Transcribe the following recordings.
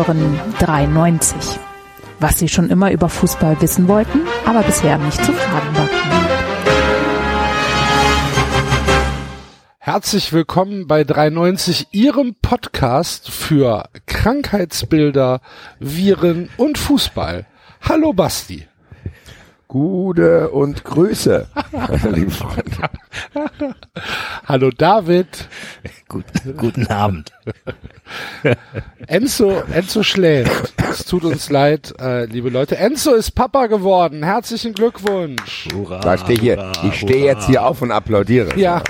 Hören 93. Was Sie schon immer über Fußball wissen wollten, aber bisher nicht zu fragen war. Herzlich willkommen bei 93, Ihrem Podcast für Krankheitsbilder, Viren und Fußball. Hallo Basti. Gute und Grüße, liebe Freunde. Hallo David. Gut, guten Abend. Enzo, Enzo schläft. Es tut uns leid, äh, liebe Leute. Enzo ist Papa geworden. Herzlichen Glückwunsch. Hurra, da stehe hier, ich stehe jetzt hier auf und applaudiere. Ja.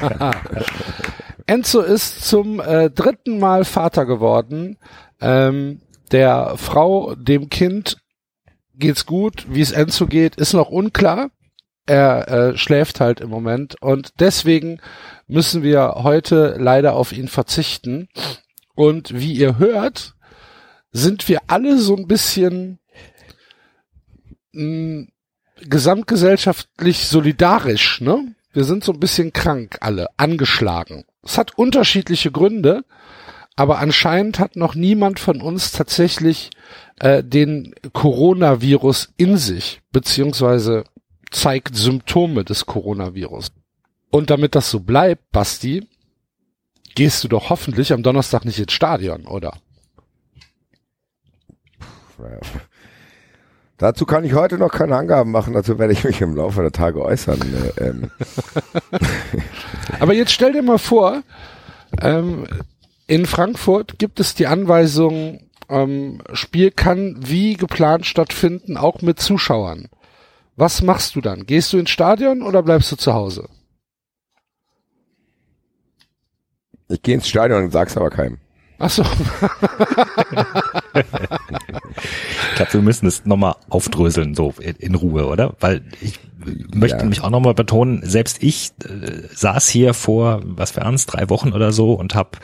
Enzo ist zum äh, dritten Mal Vater geworden. Ähm, der Frau, dem Kind geht's gut. Wie es Enzo geht, ist noch unklar. Er äh, schläft halt im Moment und deswegen müssen wir heute leider auf ihn verzichten. Und wie ihr hört, sind wir alle so ein bisschen mh, gesamtgesellschaftlich solidarisch, ne? Wir sind so ein bisschen krank alle, angeschlagen. Es hat unterschiedliche Gründe, aber anscheinend hat noch niemand von uns tatsächlich äh, den Coronavirus in sich, beziehungsweise zeigt Symptome des Coronavirus. Und damit das so bleibt, Basti, gehst du doch hoffentlich am Donnerstag nicht ins Stadion, oder? Dazu kann ich heute noch keine Angaben machen, dazu werde ich mich im Laufe der Tage äußern. Äh, ähm. Aber jetzt stell dir mal vor, ähm, in Frankfurt gibt es die Anweisung, ähm, Spiel kann wie geplant stattfinden, auch mit Zuschauern. Was machst du dann? Gehst du ins Stadion oder bleibst du zu Hause? Ich gehe ins Stadion und sag's aber keinem. Ach so. ich glaube, wir müssen es nochmal aufdröseln, so in, Ruhe, oder? Weil ich möchte ja. mich auch nochmal betonen, selbst ich äh, saß hier vor, was für uns, drei Wochen oder so und habe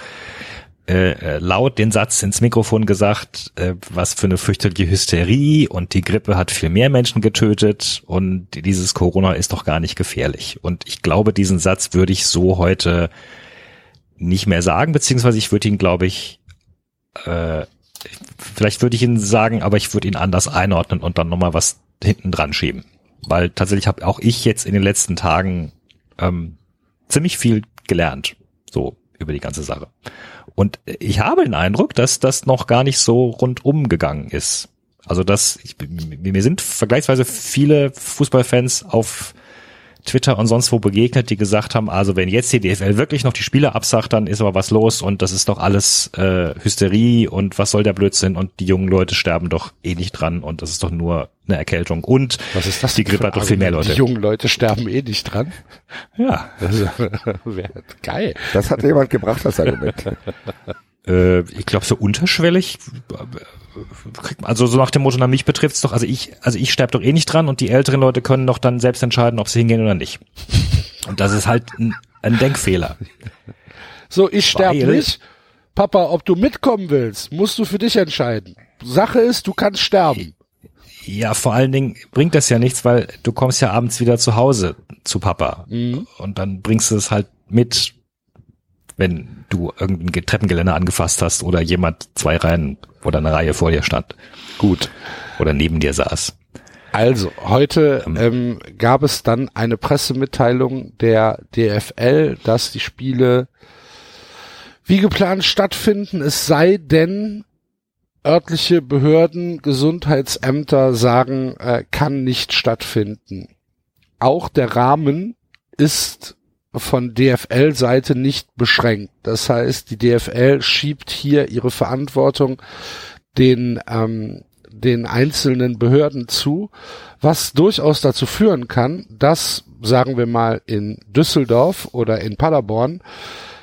äh, äh, laut den Satz ins Mikrofon gesagt, äh, was für eine fürchterliche Hysterie und die Grippe hat viel mehr Menschen getötet und dieses Corona ist doch gar nicht gefährlich. Und ich glaube, diesen Satz würde ich so heute nicht mehr sagen, beziehungsweise ich würde ihn, glaube ich, äh, vielleicht würde ich ihn sagen, aber ich würde ihn anders einordnen und dann nochmal was hinten dran schieben. Weil tatsächlich habe auch ich jetzt in den letzten Tagen ähm, ziemlich viel gelernt, so über die ganze Sache. Und ich habe den Eindruck, dass das noch gar nicht so rundum gegangen ist. Also dass ich, mir sind vergleichsweise viele Fußballfans auf Twitter und sonst wo begegnet, die gesagt haben, also wenn jetzt die DFL wirklich noch die Spiele absagt, dann ist aber was los und das ist doch alles äh, Hysterie und was soll der Blödsinn und die jungen Leute sterben doch eh nicht dran und das ist doch nur eine Erkältung und was ist das die Grippe hat doch viel mehr Leute. Die jungen Leute sterben eh nicht dran. Ja. Das wäre geil. Das hat jemand gebracht, das Argument. äh, ich glaube so unterschwellig also so nach dem Motto, na mich betrifft's doch, also ich, also ich sterbe doch eh nicht dran und die älteren Leute können doch dann selbst entscheiden, ob sie hingehen oder nicht. Und das ist halt ein, ein Denkfehler. So, ich sterbe nicht. Papa, ob du mitkommen willst, musst du für dich entscheiden. Sache ist, du kannst sterben. Ja, vor allen Dingen bringt das ja nichts, weil du kommst ja abends wieder zu Hause zu Papa. Mhm. Und dann bringst du es halt mit, wenn du irgendein Treppengeländer angefasst hast oder jemand zwei Reihen oder eine Reihe vor dir stand. Gut. Oder neben dir saß. Also, heute ähm, ähm, gab es dann eine Pressemitteilung der DFL, dass die Spiele wie geplant stattfinden, es sei denn, örtliche Behörden, Gesundheitsämter sagen, äh, kann nicht stattfinden. Auch der Rahmen ist von DFL-Seite nicht beschränkt. Das heißt, die DFL schiebt hier ihre Verantwortung den, ähm, den einzelnen Behörden zu, was durchaus dazu führen kann, dass, sagen wir mal, in Düsseldorf oder in Paderborn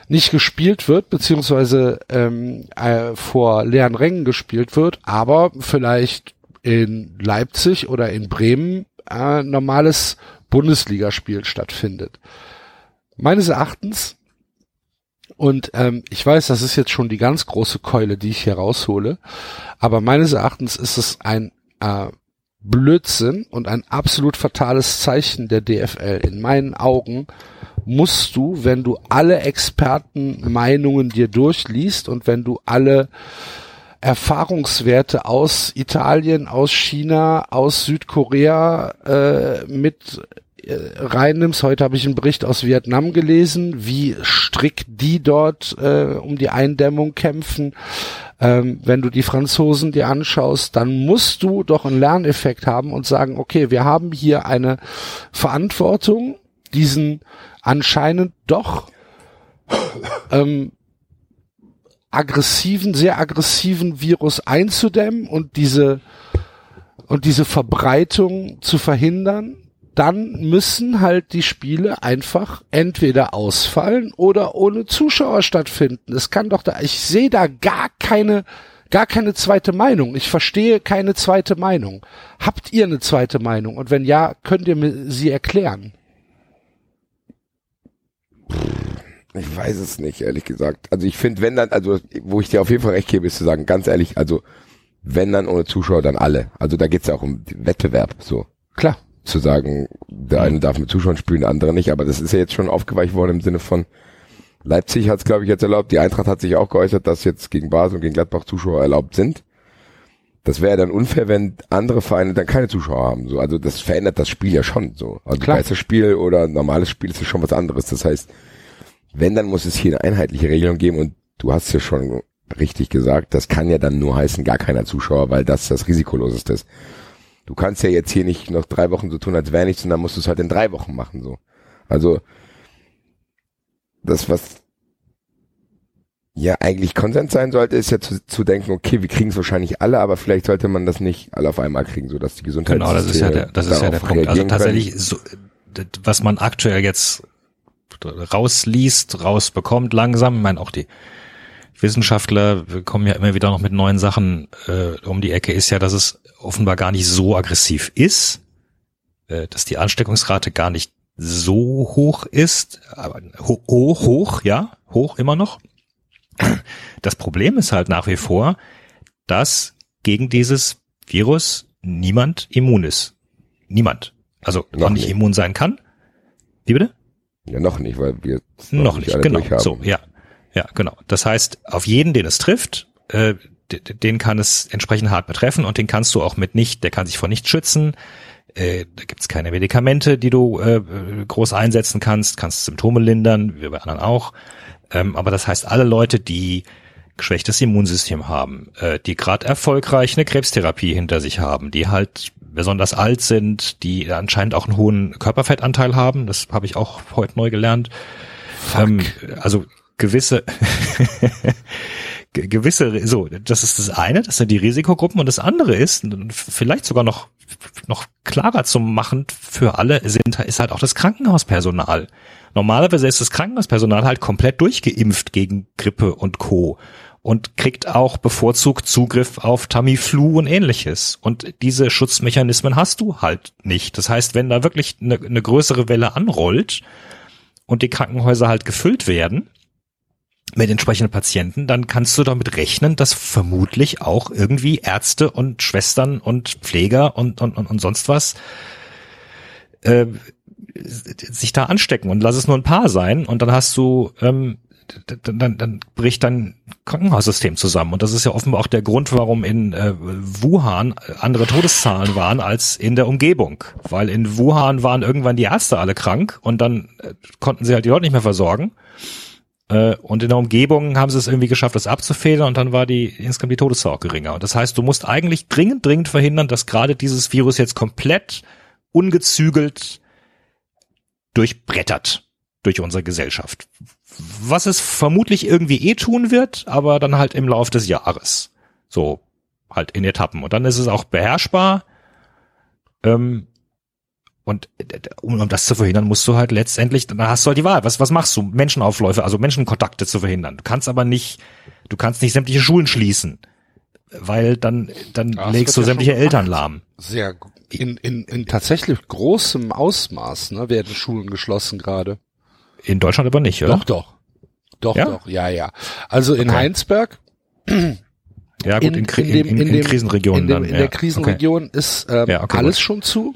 nicht gespielt wird, beziehungsweise ähm, äh, vor leeren Rängen gespielt wird, aber vielleicht in Leipzig oder in Bremen äh, normales Bundesligaspiel stattfindet meines Erachtens, und ähm, ich weiß, das ist jetzt schon die ganz große Keule, die ich hier raushole, aber meines Erachtens ist es ein äh, Blödsinn und ein absolut fatales Zeichen der DFL. In meinen Augen musst du, wenn du alle Expertenmeinungen dir durchliest und wenn du alle Erfahrungswerte aus Italien, aus China, aus Südkorea äh, mit reinnimmst. Heute habe ich einen Bericht aus Vietnam gelesen, wie strikt die dort äh, um die Eindämmung kämpfen. Ähm, wenn du die Franzosen dir anschaust, dann musst du doch einen Lerneffekt haben und sagen, okay, wir haben hier eine Verantwortung, diesen anscheinend doch ähm, aggressiven, sehr aggressiven Virus einzudämmen und diese und diese Verbreitung zu verhindern, dann müssen halt die Spiele einfach entweder ausfallen oder ohne Zuschauer stattfinden. Es kann doch da, ich sehe da gar keine, gar keine zweite Meinung. Ich verstehe keine zweite Meinung. Habt ihr eine zweite Meinung? Und wenn ja, könnt ihr mir sie erklären? Ich weiß es nicht, ehrlich gesagt. Also ich finde, wenn dann, also wo ich dir auf jeden Fall recht gebe, ist zu sagen, ganz ehrlich, also wenn dann ohne Zuschauer, dann alle. Also da geht's ja auch um Wettbewerb, so. Klar. Zu sagen, der eine darf mit Zuschauern spielen, der andere nicht, aber das ist ja jetzt schon aufgeweicht worden im Sinne von Leipzig hat es, glaube ich, jetzt erlaubt, die Eintracht hat sich auch geäußert, dass jetzt gegen Basel und gegen Gladbach Zuschauer erlaubt sind. Das wäre dann unfair, wenn andere Vereine dann keine Zuschauer haben. So, also das verändert das Spiel ja schon so. Also Klar. Geisterspiel oder normales Spiel ist ja schon was anderes. Das heißt, wenn, dann muss es hier eine einheitliche Regelung geben und du hast ja schon richtig gesagt, das kann ja dann nur heißen, gar keiner Zuschauer, weil das das Risikoloseste ist. Du kannst ja jetzt hier nicht noch drei Wochen so tun, als wäre nichts und dann musst du es halt in drei Wochen machen, so. Also, das, was ja eigentlich Konsens sein sollte, ist ja zu, zu denken, okay, wir kriegen es wahrscheinlich alle, aber vielleicht sollte man das nicht alle auf einmal kriegen, so dass die Gesundheit Genau, das ist ja der, das ist ja der Punkt. Also tatsächlich, so, was man aktuell jetzt rausliest, rausbekommt langsam, ich meine auch die Wissenschaftler kommen ja immer wieder noch mit neuen Sachen äh, um die Ecke, ist ja, dass es offenbar gar nicht so aggressiv ist, äh, dass die Ansteckungsrate gar nicht so hoch ist, aber ho hoch, hoch, ja, hoch immer noch. Das Problem ist halt nach wie vor, dass gegen dieses Virus niemand immun ist. Niemand. Also Noch auch nicht nicht. immun sein kann. Wie bitte? Ja, noch nicht, weil wir es Noch nicht, alle genau. So, ja. Ja, genau. Das heißt, auf jeden, den es trifft, äh, den kann es entsprechend hart betreffen und den kannst du auch mit nicht, der kann sich vor nichts schützen. Äh, da gibt's keine Medikamente, die du äh, äh, groß einsetzen kannst, kannst Symptome lindern, wie bei anderen auch. Ähm, aber das heißt, alle Leute, die geschwächtes Immunsystem haben, äh, die gerade erfolgreich eine Krebstherapie hinter sich haben, die halt besonders alt sind, die anscheinend auch einen hohen Körperfettanteil haben, das habe ich auch heute neu gelernt. Ähm, also gewisse ge- gewisse so das ist das eine das sind die Risikogruppen und das andere ist vielleicht sogar noch noch klarer zu machen für alle sind ist halt auch das Krankenhauspersonal normalerweise ist das Krankenhauspersonal halt komplett durchgeimpft gegen Grippe und Co und kriegt auch bevorzugt Zugriff auf Tamiflu und ähnliches. Und diese Schutzmechanismen hast du halt nicht. Das heißt, wenn da wirklich eine, eine größere Welle anrollt, und die Krankenhäuser halt gefüllt werden mit entsprechenden Patienten, dann kannst du damit rechnen, dass vermutlich auch irgendwie Ärzte und Schwestern und Pfleger und, und, und, und sonst was äh, sich da anstecken und lass es nur ein paar sein und dann hast du ähm, d- d- dann, dann bricht dein Krankenhaussystem zusammen. Und das ist ja offenbar auch der Grund, warum in äh, Wuhan andere Todeszahlen waren als in der Umgebung. Weil in Wuhan waren irgendwann die Ärzte alle krank und dann äh, konnten sie halt die Leute nicht mehr versorgen. Äh, und in der Umgebung haben sie es irgendwie geschafft, das abzufedern und dann war die insgesamt die Todeszahl auch geringer. Und das heißt, du musst eigentlich dringend, dringend verhindern, dass gerade dieses Virus jetzt komplett ungezügelt durchbrettert durch unsere Gesellschaft. Was es vermutlich irgendwie eh tun wird, aber dann halt im Lauf des Jahres. So, halt in Etappen. Und dann ist es auch beherrschbar. Ähm, und äh, um, um das zu verhindern, musst du halt letztendlich, dann hast du halt die Wahl. Was, was machst du? Menschenaufläufe, also Menschenkontakte zu verhindern. Du kannst aber nicht, du kannst nicht sämtliche Schulen schließen. Weil dann, dann Ja, legst du ja sämtliche Eltern lahm. Sehr gu- in, in, in tatsächlich großem Ausmaß ne, werden Schulen geschlossen gerade. In Deutschland aber nicht, oder? Doch, doch. Doch, Ja? doch, ja, ja. Also in Okay. Heinsberg, Ja, gut, in, Kri- in, dem- in, in, dem- Krisenregionen in, dem, dann. in ja. der Krisenregion ist ähm, Ja, okay, alles gut. schon zu.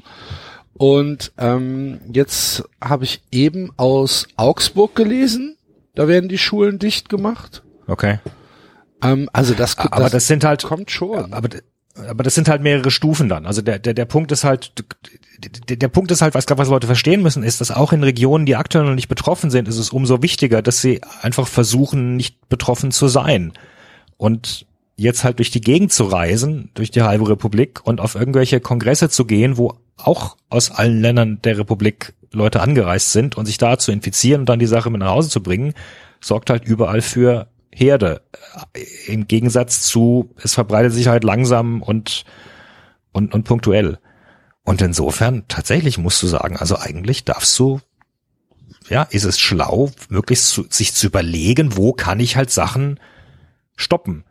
Und ähm, jetzt habe ich eben aus Augsburg gelesen, da werden die Schulen dicht gemacht. Okay. Ähm, also das, das, aber das sind halt kommt schon. Aber aber das sind halt mehrere Stufen dann. Also der, der, der Punkt ist halt, der, der Punkt ist halt, was glaube was Leute verstehen müssen, ist, dass auch in Regionen, die aktuell noch nicht betroffen sind, ist es umso wichtiger, dass sie einfach versuchen, nicht betroffen zu sein. Und jetzt halt durch die Gegend zu reisen, durch die halbe Republik und auf irgendwelche Kongresse zu gehen, wo auch aus allen Ländern der Republik Leute angereist sind und sich da zu infizieren und dann die Sache mit nach Hause zu bringen, sorgt halt überall für Herde. Im Gegensatz zu, es verbreitet sich halt langsam und, und, und punktuell. Und insofern, tatsächlich musst du sagen, also eigentlich darfst du, ja, ist es schlau, möglichst zu, sich zu überlegen, wo kann ich halt Sachen stoppen.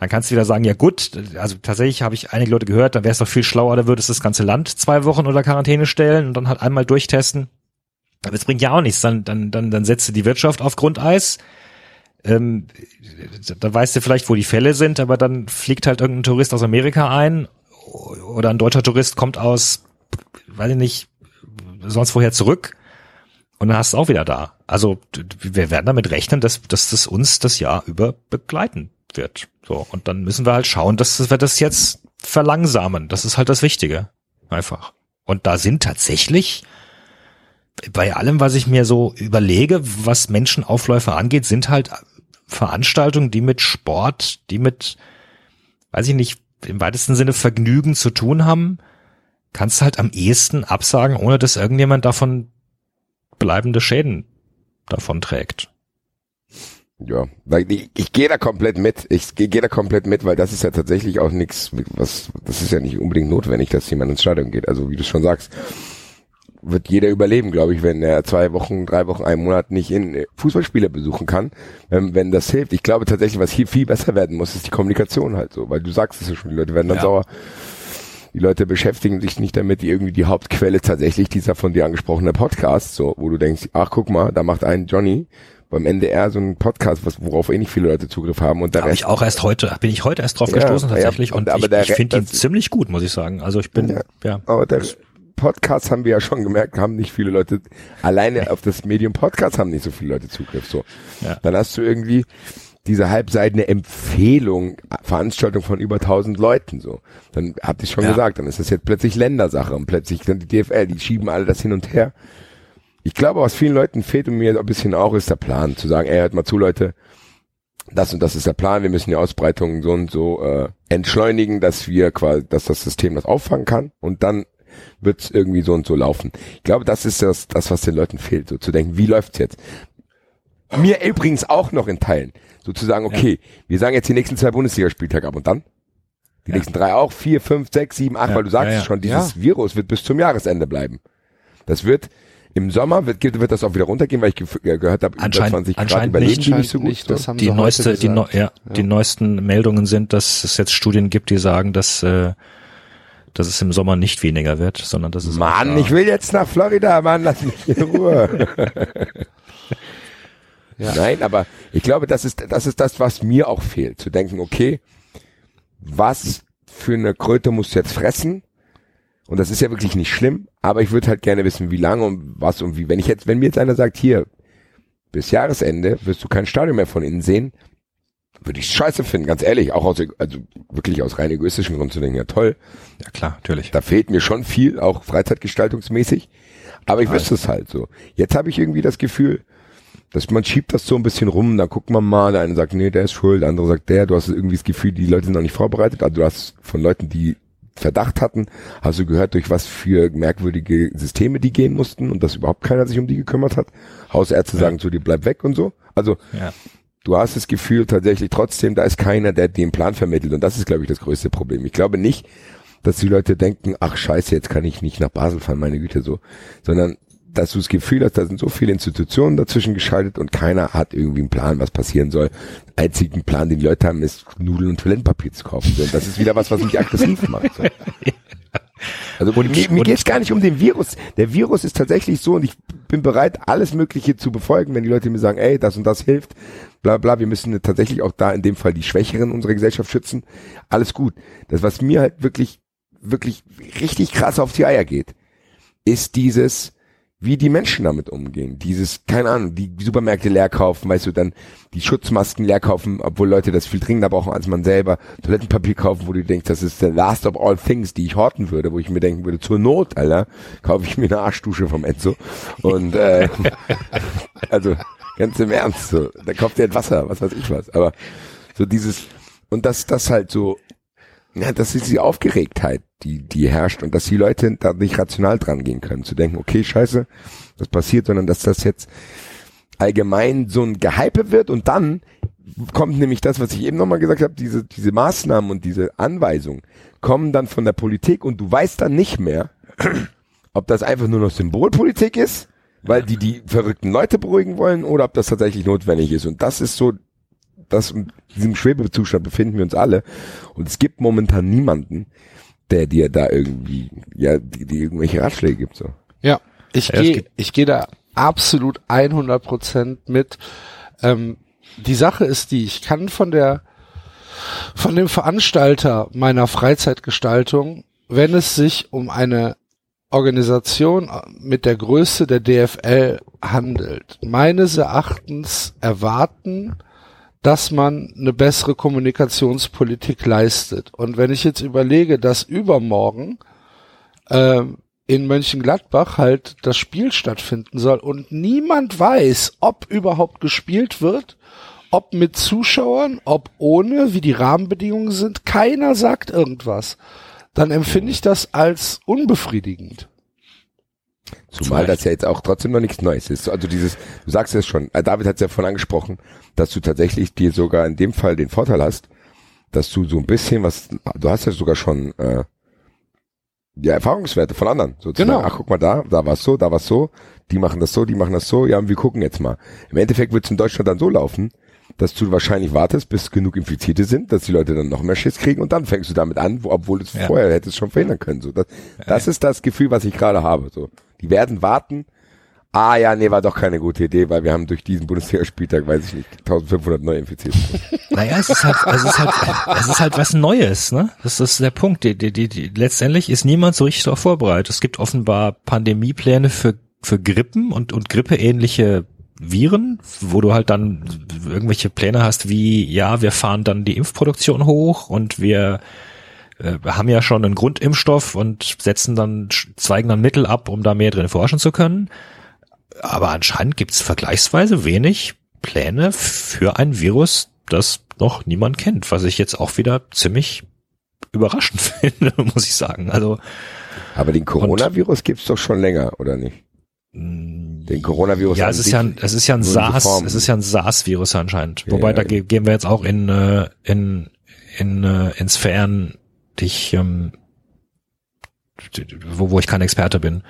Dann kannst du wieder sagen, ja gut, also tatsächlich habe ich einige Leute gehört, dann wäre es doch viel schlauer, da würdest du das ganze Land zwei Wochen unter Quarantäne stellen und dann halt einmal durchtesten. Aber es bringt ja auch nichts, dann, dann, dann, dann setzt du die Wirtschaft auf Grundeis, ähm, da weißt du vielleicht, wo die Fälle sind, aber dann fliegt halt irgendein Tourist aus Amerika ein oder ein deutscher Tourist kommt aus, weiß ich nicht, sonst woher zurück und dann hast du auch wieder da. Also wir werden damit rechnen, dass, dass das uns das Jahr über begleiten wird. So und dann müssen wir halt schauen, dass wir das jetzt verlangsamen. Das ist halt das Wichtige, einfach. Und da sind tatsächlich bei allem, was ich mir so überlege, was Menschenaufläufe angeht, sind halt Veranstaltungen, die mit Sport, die mit, weiß ich nicht, im weitesten Sinne Vergnügen zu tun haben, kannst du halt am ehesten absagen, ohne dass irgendjemand davon bleibende Schäden davon trägt. Ja, weil ich, ich gehe da komplett mit. Ich gehe geh da komplett mit, weil das ist ja tatsächlich auch nichts, was das ist ja nicht unbedingt notwendig, dass jemand ins Stadion geht. Also wie du schon sagst, wird jeder überleben, glaube ich, wenn er zwei Wochen, drei Wochen, einen Monat nicht in äh, Fußballspiele besuchen kann, wenn, wenn das hilft. Ich glaube tatsächlich, was hier viel besser werden muss, ist die Kommunikation halt so, weil du sagst es ja schon, die Leute werden dann ja. sauer. Die Leute beschäftigen sich nicht damit, die irgendwie die Hauptquelle tatsächlich dieser von dir angesprochene Podcast, so, wo du denkst, ach guck mal, da macht ein Johnny beim NDR so ein Podcast, was, worauf eh nicht viele Leute Zugriff haben und der Hab Rest. ich auch erst heute, bin ich heute erst drauf ja, gestoßen tatsächlich ja, und, und ich, ich finde ihn ziemlich gut, muss ich sagen. Also ich bin, ja, ja. Aber der, Podcast haben wir ja schon gemerkt, haben nicht viele Leute, alleine auf das Medium Podcast haben nicht so viele Leute Zugriff, so. Ja. Dann hast du irgendwie diese halbseitene Empfehlung, Veranstaltung von über 1000 Leuten, so. Dann hab ich schon ja. gesagt, dann ist das jetzt plötzlich Ländersache und plötzlich dann die DFL, die schieben alle das hin und her. Ich glaube, was vielen Leuten fehlt und mir ein bisschen auch, ist der Plan, zu sagen, ey, hört mal zu, Leute, das und das ist der Plan, wir müssen die Ausbreitung so und so äh, entschleunigen, dass wir quasi, dass das System das auffangen kann und dann wird es irgendwie so und so laufen. Ich glaube, das ist das, das, was den Leuten fehlt, so zu denken, wie läuft's jetzt? Mir übrigens auch noch in Teilen, so zu sagen, okay, ja. wir sagen jetzt die nächsten zwei Bundesligaspieltage ab und dann? Die ja. nächsten drei auch, vier, fünf, sechs, sieben, acht, ja. weil du sagst ja, schon, dieses Virus wird bis zum Jahresende bleiben. Das wird im Sommer wird, wird das auch wieder runtergehen, weil ich ge gehört habe, über 20 Grad überleben nicht, die nicht so gut. Nicht, das haben die neueste, die, neu, ja, die neuesten Meldungen sind, dass es jetzt Studien gibt, die sagen, dass äh, dass es im Sommer nicht weniger wird, sondern dass es Mann, ich will jetzt nach Florida, Mann, lass mich in Ruhe. ja. Nein, aber ich glaube, das ist das ist das, was mir auch fehlt, zu denken, okay, was für eine Kröte musst du jetzt fressen? Und das ist ja wirklich nicht schlimm, aber ich würde halt gerne wissen, wie lange und was und wie. Wenn ich jetzt, wenn mir jetzt einer sagt, hier, bis Jahresende wirst du kein Stadion mehr von innen sehen, würde ich scheiße finden, ganz ehrlich, auch aus, also wirklich aus rein egoistischen Gründen zu denken, ja toll. Ja klar, natürlich. Da fehlt mir schon viel, auch freizeitgestaltungsmäßig. Aber ich wüsste es halt so. Jetzt habe ich irgendwie das Gefühl, dass man schiebt das so ein bisschen rum, dann guckt man mal, der eine sagt, nee, der ist schuld, der andere sagt, der, du hast irgendwie das Gefühl, die Leute sind noch nicht vorbereitet, also du hast von Leuten, die Verdacht hatten, hast du gehört, durch was für merkwürdige Systeme die gehen mussten und dass überhaupt keiner sich um die gekümmert hat. Hausärzte ja. sagen zu dir, bleib weg und so. Also ja du hast das Gefühl tatsächlich trotzdem, da ist keiner, der den Plan vermittelt. Und das ist, glaube ich, das größte Problem. Ich glaube nicht, dass die Leute denken, ach scheiße, jetzt kann ich nicht nach Basel fahren, meine Güte so. Sondern, dass du das Gefühl hast, da sind so viele Institutionen dazwischen geschaltet und keiner hat irgendwie einen Plan, was passieren soll. Einzigen Plan, den die Leute haben, ist Nudeln und Toilettenpapier zu kaufen. Und das ist wieder was, was mich aggressiv macht. So. Also und, mir, mir geht es gar nicht um den Virus. Der Virus ist tatsächlich so und ich bin bereit, alles Mögliche zu befolgen, wenn die Leute mir sagen, ey, das und das hilft, bla bla, wir müssen tatsächlich auch da in dem Fall die Schwächeren unserer Gesellschaft schützen. Alles gut. Das, was mir halt wirklich, wirklich richtig krass auf die Eier geht, ist dieses, wie die Menschen damit umgehen. Dieses, keine Ahnung, die Supermärkte leer kaufen, weißt du, dann die Schutzmasken leer kaufen, obwohl Leute das viel dringender brauchen als man selber. Toilettenpapier kaufen, wo du denkst, das ist der last of all things, die ich horten würde, wo ich mir denken würde, zur Not, Alter, kaufe ich mir eine Arschdusche vom Enzo. Und äh, also ganz im Ernst, so, da kauft ihr ein Wasser, was weiß ich was. Aber so dieses, und das, das halt so, ja, das ist die Aufgeregtheit, die, die herrscht und dass die Leute da nicht rational dran gehen können, zu denken, okay, scheiße, das passiert, sondern dass das jetzt allgemein so ein Gehype wird und dann kommt nämlich das, was ich eben nochmal gesagt habe, diese, diese Maßnahmen und diese Anweisungen kommen dann von der Politik und du weißt dann nicht mehr, ob das einfach nur noch Symbolpolitik ist, weil die die verrückten Leute beruhigen wollen oder ob das tatsächlich notwendig ist. Und das ist so, das, in diesem Schwebezustand befinden wir uns alle. Und es gibt momentan niemanden, der dir da irgendwie, ja, die, die irgendwelche Ratschläge gibt, so. Ja, ich Ja, gehe, ich gehe da absolut 100 Prozent mit. Ähm, die Sache ist die, ich kann von der, von dem Veranstalter meiner Freizeitgestaltung, wenn es sich um eine Organisation mit der Größe der DFL handelt, meines Erachtens erwarten, dass man eine bessere Kommunikationspolitik leistet. Und wenn ich jetzt überlege, dass übermorgen ähm, in Mönchengladbach halt das Spiel stattfinden soll und niemand weiß, ob überhaupt gespielt wird, ob mit Zuschauern, ob ohne, wie die Rahmenbedingungen sind, keiner sagt irgendwas, dann empfinde ich das als unbefriedigend. Zumal das ja jetzt auch trotzdem noch nichts Neues ist. Also dieses, du sagst es schon, äh, David hat es ja vorhin angesprochen, dass du tatsächlich dir sogar in dem Fall den Vorteil hast, dass du so ein bisschen was, du hast ja sogar schon äh, ja, Erfahrungswerte von anderen. Sozusagen. Genau. Ach, guck mal da, da war's so, da war's so, die machen das so, die machen das so, ja, und wir gucken jetzt mal. Im Endeffekt wird es in Deutschland dann so laufen, dass du wahrscheinlich wartest, bis genug Infizierte sind, dass die Leute dann noch mehr Schiss kriegen und dann fängst du damit an, wo, obwohl du es Ja. vorher hättest schon verhindern können. So, das das ist das Gefühl, was ich gerade habe. So, die werden warten. Ah ja, nee, war doch keine gute Idee, weil wir haben durch diesen Bundesligaspieltag, weiß ich nicht, 1500 Neuinfizierte. Naja, es ist halt, es ist halt, es ist halt was Neues, ne? Das ist der Punkt. Die, die, die, die, letztendlich ist niemand so richtig darauf vorbereitet. Es gibt offenbar Pandemiepläne für, für Grippen und, und grippeähnliche Viren, wo du halt dann irgendwelche Pläne hast wie, ja, wir fahren dann die Impfproduktion hoch und wir äh, haben ja schon einen Grundimpfstoff und setzen dann, zweigen dann Mittel ab, um da mehr drin forschen zu können. Aber anscheinend gibt's vergleichsweise wenig Pläne für ein Virus, das noch niemand kennt, was ich jetzt auch wieder ziemlich überraschend finde, muss ich sagen. Also Aber den Coronavirus gibt's doch schon länger, oder nicht? Den Coronavirus. ja, es ist ja, ein, es ist ja ein SARS, Form. es ist ja ein SARS-Virus anscheinend. Ja, Wobei ja, da ge gehen wir jetzt auch in äh, in in äh, in Sphären, die ich ähm, wo, wo ich kein Experte bin.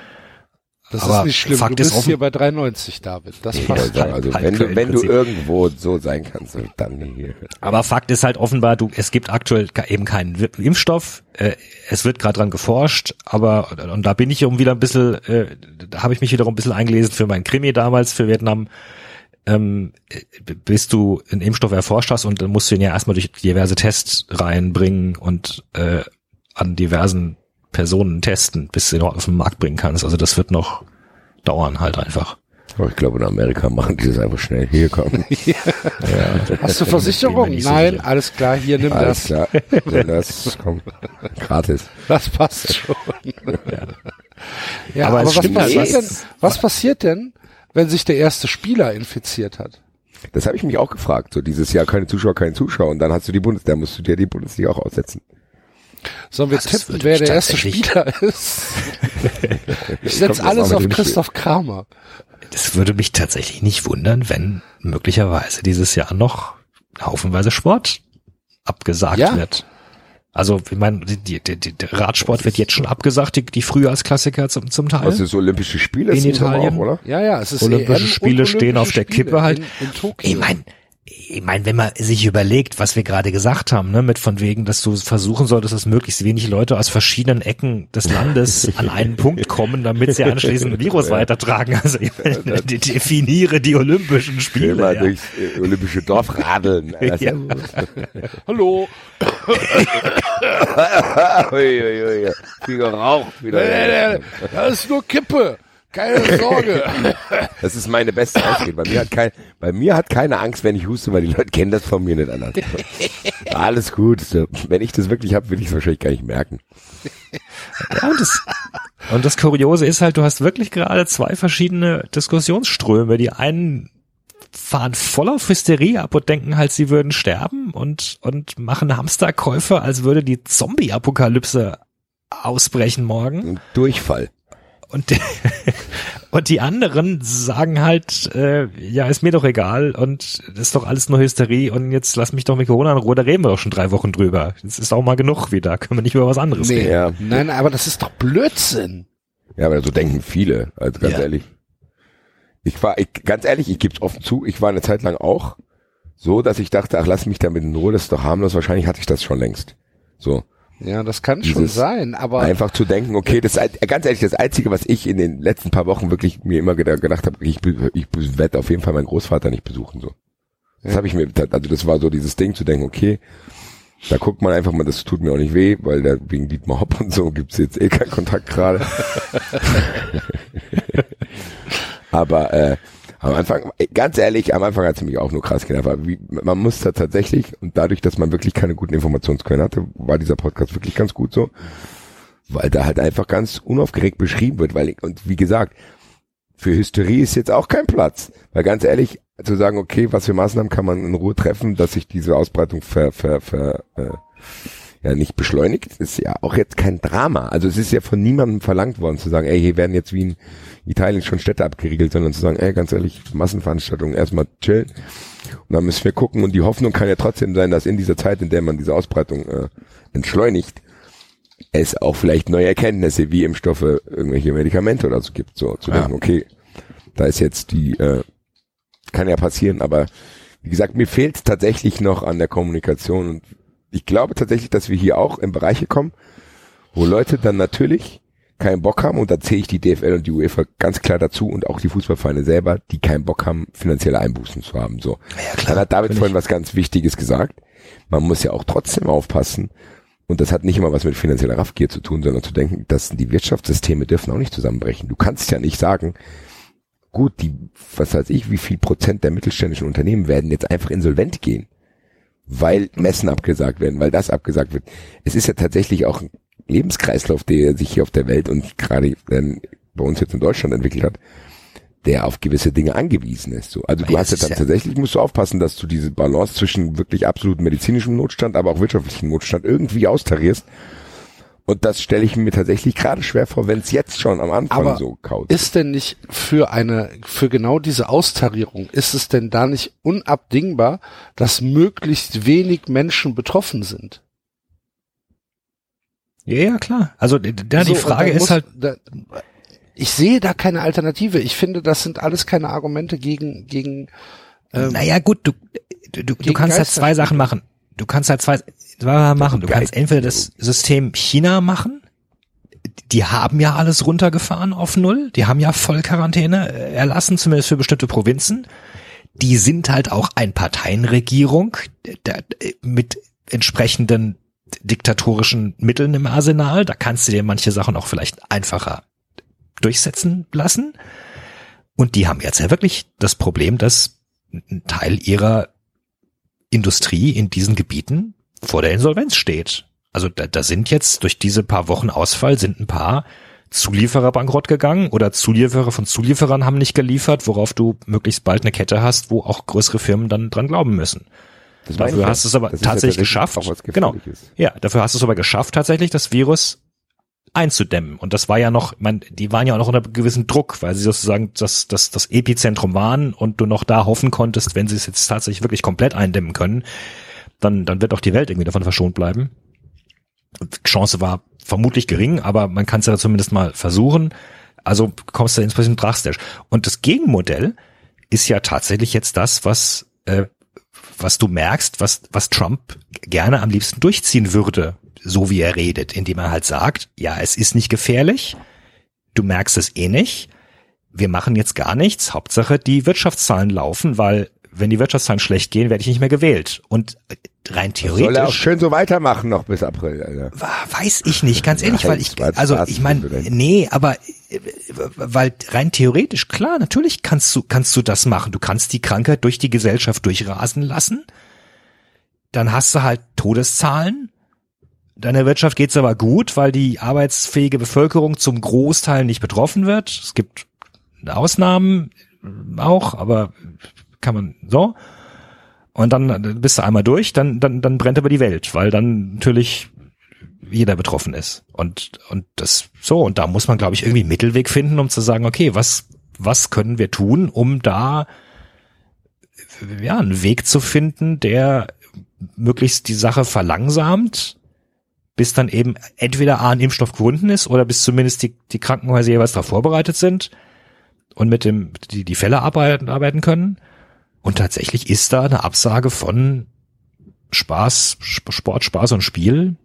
Das Aber ist nicht schlimm. Fakt du ist bist hier bei 3,90, David. Das Ja, passt. also, also Halb- wenn du, wenn du irgendwo so sein kannst, dann hier. Aber Fakt ist halt offenbar, du, es gibt aktuell eben keinen Impfstoff. Äh, es wird gerade dran geforscht, aber und da bin ich um wieder ein bisschen, äh, da habe ich mich wiederum ein bisschen eingelesen für meinen Krimi damals für Vietnam. Ähm, äh, bis du einen Impfstoff erforscht hast und dann musst du ihn ja erstmal durch diverse Tests reinbringen und äh, an diversen Personen testen, bis du ihn auf den Markt bringen kannst. Also das wird noch dauern halt einfach. Oh, ich glaube, in Amerika machen die das einfach schnell. Hier kommen. Hast du Versicherung? Nein, sicher. alles klar, hier nimm Alles das. klar. Nimm das kommt gratis. Das passt schon. Ja, Aber aber, es was passiert was- denn, was passiert denn, wenn sich der erste Spieler infiziert hat? Das habe ich mich auch gefragt. So dieses Jahr keine Zuschauer, keine Zuschauer. Und dann hast du die Bundesliga, musst du dir die Bundesliga auch aussetzen. Sollen wir Das tippen, wer der erste Spieler ist? Ich setze alles auf Christoph Kramer. Das würde mich tatsächlich nicht wundern, wenn möglicherweise dieses Jahr noch haufenweise Sport abgesagt Ja. wird. Also, ich meine, die, die, die, der Radsport wird jetzt schon abgesagt, die, die Frühjahrsklassiker zum, zum Teil. Was ist Olympische Spiele? In Italien? Auch, oder? Ja, ja, es ist Olympische EM Spiele stehen auf der Kippe Spiele halt. In, in Tokio. Ich meine, ich mein, wenn man sich überlegt, was wir gerade gesagt haben, ne, mit von wegen, dass du versuchen solltest, dass möglichst wenig Leute aus verschiedenen Ecken des Landes an einen Punkt kommen, damit sie anschließend ein Virus weitertragen. Also ich meine, de- definiere die Olympischen Geh Spiele. mal Ja. durchs äh, Olympische Dorf radeln. Das- Ja. Hallo. Ui, ui, ui. Viel geraucht wieder. Nee, nee, das ist nur Kippe. Keine Sorge. Das ist meine beste Ausrede. Bei mir hat kein, bei mir hat keine Angst, wenn ich huste, weil die Leute kennen das von mir nicht anders. Alles gut. Wenn ich das wirklich habe, will ich es wahrscheinlich gar nicht merken. Ja, und das, und das Kuriose ist halt, du hast wirklich gerade zwei verschiedene Diskussionsströme. Die einen fahren voll auf Hysterie ab und denken halt, sie würden sterben und, und machen Hamsterkäufe, als würde die Zombie-Apokalypse ausbrechen morgen. Durchfall. Und, und die anderen sagen halt, äh, ja, ist mir doch egal und das ist doch alles nur Hysterie und jetzt lass mich doch mit Corona in Ruhe, da reden wir doch schon drei Wochen drüber. Das ist auch mal genug wieder, können wir nicht über was anderes Nee, reden. Ja. nein, aber das ist doch Blödsinn. Ja, aber so denken viele, also ganz Ja. ehrlich. Ich war, ich, ganz ehrlich, ich gebe es offen zu, ich war eine Zeit lang auch so, dass ich dachte, ach, lass mich damit in Ruhe, das ist doch harmlos, wahrscheinlich hatte ich das schon längst. So. Ja, das kann schon Dieses sein, aber Einfach zu denken, okay, das ist ganz ehrlich, das Einzige, was ich in den letzten paar Wochen wirklich mir immer geda- gedacht habe, ich, ich werde auf jeden Fall meinen Großvater nicht besuchen. So. Das Ja. habe ich mir, also das war so dieses Ding zu denken, okay, da guckt man einfach mal, das tut mir auch nicht weh, weil da wegen Dietmar Hopp und so gibt's jetzt eh keinen Kontakt gerade. Aber äh, am Anfang, ganz ehrlich, am Anfang hat's mich auch nur krass genervt. Wie, man muss da tatsächlich, und dadurch, dass man wirklich keine guten Informationsquellen hatte, war dieser Podcast wirklich ganz gut so. Weil da halt einfach ganz unaufgeregt beschrieben wird, weil, und wie gesagt, für Hysterie ist jetzt auch kein Platz. Weil ganz ehrlich, zu sagen, okay, was für Maßnahmen kann man in Ruhe treffen, dass sich diese Ausbreitung ver, ver, ver, äh, ja nicht beschleunigt, ist ja auch jetzt kein Drama. Also es ist ja von niemandem verlangt worden zu sagen, ey, hier werden jetzt wie in Italien schon Städte abgeriegelt, sondern zu sagen, ey, ganz ehrlich, Massenveranstaltungen erstmal chillen. Und dann müssen wir gucken. Und die Hoffnung kann ja trotzdem sein, dass in dieser Zeit, in der man diese Ausbreitung äh, entschleunigt, es auch vielleicht neue Erkenntnisse wie Impfstoffe, irgendwelche Medikamente oder so gibt. So zu Ja. denken, okay, da ist jetzt die, äh, kann ja passieren, aber wie gesagt, mir fehlt tatsächlich noch an der Kommunikation und ich glaube tatsächlich, dass wir hier auch in Bereiche kommen, wo Leute dann natürlich keinen Bock haben und da zähle ich die DFL und die UEFA ganz klar dazu und auch die Fußballvereine selber, die keinen Bock haben, finanzielle Einbußen zu haben. So. dann hat David vorhin was ganz Wichtiges gesagt. Man muss ja auch trotzdem aufpassen und das hat nicht immer was mit finanzieller Raffgier zu tun, sondern zu denken, dass die Wirtschaftssysteme dürfen auch nicht zusammenbrechen. Du kannst ja nicht sagen, gut, die, was weiß ich, wie viel Prozent der mittelständischen Unternehmen werden jetzt einfach insolvent gehen, weil Messen abgesagt werden, weil das abgesagt wird. Es ist ja tatsächlich auch ein Lebenskreislauf, der sich hier auf der Welt und gerade ähm, bei uns jetzt in Deutschland entwickelt hat, der auf gewisse Dinge angewiesen ist. So. Also du Ja, hast ja dann ja- tatsächlich, musst du aufpassen, dass du diese Balance zwischen wirklich absolut medizinischem Notstand, aber auch wirtschaftlichem Notstand irgendwie austarierst. Und das stelle ich mir tatsächlich gerade schwer vor, wenn es jetzt schon am Anfang Aber so kaut. ist denn nicht für eine, für genau diese Austarierung, ist es denn da nicht unabdingbar, dass möglichst wenig Menschen betroffen sind? Ja, ja, klar. Also d- d- ja, So, die Frage ist muss- halt, Da, ich sehe da keine Alternative. Ich finde, das sind alles keine Argumente gegen, gegen, ähm, naja gut, du, du, du, kannst halt zwei. Sachen machen. Du kannst halt zwei, zwei Sachen machen. Du kannst entweder das System China machen, die haben ja alles runtergefahren auf Null, die haben ja Vollquarantäne äh, erlassen, zumindest für bestimmte Provinzen. Die sind halt auch ein Parteienregierung äh, äh, mit entsprechenden diktatorischen Mitteln im Arsenal. Da kannst du dir manche Sachen auch vielleicht einfacher durchsetzen lassen. Und die haben jetzt ja wirklich das Problem, dass ein Teil ihrer Industrie in diesen Gebieten vor der Insolvenz steht. Also da, da sind jetzt durch diese paar Wochen Ausfall sind ein paar Zulieferer bankrott gegangen oder Zulieferer von Zulieferern haben nicht geliefert, worauf du möglichst bald eine Kette hast, wo auch größere Firmen dann dran glauben müssen. Das Dafür ja. hast du es aber ja tatsächlich tatsächlich geschafft. Genau. Ja, dafür hast du es aber geschafft, tatsächlich das Virus einzudämmen. Und das war ja noch, man, die waren ja auch noch unter gewissem Druck, weil sie sozusagen das, das, das Epizentrum waren und du noch da hoffen konntest, wenn sie es jetzt tatsächlich wirklich komplett eindämmen können, dann, dann wird auch die Welt irgendwie davon verschont bleiben. Chance war vermutlich gering, aber man kann es ja zumindest mal versuchen. Also kommst du ins bisschen drastisch. Und das Gegenmodell ist ja tatsächlich jetzt das, was, äh, was du merkst, was, was Trump gerne am liebsten durchziehen würde, so wie er redet, indem er halt sagt, ja, es ist nicht gefährlich, du merkst es eh nicht, wir machen jetzt gar nichts, Hauptsache die Wirtschaftszahlen laufen, weil wenn die Wirtschaftszahlen schlecht gehen, werde ich nicht mehr gewählt. Und rein theoretisch. Soll er auch schön so weitermachen noch bis April, Alter. Weiß ich nicht, ganz ehrlich, weil ich, also ich meine, nee, aber weil rein theoretisch, klar, natürlich kannst du, kannst du das machen. Du kannst die Krankheit durch die Gesellschaft durchrasen lassen. Dann hast du halt Todeszahlen. Deiner Wirtschaft geht's aber gut, weil die arbeitsfähige Bevölkerung zum Großteil nicht betroffen wird. Es gibt Ausnahmen auch, aber kann man so. Und dann bist du einmal durch, dann, dann, dann brennt aber die Welt, weil dann natürlich jeder betroffen ist. Und, und das so, und da muss man, glaube ich, irgendwie Mittelweg finden, um zu sagen, okay, was, was können wir tun, um da ja, einen Weg zu finden, der möglichst die Sache verlangsamt, bis dann eben entweder A, ein Impfstoff gefunden ist oder bis zumindest die, die Krankenhäuser jeweils darauf vorbereitet sind und mit dem, die, die Fälle arbeiten, arbeiten können. Und tatsächlich ist da eine Absage von Spaß, Sport, Spaß und Spiel,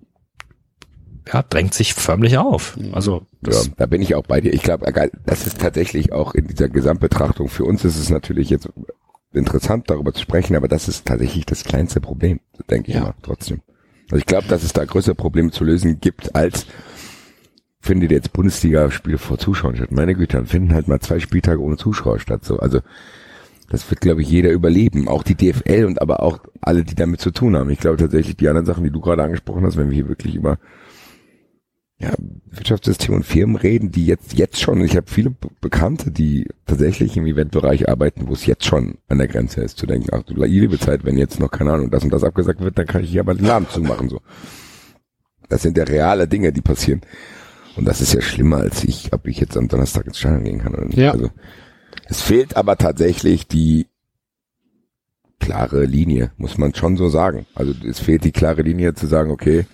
ja, drängt sich förmlich auf. Also ja, da bin ich auch bei dir. Ich glaube, das ist tatsächlich auch in dieser Gesamtbetrachtung. Für uns ist es natürlich jetzt interessant, darüber zu sprechen, aber das ist tatsächlich das kleinste Problem, denke ich ja. mal, trotzdem. Also ich glaube, dass es da größere Probleme zu lösen gibt, als findet jetzt Bundesliga-Spiele vor Zuschauern statt. Meine Güte, dann finden halt mal zwei Spieltage ohne Zuschauer statt. So, also das wird, glaube ich, jeder überleben. Auch die DFL und aber auch alle, die damit zu tun haben. Ich glaube tatsächlich, die anderen Sachen, die du gerade angesprochen hast, wenn wir hier wirklich über ja, Wirtschaftssystem und Firmen reden, die jetzt jetzt schon, ich habe viele Bekannte, die tatsächlich im Eventbereich arbeiten, wo es jetzt schon an der Grenze ist, zu denken, ach du liebe Zeit, wenn jetzt noch, keine Ahnung, das und das abgesagt wird, dann kann ich hier aber den Laden zumachen. so. Das sind ja reale Dinge, die passieren. Und das ist ja schlimmer, als ich, ob ich jetzt am Donnerstag ins Stadion gehen kann oder nicht. Ja. Also, es fehlt aber tatsächlich die klare Linie, muss man schon so sagen. Also es fehlt die klare Linie zu sagen, okay.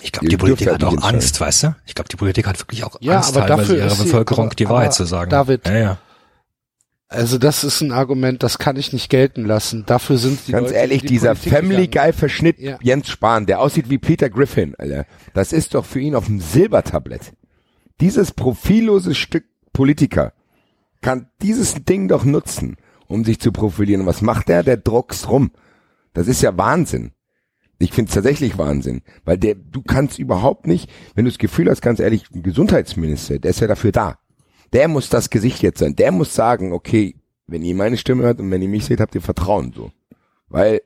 Ich glaube, die Politik hat auch Angst, weißt du? Ich glaube, die Politik hat wirklich auch ja, Angst, aber teilweise ihrer Bevölkerung aber, die Wahrheit zu sagen. David, ja, ja. Also das ist ein Argument, das kann ich nicht gelten lassen. Dafür sind die Ganz Leute, ehrlich, die dieser Politik Family Guy Verschnitt ja. Jens Spahn, der aussieht wie Peter Griffin, Alter. Das ist doch für ihn auf dem Silbertablett. Dieses profillose Stück Politiker kann dieses Ding doch nutzen, um sich zu profilieren. Was macht der? Der druckst rum. Das ist ja Wahnsinn. Ich finde es tatsächlich Wahnsinn, weil der, du kannst überhaupt nicht, wenn du das Gefühl hast, ganz ehrlich, ein Gesundheitsminister, der ist ja dafür da der muss das Gesicht jetzt sein. Der muss sagen, okay, wenn ihr meine Stimme hört und wenn ihr mich seht, habt ihr Vertrauen so. Weil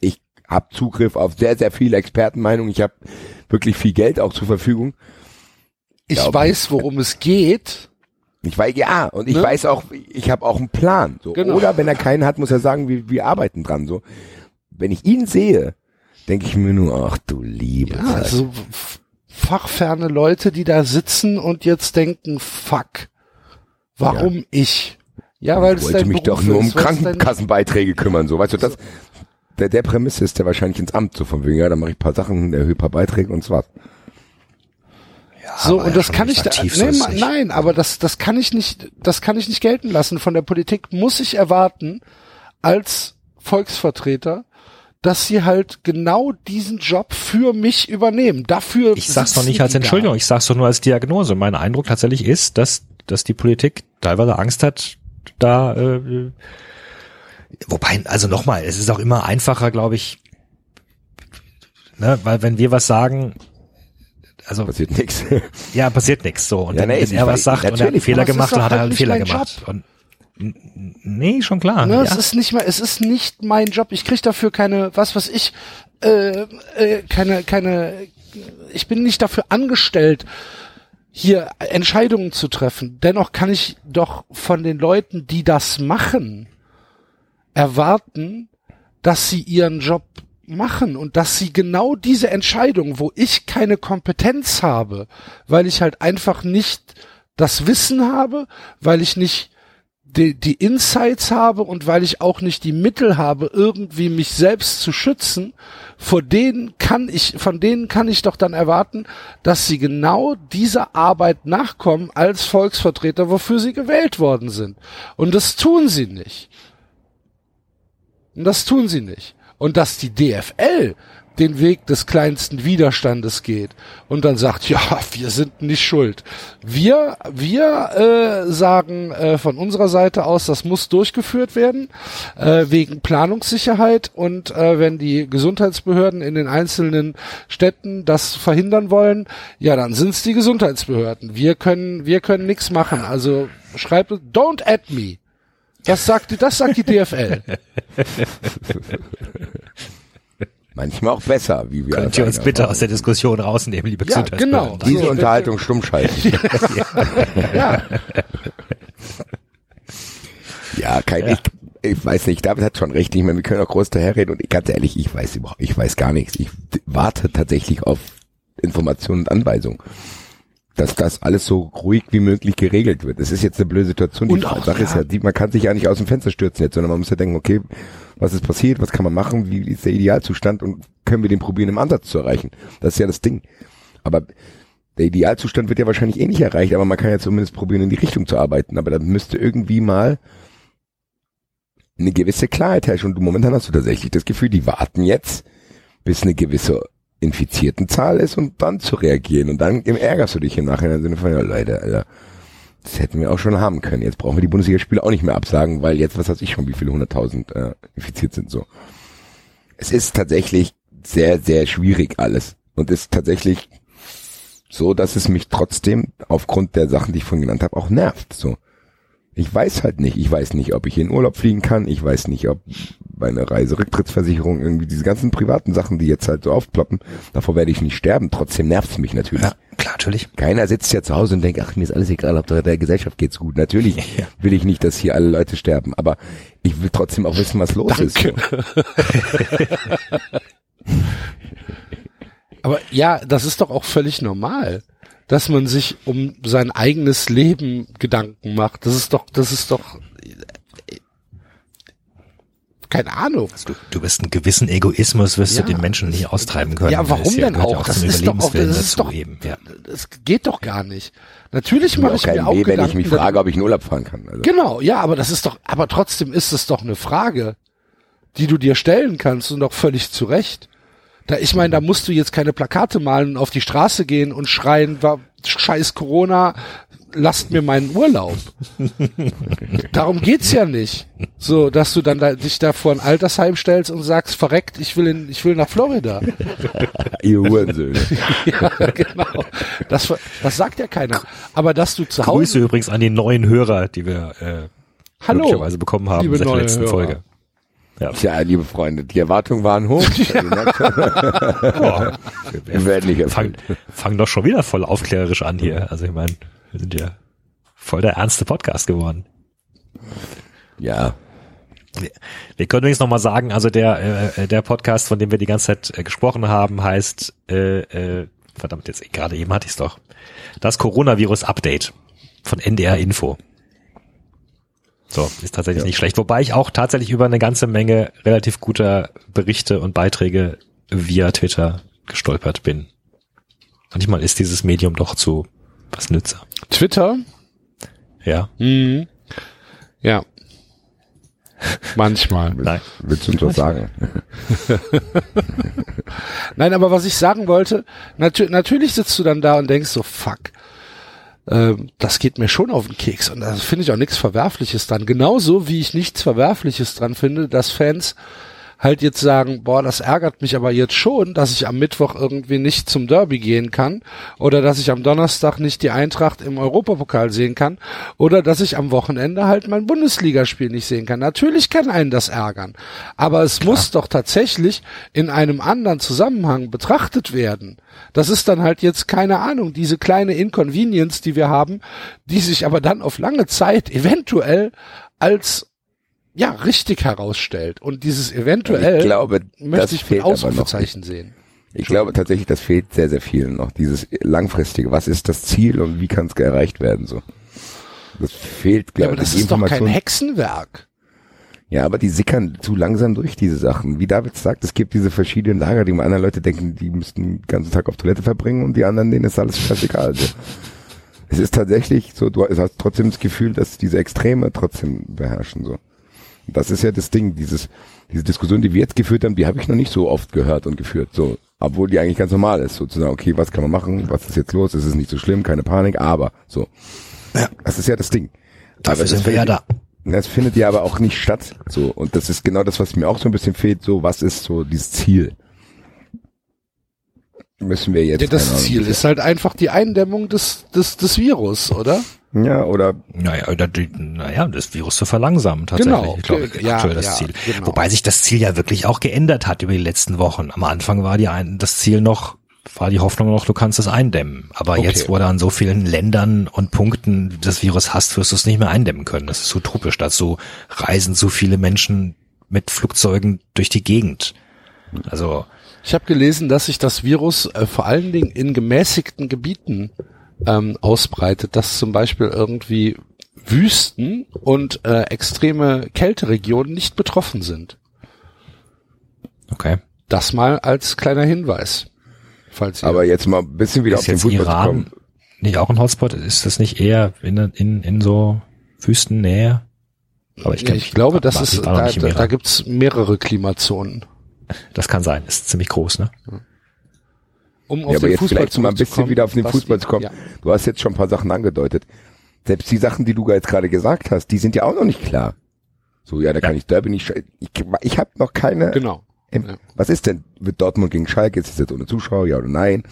ich habe Zugriff auf sehr, sehr viele Expertenmeinungen. Ich habe wirklich viel Geld auch zur Verfügung. Ich Glaub, weiß, worum es geht. Ich weiß, ja, und ich ne? weiß auch, ich habe auch einen Plan. So. Genau. Oder wenn er keinen hat, muss er sagen, wir, wir arbeiten dran. So. Wenn ich ihn sehe, denke ich mir nur, ach du liebe ja, Zeit. Also fachferne Leute, die da sitzen und jetzt denken, fuck, warum ja. ich? Ja, weil ich es wollte mich Beruf doch nur um Krankenkassenbeiträge kümmern, so, weißt du, das, der, der Prämisse ist der wahrscheinlich ins Amt, so von wegen, ja, dann mache ich paar Sachen, erhöhe paar Beiträge und so was. Ja, so, und das kann ich da, nee, nein, aber das, das kann ich nicht, das kann ich nicht gelten lassen. Von der Politik muss ich erwarten, als Volksvertreter, dass sie halt genau diesen Job für mich übernehmen. Dafür. Ich sag's doch nicht als Entschuldigung, ich sag's doch nur als Diagnose. Mein Eindruck tatsächlich ist, dass, dass die Politik teilweise Angst hat, da, äh, wobei, also nochmal, es ist auch immer einfacher, glaube ich, ne, weil wenn wir was sagen, also passiert nichts. Ja, passiert nichts so. Und ja, nee, wenn er was sagt und er hat einen Fehler gemacht, dann hat er halt einen Fehler gemacht. Und Nee, schon klar. Ne, ja. Es ist nicht mal, es ist nicht mein Job. Ich krieg dafür keine, was was ich, äh, äh, keine, keine, ich bin nicht dafür angestellt, hier Entscheidungen zu treffen. Dennoch kann ich doch von den Leuten, die das machen, erwarten, dass sie ihren Job machen und dass sie genau diese Entscheidung, wo ich keine Kompetenz habe, weil ich halt einfach nicht das Wissen habe, weil ich nicht die, die Insights habe und weil ich auch nicht die Mittel habe, irgendwie mich selbst zu schützen, vor denen kann ich, von denen kann ich doch dann erwarten, dass sie genau dieser Arbeit nachkommen als Volksvertreter, wofür sie gewählt worden sind. Und das tun sie nicht. Und das tun sie nicht. Und dass die DFL den Weg des kleinsten Widerstandes geht und dann sagt, ja, wir sind nicht schuld. Wir, wir äh, sagen äh, von unserer Seite aus, das muss durchgeführt werden äh, wegen Planungssicherheit und äh, wenn die Gesundheitsbehörden in den einzelnen Städten das verhindern wollen, ja, dann sind es die Gesundheitsbehörden. Wir können, wir können nichts machen. Also schreibt, don't add me. Das sagt, die, das sagt die DFL. Manchmal auch besser, wie wir Könnt ihr uns bitte aus der Diskussion rausnehmen, liebe Ja, genau. Diese Also, Unterhaltung stumm schalten. ja, Ja, kein, Ich, ich weiß nicht, David hat schon recht, ich meine, wir können auch groß daherreden und ganz ehrlich, ich weiß überhaupt, ich weiß gar nichts. Ich warte tatsächlich auf Informationen und Anweisungen. Dass das alles so ruhig wie möglich geregelt wird. Das ist jetzt eine blöde Situation. Die Und auch, Sache ist ja. ja, die, man kann sich ja nicht aus dem Fenster stürzen jetzt, sondern man muss ja denken, okay, was ist passiert, was kann man machen, wie ist der Idealzustand und können wir den probieren im Ansatz zu erreichen. Das ist ja das Ding. Aber der Idealzustand wird ja wahrscheinlich eh nicht erreicht, aber man kann ja zumindest probieren, in die Richtung zu arbeiten. Aber dann müsste irgendwie mal eine gewisse Klarheit herrschen. Und momentan hast du tatsächlich das Gefühl, die warten jetzt, bis eine gewisse Infiziertenzahl ist und dann zu reagieren. Und dann ärgerst du dich im Nachhinein im Sinne von, ja Leute, Alter, das hätten wir auch schon haben können. Jetzt brauchen wir die Bundesligaspiele auch nicht mehr absagen, weil jetzt, was weiß ich schon, wie viele hunderttausend äh, infiziert sind so. Es ist tatsächlich sehr, sehr schwierig alles. Und ist tatsächlich so, dass es mich trotzdem aufgrund der Sachen, die ich vorhin genannt habe, auch nervt. So. Ich weiß halt nicht. Ich weiß nicht, ob ich in Urlaub fliegen kann. Ich weiß nicht, ob meine Reiserücktrittsversicherung irgendwie diese ganzen privaten Sachen, die jetzt halt so aufploppen, davor werde ich nicht sterben. Trotzdem nervt's mich natürlich. Ja, klar, natürlich. Keiner sitzt ja zu Hause und denkt, ach, mir ist alles egal, ob der, Gesellschaft geht's gut. Natürlich Ja. will ich nicht, dass hier alle Leute sterben, aber ich will trotzdem auch wissen, was los ist. aber ja, das ist doch auch völlig normal, dass man sich um sein eigenes Leben Gedanken macht. Das ist doch, das ist doch, äh, keine Ahnung. Du, du wirst einen gewissen Egoismus, wirst Ja, du den Menschen nicht austreiben können. Ja, warum denn ja auch? Das ist doch auch, das ist doch, eben. Ja. das geht doch gar nicht. Natürlich mache auch ich mir auch weh, wenn ich mich frage, ob ich in Urlaub fahren kann. Also. Genau, ja, aber das ist doch, aber trotzdem ist es doch eine Frage, die du dir stellen kannst und doch völlig zu Recht. Da, ich meine, da musst du jetzt keine Plakate malen und auf die Straße gehen und schreien, wa- scheiß Corona, lasst mir meinen Urlaub. Darum geht's ja nicht. So, dass du dann da, dich da vor ein Altersheim stellst und sagst, verreckt, ich will in, ich will nach Florida. Ihr Hurensöhne. ja, genau. Das, das sagt ja keiner. Aber dass du zu Grüße Hause, übrigens an die neuen Hörer, die wir äh, hallo, glücklicherweise bekommen haben seit der letzten Hörer. Folge. Ja. Tja, liebe Freunde, die Erwartungen waren hoch. Merkt schon, Boah, Wir werden nicht fang, erfüllt. fang doch schon wieder voll aufklärerisch an hier. Also ich meine, wir sind ja voll der ernste Podcast geworden. Ja, Wir können übrigens nochmal sagen, also der, äh, der Podcast, von dem wir die ganze Zeit äh, gesprochen haben, heißt, äh, äh, verdammt, jetzt gerade eben hatte ich es doch, das Coronavirus-Update von NDR Info. So, ist tatsächlich Ja. nicht schlecht. Wobei ich auch tatsächlich über eine ganze Menge relativ guter Berichte und Beiträge via Twitter gestolpert bin. Manchmal ist dieses Medium doch zu was nützer. Twitter, Ja, Mhm. Ja. Manchmal. nein. willst du uns was sagen? Nein, aber was ich sagen wollte, natür natürlich sitzt du dann da und denkst so, fuck, das geht mir schon auf den Keks und da finde ich auch nichts Verwerfliches dran. Genauso wie ich nichts Verwerfliches dran finde, dass Fans halt jetzt sagen, boah, das ärgert mich aber jetzt schon, dass ich am Mittwoch irgendwie nicht zum Derby gehen kann oder dass ich am Donnerstag nicht die Eintracht im Europapokal sehen kann oder dass ich am Wochenende halt mein Bundesligaspiel nicht sehen kann. Natürlich kann einen das ärgern, aber es muss doch tatsächlich in einem anderen Zusammenhang betrachtet werden. Das ist dann halt jetzt keine Ahnung, diese kleine Inconvenience, die wir haben, die sich aber dann auf lange Zeit eventuell als ja, richtig herausstellt. Und dieses eventuell Ich glaube, das möchte ich mit fehlt aber noch. Ausrufezeichen sehen. Ich glaube tatsächlich, das fehlt sehr, sehr vielen noch. Dieses langfristige. Was ist das Ziel und wie kann es erreicht werden? So. Das fehlt, Ja, glaube aber ich. das die ist doch kein Hexenwerk. Ja, aber die sickern zu langsam durch diese Sachen. Wie David sagt, es gibt diese verschiedenen Lager, die andere Leute denken, die müssten den ganzen Tag auf Toilette verbringen und die anderen, denen ist alles scheißegal. Also, es ist tatsächlich so, du hast trotzdem das Gefühl, dass diese Extreme trotzdem beherrschen, so. Das ist ja das Ding, dieses, diese Diskussion, die wir jetzt geführt haben, die habe ich noch nicht so oft gehört und geführt, so. Obwohl die eigentlich ganz normal ist, sozusagen, okay, was kann man machen, was ist jetzt los, es ist nicht so schlimm, keine Panik, aber, so. Ja. Das ist ja das Ding. Dafür Aber sind wir ja da. Das findet ja aber auch nicht statt, so. Und das ist genau das, was mir auch so ein bisschen fehlt, so, was ist so dieses Ziel? Müssen wir jetzt. Ja, das Ziel ist halt einfach die Eindämmung des, des, des Virus, oder? Ja, oder Naja, oder die, naja, das Virus zu verlangsamen tatsächlich. Genau. Ich glaube, Ja, aktuell das ja, Ziel. genau. Wobei sich das Ziel ja wirklich auch geändert hat über die letzten Wochen. Am Anfang war die ein, das Ziel noch, war die Hoffnung noch, du kannst es eindämmen. Aber Okay. jetzt, wo du an so vielen Ländern und Punkten das Virus hast, wirst du es nicht mehr eindämmen können. Das ist utopisch. Dazu reisen so viele Menschen mit Flugzeugen durch die Gegend. Also, Ich habe gelesen, dass sich das Virus äh, vor allen Dingen in gemäßigten Gebieten ähm, ausbreitet, dass zum Beispiel irgendwie Wüsten und äh, extreme Kälteregionen nicht betroffen sind. okay. Das mal als kleiner Hinweis. Falls ihr aber jetzt mal ein bisschen wieder Ist auf den jetzt Fußball zu Iran kommen. nicht auch ein Hotspot? Ist das nicht eher in, in, in so Wüstennähe? Aber ich, Ja, kenn- ich glaube, das ist, da, da, da gibt's mehrere Klimazonen. Das kann sein. Ist ziemlich groß, ne? Um Ja, aber jetzt vielleicht mal ein bisschen wieder auf den Basti. Fußball zu kommen. Ja. Du hast jetzt schon ein paar Sachen angedeutet. Selbst die Sachen, die du jetzt gerade gesagt hast, die sind ja auch noch nicht klar. So, ja, da kann Ja. ich Derby nicht. sch- Ich, ich habe noch keine. Genau. Was ist denn? Wird Dortmund gegen Schalke? Ist es jetzt ohne Zuschauer? Ja oder nein?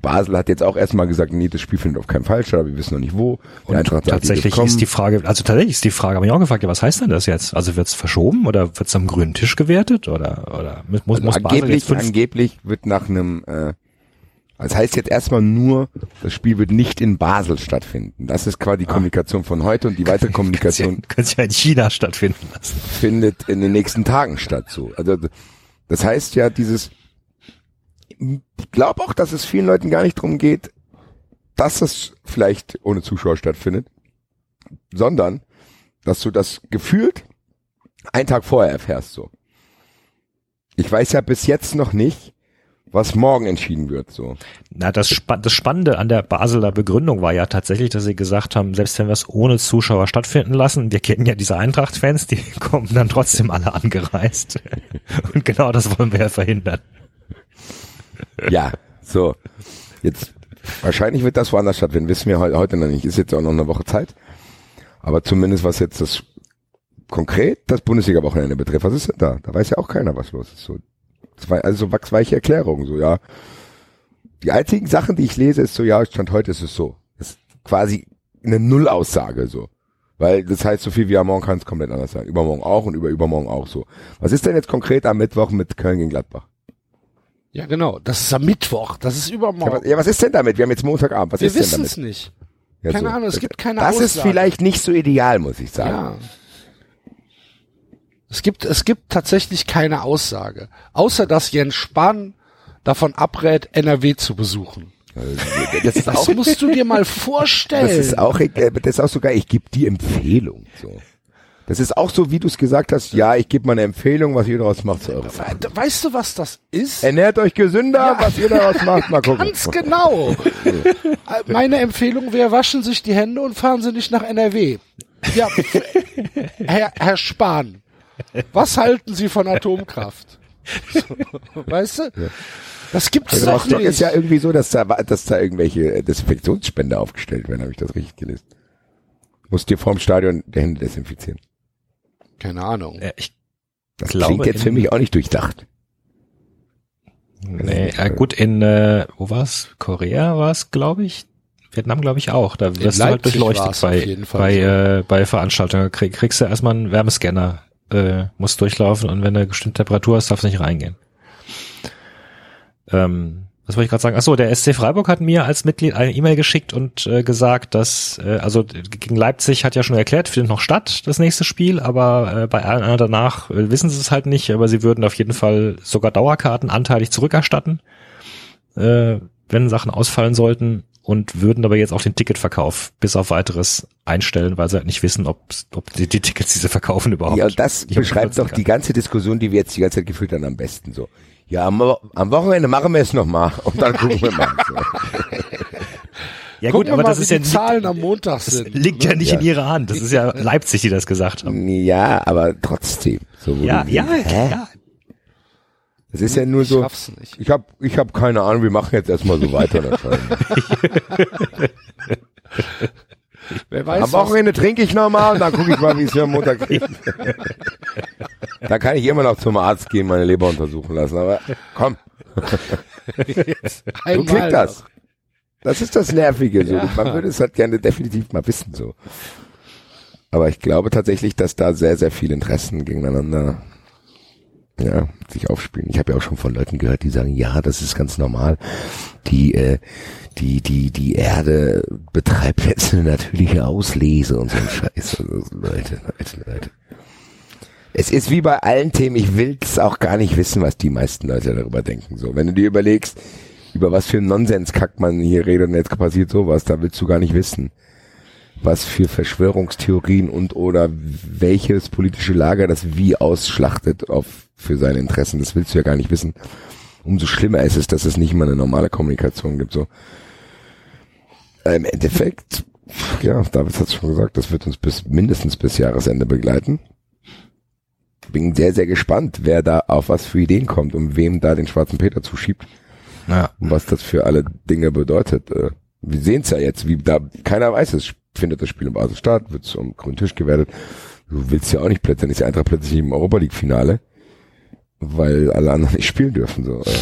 Basel hat jetzt auch erstmal gesagt, nee, das Spiel findet auf keinen Fall statt, aber wir wissen noch nicht wo. Und Eintracht sagt, tatsächlich kommen. ist die Frage, also tatsächlich ist die Frage, habe ich auch gefragt, ja, was heißt denn das jetzt? Also wird's verschoben oder wird's am grünen Tisch gewertet oder oder muss, muss also Basel jetzt angeblich, fünf, angeblich wird nach einem, äh, das heißt jetzt erstmal nur, das Spiel wird nicht in Basel stattfinden. Das ist quasi die Ah. Kommunikation von heute und die weitere Kommunikation könnte ja in China stattfinden lassen. findet in den nächsten Tagen statt. So, also das heißt ja dieses. Ich glaube auch, dass es vielen Leuten gar nicht drum geht, dass es vielleicht ohne Zuschauer stattfindet, sondern dass du das gefühlt einen Tag vorher erfährst. So, ich weiß ja bis jetzt noch nicht, was morgen entschieden wird. So, Na, das, Spa das Spannende an der Basler Begründung war ja tatsächlich, dass sie gesagt haben, selbst wenn wir es ohne Zuschauer stattfinden lassen, wir kennen ja diese Eintracht-Fans, die kommen dann trotzdem alle angereist. Und genau das wollen wir ja verhindern. Ja, so jetzt wahrscheinlich wird das woanders stattfinden. Wissen wir heu- heute noch nicht. Ist jetzt auch noch eine Woche Zeit. Aber zumindest was jetzt das konkret das Bundesliga-Wochenende betrifft, was ist denn da? Da weiß ja auch keiner, was los ist. So, zwei, also so wachsweiche Erklärungen, so, ja. Die einzigen Sachen, die ich lese, ist so, ja, Stand heute ist es so. Das ist quasi eine Nullaussage, so. Weil das heißt, so viel wie am Morgen kann es komplett anders sein. Übermorgen auch und über übermorgen auch so. Was ist denn jetzt konkret am Mittwoch mit Köln gegen Gladbach? Ja, genau. Das ist am Mittwoch. Das ist Ja, übermorgen. was, ja, was ist denn damit? Wir haben jetzt Montagabend. Was Wir ist wissen es nicht. Ja, keine so. Ahnung, es gibt keine Das ist Aussage. vielleicht nicht so ideal, muss ich sagen. Ja. Es gibt, es gibt tatsächlich keine Aussage. Außer, dass Jens Spahn davon abrät, NRW zu besuchen. Das ist Das auch, musst du dir mal vorstellen. das ist auch, äh, das ist auch sogar, ich gebe die Empfehlung, so. Das ist auch so, wie du es gesagt hast, ja, ich gebe mal eine Empfehlung, was ihr daraus macht, zu eurer Sache. Weißt du, was das ist? Ernährt euch gesünder, Ja. was ihr daraus macht, mal gucken. Ganz genau. Äh, Meine Empfehlung wäre, waschen sich die Hände und fahren Sie nicht nach NRW. Ja, Herr, Herr Spahn, was halten Sie von Atomkraft? So, weißt du? Das gibt's Also doch nicht. ist ja irgendwie so, dass da, dass da irgendwelche äh, Desinfektionsspender aufgestellt werden, habe ich das richtig gelesen. Musst dir vorm Stadion die Hände desinfizieren. Keine Ahnung. Ja, ich Das Glaube, klingt jetzt für mich auch nicht durchdacht. Nee, ja, gut, in, äh, wo war's? Korea war's, glaube ich. Vietnam, glaube ich, auch. Da wirst du halt durchleuchtet bei, bei, so. äh, bei Veranstaltungen. Krieg, kriegst du erstmal einen Wärmescanner, äh, musst durchlaufen und wenn du eine bestimmte Temperatur hast, darfst du nicht reingehen. Ähm, was wollte ich gerade sagen? Achso, der SC Freiburg hat mir als Mitglied eine E-Mail geschickt und äh, gesagt, dass, äh, also gegen Leipzig hat ja schon erklärt, findet noch statt, das nächste Spiel, aber äh, bei allen anderen danach äh, wissen sie es halt nicht, aber sie würden auf jeden Fall sogar Dauerkarten anteilig zurückerstatten, äh, wenn Sachen ausfallen sollten und würden aber jetzt auch den Ticketverkauf bis auf weiteres einstellen, weil sie halt nicht wissen, ob, ob die, die Tickets, die sie verkaufen, überhaupt. Ja, und das beschreibt doch die ganze Diskussion, die wir jetzt die ganze Zeit geführt haben, am besten so. Ja, am, am Wochenende machen wir es nochmal und dann gucken wir mal. Ja gut, wir aber mal, das ist die ja nicht- Zahlen am Montag Das sind. liegt ja nicht Ja. in ihrer Hand. Das ist ja Leipzig, die das gesagt haben. Ja, aber trotzdem. So, Ja, ja, hä? ja. Es ist ja nur Ich so, ich hab, ich hab keine Ahnung, wir machen jetzt erstmal so weiter. Wer weiß, Am Wochenende trinke ich nochmal und dann gucke ich mal, wie es mir am Montag geht. da kann ich immer noch zum Arzt gehen, meine Leber untersuchen lassen, aber komm, du kriegst das. Das ist das Nervige. So. Ja. Man würde es halt gerne definitiv mal wissen. so. Aber ich glaube tatsächlich, dass da sehr, sehr viele Interessen gegeneinander ja, sich aufspielen. Ich habe ja auch schon von Leuten gehört, die sagen, ja, das ist ganz normal. Die, äh, die, die, die Erde betreibt jetzt eine natürliche Auslese und so ein Scheiß. Also, Leute, Leute, Leute. Es ist wie bei allen Themen, ich will's auch gar nicht wissen, was die meisten Leute darüber denken. So, wenn du dir überlegst, über was für einen Nonsenskack man hier redet und jetzt passiert sowas, da willst du gar nicht wissen, was für Verschwörungstheorien und oder welches politische Lager das wie ausschlachtet auf für seine Interessen. Das willst du ja gar nicht wissen. Umso schlimmer ist es, dass es nicht mal eine normale Kommunikation gibt. So Äh, im Endeffekt, ja, David hat es schon gesagt, das wird uns bis mindestens bis Jahresende begleiten. Bin sehr, sehr gespannt, wer da auf was für Ideen kommt und wem da den schwarzen Peter zuschiebt Ja. und was das für alle Dinge bedeutet. Äh, Wir sehen es ja jetzt, wie da keiner weiß es. Findet das Spiel im Basel statt, wird zum grünen Tisch gewertet. Du willst ja auch nicht plötzlich, ist Eintracht plötzlich im Europa League Finale, weil alle anderen nicht spielen dürfen. So.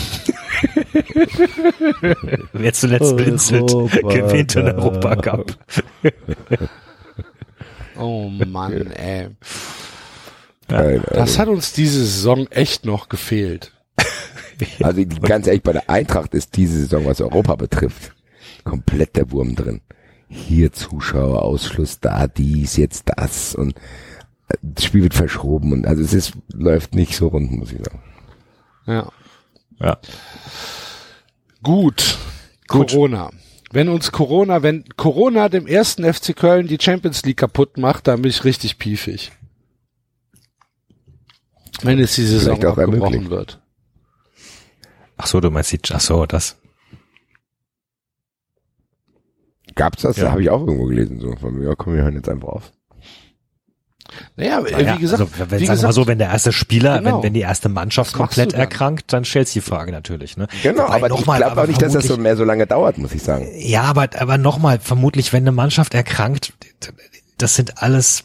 Wer zuletzt blinzelt, Europa gewinnt den Europacup. Oh Mann, ey. Keine Das Ahnung. hat uns diese Saison echt noch gefehlt. Also ganz ehrlich, bei der Eintracht ist diese Saison, was Europa betrifft, komplett der Wurm drin. Hier Zuschauer, Ausschluss, da dies, jetzt das und das Spiel wird verschoben und also es ist, läuft nicht so rund, muss ich sagen. Ja. Ja. Gut. Gut. Corona. Wenn uns Corona, wenn Corona dem ersten FC Köln die Champions League kaputt macht, dann bin ich richtig piefig. Wenn es die Saison Vielleicht auch abgebrochen ermöglicht. wird. Ach so, du meinst die, ach so, das. Gab's das? Ja. Da habe ich auch irgendwo gelesen. So, von mir, ja, komm, wir hören jetzt einfach auf. Naja, Naja, wie gesagt, also, wenn, wie sagen wir mal gesagt, so, wenn der erste Spieler, Genau. wenn, wenn die erste Mannschaft komplett dann? erkrankt, dann stellt sich die Frage natürlich, ne? Genau, Wobei aber ich nochmal, glaube aber auch nicht, dass das so mehr so lange dauert, muss ich sagen. Ja, aber, aber nochmal, vermutlich, wenn eine Mannschaft erkrankt, das sind alles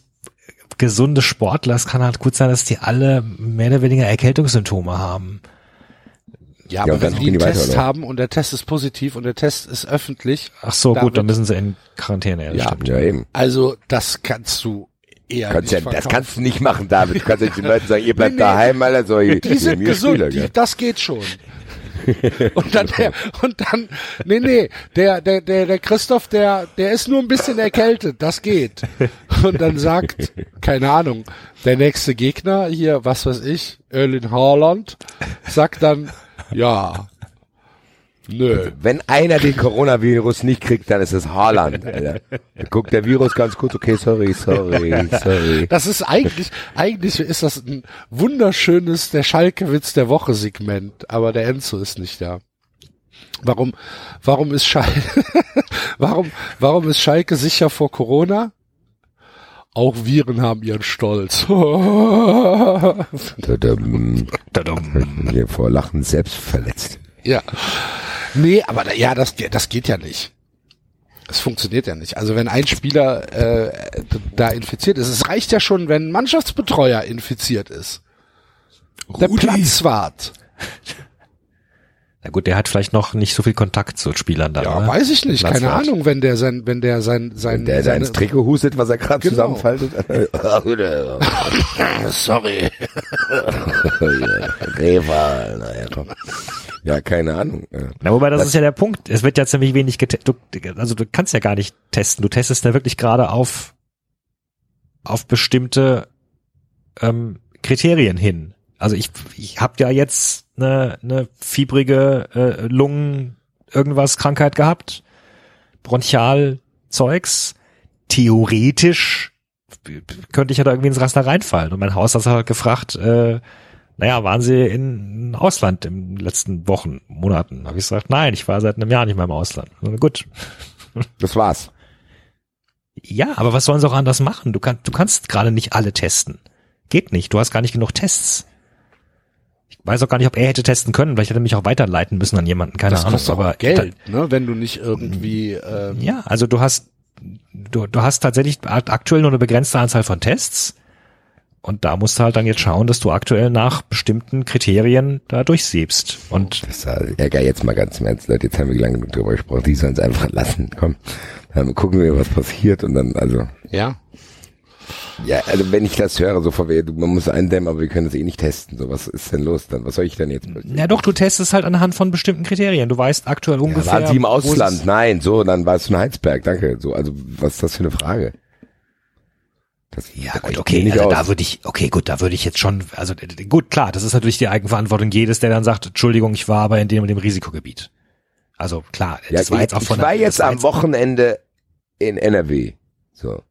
gesunde Sportler. Es kann halt gut sein, dass die alle mehr oder weniger Erkältungssymptome haben. ja, Ja, aber wenn die einen die weiter, Test oder? haben und der Test ist positiv und der Test ist öffentlich, Ach so, Da gut, dann müssen sie in Quarantäne. Ja, Ja. stimmt. Ja, eben. also das kannst du eher Kannst ja, nicht das verkaufen. kannst du nicht machen, David. Du kannst ja nicht den Leuten sagen, ihr bleibt Nee, daheim, Alter, so, Die sind gesund, Spieler, die, das geht schon. Und dann der, und dann, nee, nee, der, der, der, der Christoph, der, der ist nur ein bisschen erkältet, das geht. Und dann sagt, keine Ahnung, der nächste Gegner hier, was weiß ich, Erling Haaland, sagt dann, ja, nö. Wenn einer den Coronavirus nicht kriegt, dann ist es Haaland, Alter. Dann guckt der Virus ganz kurz, okay, sorry, sorry, sorry. Das ist eigentlich, eigentlich ist das ein wunderschönes, der Schalke-Witz der Woche Segment, aber der Enzo ist nicht da. Warum, warum ist Schalke, warum, warum ist Schalke sicher vor Corona? Auch Viren haben ihren Stolz. Tadam. Tadam. Hier vor Lachen selbst verletzt. Ja. Nee, aber da, ja, das, das geht ja nicht. Es funktioniert ja nicht. Also wenn ein Spieler äh, da infiziert ist, es reicht ja schon, wenn ein Mannschaftsbetreuer infiziert ist. Der Rudi. Platzwart. Na gut, der hat vielleicht noch nicht so viel Kontakt zu Spielern da. Ja, ne? weiß ich nicht, keine. Ahnung, wenn der sein, wenn der sein, sein, Wenn der da seine, ins Trikot hustet, was er gerade Genau. zusammenfaltet. sorry. Reval, naja, komm. Ja, keine Ahnung. Ja. Na, wobei das Was- ist ja der Punkt. Es wird ja ziemlich wenig getestet. Also du kannst ja gar nicht testen. Du testest ja wirklich gerade auf auf bestimmte ähm, Kriterien hin. Also ich ich habe ja jetzt eine, eine fiebrige äh, Lungen irgendwas Krankheit gehabt, Bronchialzeugs. Theoretisch könnte ich ja da irgendwie ins Raster reinfallen. Und mein Hausarzt hat halt gefragt, äh, naja, waren Sie in Ausland in den letzten Wochen, Monaten? Habe ich gesagt, nein, ich war seit einem Jahr nicht mehr im Ausland. Gut, Das war's. Ja, aber was sollen sie auch anders machen? Du, kannst, du kannst gerade nicht alle testen. Geht nicht. Du hast gar nicht genug Tests. Ich weiß auch gar nicht, ob er hätte testen können. Vielleicht hätte er mich auch weiterleiten müssen an jemanden. Keine das Ahnung. kostet aber Geld, ne? Wenn du nicht irgendwie. Ähm ja, also du hast du, du hast tatsächlich aktuell nur eine begrenzte Anzahl von Tests. Und da musst du halt dann jetzt schauen, dass du aktuell nach bestimmten Kriterien da durchsiebst. Und das ärger jetzt mal ganz im Ernst, Leute. Jetzt haben wir lange genug drüber gesprochen. Die sollen es einfach lassen. Komm, dann gucken wir, was passiert und dann, also. Ja. Ja, also wenn ich das höre, so von man muss eindämmen, aber wir können das eh nicht testen. So, was ist denn los dann? Was soll ich denn jetzt? Ja doch, du testest halt anhand von bestimmten Kriterien. Du weißt aktuell ungefähr. Ja, waren sie im Ausland? Nein, so, dann war es ein Heizberg, danke. So, also was ist das für eine Frage? Das ja gut, okay, also aus. da würde ich, okay, gut, da würde ich jetzt schon, also gut, klar, das ist natürlich die Eigenverantwortung jedes, der dann sagt, Entschuldigung, ich war aber in dem und dem Risikogebiet. Also klar, das ja, war jetzt auch von. Ich war jetzt am Wochenende in NRW. So.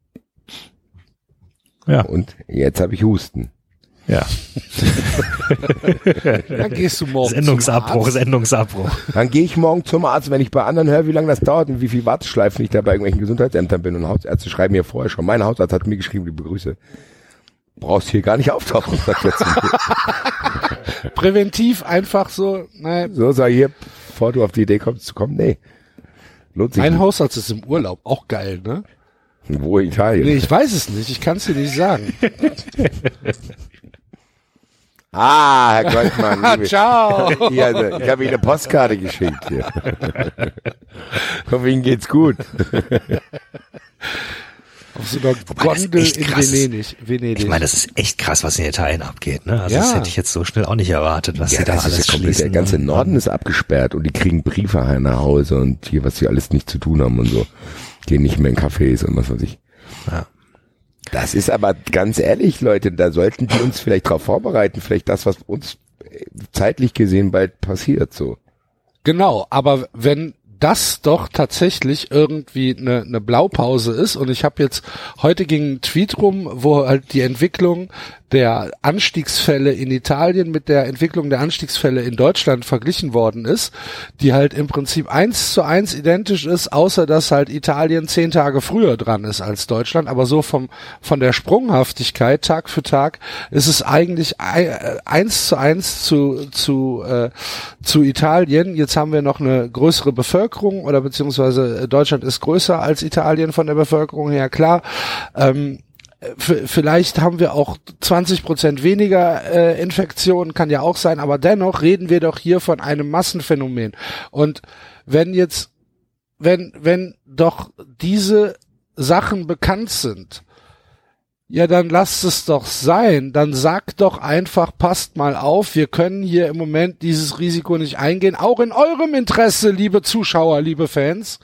Ja. Und jetzt habe ich Husten. Ja. Dann gehst du morgen. Sendungsabbruch, Sendungsabbruch. Dann gehe ich morgen zum Arzt, wenn ich bei anderen höre, wie lange das dauert und wie viel Warteschleifen ich da bei irgendwelchen Gesundheitsämtern bin und Hausärzte schreiben mir vorher schon. Mein Hausarzt hat mir geschrieben, liebe Grüße. Brauchst hier gar nicht auftauchen. Präventiv einfach so, nein. So sag ich hier, bevor du auf die Idee kommst zu kommen, nee. Lohnt sich mein nicht. Hausarzt ist im Urlaub, auch geil, ne? Wo Italien? Nee, ich weiß es nicht, ich kann es dir nicht sagen. ah, Herr Goldmann. Ciao. Ja, also, ich habe Ihnen eine Postkarte geschickt hier. ich hoffe, Ihnen geht's gut. Auf so einer Gondel in Venedig. Venedig. Ich meine, das ist echt krass, was in Italien abgeht. Ne? Also ja. das hätte ich jetzt so schnell auch nicht erwartet, was ja, sie da alles ja schließen. Der ganze ne? Norden ist abgesperrt und die kriegen Briefe nach Hause und hier, was sie alles nicht zu tun haben und so gehen nicht mehr in Cafés und was weiß ich. Ja. Das ist aber ganz ehrlich, Leute, da sollten die uns vielleicht darauf vorbereiten, vielleicht das, was uns zeitlich gesehen bald passiert, so. Genau, aber wenn das doch tatsächlich irgendwie eine, eine Blaupause ist. Und ich habe jetzt heute ging ein Tweet rum, wo halt die Entwicklung der Anstiegsfälle in Italien mit der Entwicklung der Anstiegsfälle in Deutschland verglichen worden ist, die halt im Prinzip eins zu eins identisch ist, außer dass halt Italien zehn Tage früher dran ist als Deutschland. Aber so vom von der Sprunghaftigkeit Tag für Tag ist es eigentlich äh, eins zu eins zu zu äh, zu Italien. Jetzt haben wir noch eine größere Bevölkerung oder beziehungsweise Deutschland ist größer als Italien von der Bevölkerung her. Klar. Ähm, vielleicht haben wir auch 20 Prozent weniger äh, Infektionen, kann ja auch sein, aber dennoch reden wir doch hier von einem Massenphänomen. Und wenn jetzt, wenn, wenn doch diese Sachen bekannt sind, ja, dann lasst es doch sein. Dann sagt doch einfach, passt mal auf, wir können hier im Moment dieses Risiko nicht eingehen. Auch in eurem Interesse, liebe Zuschauer, liebe Fans,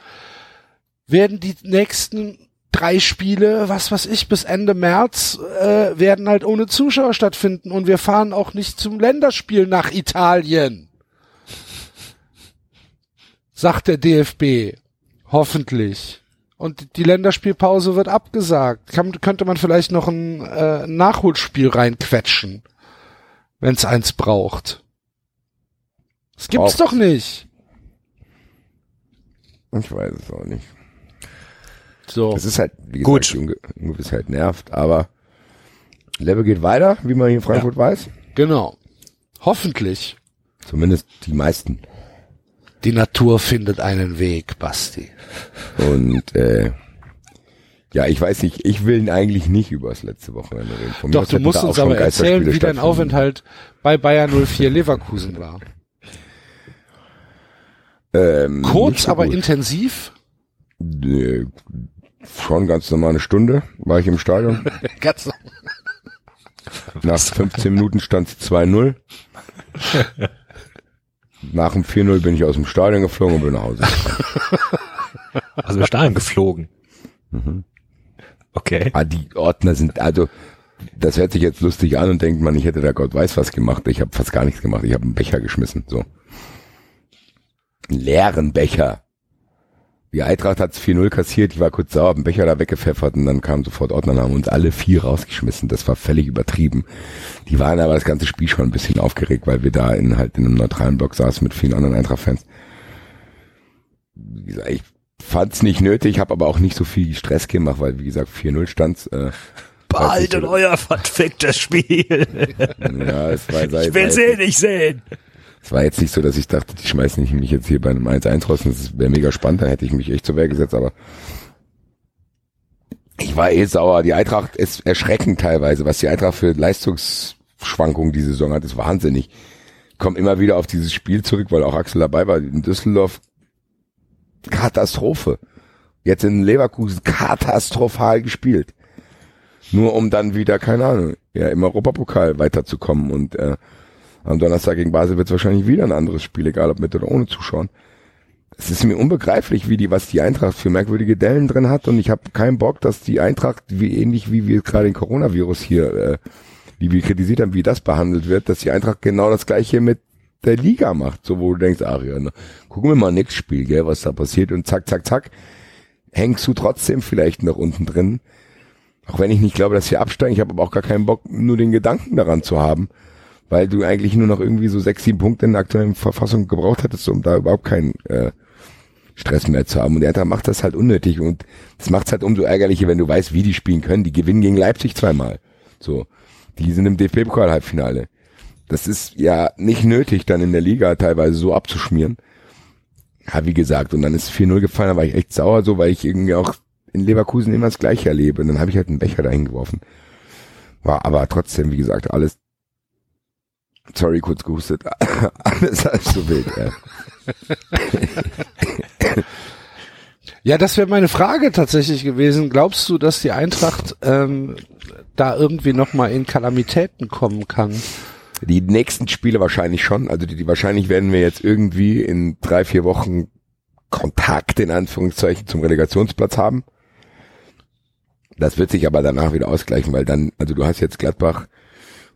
werden die nächsten drei Spiele, was weiß ich, bis Ende März äh, werden halt ohne Zuschauer stattfinden und wir fahren auch nicht zum Länderspiel nach Italien. Sagt der DFB. Hoffentlich. Und die Länderspielpause wird abgesagt. Kann, könnte man vielleicht noch ein äh, Nachholspiel reinquetschen, wenn es eins braucht. Das gibt's Braucht's. doch nicht. Ich weiß es auch nicht. So. Es ist halt, wie gesagt, Gut. die Ungewissheit nervt, aber Level geht weiter, wie man hier in Frankfurt ja. weiß. Genau. Hoffentlich. Zumindest die meisten. Die Natur findet einen Weg, Basti. Und äh, ja, ich weiß nicht, ich will eigentlich nicht über das letzte Wochenende reden. Von Doch, du musst uns aber erzählen, wie dein Aufenthalt bei Bayern 04 Leverkusen war. Ähm, Kurz, so aber gut. intensiv? Äh, schon ganz normal eine Stunde war ich im Stadion. ganz Nach 15 Minuten stand es 2-0. Nach dem 4-0 bin ich aus dem Stadion geflogen und bin nach Hause Also im Stadion geflogen. Mhm. Okay. Ah, die Ordner sind, also das hört sich jetzt lustig an und denkt man, ich hätte da Gott weiß was gemacht. Ich habe fast gar nichts gemacht. Ich habe einen Becher geschmissen. So. Einen leeren Becher. Die Eintracht hat 4-0 kassiert, ich war kurz sauer, einen Becher da weggepfeffert und dann kamen sofort Ordner und haben uns alle vier rausgeschmissen. Das war völlig übertrieben. Die waren aber das ganze Spiel schon ein bisschen aufgeregt, weil wir da in halt in einem neutralen Block saßen mit vielen anderen Eintracht-Fans. Wie gesagt, ich fand's nicht nötig, habe aber auch nicht so viel Stress gemacht, weil wie gesagt 4-0 stand's. Äh, Behaltet euer verficktes Spiel. ja, es war, ich will's eh nicht sehen. Es war jetzt nicht so, dass ich dachte, die schmeißen mich jetzt hier bei einem 1-1 raus. Das wäre mega spannend, dann hätte ich mich echt zur Wehr gesetzt, aber ich war eh sauer. Die Eintracht ist erschreckend teilweise, was die Eintracht für Leistungsschwankungen die Saison hat, ist wahnsinnig. Ich komme immer wieder auf dieses Spiel zurück, weil auch Axel dabei war. In Düsseldorf Katastrophe. Jetzt in Leverkusen katastrophal gespielt. Nur um dann wieder, keine Ahnung, ja, im Europapokal weiterzukommen. Und äh, am Donnerstag gegen Basel wird es wahrscheinlich wieder ein anderes Spiel, egal ob mit oder ohne Zuschauern. Es ist mir unbegreiflich, wie die, was die Eintracht für merkwürdige Dellen drin hat. Und ich habe keinen Bock, dass die Eintracht, wie ähnlich wie wir gerade den Coronavirus hier, äh, wie wir kritisiert haben, wie das behandelt wird, dass die Eintracht genau das gleiche mit der Liga macht. So, wo du denkst, ach ja, ne, gucken wir mal nix Spiel, gell, was da passiert. Und zack, zack, zack, hängst du trotzdem vielleicht noch unten drin. Auch wenn ich nicht glaube, dass wir absteigen, ich habe aber auch gar keinen Bock, nur den Gedanken daran zu haben, weil du eigentlich nur noch irgendwie so sechs, sieben Punkte in der aktuellen Verfassung gebraucht hättest, um da überhaupt keinen äh, Stress mehr zu haben. Und Eintracht macht das halt unnötig und das macht es halt umso ärgerlicher, wenn du weißt, wie die spielen können. Die gewinnen gegen Leipzig zweimal. So. Die sind im DFB-Pokal-Halbfinale. Das ist ja nicht nötig, dann in der Liga teilweise so abzuschmieren. Ja, wie gesagt, und dann ist 4-0 gefallen, da war ich echt sauer so, weil ich irgendwie auch in Leverkusen immer das Gleiche erlebe. Und dann habe ich halt einen Becher dahin geworfen. War aber trotzdem, wie gesagt, alles, sorry, kurz gehustet, alles als so wild, ja. Ja, das wäre meine Frage tatsächlich gewesen. Glaubst du, dass die Eintracht ähm, da irgendwie nochmal in Kalamitäten kommen kann? Die nächsten Spiele wahrscheinlich schon. Also die, die wahrscheinlich werden wir jetzt irgendwie in drei, vier Wochen Kontakt in Anführungszeichen zum Relegationsplatz haben. Das wird sich aber danach wieder ausgleichen, weil dann, also du hast jetzt Gladbach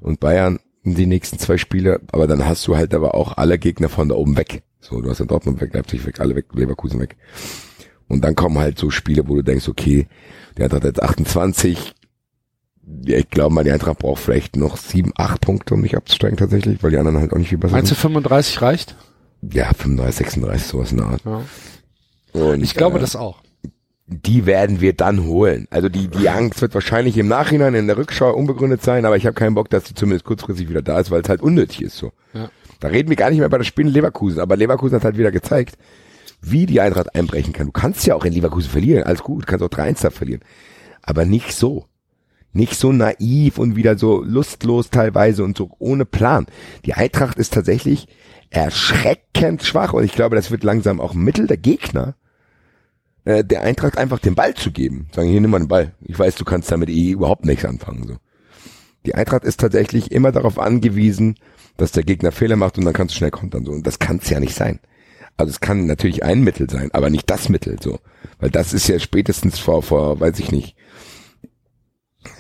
und Bayern die nächsten zwei Spiele, aber dann hast du halt aber auch alle Gegner von da oben weg. So, du hast ja Dortmund weg, Leipzig weg, alle weg, Leverkusen weg. Und dann kommen halt so Spiele, wo du denkst, okay, der hat jetzt 28, ja, ich glaube mal, die Eintracht braucht vielleicht noch sieben, acht Punkte, um nicht abzusteigen tatsächlich, weil die anderen halt auch nicht viel besser Meinst sind. Meinst du 35 reicht? Ja, 35, 36, sowas in der Art. Ja. Und, ich glaube äh, das auch. Die werden wir dann holen. Also die, die Angst wird wahrscheinlich im Nachhinein in der Rückschau unbegründet sein, aber ich habe keinen Bock, dass die zumindest kurzfristig wieder da ist, weil es halt unnötig ist so. Ja. Da reden wir gar nicht mehr bei der Spiel Leverkusen, aber Leverkusen hat halt wieder gezeigt, wie die Eintracht einbrechen kann. Du kannst ja auch in Leverkusen verlieren, alles gut, du kannst auch 3-1 da verlieren. Aber nicht so nicht so naiv und wieder so lustlos teilweise und so ohne Plan. Die Eintracht ist tatsächlich erschreckend schwach und ich glaube, das wird langsam auch Mittel der Gegner, äh, der Eintracht einfach den Ball zu geben. Sagen, hier nimm mal den Ball. Ich weiß, du kannst damit eh überhaupt nichts anfangen. So. Die Eintracht ist tatsächlich immer darauf angewiesen, dass der Gegner Fehler macht und dann kannst du schnell kontern. So. Und das kann es ja nicht sein. Also es kann natürlich ein Mittel sein, aber nicht das Mittel. So, Weil das ist ja spätestens vor, vor, weiß ich nicht,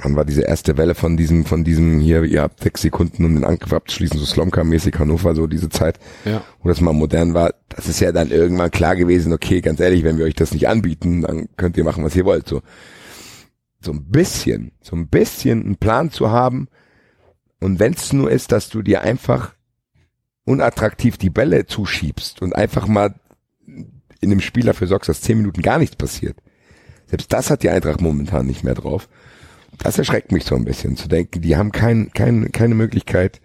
wann war diese erste Welle von diesem, von diesem hier, ihr habt sechs Sekunden, um den Angriff abzuschließen, so Slomka-mäßig Hannover, so diese Zeit, ja. wo das mal modern war, das ist ja dann irgendwann klar gewesen, okay, ganz ehrlich, wenn wir euch das nicht anbieten, dann könnt ihr machen, was ihr wollt, so. So ein bisschen, so ein bisschen einen Plan zu haben, und wenn es nur ist, dass du dir einfach unattraktiv die Bälle zuschiebst und einfach mal in dem Spiel dafür sorgst, dass zehn Minuten gar nichts passiert. Selbst das hat die Eintracht momentan nicht mehr drauf das erschreckt mich so ein bisschen zu denken, die haben kein, kein, keine Möglichkeit,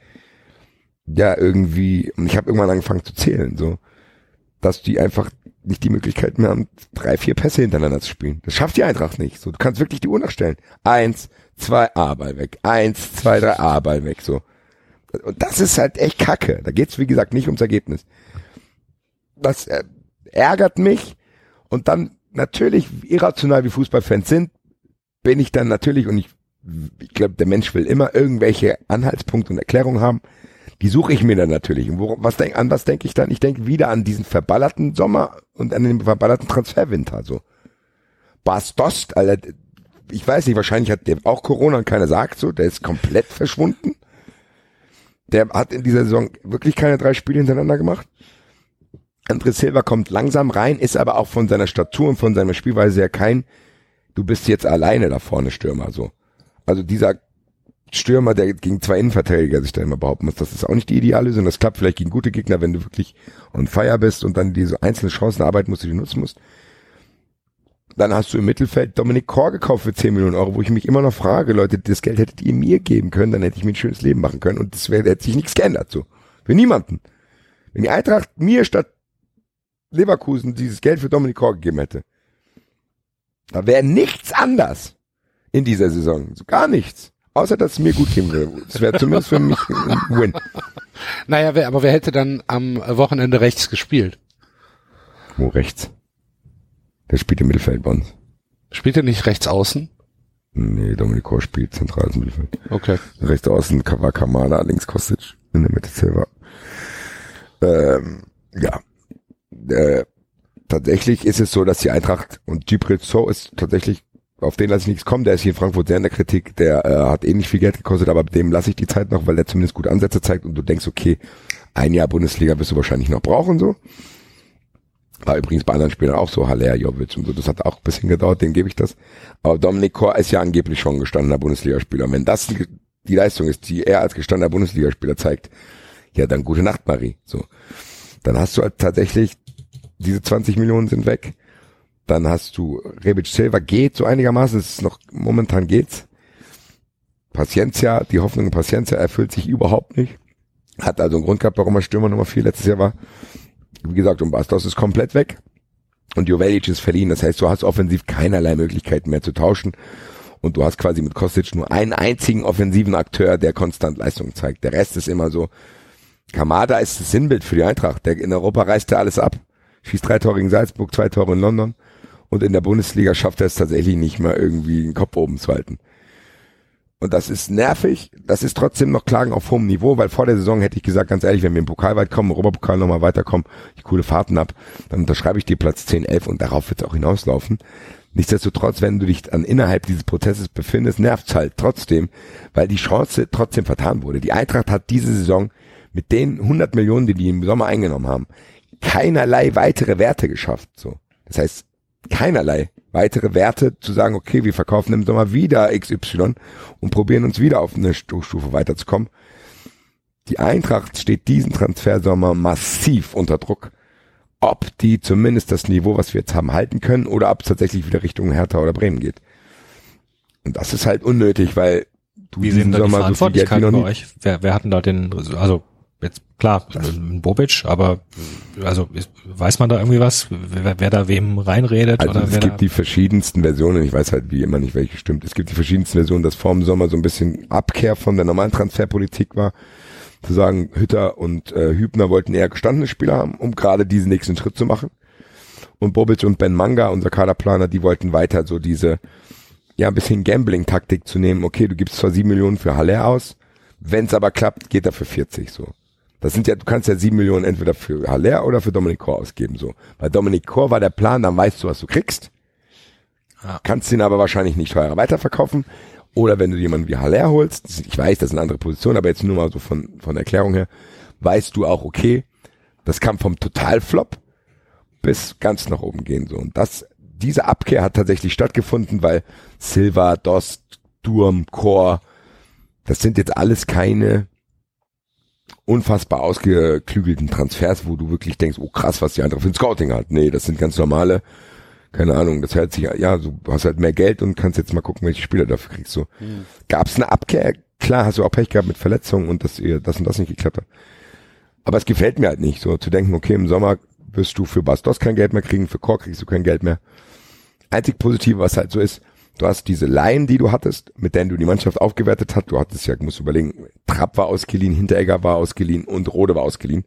ja, irgendwie, und ich habe irgendwann angefangen zu zählen, so, dass die einfach nicht die Möglichkeit mehr haben, drei, vier Pässe hintereinander zu spielen. Das schafft die Eintracht nicht. So, du kannst wirklich die Uhr nachstellen. Eins, zwei, A-Ball weg. Eins, zwei, drei, A-Ball weg. So. Und das ist halt echt kacke. Da geht's, wie gesagt, nicht ums Ergebnis. Das äh, ärgert mich. Und dann natürlich, irrational wie Fußballfans sind, bin ich dann natürlich, und ich, ich glaube, der Mensch will immer irgendwelche Anhaltspunkte und Erklärungen haben, die suche ich mir dann natürlich. Und wo, was denk, an was denke ich dann? Ich denke wieder an diesen verballerten Sommer und an den verballerten Transferwinter. So. Bas Alter, ich weiß nicht, wahrscheinlich hat der auch Corona und keiner sagt so, der ist komplett verschwunden. Der hat in dieser Saison wirklich keine drei Spiele hintereinander gemacht. André Silva kommt langsam rein, ist aber auch von seiner Statur und von seiner Spielweise ja kein du bist jetzt alleine da vorne Stürmer, so. Also dieser Stürmer, der gegen zwei Innenverteidiger sich da immer behaupten muss, das ist auch nicht die ideale Lösung. Das klappt vielleicht gegen gute Gegner, wenn du wirklich on fire bist und dann diese einzelnen Chancen arbeiten musst, die du nutzen musst. Dann hast du im Mittelfeld Dominik Kor gekauft für 10 Millionen Euro, wo ich mich immer noch frage, Leute, das Geld hättet ihr mir geben können, dann hätte ich mir ein schönes Leben machen können und das wäre, hätte sich nichts geändert, so. Für niemanden. Wenn die Eintracht mir statt Leverkusen dieses Geld für Dominik Kor gegeben hätte, da wäre nichts anders in dieser Saison. So gar nichts. Außer, dass es mir gut gehen würde. Das wäre zumindest für mich ein Win. Naja, wer, aber wer hätte dann am Wochenende rechts gespielt? Wo rechts? Der spielt im Mittelfeld bei uns. Spielt er nicht rechts außen? Nee, Dominik Kor spielt zentrales Mittelfeld. Okay. Rechts außen war Kamada, links Kostic, in der Mitte Silva. Ähm, ja. Äh, tatsächlich ist es so, dass die Eintracht und Gibril So ist tatsächlich, auf den lasse ich nichts kommen, der ist hier in Frankfurt sehr in der Kritik, der äh, hat nicht viel Geld gekostet, aber dem lasse ich die Zeit noch, weil der zumindest gute Ansätze zeigt und du denkst, okay, ein Jahr Bundesliga wirst du wahrscheinlich noch brauchen, so. War übrigens bei anderen Spielern auch so, Haller, Jovic und so, das hat auch ein bisschen gedauert, dem gebe ich das. Aber Dominik Kor ist ja angeblich schon gestandener Bundesligaspieler. Wenn das die, die Leistung ist, die er als gestandener Bundesligaspieler zeigt, ja, dann gute Nacht, Marie. So. Dann hast du halt tatsächlich, diese 20 Millionen sind weg. Dann hast du Rebic Silva geht so einigermaßen, es ist noch, momentan geht's. Paciencia, die Hoffnung in Paciencia erfüllt sich überhaupt nicht. Hat also einen Grund gehabt, warum er Stürmer Nummer 4 letztes Jahr war. Wie gesagt, und Bastos ist komplett weg. Und Jovelic ist verliehen. Das heißt, du hast offensiv keinerlei Möglichkeiten mehr zu tauschen. Und du hast quasi mit Kostic nur einen einzigen offensiven Akteur, der konstant Leistung zeigt. Der Rest ist immer so, Kamada ist das Sinnbild für die Eintracht. Der, in Europa reißt er alles ab. Schießt drei Tore gegen Salzburg, zwei Tore in London. Und in der Bundesliga schafft er es tatsächlich nicht mal irgendwie den Kopf oben zu halten. Und das ist nervig. Das ist trotzdem noch Klagen auf hohem Niveau, weil vor der Saison hätte ich gesagt, ganz ehrlich, wenn wir im Pokal weit kommen, Europapokal nochmal weiterkommen, die coole Fahrten ab, dann unterschreibe ich dir Platz 10, 11 und darauf wird es auch hinauslaufen. Nichtsdestotrotz, wenn du dich dann innerhalb dieses Prozesses befindest, nervt's halt trotzdem, weil die Chance trotzdem vertan wurde. Die Eintracht hat diese Saison mit den 100 Millionen, die die im Sommer eingenommen haben, keinerlei weitere Werte geschafft. So, das heißt keinerlei weitere Werte zu sagen, okay, wir verkaufen im Sommer wieder XY und probieren uns wieder auf eine Stufe weiterzukommen. Die Eintracht steht diesen Transfersommer massiv unter Druck, ob die zumindest das Niveau, was wir jetzt haben, halten können oder ob es tatsächlich wieder Richtung Hertha oder Bremen geht. Und das ist halt unnötig, weil du Wie sehen da die Verantwortlichkeiten so bei euch? Wer, wer hatten da den, also jetzt klar, Bobic, aber also weiß man da irgendwie was, wer, wer da wem reinredet? Also oder es gibt die verschiedensten Versionen, ich weiß halt wie immer nicht, welche stimmt. Es gibt die verschiedensten Versionen, dass vor dem Sommer so ein bisschen Abkehr von der normalen Transferpolitik war. Zu sagen, Hütter und äh, Hübner wollten eher gestandene Spieler haben, um gerade diesen nächsten Schritt zu machen. Und Bobic und Ben Manga, unser Kaderplaner, die wollten weiter so diese, ja, ein bisschen Gambling-Taktik zu nehmen. Okay, du gibst zwar sieben Millionen für Haller aus, wenn es aber klappt, geht er für 40 so. Das sind ja, du kannst ja sieben Millionen entweder für Haller oder für Dominik Kor ausgeben, so. Bei Dominik Kor war der Plan, dann weißt du, was du kriegst. Ja. Kannst ihn aber wahrscheinlich nicht teurer weiterverkaufen. Oder wenn du jemanden wie Haller holst, ich weiß, das ist eine andere Position, aber jetzt nur mal so von, von der Erklärung her, weißt du auch, okay, das kann vom Totalflop bis ganz nach oben gehen, so. Und das, diese Abkehr hat tatsächlich stattgefunden, weil Silva, Dost, Durm, Chor, das sind jetzt alles keine unfassbar ausgeklügelten Transfers, wo du wirklich denkst, oh krass, was die andere für ein Scouting hat. Nee, das sind ganz normale, keine Ahnung, das hält sich, ja, so, du hast halt mehr Geld und kannst jetzt mal gucken, welche Spieler dafür kriegst. So. Mhm. Gab es eine Abkehr? Klar, hast du auch Pech gehabt mit Verletzungen und dass ihr das und das nicht geklappt hat. Aber es gefällt mir halt nicht, so zu denken, okay, im Sommer wirst du für Bastos kein Geld mehr kriegen, für Chor kriegst du kein Geld mehr. Einzig Positive, was halt so ist, Du hast diese Laien, die du hattest, mit denen du die Mannschaft aufgewertet hast. Du hattest ja, musst überlegen, Trapp war ausgeliehen, Hinteregger war ausgeliehen und Rode war ausgeliehen.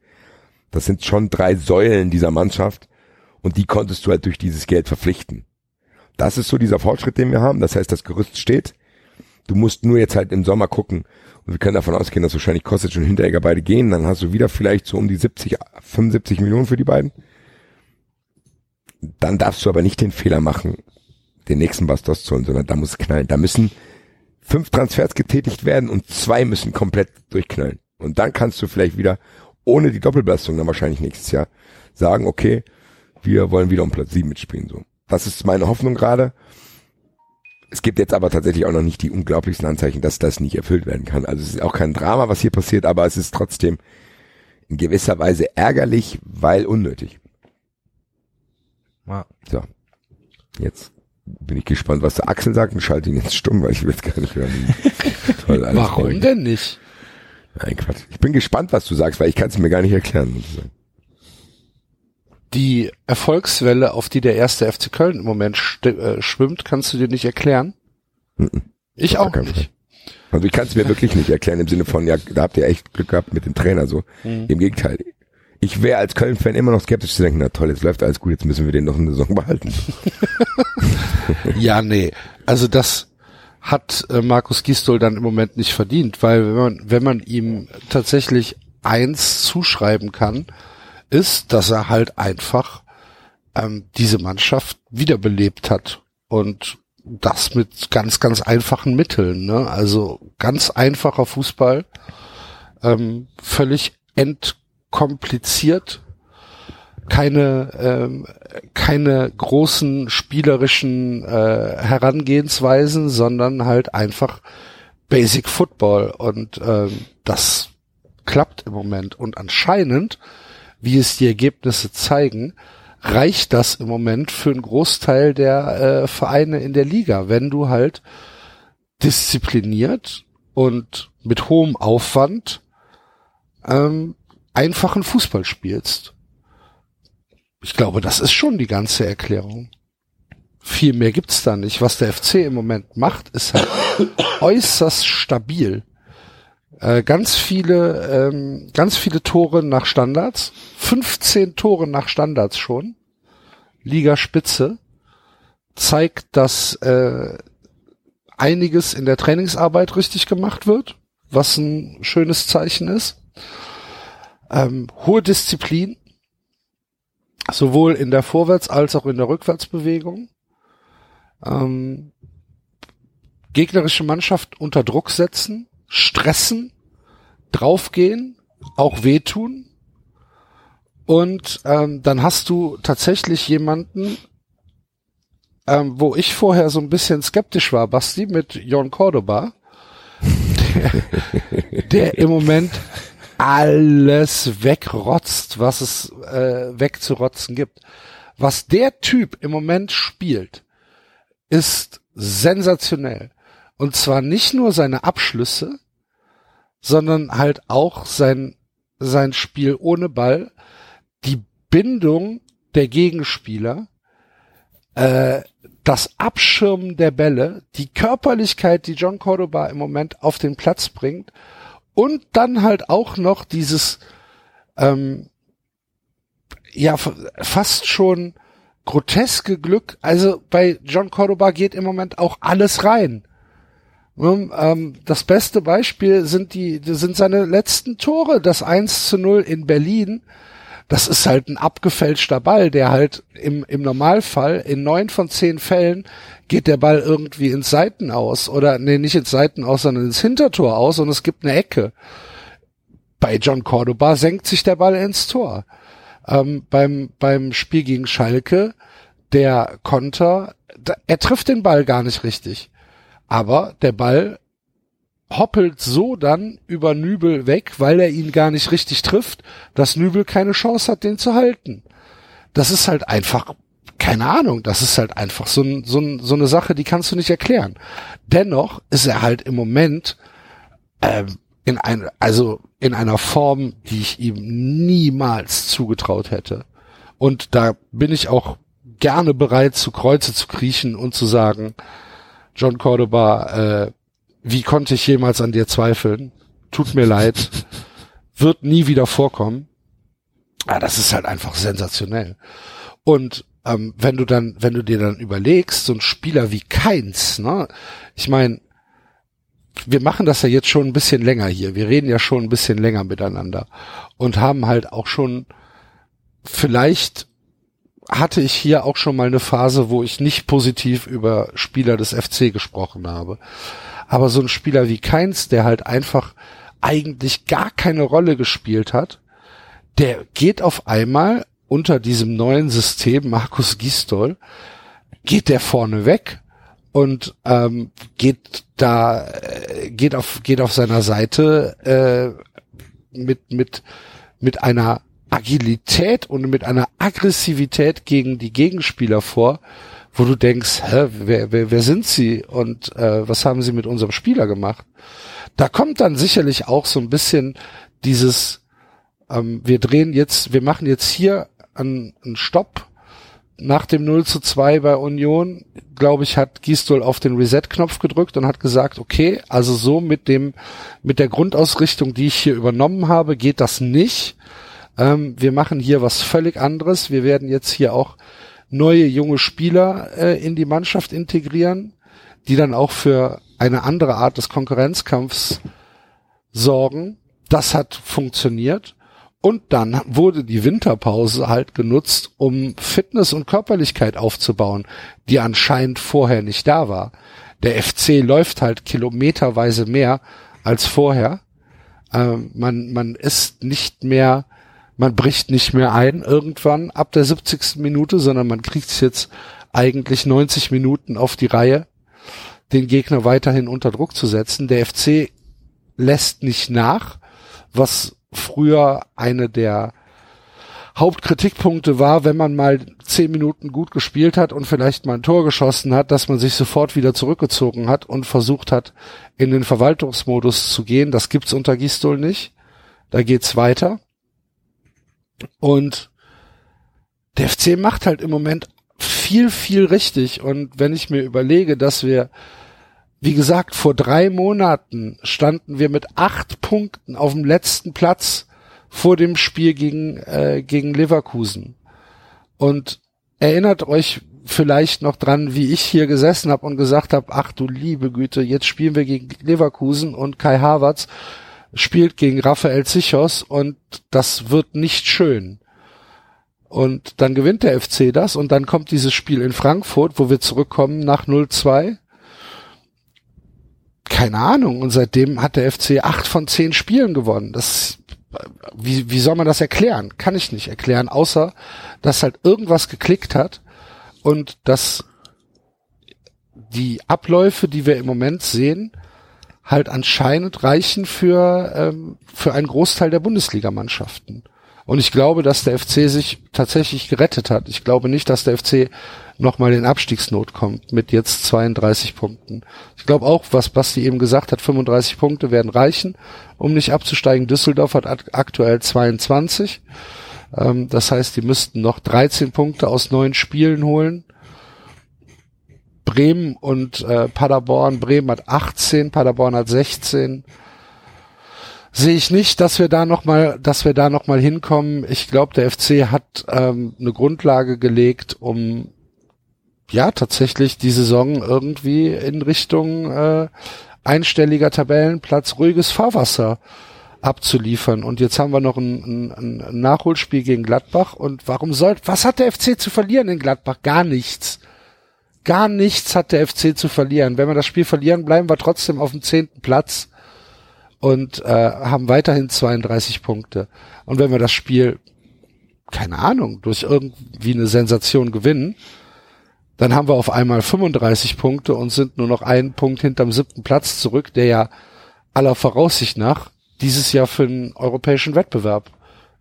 Das sind schon drei Säulen dieser Mannschaft und die konntest du halt durch dieses Geld verpflichten. Das ist so dieser Fortschritt, den wir haben. Das heißt, das Gerüst steht. Du musst nur jetzt halt im Sommer gucken und wir können davon ausgehen, dass wahrscheinlich Kostic und Hinteregger beide gehen. Dann hast du wieder vielleicht so um die 70, 75 Millionen für die beiden. Dann darfst du aber nicht den Fehler machen, den nächsten Bastos zu holen, sondern da muss es knallen. Da müssen fünf Transfers getätigt werden und zwei müssen komplett durchknallen. Und dann kannst du vielleicht wieder, ohne die Doppelbelastung dann wahrscheinlich nächstes Jahr, sagen, okay, wir wollen wieder um Platz sieben mitspielen, so. Das ist meine Hoffnung gerade. Es gibt jetzt aber tatsächlich auch noch nicht die unglaublichsten Anzeichen, dass das nicht erfüllt werden kann. Also es ist auch kein Drama, was hier passiert, aber es ist trotzdem in gewisser Weise ärgerlich, weil unnötig. Ja. So. Jetzt bin ich gespannt, was der Axel sagt und schalte ihn jetzt stumm, weil ich will jetzt gar nicht hören. Toll, Warum folgen. denn nicht? Nein, Quatsch. Ich bin gespannt, was du sagst, weil ich kann es mir gar nicht erklären. Sozusagen. Die Erfolgswelle, auf die der erste FC Köln im Moment äh, schwimmt, kannst du dir nicht erklären? Mhm. Ich auch nicht. Fall. Also ich kann es mir wirklich nicht erklären im Sinne von, ja, da habt ihr echt Glück gehabt mit dem Trainer so. Mhm. Im Gegenteil. Ich wäre als Köln-Fan immer noch skeptisch zu denken, na toll, jetzt läuft alles gut, jetzt müssen wir den noch eine Saison behalten. ja, nee. Also das hat äh, Markus Gistol dann im Moment nicht verdient, weil wenn man, wenn man ihm tatsächlich eins zuschreiben kann, ist, dass er halt einfach ähm, diese Mannschaft wiederbelebt hat und das mit ganz, ganz einfachen Mitteln. Ne? Also ganz einfacher Fußball, ähm, völlig entkompliziert, keine ähm, keine großen spielerischen äh, Herangehensweisen, sondern halt einfach Basic Football. Und ähm, das klappt im Moment. Und anscheinend, wie es die Ergebnisse zeigen, reicht das im Moment für einen Großteil der äh, Vereine in der Liga, wenn du halt diszipliniert und mit hohem Aufwand ähm, einfachen Fußball spielst. Ich glaube, das ist schon die ganze Erklärung. Viel mehr gibt's da nicht. Was der FC im Moment macht, ist halt äußerst stabil. Äh, ganz viele, ähm, ganz viele Tore nach Standards. 15 Tore nach Standards schon. Ligaspitze. Zeigt, dass äh, einiges in der Trainingsarbeit richtig gemacht wird, was ein schönes Zeichen ist. Ähm, hohe Disziplin, sowohl in der Vorwärts- als auch in der Rückwärtsbewegung. Ähm, gegnerische Mannschaft unter Druck setzen, stressen, draufgehen, auch wehtun. Und ähm, dann hast du tatsächlich jemanden, ähm, wo ich vorher so ein bisschen skeptisch war, Basti, mit Jon Cordoba, der, der im Moment alles wegrotzt, was es äh, wegzurotzen gibt. Was der Typ im Moment spielt, ist sensationell. Und zwar nicht nur seine Abschlüsse, sondern halt auch sein, sein Spiel ohne Ball, die Bindung der Gegenspieler, äh, das Abschirmen der Bälle, die Körperlichkeit, die John Cordoba im Moment auf den Platz bringt und dann halt auch noch dieses ähm, ja fast schon groteske Glück. Also bei John Cordoba geht im Moment auch alles rein. Ähm, das beste Beispiel sind die, sind seine letzten Tore. Das 1 zu 0 in Berlin. Das ist halt ein abgefälschter Ball, der halt im, im Normalfall in neun von zehn Fällen geht der Ball irgendwie ins Seiten aus oder nee, nicht ins Seiten aus, sondern ins Hintertor aus und es gibt eine Ecke. Bei John Cordoba senkt sich der Ball ins Tor. Ähm, beim, beim Spiel gegen Schalke, der Konter, er trifft den Ball gar nicht richtig aber der Ball hoppelt so dann über Nübel weg, weil er ihn gar nicht richtig trifft, dass Nübel keine Chance hat, den zu halten. Das ist halt einfach, keine Ahnung, das ist halt einfach so, so, so eine Sache, die kannst du nicht erklären. Dennoch ist er halt im Moment ähm, in ein, also in einer Form, die ich ihm niemals zugetraut hätte. Und da bin ich auch gerne bereit, zu Kreuze zu kriechen und zu sagen, John Cordoba, äh, wie konnte ich jemals an dir zweifeln? Tut mir leid. Wird nie wieder vorkommen. Ah, das ist halt einfach sensationell. Und ähm, wenn du dann, wenn du dir dann überlegst, so ein Spieler wie Keins, ne? Ich meine, wir machen das ja jetzt schon ein bisschen länger hier. Wir reden ja schon ein bisschen länger miteinander und haben halt auch schon vielleicht hatte ich hier auch schon mal eine Phase, wo ich nicht positiv über Spieler des FC gesprochen habe. Aber so ein Spieler wie Keins, der halt einfach eigentlich gar keine Rolle gespielt hat, der geht auf einmal unter diesem neuen System Markus Gistol, geht der vorne weg und ähm, geht da äh, geht auf geht auf seiner Seite äh, mit mit mit einer Agilität und mit einer Aggressivität gegen die Gegenspieler vor, wo du denkst, hä, wer, wer, wer sind sie und äh, was haben sie mit unserem Spieler gemacht? Da kommt dann sicherlich auch so ein bisschen dieses, ähm, wir drehen jetzt, wir machen jetzt hier einen, einen Stopp nach dem 0 zu 2 bei Union, glaube ich, hat Gistol auf den Reset-Knopf gedrückt und hat gesagt, okay, also so mit dem, mit der Grundausrichtung, die ich hier übernommen habe, geht das nicht. Ähm, wir machen hier was völlig anderes. Wir werden jetzt hier auch neue junge Spieler äh, in die Mannschaft integrieren, die dann auch für eine andere Art des Konkurrenzkampfs sorgen. Das hat funktioniert. Und dann wurde die Winterpause halt genutzt, um Fitness und Körperlichkeit aufzubauen, die anscheinend vorher nicht da war. Der FC läuft halt kilometerweise mehr als vorher. Ähm, man, man ist nicht mehr, man bricht nicht mehr ein irgendwann ab der 70. Minute, sondern man kriegt es jetzt eigentlich 90 Minuten auf die Reihe, den Gegner weiterhin unter Druck zu setzen. Der FC lässt nicht nach, was früher eine der Hauptkritikpunkte war, wenn man mal zehn Minuten gut gespielt hat und vielleicht mal ein Tor geschossen hat, dass man sich sofort wieder zurückgezogen hat und versucht hat, in den Verwaltungsmodus zu gehen. Das gibt's unter Gistol nicht. Da geht's weiter. Und der FC macht halt im Moment viel, viel richtig. Und wenn ich mir überlege, dass wir wie gesagt, vor drei Monaten standen wir mit acht Punkten auf dem letzten Platz vor dem Spiel gegen, äh, gegen Leverkusen. Und erinnert euch vielleicht noch dran, wie ich hier gesessen habe und gesagt habe, ach du liebe Güte, jetzt spielen wir gegen Leverkusen und Kai Havertz spielt gegen Raphael Zichos und das wird nicht schön. Und dann gewinnt der FC das und dann kommt dieses Spiel in Frankfurt, wo wir zurückkommen nach 0-2 keine Ahnung. Und seitdem hat der FC acht von zehn Spielen gewonnen. Das, wie, wie soll man das erklären? Kann ich nicht erklären, außer, dass halt irgendwas geklickt hat und dass die Abläufe, die wir im Moment sehen, halt anscheinend reichen für, ähm, für einen Großteil der Bundesligamannschaften. Und ich glaube, dass der FC sich tatsächlich gerettet hat. Ich glaube nicht, dass der FC nochmal in Abstiegsnot kommt mit jetzt 32 Punkten. Ich glaube auch, was Basti eben gesagt hat, 35 Punkte werden reichen, um nicht abzusteigen. Düsseldorf hat aktuell 22. Ähm, das heißt, die müssten noch 13 Punkte aus neun Spielen holen. Bremen und äh, Paderborn. Bremen hat 18, Paderborn hat 16 sehe ich nicht, dass wir da noch mal, dass wir da noch mal hinkommen. Ich glaube, der FC hat ähm, eine Grundlage gelegt, um ja tatsächlich die Saison irgendwie in Richtung äh, einstelliger Tabellenplatz, ruhiges Fahrwasser abzuliefern. Und jetzt haben wir noch ein, ein, ein Nachholspiel gegen Gladbach. Und warum soll, was hat der FC zu verlieren in Gladbach? Gar nichts. Gar nichts hat der FC zu verlieren. Wenn wir das Spiel verlieren, bleiben wir trotzdem auf dem zehnten Platz und äh, haben weiterhin 32 Punkte. Und wenn wir das Spiel, keine Ahnung, durch irgendwie eine Sensation gewinnen, dann haben wir auf einmal 35 Punkte und sind nur noch einen Punkt hinterm siebten Platz zurück, der ja aller Voraussicht nach dieses Jahr für den europäischen Wettbewerb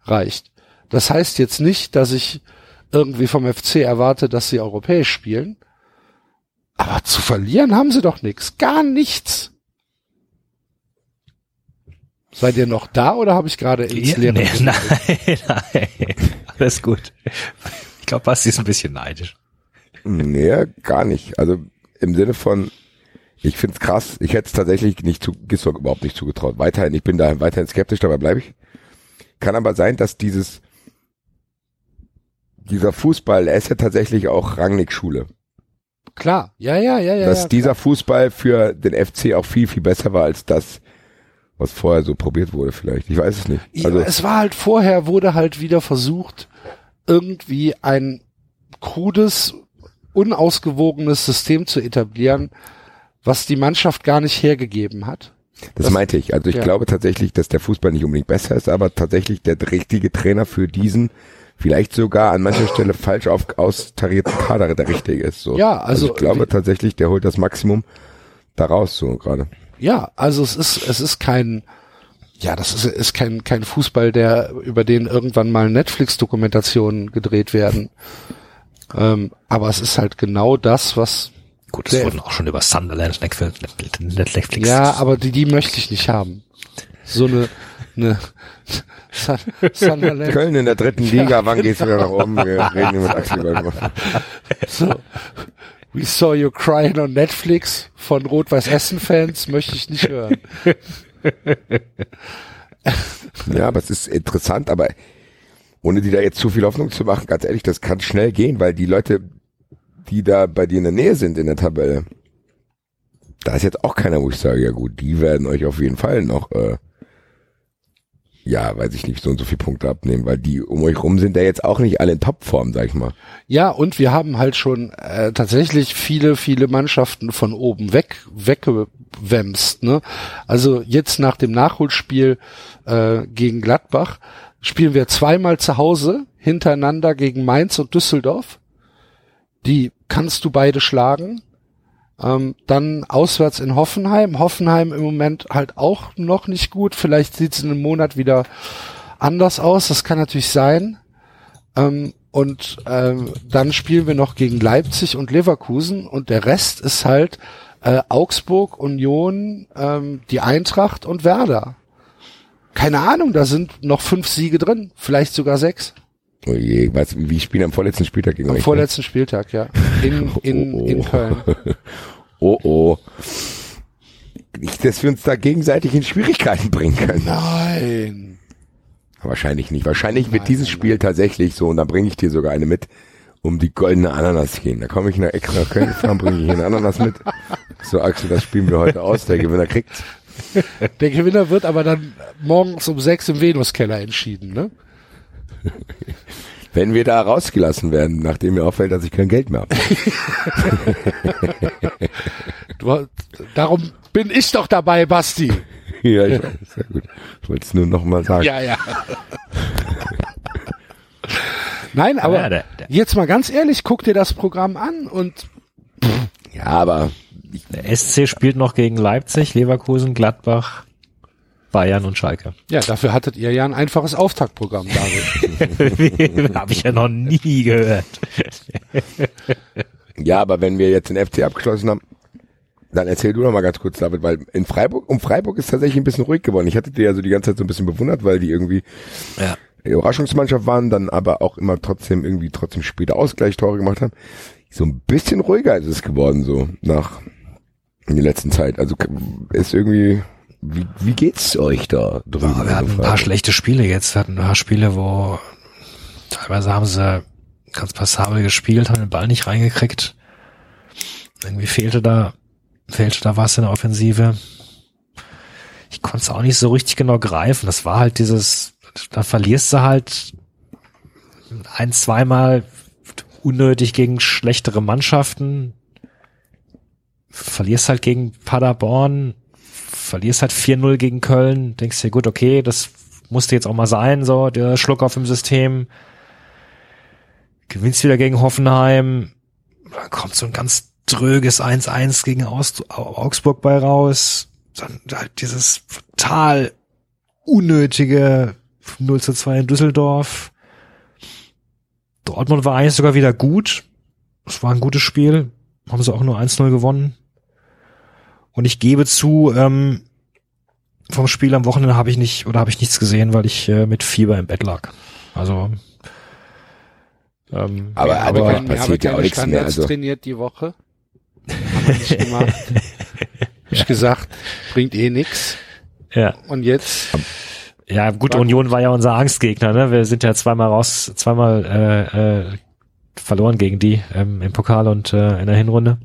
reicht. Das heißt jetzt nicht, dass ich irgendwie vom FC erwarte, dass sie europäisch spielen. Aber zu verlieren haben sie doch nichts. Gar nichts. Seid ihr noch da oder habe ich gerade ins Leere? Nee, nein, nein, alles gut. Ich glaube, Basti ist ein bisschen neidisch. Nee, gar nicht. Also im Sinne von, ich find's krass. Ich hätte es tatsächlich nicht zu, Gisdorf überhaupt nicht zugetraut. Weiterhin, ich bin da weiterhin skeptisch, dabei bleibe ich. Kann aber sein, dass dieses, dieser Fußball, er ist ja tatsächlich auch Rangnick-Schule. Klar, ja, ja, ja, ja. Dass ja, dieser Fußball für den FC auch viel, viel besser war als das, was vorher so probiert wurde vielleicht. Ich weiß es nicht. Also ja, es war halt vorher, wurde halt wieder versucht, irgendwie ein krudes unausgewogenes System zu etablieren, was die Mannschaft gar nicht hergegeben hat. Das, das meinte ich. Also ich ja. glaube tatsächlich, dass der Fußball nicht unbedingt besser ist, aber tatsächlich der richtige Trainer für diesen vielleicht sogar an mancher Stelle falsch auf, austarierten Kader der richtige ist. So. Ja, also, also ich glaube tatsächlich, der holt das Maximum daraus so gerade. Ja, also es ist es ist kein ja, das ist, ist kein kein Fußball, der über den irgendwann mal Netflix-Dokumentationen gedreht werden. Ähm, aber es ist halt genau das, was Gut, es wurden auch schon über Sunderland Netflix. Ja, aber die, die möchte ich nicht haben. So eine, eine Sunderland. Köln in der dritten Liga, ja, wann genau. geht's wieder nach oben? Wir reden mit Axel Goldmann. So. We saw you crying on Netflix von Rot-Weiß-Essen-Fans möchte ich nicht hören. ja, aber es ist interessant, aber ohne die da jetzt zu viel Hoffnung zu machen, ganz ehrlich, das kann schnell gehen, weil die Leute, die da bei dir in der Nähe sind in der Tabelle, da ist jetzt auch keiner, wo ich sage, ja gut, die werden euch auf jeden Fall noch, äh, ja, weiß ich nicht, so und so viele Punkte abnehmen, weil die um euch rum sind ja jetzt auch nicht alle in Topform, sag ich mal. Ja, und wir haben halt schon äh, tatsächlich viele, viele Mannschaften von oben weg, weggewämst, ne? Also jetzt nach dem Nachholspiel äh, gegen Gladbach spielen wir zweimal zu Hause hintereinander gegen Mainz und Düsseldorf. Die kannst du beide schlagen. Ähm, dann auswärts in Hoffenheim. Hoffenheim im Moment halt auch noch nicht gut. Vielleicht sieht es in einem Monat wieder anders aus. Das kann natürlich sein. Ähm, und ähm, dann spielen wir noch gegen Leipzig und Leverkusen und der Rest ist halt äh, Augsburg, Union, ähm, die Eintracht und Werder keine Ahnung, da sind noch fünf Siege drin, vielleicht sogar sechs. Oh je, was, wie spielen am vorletzten Spieltag gegen Am euch, ne? vorletzten ne? Spieltag, ja. In, in, oh, oh. in Köln. oh oh. Nicht, dass wir uns da gegenseitig in Schwierigkeiten bringen können. Nein. Wahrscheinlich nicht. Wahrscheinlich nein, wird dieses nein, Spiel nein. tatsächlich so, und da bringe ich dir sogar eine mit, um die goldene Ananas zu gehen. Da komme ich nach extra Köln fahren, bringe ich eine Ananas mit. So, Axel, das spielen wir heute aus. Der Gewinner kriegt's. Der Gewinner wird aber dann morgens um sechs im Venuskeller entschieden, ne? Wenn wir da rausgelassen werden, nachdem mir auffällt, dass ich kein Geld mehr habe. du, darum bin ich doch dabei, Basti. ja, ich weiß, sehr gut. Ich wollte es nur noch mal sagen. Ja, ja. Nein, aber ja, der, der. jetzt mal ganz ehrlich, guck dir das Programm an und ja, aber der SC spielt noch gegen Leipzig, Leverkusen, Gladbach, Bayern und Schalke. Ja, dafür hattet ihr ja ein einfaches Auftaktprogramm, David. Habe ich ja noch nie gehört. ja, aber wenn wir jetzt den FC abgeschlossen haben, dann erzähl du noch mal ganz kurz, David, weil in Freiburg, um Freiburg ist tatsächlich ein bisschen ruhig geworden. Ich hatte dir ja so die ganze Zeit so ein bisschen bewundert, weil die irgendwie ja. Überraschungsmannschaft waren, dann aber auch immer trotzdem irgendwie trotzdem später Ausgleichstore gemacht haben. So ein bisschen ruhiger ist es geworden, so nach in der letzten Zeit. Also ist irgendwie, wie, wie geht's euch da drüben? Ja, wir hatten ein paar schlechte Spiele jetzt. Wir hatten ein paar Spiele, wo teilweise haben sie ganz passabel gespielt, haben den Ball nicht reingekriegt. Irgendwie fehlte da, fehlte da was in der Offensive. Ich konnte es auch nicht so richtig genau greifen. Das war halt dieses, da verlierst du halt ein, zweimal unnötig gegen schlechtere Mannschaften verlierst halt gegen Paderborn, verlierst halt 4-0 gegen Köln, denkst dir, gut, okay, das musste jetzt auch mal sein, so, der Schluck auf dem System. Gewinnst wieder gegen Hoffenheim, dann kommt so ein ganz dröges 1-1 gegen Augsburg bei raus, dann halt dieses total unnötige 0 zu 2 in Düsseldorf. Dortmund war eigentlich sogar wieder gut. Es war ein gutes Spiel. Haben sie auch nur 1-0 gewonnen. Und ich gebe zu, ähm, vom Spiel am Wochenende habe ich nicht oder habe ich nichts gesehen, weil ich äh, mit Fieber im Bett lag. Also ähm, aber, ja, aber, aber passiert ja auch nichts mehr. Also. trainiert die Woche. Haben wir nicht gemacht. ich gesagt, bringt eh nix. Ja. Und jetzt? Ja, gut, Union gut. war ja unser Angstgegner, ne? Wir sind ja zweimal raus, zweimal äh, äh, verloren gegen die ähm, im Pokal und äh, in der Hinrunde.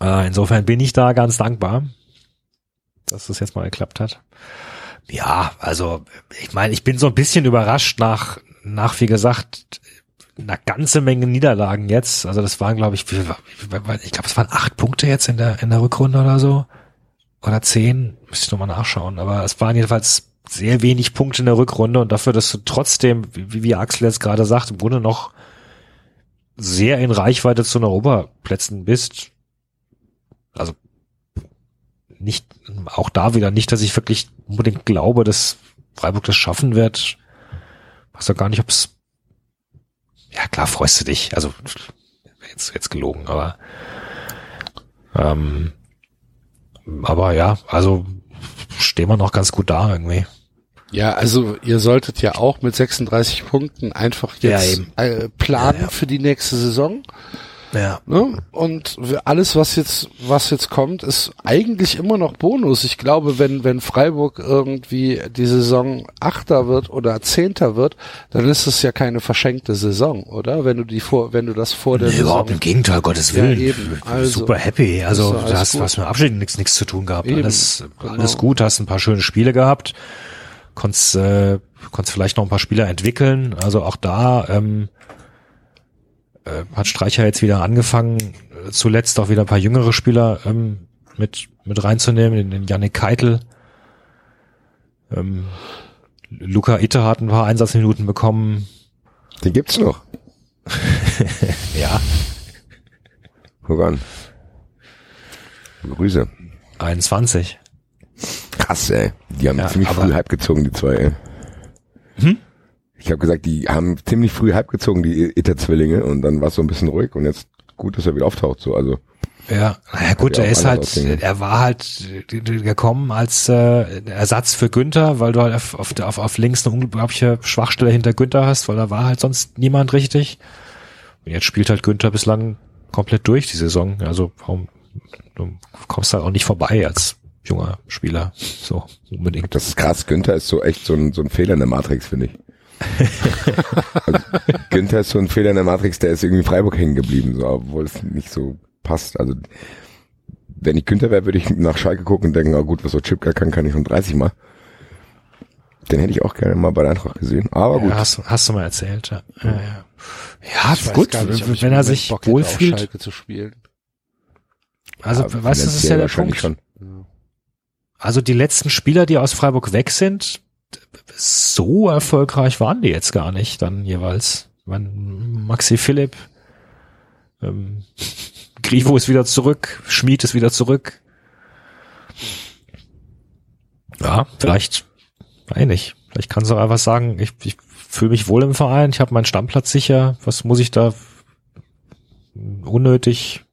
Äh, insofern bin ich da ganz dankbar, dass das jetzt mal geklappt hat. Ja, also ich meine, ich bin so ein bisschen überrascht nach, nach wie gesagt, einer ganze Menge Niederlagen jetzt. Also das waren, glaube ich, ich glaube, es waren acht Punkte jetzt in der in der Rückrunde oder so oder zehn, müsste ich nochmal nachschauen. Aber es waren jedenfalls sehr wenig Punkte in der Rückrunde und dafür, dass du trotzdem, wie, wie Axel jetzt gerade sagt, im Grunde noch sehr in Reichweite zu den Europaplätzen bist, also nicht, auch da wieder nicht, dass ich wirklich unbedingt glaube, dass Freiburg das schaffen wird. Weiß ja gar nicht, ob es ja klar freust du dich. Also jetzt jetzt gelogen, aber ähm, aber ja, also stehen wir noch ganz gut da irgendwie. Ja, also ihr solltet ja auch mit 36 Punkten einfach jetzt Ja, äh, planen Ja, ja. für die nächste Saison. Ja. Ne? Und alles, was jetzt, was jetzt kommt, ist eigentlich immer noch Bonus. Ich glaube, wenn, wenn Freiburg irgendwie die Saison Achter wird oder Zehnter wird, dann ist es ja keine verschenkte Saison, oder? Wenn du die vor, wenn du das vor der Nee, überhaupt Saison. im Gegenteil, Gottes Ja, Willen. eben. Also, Super happy. Also ja du hast, gut. hast mit Abschied nichts nichts zu tun gehabt. Eben, Alles, genau. alles gut, hast ein paar schöne Spiele gehabt. Konntest, äh, konntest vielleicht noch ein paar Spieler entwickeln. Also auch da ähm, äh, hat Streicher jetzt wieder angefangen, äh, zuletzt auch wieder ein paar jüngere Spieler ähm, mit, mit reinzunehmen, den, den Yannick Keitel. Ähm, Luca Itte hat ein paar Einsatzminuten bekommen. Den gibt's noch. Ja, Guck an. Grüße. 21. Krass, ey. Die haben Ja, ziemlich früh Hype gezogen, die zwei, ey. Hm? Ich habe gesagt, die haben ziemlich früh Hype gezogen, die Itter-Zwillinge, und dann war es so ein bisschen ruhig und jetzt gut, dass er wieder auftaucht, so, also. Ja, naja gut, er ist halt, aussehen. er war halt äh, gekommen als äh, Ersatz für Günther, weil du halt auf, auf, auf links eine unglaubliche Schwachstelle hinter Günther hast, weil da war halt sonst niemand richtig. Und jetzt spielt halt Günther bislang komplett durch die Saison. Also warum, du kommst halt auch nicht vorbei als junger Spieler. So unbedingt. Das ist krass. Günther ist so echt so ein, so ein Fehler in der Matrix, finde ich. Also, Günther ist so ein Fehler in der Matrix, der ist irgendwie in Freiburg hängen geblieben, so, obwohl es nicht so passt. Also, wenn ich Günther wäre, würde ich nach Schalke gucken und denken, ah gut, was so Chipka kann, kann ich schon 30 mal. Den hätte ich auch gerne mal bei der Eintracht gesehen. Aber gut. Ja, hast, hast du mal erzählt. Ja, ja, ja. ja weiß gut, nicht, wenn er sich Bock wohlfühlt. Schalke zu spielen. Also, Ja, weißt du, das ist ja der Punkt. Schon. Also die letzten Spieler, die aus Freiburg weg sind, so erfolgreich waren die jetzt gar nicht dann jeweils. Meine, Maxi Philipp, ähm, Grifo ist wieder zurück, Schmid ist wieder zurück. Ja, vielleicht, nicht. Vielleicht kannst du einfach sagen, ich, ich fühle mich wohl im Verein, ich habe meinen Stammplatz sicher. Was muss ich da unnötig,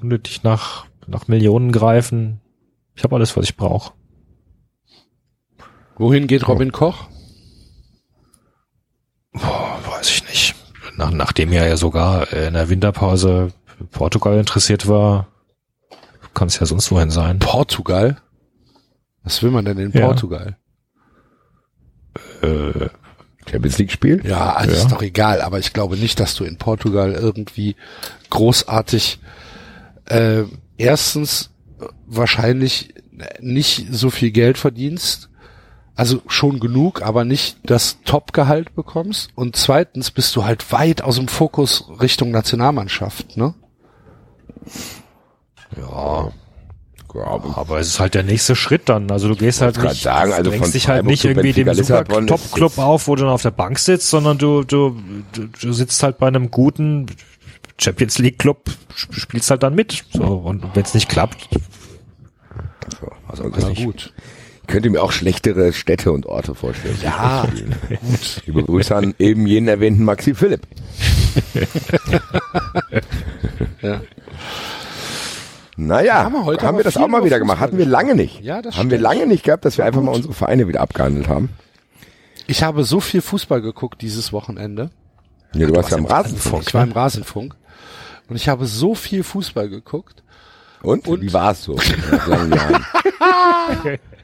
unnötig nach, nach Millionen greifen? Ich habe alles, was ich brauche. Wohin geht Robin Koch? Boah, weiß ich nicht. Nach, nachdem er ja sogar in der Winterpause Portugal interessiert war, kann es ja sonst wohin sein. Portugal? Was will man denn in Ja. Portugal? Äh, Champions League Spiel? Ja, also Ja. ist doch egal, aber ich glaube nicht, dass du in Portugal irgendwie großartig äh, erstens wahrscheinlich nicht so viel Geld verdienst, also schon genug, aber nicht das Top-Gehalt bekommst und zweitens bist du halt weit aus dem Fokus Richtung Nationalmannschaft, ne? ja, Ja, aber aber es ist halt der nächste Schritt dann. Also du gehst halt nicht, sagen, also drängst dich halt nicht irgendwie dem super Top-Club auf, wo du dann auf der Bank sitzt, sondern du, du, du, du sitzt halt bei einem guten Champions League Club, sp- spielst halt dann mit. So, und wenn es nicht klappt, so, also weiß ich nicht. Könnte mir auch schlechtere Städte und Orte vorstellen. Ja, gut. Liebe Grüße an eben jenen erwähnten Maxi Philipp. Ja. Naja, Haben wir heute haben wir das auch mal wieder gemacht. Hatten wir lange nicht. Ja, das haben wir stimmt. lange nicht gehabt, dass wir einfach mal unsere Vereine wieder abgehandelt haben. Ich habe so viel Fußball geguckt dieses Wochenende. Ja, du, warst ja am warst im Rasenfunk. Ich war im Rasenfunk und ich habe so viel Fußball geguckt. Und? Und? Wie war es so?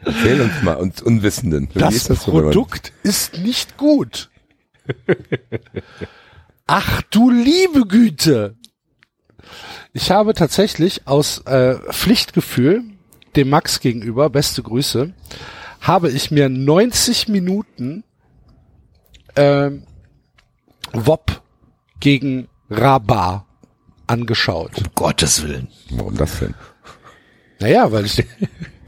Erzähl uns mal, uns Unwissenden. Wie Das, ist das so, Produkt ist nicht gut. Ach du liebe Güte. Ich habe tatsächlich aus äh, Pflichtgefühl dem Max gegenüber, beste Grüße, habe ich mir 90 Minuten ähm, WOP gegen Rabar angeschaut. um Gottes Willen. Warum das denn? Naja, weil ich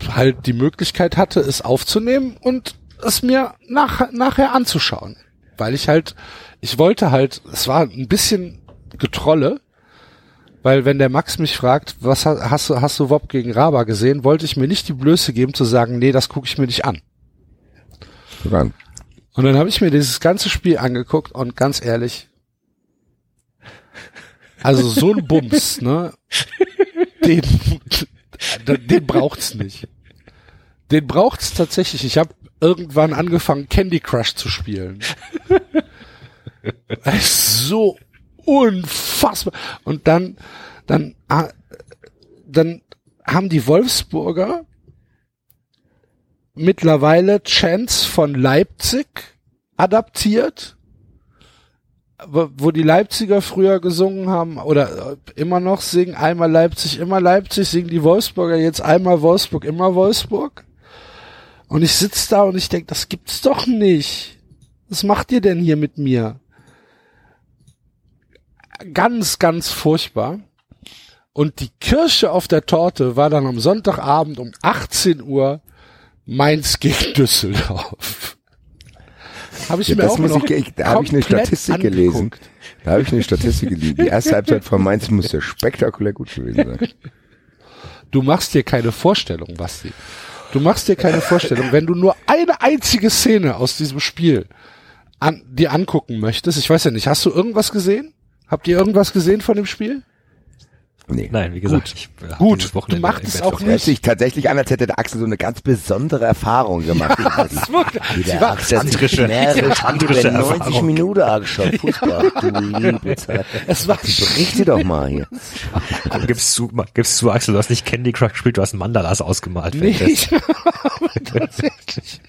halt die Möglichkeit hatte, es aufzunehmen und es mir nach, nachher anzuschauen. Weil ich halt, ich wollte halt, es war ein bisschen Getrolle, weil wenn der Max mich fragt, was hast, du, hast du WOP gegen Raba gesehen, wollte ich mir nicht die Blöße geben zu sagen, nee, das gucke ich mir nicht an. Guck an. Und dann habe ich mir dieses ganze Spiel angeguckt und ganz ehrlich, Also so ein Bums, ne? Den, den braucht's nicht. Den braucht's tatsächlich. Ich habe irgendwann angefangen, Candy Crush zu spielen. so unfassbar. Und dann, dann, ah, dann haben die Wolfsburger mittlerweile Chance von Leipzig adaptiert, wo die Leipziger früher gesungen haben oder immer noch singen, einmal Leipzig, immer Leipzig, singen die Wolfsburger jetzt einmal Wolfsburg, immer Wolfsburg. Und ich sitz da und ich denk, das gibt's doch nicht. Was macht ihr denn hier mit mir? Ganz, ganz furchtbar. Und die Kirsche auf der Torte war dann am Sonntagabend um 18 Uhr Mainz gegen Düsseldorf. Habe ich ja, mir das auch muss ich, ich, da habe ich eine Statistik angeguckt. gelesen. Da habe ich eine Statistik gelesen. Die erste Halbzeit von Mainz muss ja spektakulär gut gewesen sein. Du machst dir keine Vorstellung, Basti. Du machst dir keine Vorstellung, wenn du nur eine einzige Szene aus diesem Spiel an, dir angucken möchtest. Ich weiß ja nicht, hast du irgendwas gesehen? Habt ihr irgendwas gesehen von dem Spiel? Nee. Nein, wie gesagt, ich äh, hab Gut, du machst es auch verbracht. Hört sich tatsächlich an, als hätte der Axel so eine ganz besondere Erfahrung gemacht. Das wirklich- Sie war- tantrische- mehrere tantrische über 90 Erfahrung. Minuten angeschaut. Fußball, du liebe Zeit. Es war Berichte doch mal hier. Komm, gibst du, gibst du, Axel, du hast nicht Candy Crush gespielt, du hast Mandalas ausgemalt. nicht. Tatsächlich.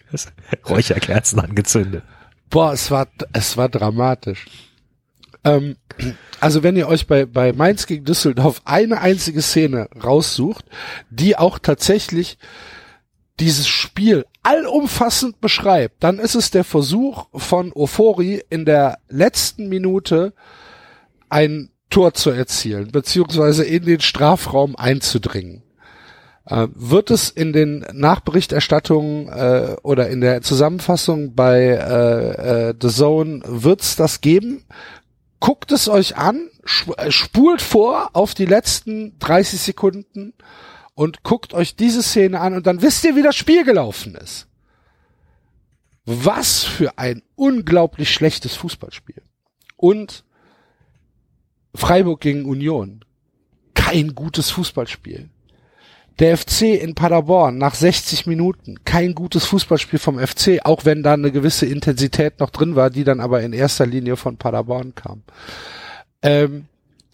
Räucherkerzen angezündet. Boah, es war, es war dramatisch. Ähm, also wenn ihr euch bei, bei Mainz gegen Düsseldorf eine einzige Szene raussucht, die auch tatsächlich dieses Spiel allumfassend beschreibt, dann ist es der Versuch von Ofori in der letzten Minute ein Tor zu erzielen, beziehungsweise in den Strafraum einzudringen. Äh, wird es in den Nachberichterstattungen äh, oder in der Zusammenfassung bei äh, äh, The Zone wird's das geben? Guckt es euch an, äh, spult vor auf die letzten 30 Sekunden und guckt euch diese Szene an und dann wisst ihr, wie das Spiel gelaufen ist. Was für ein unglaublich schlechtes Fußballspiel. Und Freiburg gegen Union. Kein gutes Fußballspiel. Der FC in Paderborn nach 60 Minuten. Kein gutes Fußballspiel vom FC, auch wenn da eine gewisse Intensität noch drin war, die dann aber in erster Linie von Paderborn kam. Ähm,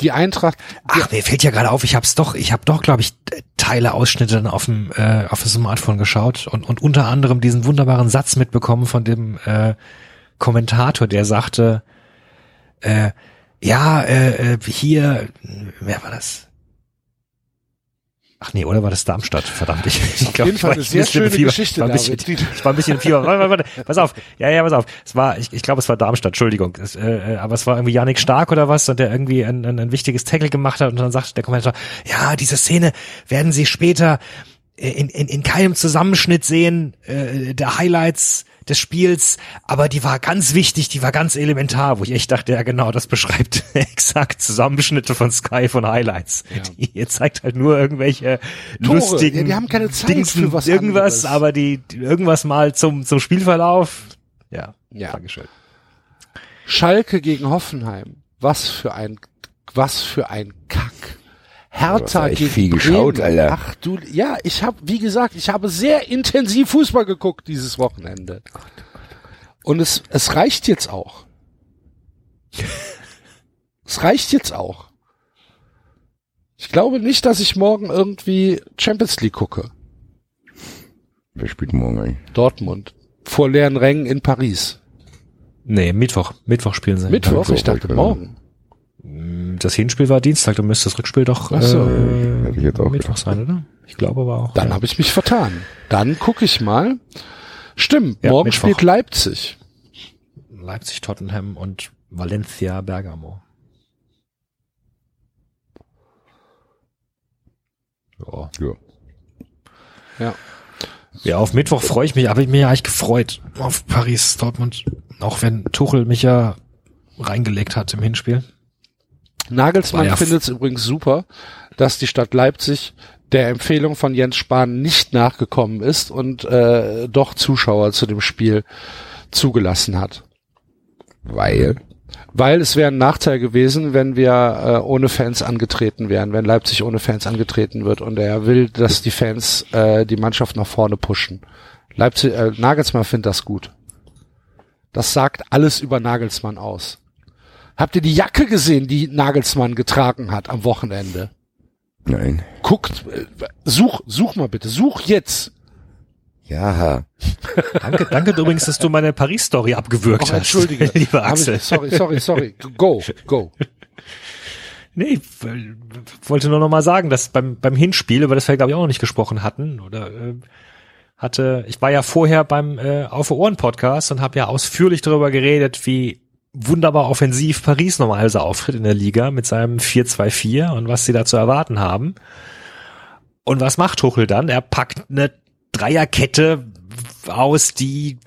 die Eintracht, Ach, mir fällt ja gerade auf, ich hab's doch, ich habe doch, glaube ich, Teile, Ausschnitte dann auf dem, äh, auf dem Smartphone geschaut und, und unter anderem diesen wunderbaren Satz mitbekommen von dem äh, Kommentator, der sagte, äh, ja, äh, äh, hier, wer war das? Ach nee, oder war das Darmstadt? Verdammt, ich, ich glaube, ich war eine sehr ein bisschen im schöne Fieber. Geschichte, Ich war ein bisschen, ich war ein bisschen im Fieber. Warte, warte, warte, pass auf. Ja, ja, pass auf. Es war, ich, ich glaube, es war Darmstadt, Entschuldigung. Es, äh, äh, aber es war irgendwie Yannick Stark oder was, und der irgendwie ein, ein, ein wichtiges Tackle gemacht hat und dann sagte der Kommentator, ja, diese Szene werden Sie später äh, in, in, in keinem Zusammenschnitt sehen, äh, der Highlights des Spiels, aber die war ganz wichtig, die war ganz elementar, wo ich echt dachte, ja genau, das beschreibt exakt Zusammenschnitte von Sky von Highlights. Die, ihr zeigt halt nur irgendwelche Tore. lustigen Ja, die haben keine Zeit Dingsen, für was irgendwas, anderes. aber die, die irgendwas mal zum zum Spielverlauf. Ja, Ja. Dankeschön. Schalke gegen Hoffenheim. Was für ein, was für ein Kack. Hertha gegen viel geschaut, Bremen. Alter. Ach du, ja, ich habe, wie gesagt, ich habe sehr intensiv Fußball geguckt dieses Wochenende. Und es, es reicht jetzt auch. es reicht jetzt auch. Ich glaube nicht, dass ich morgen irgendwie Champions League gucke. Wer spielt morgen eigentlich? Dortmund. Vor leeren Rängen in Paris. Nee, Mittwoch. Mittwoch spielen sie. Mittwoch, ich dachte morgen. Das Hinspiel war Dienstag, dann müsste das Rückspiel doch Ach so. äh, Hätte ich jetzt auch Mittwoch gedacht. sein, oder? Ich glaube aber auch. Dann ja. habe ich mich vertan. Dann gucke ich mal. Stimmt, Ja, morgen Mittwoch. spielt Leipzig. Leipzig, Tottenham und Valencia, Bergamo. Ja. Ja. Ja. Ja, auf Mittwoch freue ich mich, habe ich mich ja eigentlich gefreut auf Paris, Dortmund. Auch wenn Tuchel mich ja reingelegt hat im Hinspiel. Nagelsmann ja findet es übrigens super, dass die Stadt Leipzig der Empfehlung von Jens Spahn nicht nachgekommen ist und äh, doch Zuschauer zu dem Spiel zugelassen hat. Weil, Weil es wäre ein Nachteil gewesen, wenn wir äh, ohne Fans angetreten wären, wenn Leipzig ohne Fans angetreten wird und er will, dass die Fans äh, die Mannschaft nach vorne pushen. Leipzig, äh, Nagelsmann findet das gut. Das sagt alles über Nagelsmann aus. Habt ihr die Jacke gesehen, die Nagelsmann getragen hat am Wochenende? Nein. Guckt, äh, such, such mal bitte, such jetzt. Ja. Danke, danke übrigens, dass du meine Paris-Story abgewürgt Oh, hast. entschuldige, lieber Axel. Ich, sorry, sorry, sorry. Go, go. Nee, ich wollte nur noch mal sagen, dass beim, beim Hinspiel, über das wir glaube ich auch noch nicht gesprochen hatten, oder äh, hatte, ich war ja vorher beim äh, Auf Ohren Podcast und habe ja ausführlich darüber geredet, wie wunderbar offensiv Paris normalerweise auftritt in der Liga mit seinem 4-2-4 und was sie da zu erwarten haben. Und was macht Tuchel dann? Er packt eine Dreierkette aus, die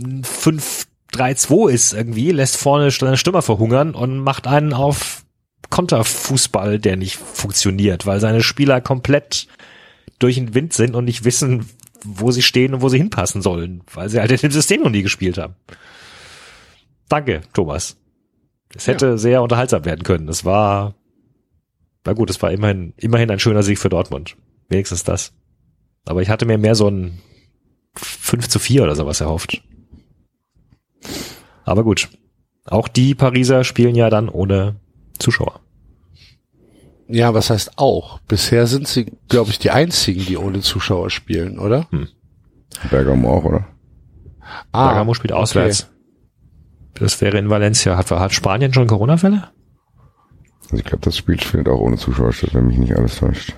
5-3-2 ist irgendwie, lässt vorne seine Stürmer verhungern und macht einen auf Konterfußball, der nicht funktioniert, weil seine Spieler komplett durch den Wind sind und nicht wissen, wo sie stehen und wo sie hinpassen sollen, weil sie halt in dem System noch nie gespielt haben. Danke, Thomas. Es hätte sehr unterhaltsam werden können. Es war, na gut, es war immerhin, immerhin ein schöner Sieg für Dortmund. Wenigstens das. Aber ich hatte mir mehr so ein 5 zu 4 oder sowas erhofft. Aber gut. Auch die Pariser spielen ja dann ohne Zuschauer. Ja, was heißt auch? Bisher sind sie, glaube ich, die einzigen, die ohne Zuschauer spielen, oder? Bergamo auch, oder? Ah, Bergamo spielt auswärts. Das wäre in Valencia. Hat, hat Spanien schon Corona-Fälle? Also ich glaube, das Spiel findet auch ohne Zuschauer statt, wenn mich nicht alles täuscht.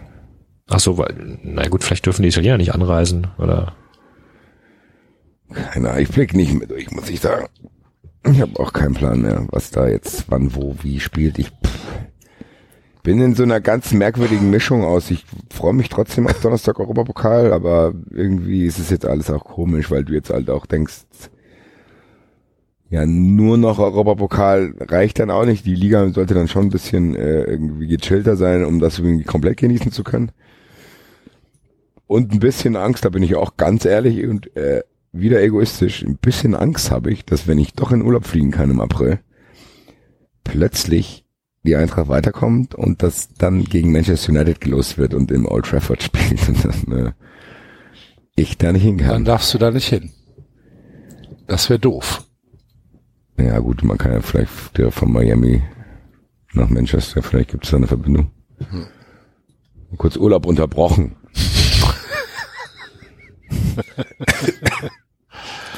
Ach so, weil, na gut, vielleicht dürfen die Italiener nicht anreisen, oder? Keine Ahnung, ich blick nicht mehr durch, muss ich sagen. Ich habe auch keinen Plan mehr, was da jetzt wann, wo, wie spielt. Ich pff, bin in so einer ganz merkwürdigen Mischung aus. Ich freue mich trotzdem auf Donnerstag Europapokal, aber irgendwie ist es jetzt alles auch komisch, weil du jetzt halt auch denkst, ja, nur noch Europapokal reicht dann auch nicht. Die Liga sollte dann schon ein bisschen äh, irgendwie gechillter sein, um das irgendwie komplett genießen zu können. Und ein bisschen Angst, da bin ich auch ganz ehrlich und äh, wieder egoistisch. Ein bisschen Angst habe ich, dass wenn ich doch in Urlaub fliegen kann im April, plötzlich die Eintracht weiterkommt und das dann gegen Manchester United gelost wird und im Old Trafford spielt und dann äh, ich da nicht hin Dann kann. darfst du da nicht hin. Das wäre doof. Ja gut, man kann ja vielleicht der von Miami nach Manchester, vielleicht gibt es da eine Verbindung. Kurz Urlaub unterbrochen.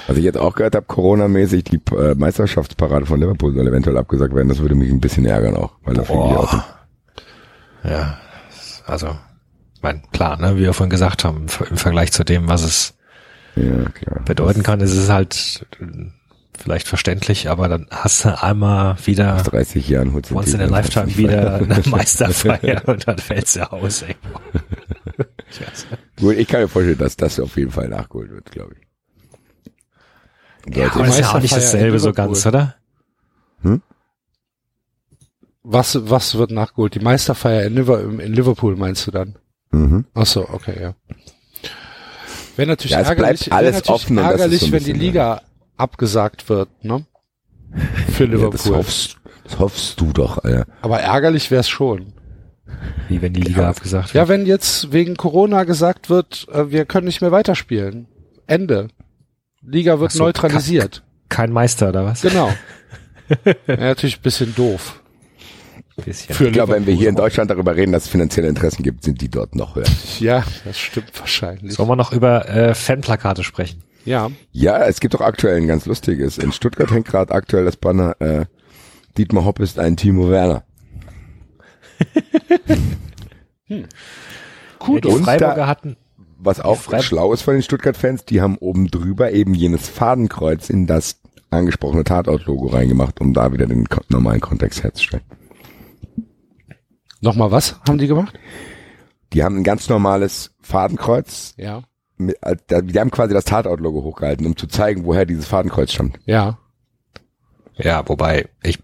Was ich jetzt auch gehört habe, Corona-mäßig, die äh, Meisterschaftsparade von Liverpool soll eventuell abgesagt werden. Das würde mich ein bisschen ärgern auch, weil da fliege ich auch. Ja, also, mein, klar, ne, wie wir vorhin gesagt haben, im Vergleich zu dem, was es Ja, bedeuten kann, ist es halt vielleicht verständlich, aber dann hast du einmal wieder Nach 30 Jahren holst du once in a lifetime wieder eine Meisterfeier und dann fällt's ja aus, ey. Gut, ich kann mir vorstellen, dass das auf jeden Fall nachgeholt wird, glaube ich. Ja, aber das ist ja auch nicht dasselbe so ganz, oder? Was, was wird nachgeholt? Die Meisterfeier in, Liver in Liverpool meinst du dann? mhm. Ach so, okay, ja. Wäre natürlich Ja, es bleibt ärgerlich, alles wär natürlich offen ärgerlich wenn die Liga abgesagt wird, ne? Für Ja, das, Liverpool. hoffst, das hoffst du doch, Alter. Aber ärgerlich wäre es schon. Wie wenn die Liga abgesagt Ja, wird. wenn jetzt wegen Corona gesagt wird, äh, wir können nicht mehr weiterspielen. Ende. Liga wird so, neutralisiert. Kein Meister oder was? Genau. ja, natürlich ein bisschen doof. Bisschen. Für Ich glaube, wenn wir hier in Liverpool. Deutschland darüber reden, dass es finanzielle Interessen gibt, sind die dort noch höher. Ja, das stimmt wahrscheinlich. Sollen wir noch über äh, Fanplakate sprechen? Ja. Ja, es gibt doch aktuell ein ganz lustiges. In Stuttgart hängt gerade aktuell das Banner, äh, Dietmar Hopp ist ein Timo Werner. Ja, die Und Freiburger da- hatten, Was auch Freiburg- schlau ist von den Stuttgart-Fans, die haben oben drüber eben jenes Fadenkreuz in das angesprochene Tatort-Logo reingemacht, um da wieder den normalen Kontext herzustellen. Nochmal was haben die gemacht? Die haben ein ganz normales Fadenkreuz, Ja. Mit, äh, die haben quasi das Tatort-Logo hochgehalten, um zu zeigen, woher dieses Fadenkreuz stammt. Ja. ja, wobei ich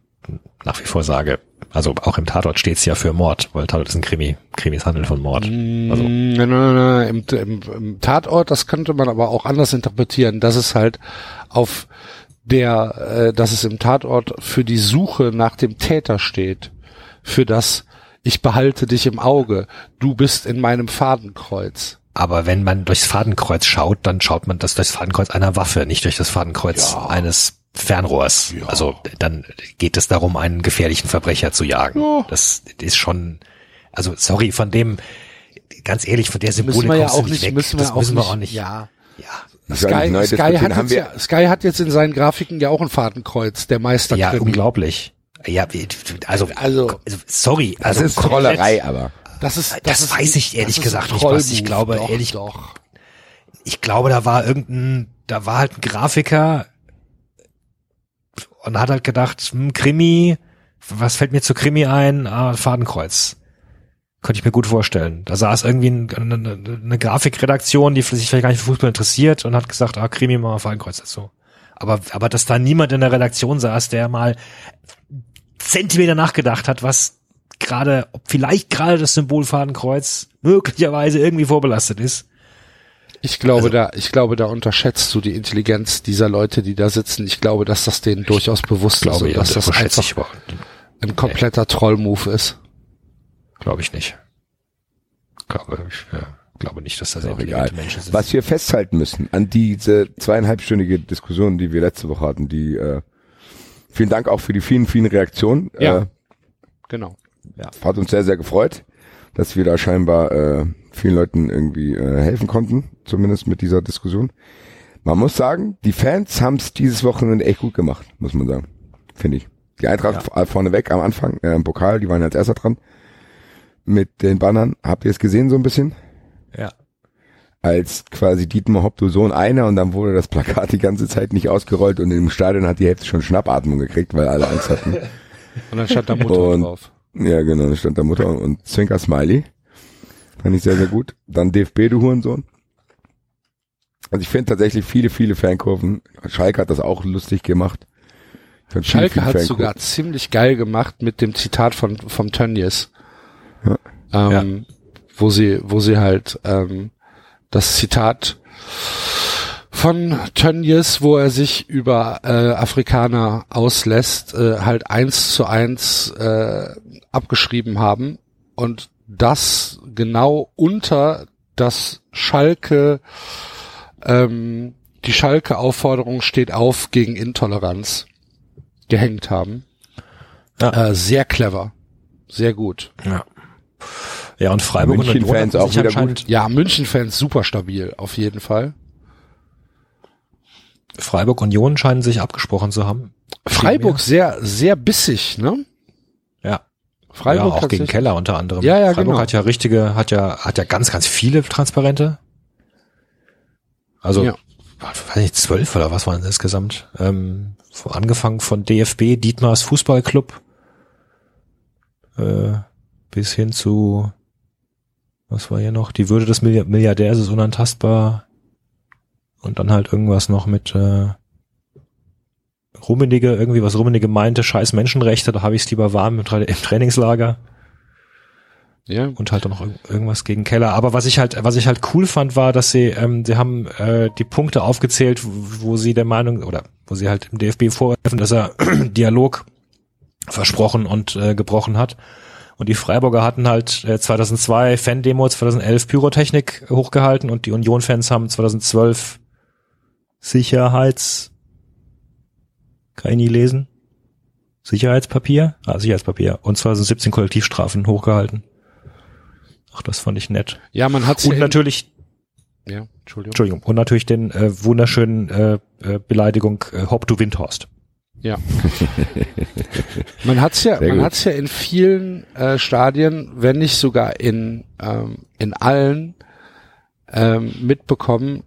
nach wie vor sage, also auch im Tatort steht's ja für Mord, weil Tatort ist ein Krimi. Krimis handeln von Mord. Also, Mm, nein, nein, nein, Im, im, Im Tatort, das könnte man aber auch anders interpretieren, dass es halt auf der, äh, dass es im Tatort für die Suche nach dem Täter steht, für das ich behalte dich im Auge, du bist in meinem Fadenkreuz. Aber wenn man durchs Fadenkreuz schaut, dann schaut man das durchs Fadenkreuz einer Waffe, nicht durch das Fadenkreuz Ja. eines Fernrohrs. Ja. Also dann geht es darum, einen gefährlichen Verbrecher zu jagen. Ja. Das ist schon, also sorry, von dem, ganz ehrlich, von der Symbolik Müssen wir ja kommst du auch nicht, weg. müssen wir, das auch, müssen nicht, wir auch nicht. Ja. ja. Sky, neu Sky, hat haben jetzt wir, ja, Sky hat jetzt in seinen Grafiken ja auch ein Fadenkreuz, der Meister Ja, unglaublich. Ja, also, Also- also sorry, das also ist komplett- Trollerei, aber. Das ist, Das ist weiß ich ehrlich das gesagt nicht, was ich glaube, Doch, ehrlich- Doch. ich glaube, da war irgendein, da war halt ein Grafiker und hat halt gedacht, hm, Krimi, was fällt mir zu Krimi ein? Ah, Fadenkreuz. Könnte ich mir gut vorstellen. Da saß irgendwie ein, eine, eine Grafikredaktion, die sich vielleicht gar nicht für Fußball interessiert und hat gesagt, ah, Krimi, mal Fadenkreuz dazu. Aber, aber dass da niemand in der Redaktion saß, der mal Zentimeter nachgedacht hat, was gerade, ob vielleicht gerade das Symbol Fadenkreuz möglicherweise irgendwie vorbelastet ist. Ich glaube, Also- da, ich glaube, da unterschätzt du die Intelligenz dieser Leute, die da sitzen. Ich glaube, dass das denen durchaus bewusst ist und dass das einfach ein kompletter Trollmove ist. Glaube ich nicht. Glaube ich, ja. Glaube nicht, dass das auch egal. intelligente Menschen sind. Was wir festhalten müssen an diese zweieinhalbstündige Diskussion, die wir letzte Woche hatten, die äh, vielen Dank auch für die vielen, vielen Reaktionen. Ja. Äh, Genau. Hat uns sehr, sehr gefreut, dass wir da scheinbar äh, vielen Leuten irgendwie äh, helfen konnten, zumindest mit dieser Diskussion. Man muss sagen, die Fans haben es dieses Wochenende echt gut gemacht, muss man sagen. Finde ich. Die Eintracht ja. vorneweg am Anfang, äh, im Pokal, die waren als erster dran. Mit den Bannern. Habt ihr es gesehen so ein bisschen? Ja. Als quasi Dietmar Hopp, du Sohn einer und dann wurde das Plakat die ganze Zeit nicht ausgerollt und im Stadion hat die Hälfte schon Schnappatmung gekriegt, weil alle Angst hatten. Und dann stand da Mutter Und- drauf. Ja, genau, da stand da Mutter und Zwinker Smiley. Fand ich sehr, sehr gut. Dann DFB, du Hurensohn. Also ich finde tatsächlich viele, viele Fankurven. Schalke hat das auch lustig gemacht. Schalke hat Fankurven. sogar ziemlich geil gemacht mit dem Zitat von vom Tönnies. Ja. Ähm, wo sie, wo sie halt ähm, das Zitat von Tönnies, wo er sich über äh, Afrikaner auslässt, äh, halt eins zu eins äh, abgeschrieben haben und das genau unter das Schalke ähm, die Schalke Aufforderung steht auf gegen Intoleranz gehängt haben. Ja. Äh, sehr clever. Sehr gut. Ja. Ja, und Freiburg und Union München-Fans hatten auch wieder anscheinend, Ja, München-Fans super stabil, auf jeden Fall. Freiburg Union scheinen sich abgesprochen zu haben. Freiburg sehr, sehr bissig, ne? Freiburg ja, auch gegen Keller unter anderem. Ja, ja, Freiburg genau. hat ja richtige, hat ja, hat ja ganz, ganz viele Transparente. Also, Ja. weiß nicht, zwölf oder was waren das insgesamt? Ähm, angefangen von DFB, Dietmars Fußballclub, äh, bis hin zu, was war hier noch? Die Würde des Milliard- Milliardärs ist unantastbar. Und dann halt irgendwas noch mit, äh, Rummenige, irgendwie was Rummenige meinte, scheiß Menschenrechte, da habe ich es lieber warm im, Tra im Trainingslager Ja. und halt auch noch irg- irgendwas gegen Keller. Aber was ich halt, was ich halt cool fand, war, dass sie, ähm, sie haben äh, die Punkte aufgezählt, wo, wo sie der Meinung oder wo sie halt im DFB vorwerfen, dass er Dialog versprochen und äh, gebrochen hat. Und die Freiburger hatten halt äh, 2002 Fan-Demo, 2011 Pyrotechnik hochgehalten und die Union-Fans haben 2012 Sicherheits, kann ich nie lesen, Sicherheitspapier, ah, Sicherheitspapier und 2017 Kollektivstrafen hochgehalten. Ach, das fand ich nett. Ja, man hat Und natürlich, ja, Entschuldigung. Entschuldigung, und natürlich den äh, wunderschönen äh, äh, Beleidigung äh, Hop du Windhorst. Ja. man hat's ja, Sehr man gut. hat's ja in vielen äh, Stadien, wenn nicht sogar in ähm, in allen ähm, mitbekommen,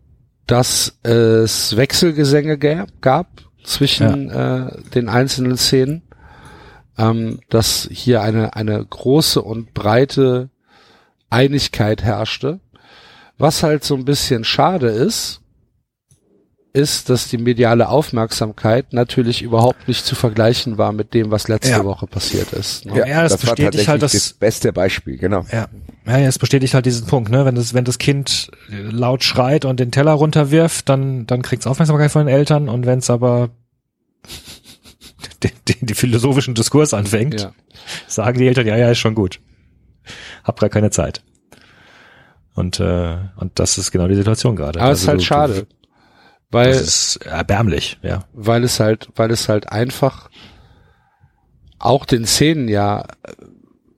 dass es Wechselgesänge gab, gab zwischen äh, den einzelnen Szenen, ähm, dass hier eine eine große und breite Einigkeit herrschte. Was halt so ein bisschen schade ist, ist, dass die mediale Aufmerksamkeit natürlich überhaupt nicht zu vergleichen war mit dem, was letzte Ja. Woche passiert ist. Ne? Ja, das war bestätigt halt tatsächlich das- das beste Beispiel, genau. Ja. Ja, es bestätigt halt diesen Punkt, ne? Wenn das, wenn das Kind laut schreit und den Teller runterwirft, dann, dann kriegt es Aufmerksamkeit von den Eltern und wenn es aber den, den, den philosophischen Diskurs anfängt, Ja. sagen die Eltern, ja, ja, ist schon gut. Hab gar keine Zeit. Und, äh, und das ist genau die Situation gerade. Aber es ist Also halt du- schade. Weil, das ist erbärmlich, ja. weil es halt, weil es halt einfach auch den Szenen ja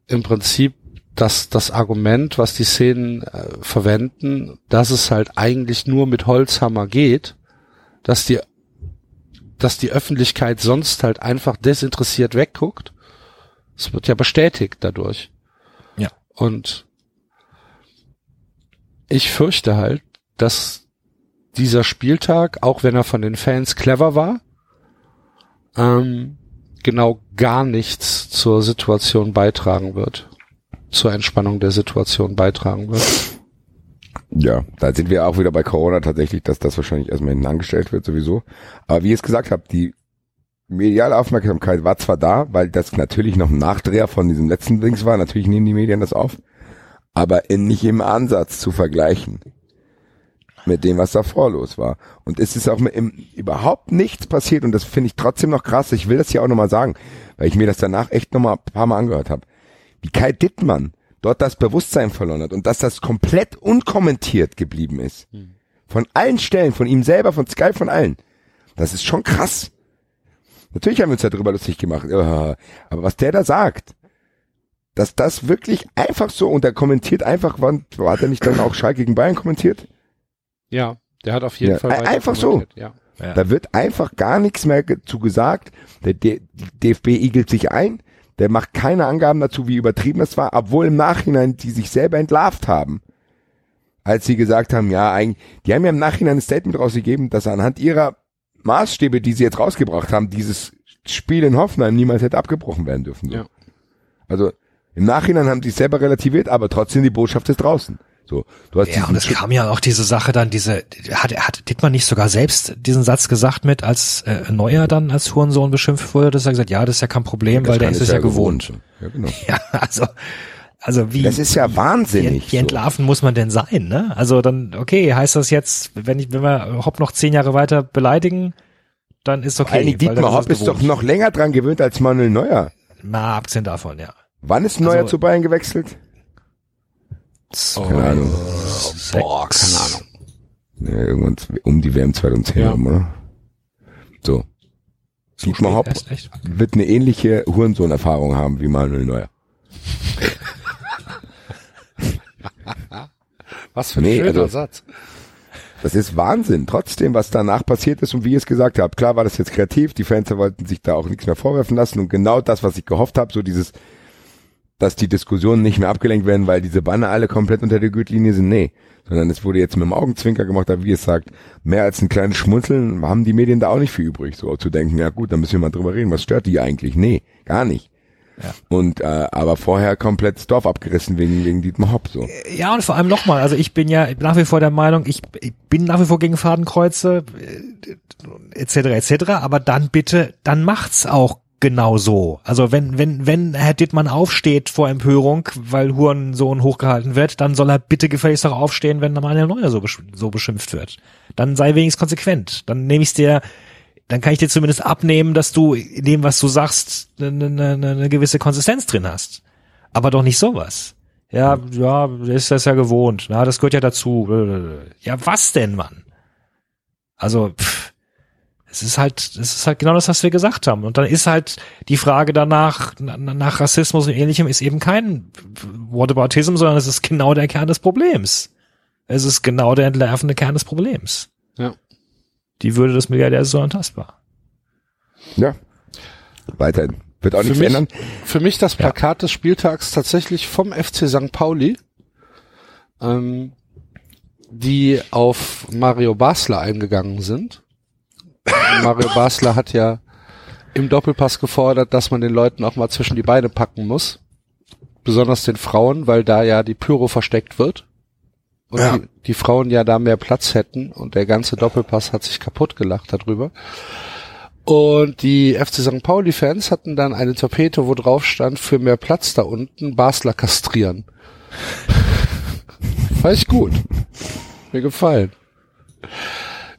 im Prinzip das, das Argument, was die Szenen äh, verwenden, dass es halt eigentlich nur mit Holzhammer geht, dass die, dass die Öffentlichkeit sonst halt einfach desinteressiert wegguckt. Es wird ja bestätigt dadurch. Ja. Und ich fürchte halt, dass dieser Spieltag, auch wenn er von den Fans clever war, ähm, genau gar nichts zur Situation beitragen wird. Zur Entspannung der Situation beitragen wird. Ja, da sind wir auch wieder bei Corona tatsächlich, dass das wahrscheinlich erstmal hinten angestellt wird sowieso. Aber wie ihr es gesagt habt, die mediale Aufmerksamkeit war zwar da, weil das natürlich noch ein Nachdreher von diesem letzten Dings war. Natürlich nehmen die Medien das auf, aber in, nicht im Ansatz zu vergleichen mit dem, was davor los war. Und es ist auch im, überhaupt nichts passiert und das finde ich trotzdem noch krass. Ich will das hier auch nochmal sagen, weil ich mir das danach echt nochmal ein paar Mal angehört habe. Wie Kai Dittmann dort das Bewusstsein verloren hat und dass das komplett unkommentiert geblieben ist. Von allen Stellen, von ihm selber, von Sky, von allen. Das ist schon krass. Natürlich haben wir uns darüber lustig gemacht. Aber was der da sagt, dass das wirklich einfach so, und er kommentiert einfach, wann, hat er nicht dann auch Schalke gegen Bayern kommentiert? Ja, der hat auf jeden Ja, Fall einfach so. kommentiert, Ja. Ja. Da wird einfach gar nichts mehr zu gesagt. Der D DFB igelt sich ein. Der macht keine Angaben dazu, wie übertrieben das war, obwohl im Nachhinein die sich selber entlarvt haben. Als sie gesagt haben, ja, eigentlich, die haben ja im Nachhinein ein Statement rausgegeben, dass anhand ihrer Maßstäbe, die sie jetzt rausgebracht haben, dieses Spiel in Hoffenheim niemals hätte abgebrochen werden dürfen. So. Ja. Also im Nachhinein haben die es selber relativiert, aber trotzdem die Botschaft ist draußen. So, du hast Ja, und es kam ja auch diese Sache dann, diese, hat, hat Dittmann nicht sogar selbst diesen Satz gesagt mit, als äh, Neuer dann als Hurensohn beschimpft wurde, dass er gesagt, ja, das ist ja kein Problem, weil der ist es ja gewohnt. Ja, genau. Ja, also, also wie, Das ist ja wie, wahnsinnig. wie so. entlarven muss man denn sein, ne? Also dann, okay, heißt das jetzt, wenn ich, wenn wir Hopp noch zehn Jahre weiter beleidigen, dann ist okay. Dann Dietmar Hopp ist doch gewohnt. noch länger dran gewöhnt als Manuel Neuer. Mal abgesehen davon, ja. Wann ist Neuer Also- zu Bayern gewechselt? Keine Ahnung. Boah, keine Ahnung. Ja, irgendwann um die WM 2010 Ja. oder? So. Dietmar Hopp Erst echt? wird eine ähnliche Hurensohn-Erfahrung haben wie Manuel Neuer. Was für ein Nee, schöner also- Satz. Das ist Wahnsinn. Trotzdem, was danach passiert ist und wie ihr es gesagt habt, klar war das jetzt kreativ, die Fans wollten sich da auch nichts mehr vorwerfen lassen und genau das, was ich gehofft habe, so dieses, dass die Diskussionen nicht mehr abgelenkt werden, weil diese Banner alle komplett unter der Gürtellinie sind, nee. Sondern es wurde jetzt mit dem Augenzwinker gemacht, aber wie es sagt, mehr als ein kleines Schmunzeln haben die Medien da auch nicht viel übrig, so zu denken, ja gut, dann müssen wir mal drüber reden, was stört die eigentlich? Nee, gar nicht. Ja. Und äh, aber vorher komplett das Dorf abgerissen wegen, wegen Dietmar Hopp so. Ja, und vor allem nochmal, also ich bin ja nach wie vor der Meinung, ich, ich bin nach wie vor gegen Fadenkreuze, äh, etc., etc., aber dann bitte, dann macht's auch genau so. Also wenn, wenn, wenn Herr Dittmann aufsteht vor Empörung, weil Hurensohn hochgehalten wird, dann soll er bitte gefälligst auch aufstehen, wenn Manuel Neuer so, besch so beschimpft wird. Dann sei wenigstens konsequent. Dann nehme ich's dir, dann kann ich dir zumindest abnehmen, dass du in dem, was du sagst, eine, eine, eine gewisse Konsistenz drin hast. Aber doch nicht sowas. Ja, ja, ist das ja gewohnt. Na, das gehört ja dazu. Ja, was denn, Mann? Also, pff, es ist halt, es ist halt genau das, was wir gesagt haben. Und dann ist halt die Frage danach, na- nach Rassismus und ähnlichem, ist eben kein Whataboutism, sondern es ist genau der Kern des Problems. Es ist genau der entlarvende Kern des Problems. Ja. Die Würde des Milliardärs ist so antastbar. Ja. Weiterhin. Wird auch Für nichts mich, ändern. für mich das Plakat des Spieltags tatsächlich vom FC St. Pauli, ähm, die auf Mario Basler eingegangen sind. Mario Basler hat ja im Doppelpass gefordert, dass man den Leuten auch mal zwischen die Beine packen muss. Besonders den Frauen, weil da ja die Pyro versteckt wird. Und Ja. die, die Frauen ja da mehr Platz hätten und der ganze Doppelpass hat sich kaputt gelacht darüber. Und die FC St. Pauli-Fans hatten dann eine Tapete, wo drauf stand, für mehr Platz da unten, Basler kastrieren. War ich gut. Mir gefallen.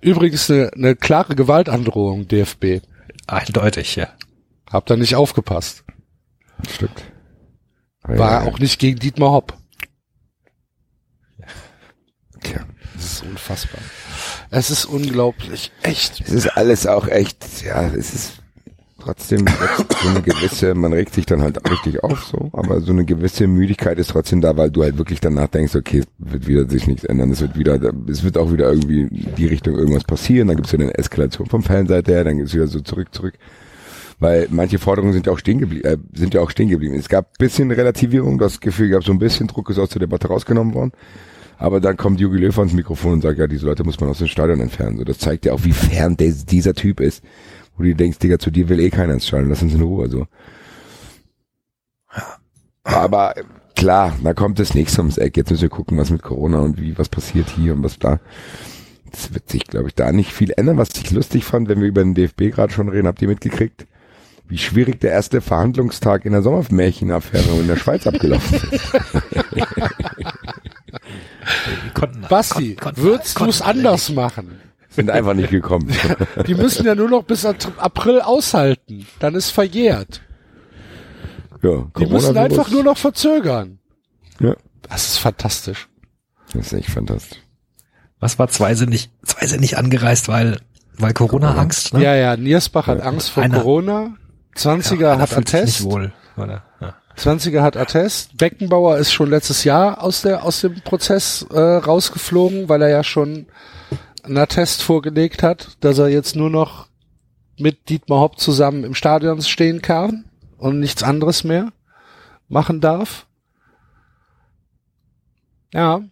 Übrigens eine, eine klare Gewaltandrohung, DFB. Eindeutig, ja. Habt ihr nicht aufgepasst. Stimmt. War auch nicht gegen Dietmar Hopp. Tja. Das ist unfassbar. Es ist unglaublich. Echt. Es ist alles auch echt, ja, es ist trotzdem so eine gewisse, man regt sich dann halt richtig auf so, aber so eine gewisse Müdigkeit ist trotzdem da, weil du halt wirklich danach denkst, okay, es wird wieder sich nichts ändern, es wird wieder, es wird auch wieder irgendwie die Richtung irgendwas passieren, dann gibt es wieder eine Eskalation vom Fanseite her, dann geht es wieder so zurück, zurück. Weil manche Forderungen sind ja auch stehen geblieben, äh, sind ja auch stehen geblieben. Es gab bisschen Relativierung, das Gefühl gab so ein bisschen Druck ist aus der Debatte rausgenommen worden. Aber dann kommt Jogi Löw ans Mikrofon und sagt, ja, diese Leute muss man aus dem Stadion entfernen. So, das zeigt ja auch, wie fern dieser Typ ist. Wo du denkst, Digga, zu dir will eh keiner ins Stadion, lass uns in Ruhe, so. Aber klar, da kommt das nächste ums Eck. Jetzt müssen wir gucken, was mit Corona und wie, was passiert hier und was da. Es wird sich, glaube ich, da nicht viel ändern. Was ich lustig fand, wenn wir über den DFB gerade schon reden, habt ihr mitgekriegt, wie schwierig der erste Verhandlungstag in der Sommermärchenaffäre in der Schweiz abgelaufen ist. Basti, würdest du es anders machen? Sind einfach nicht gekommen. Die müssen ja nur noch bis April aushalten. Dann ist verjährt. Ja, Die müssen einfach nur noch verzögern. Ja, Das ist fantastisch. das ist echt fantastisch. Was war zwei sind nicht, zwei sind nicht angereist, weil, weil Corona-Angst, ne? Ja, ja, Niersbach hat Angst vor Einer- Corona. 20er Ja, hat Attest. Nicht wohl, oder? Ja. 20er hat Attest. Beckenbauer ist schon letztes Jahr aus der aus dem Prozess äh, rausgeflogen, weil er ja schon einen Attest vorgelegt hat, dass er jetzt nur noch mit Dietmar Hopp zusammen im Stadion stehen kann und nichts anderes mehr machen darf. Ja.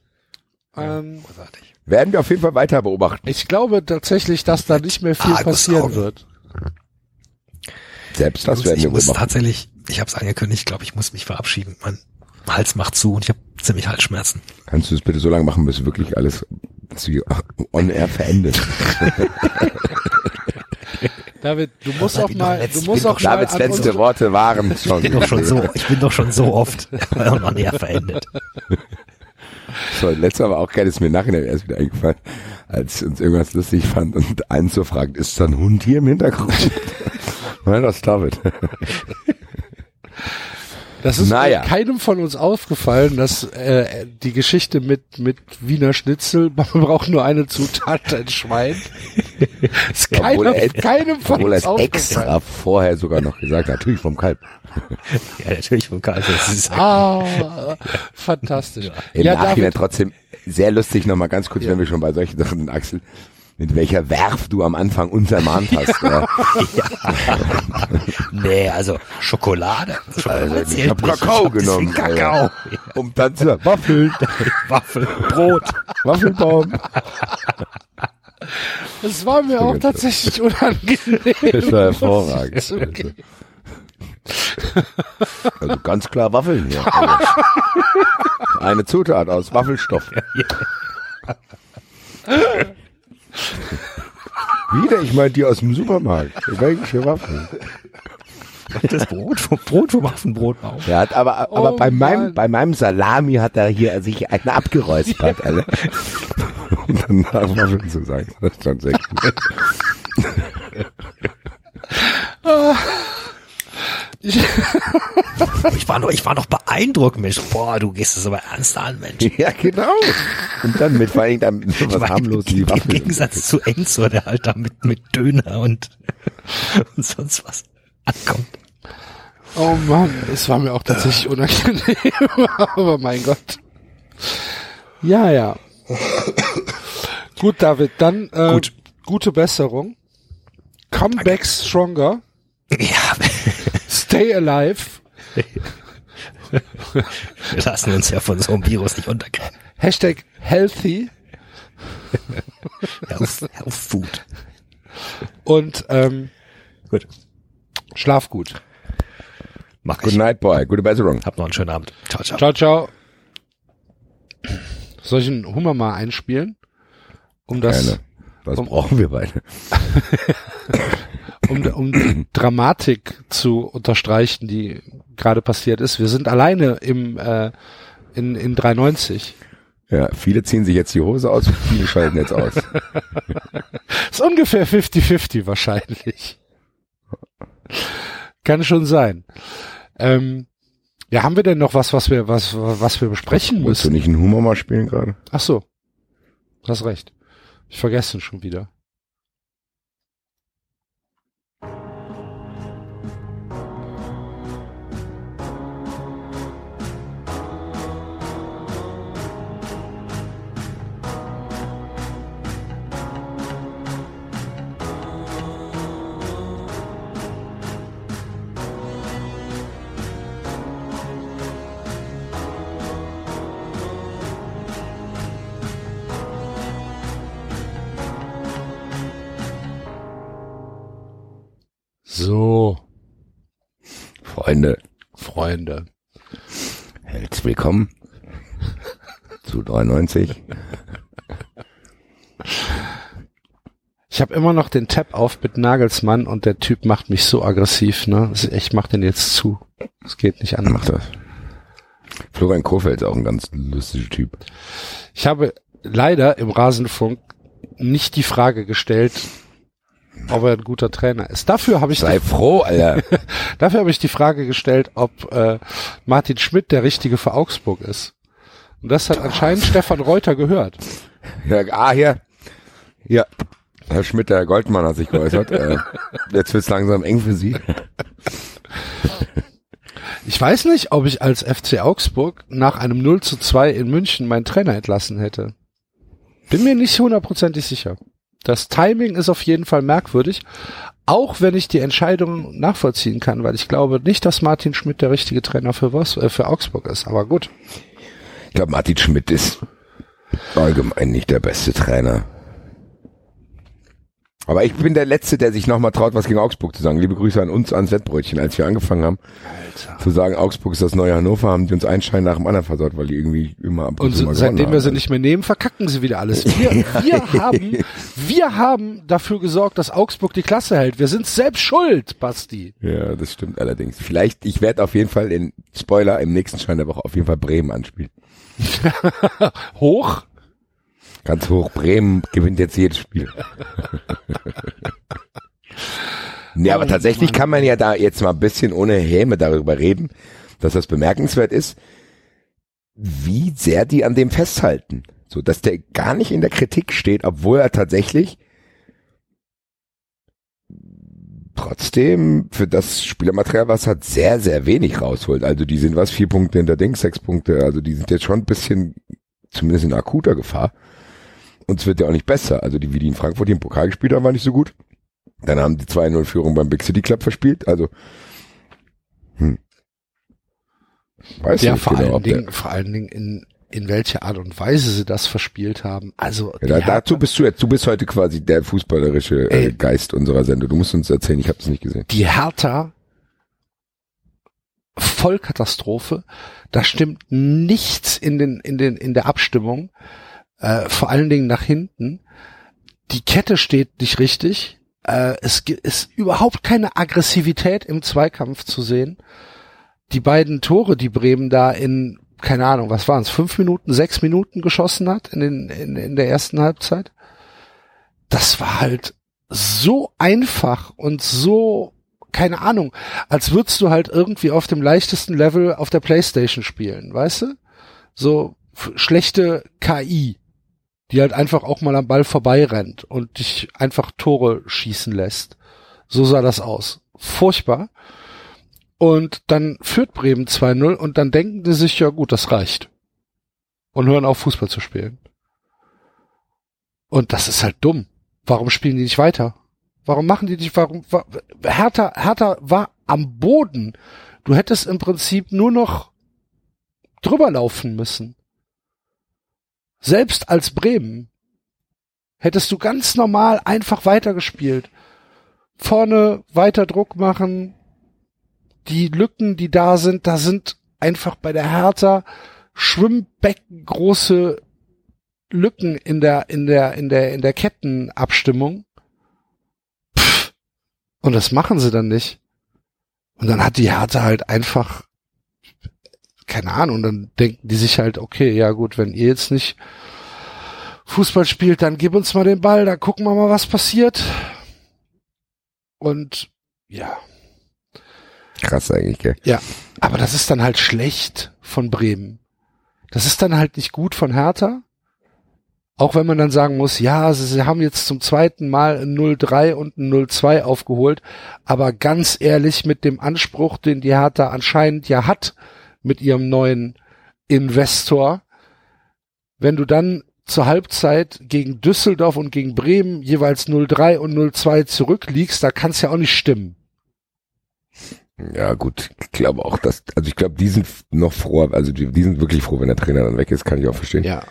Ähm, Großartig. Werden wir auf jeden Fall weiter beobachten. ich glaube tatsächlich, dass da nicht mehr viel passieren Argusaugen. wird. Selbst Ich das muss, werden ich wir muss beobachten. tatsächlich, ich habe es angekündigt, ich glaube, ich muss mich verabschieden. Mein Hals macht zu und ich habe ziemlich Halsschmerzen. Kannst du es bitte so lange machen, bis wirklich alles, dass du on air verendest. David, du musst auch mal, doch letzt- du musst auch doch mal Davids letzte Worte waren schon. Ich bin doch schon so, ich bin doch schon so oft noch näher verendet. So, letztes Mal war auch geil, ist mir im Nachhinein erst wieder eingefallen, als ich uns irgendwas lustig fand und einen so fragt, ist da ein Hund hier im Hintergrund? Nein, das ist David. Das ist Naja. keinem von uns aufgefallen, dass äh, die Geschichte mit mit Wiener Schnitzel, man braucht nur eine Zutat, ein Schwein. ist Obwohl keiner, er- keinem von Obwohl er uns aufgefallen. extra vorher sogar noch gesagt natürlich vom Kalb. Ja, natürlich vom Karl. Das ist Ah, fantastisch. Im ja, Nachhinein trotzdem sehr lustig, nochmal ganz kurz, wenn wir schon bei solchen Sachen sind, Axel, mit welcher Werf du am Anfang uns ermahnt hast. ja. Nee, also Schokolade. Schokolade ich hab Kakao genommen, Kakao. Um dann zu Waffeln, Waffel, Brot. Waffelbaum. das war mir auch tatsächlich unangenehm. Das war hervorragend. Okay. Also ganz klar Waffeln hier. Also eine Zutat aus Waffelstoff. Wieder, ich meine die aus dem Supermarkt. Welche Waffeln? Das Brot vom Brot vom Waffenbrot auf. Er hat aber, aber Oh bei Mann. meinem, bei meinem Salami hat er hier sich eine abgeräuspert, alle. Und dann nach Waffeln zu sagen. Das ist schon sehr gut. Ich war noch, ich war noch beeindruckt, Mensch. Boah, du gehst es aber ernst an, Mensch. Ja, genau. Und dann mit vor allem dann mit was harmlos wie Im Waffeln. Gegensatz zu Enzo, der halt da mit, mit Döner und, und sonst was ankommt. Oh Mann, es war mir auch tatsächlich unangenehm, aber mein Gott. Ja, ja. Gut, David, dann äh, Gut. gute Besserung. Come back stronger. Ja, Stay alive. wir lassen uns ja von so einem Virus nicht untergehen. Hashtag healthy. Health, Health Food. Und ähm, Gut, schlaf gut. mach Good ich. night, boy. Gute Besserung. Hab noch einen schönen Abend. Ciao, ciao. Ciao, ciao. Soll ich einen Hummer mal einspielen? Um das, Gerne. Was Um- brauchen wir beide? um, um die Dramatik zu unterstreichen, die gerade passiert ist. Wir sind alleine im äh, in, in 390. Ja, viele ziehen sich jetzt die Hose aus und viele schalten jetzt aus. Ist ungefähr 50-50 wahrscheinlich. kann schon sein. Ähm, ja, haben wir denn noch was, was wir, was, was wir besprechen Wolltest du müssen? nicht einen Humor mal spielen gerade? Ach so. Du hast recht. Ich vergesse ihn schon wieder. Freunde, Freunde. herzlich willkommen zu 93. Ich habe immer noch den Tab auf mit Nagelsmann und der Typ macht mich so aggressiv, ne? Ich mach den jetzt zu. Es geht nicht an. Mach das. Florian Kohfeldt ist auch ein ganz lustiger Typ. Ich habe leider im Rasenfunk nicht die Frage gestellt, ob er ein guter Trainer ist. Dafür habe ich Sei froh, Alter. dafür habe ich die Frage gestellt, ob äh, Martin Schmidt der richtige für Augsburg ist. Und das hat anscheinend Stefan Reuter gehört. Ja, ah, hier. Ja. Herr Schmidt, der Herr Goldmann hat sich geäußert. äh, jetzt wird's langsam eng für Sie. Ich weiß nicht, ob ich als FC Augsburg nach einem 0 zu 2 in München meinen Trainer entlassen hätte. Bin mir nicht hundertprozentig sicher. Das Timing ist auf jeden Fall merkwürdig, auch wenn ich die Entscheidung nachvollziehen kann, weil ich glaube nicht, dass Martin Schmidt der richtige Trainer für, was, äh, für Augsburg ist. Aber gut. Ich glaube, Martin Schmidt ist allgemein nicht der beste Trainer. Aber ich bin der Letzte, der sich nochmal traut, was gegen Augsburg zu sagen. Liebe Grüße an uns, ans Wettbrötchen, als wir angefangen haben, zu sagen, Augsburg ist das neue Hannover, haben die uns einen Schein nach dem anderen versaut, weil die irgendwie immer ab Und zu mal seitdem gewonnen wir sie haben. nicht mehr nehmen, verkacken sie wieder alles. Wir, wir haben, wir haben dafür gesorgt, dass Augsburg die Klasse hält. Wir sind selbst schuld, Basti. Ja, das stimmt allerdings. Vielleicht, ich werde auf jeden Fall in Spoiler im nächsten Schein der Woche auf jeden Fall Bremen anspielen. Hoch. Ganz hoch. Bremen gewinnt jetzt jedes Spiel. nee, aber tatsächlich kann man ja da jetzt mal ein bisschen ohne Häme darüber reden, dass das bemerkenswert ist, wie sehr die an dem festhalten. So, dass der gar nicht in der Kritik steht, obwohl er tatsächlich trotzdem für das Spielermaterial, was hat, sehr, sehr wenig rausholt. Also die sind was, vier Punkte hinter Dings, sechs Punkte, also die sind jetzt schon ein bisschen, zumindest in akuter Gefahr. Und es wird ja auch nicht besser. Also die, wie die in Frankfurt die im Pokal gespielt haben, war nicht so gut. Dann haben die 2-0-Führung beim Big City Club verspielt. Also, hm. Weiß Ja, nicht vor genau, allen Dingen, vor allen Dingen in, in welcher Art und Weise sie das verspielt haben. Also, Ja, da, dazu bist du jetzt, du bist heute quasi der fußballerische äh, Ey. Geist unserer Sendung. Du musst uns erzählen, ich habe das nicht gesehen. die Hertha Vollkatastrophe. Da stimmt nichts in den in den in der Abstimmung. Äh, vor allen Dingen nach hinten. Die Kette steht nicht richtig. Äh, es ist überhaupt keine Aggressivität im Zweikampf zu sehen. Die beiden Tore, die Bremen da in keine Ahnung, was waren es, fünf Minuten, sechs Minuten geschossen hat in, den, in, in der ersten Halbzeit. Das war halt so einfach und so, keine Ahnung, als würdest du halt irgendwie auf dem leichtesten Level auf der Playstation spielen, weißt du? So schlechte KI, die halt einfach auch mal am Ball vorbeirennt und dich einfach Tore schießen lässt. So sah das aus. Furchtbar. Und dann führt Bremen 2-0 und dann denken die sich, ja gut, das reicht. Und hören auf, Fußball zu spielen. Und das ist halt dumm. Warum spielen die nicht weiter? Warum machen die nicht, warum, wa, Hertha, Hertha war am Boden. Du hättest im Prinzip nur noch drüber laufen müssen. Selbst als Bremen hättest du ganz normal einfach weitergespielt. Vorne weiter Druck machen. Die Lücken, die da sind, da sind einfach bei der Hertha Schwimmbecken große Lücken in der, in der, in der, in der Kettenabstimmung. Pff. Und das machen sie dann nicht. Und dann hat die Hertha halt einfach, keine Ahnung, dann denken die sich halt, okay, ja gut, wenn ihr jetzt nicht Fußball spielt, dann gib uns mal den Ball, dann gucken wir mal, was passiert. Und ja. Krass eigentlich, gell? Ja, aber das ist dann halt schlecht von Bremen. Das ist dann halt nicht gut von Hertha. Auch wenn man dann sagen muss, ja, sie, sie haben jetzt zum zweiten Mal ein 0-3 und ein 0-2 aufgeholt, aber ganz ehrlich mit dem Anspruch, den die Hertha anscheinend ja hat mit ihrem neuen Investor, wenn du dann zur Halbzeit gegen Düsseldorf und gegen Bremen jeweils 0-3 und 0-2 zurückliegst, da kann es ja auch nicht stimmen. Ja, gut, ich glaube auch, dass, also ich glaube, die sind noch froh, also die, die sind wirklich froh, wenn der Trainer dann weg ist, kann ich auch verstehen. Ja.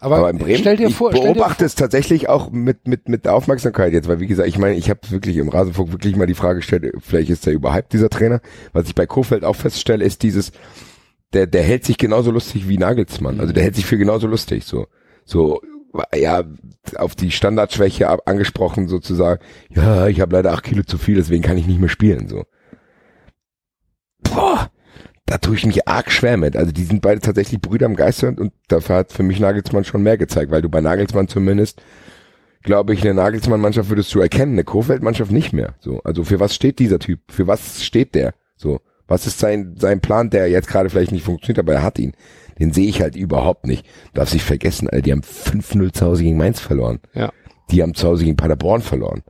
Aber, Aber in Bremen, stell dir ich vor, dir beobachte es tatsächlich auch mit, mit, mit Aufmerksamkeit jetzt, weil wie gesagt, ich meine, ich habe wirklich im Rasenfunk wirklich mal die Frage gestellt, vielleicht ist der überhyped, dieser Trainer. Was ich bei Kofeld auch feststelle, ist dieses, der, der hält sich genauso lustig wie Nagelsmann. Also der hält sich für genauso lustig, so. So, ja, auf die Standardschwäche angesprochen sozusagen, ja, ich habe leider acht Kilo zu viel, deswegen kann ich nicht mehr spielen, so. Da tue ich mich arg schwer mit. Also die sind beide tatsächlich Brüder im Geiste und, dafür hat für mich Nagelsmann schon mehr gezeigt, weil du bei Nagelsmann zumindest, glaube ich, eine Nagelsmann-Mannschaft würdest du erkennen, eine Kofeld-Mannschaft nicht mehr. So, also für was steht dieser Typ? Für was steht der? So, was ist sein sein Plan, der jetzt gerade vielleicht nicht funktioniert, aber er hat ihn. Den sehe ich halt überhaupt nicht. Darf sich vergessen, Alter, die haben 5-0 zu Hause gegen Mainz verloren. Ja. Die haben zu Hause gegen Paderborn verloren.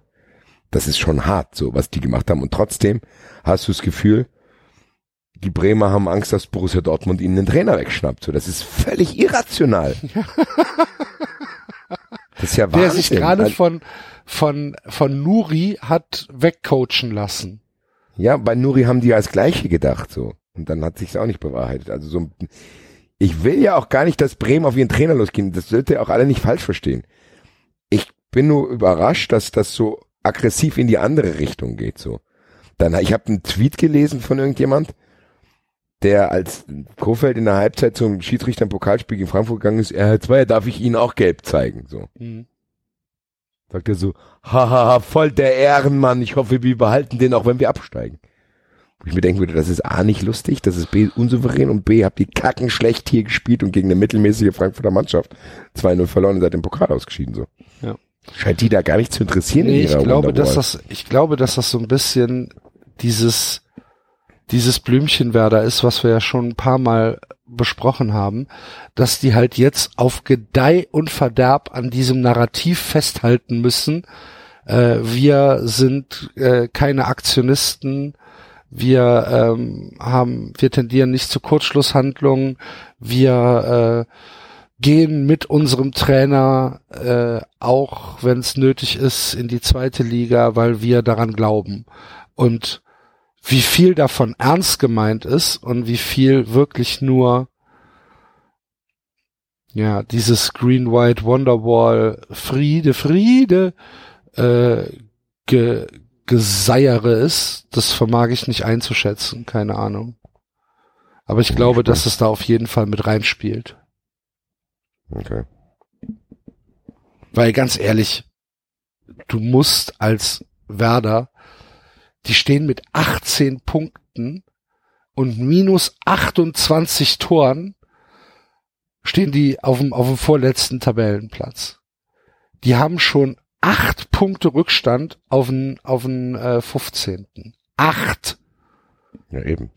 Das ist schon hart, so was die gemacht haben. Und trotzdem hast du das Gefühl, die Bremer haben Angst, dass Borussia Dortmund ihnen den Trainer wegschnappt. So, das ist völlig irrational. das ist ja Wahnsinn. der sich gerade Also, von, von, von Nuri hat wegcoachen lassen. Ja, bei Nuri haben die ja das Gleiche gedacht, so. Und dann hat sich's auch nicht bewahrheitet. Also so, ich will ja auch gar nicht, dass Bremen auf ihren Trainer losgehen. Das sollte ihr auch alle nicht falsch verstehen. Ich bin nur überrascht, dass das so aggressiv in die andere Richtung geht, so. Dann, ich habe einen Tweet gelesen von irgendjemand, der als Kofeld in der Halbzeit zum Schiedsrichter im Pokalspiel gegen Frankfurt gegangen ist, er hat zwei, darf ich Ihnen auch gelb zeigen, so. Sagt er so, hahaha, voll der Ehrenmann, ich hoffe, wir behalten den auch, wenn wir absteigen. Wo ich mir denken würde, das ist A nicht lustig, das ist B unsouverän und B habt ihr kacken schlecht hier gespielt und gegen eine mittelmäßige Frankfurter Mannschaft 2-0 verloren und seid im Pokal ausgeschieden, so. Ja. Scheint die da gar nicht zu interessieren Nee, in ich glaube, dass Wonderwall. das, ich glaube, dass das so ein bisschen dieses, dieses Blümchenwerder ist, was wir ja schon ein paar Mal besprochen haben, dass die halt jetzt auf Gedeih und Verderb an diesem Narrativ festhalten müssen. Äh, wir sind äh, keine Aktionisten, wir ähm, haben, wir tendieren nicht zu Kurzschlusshandlungen, wir äh, gehen mit unserem Trainer äh, auch, wenn es nötig ist, in die zweite Liga, weil wir daran glauben. Und wie viel davon ernst gemeint ist und wie viel wirklich nur ja dieses Green White Wonderwall Friede Friede äh, ge, Geseiere ist, das vermag ich nicht einzuschätzen, keine Ahnung. Aber ich glaube, dass es da auf jeden Fall mit reinspielt. Okay. Weil ganz ehrlich, du musst als Werder, die stehen mit 18 Punkten und minus 28 Toren, stehen die auf dem, auf dem vorletzten Tabellenplatz. Die haben schon acht Punkte Rückstand auf den, auf den äh, 15. Acht! Ja, eben.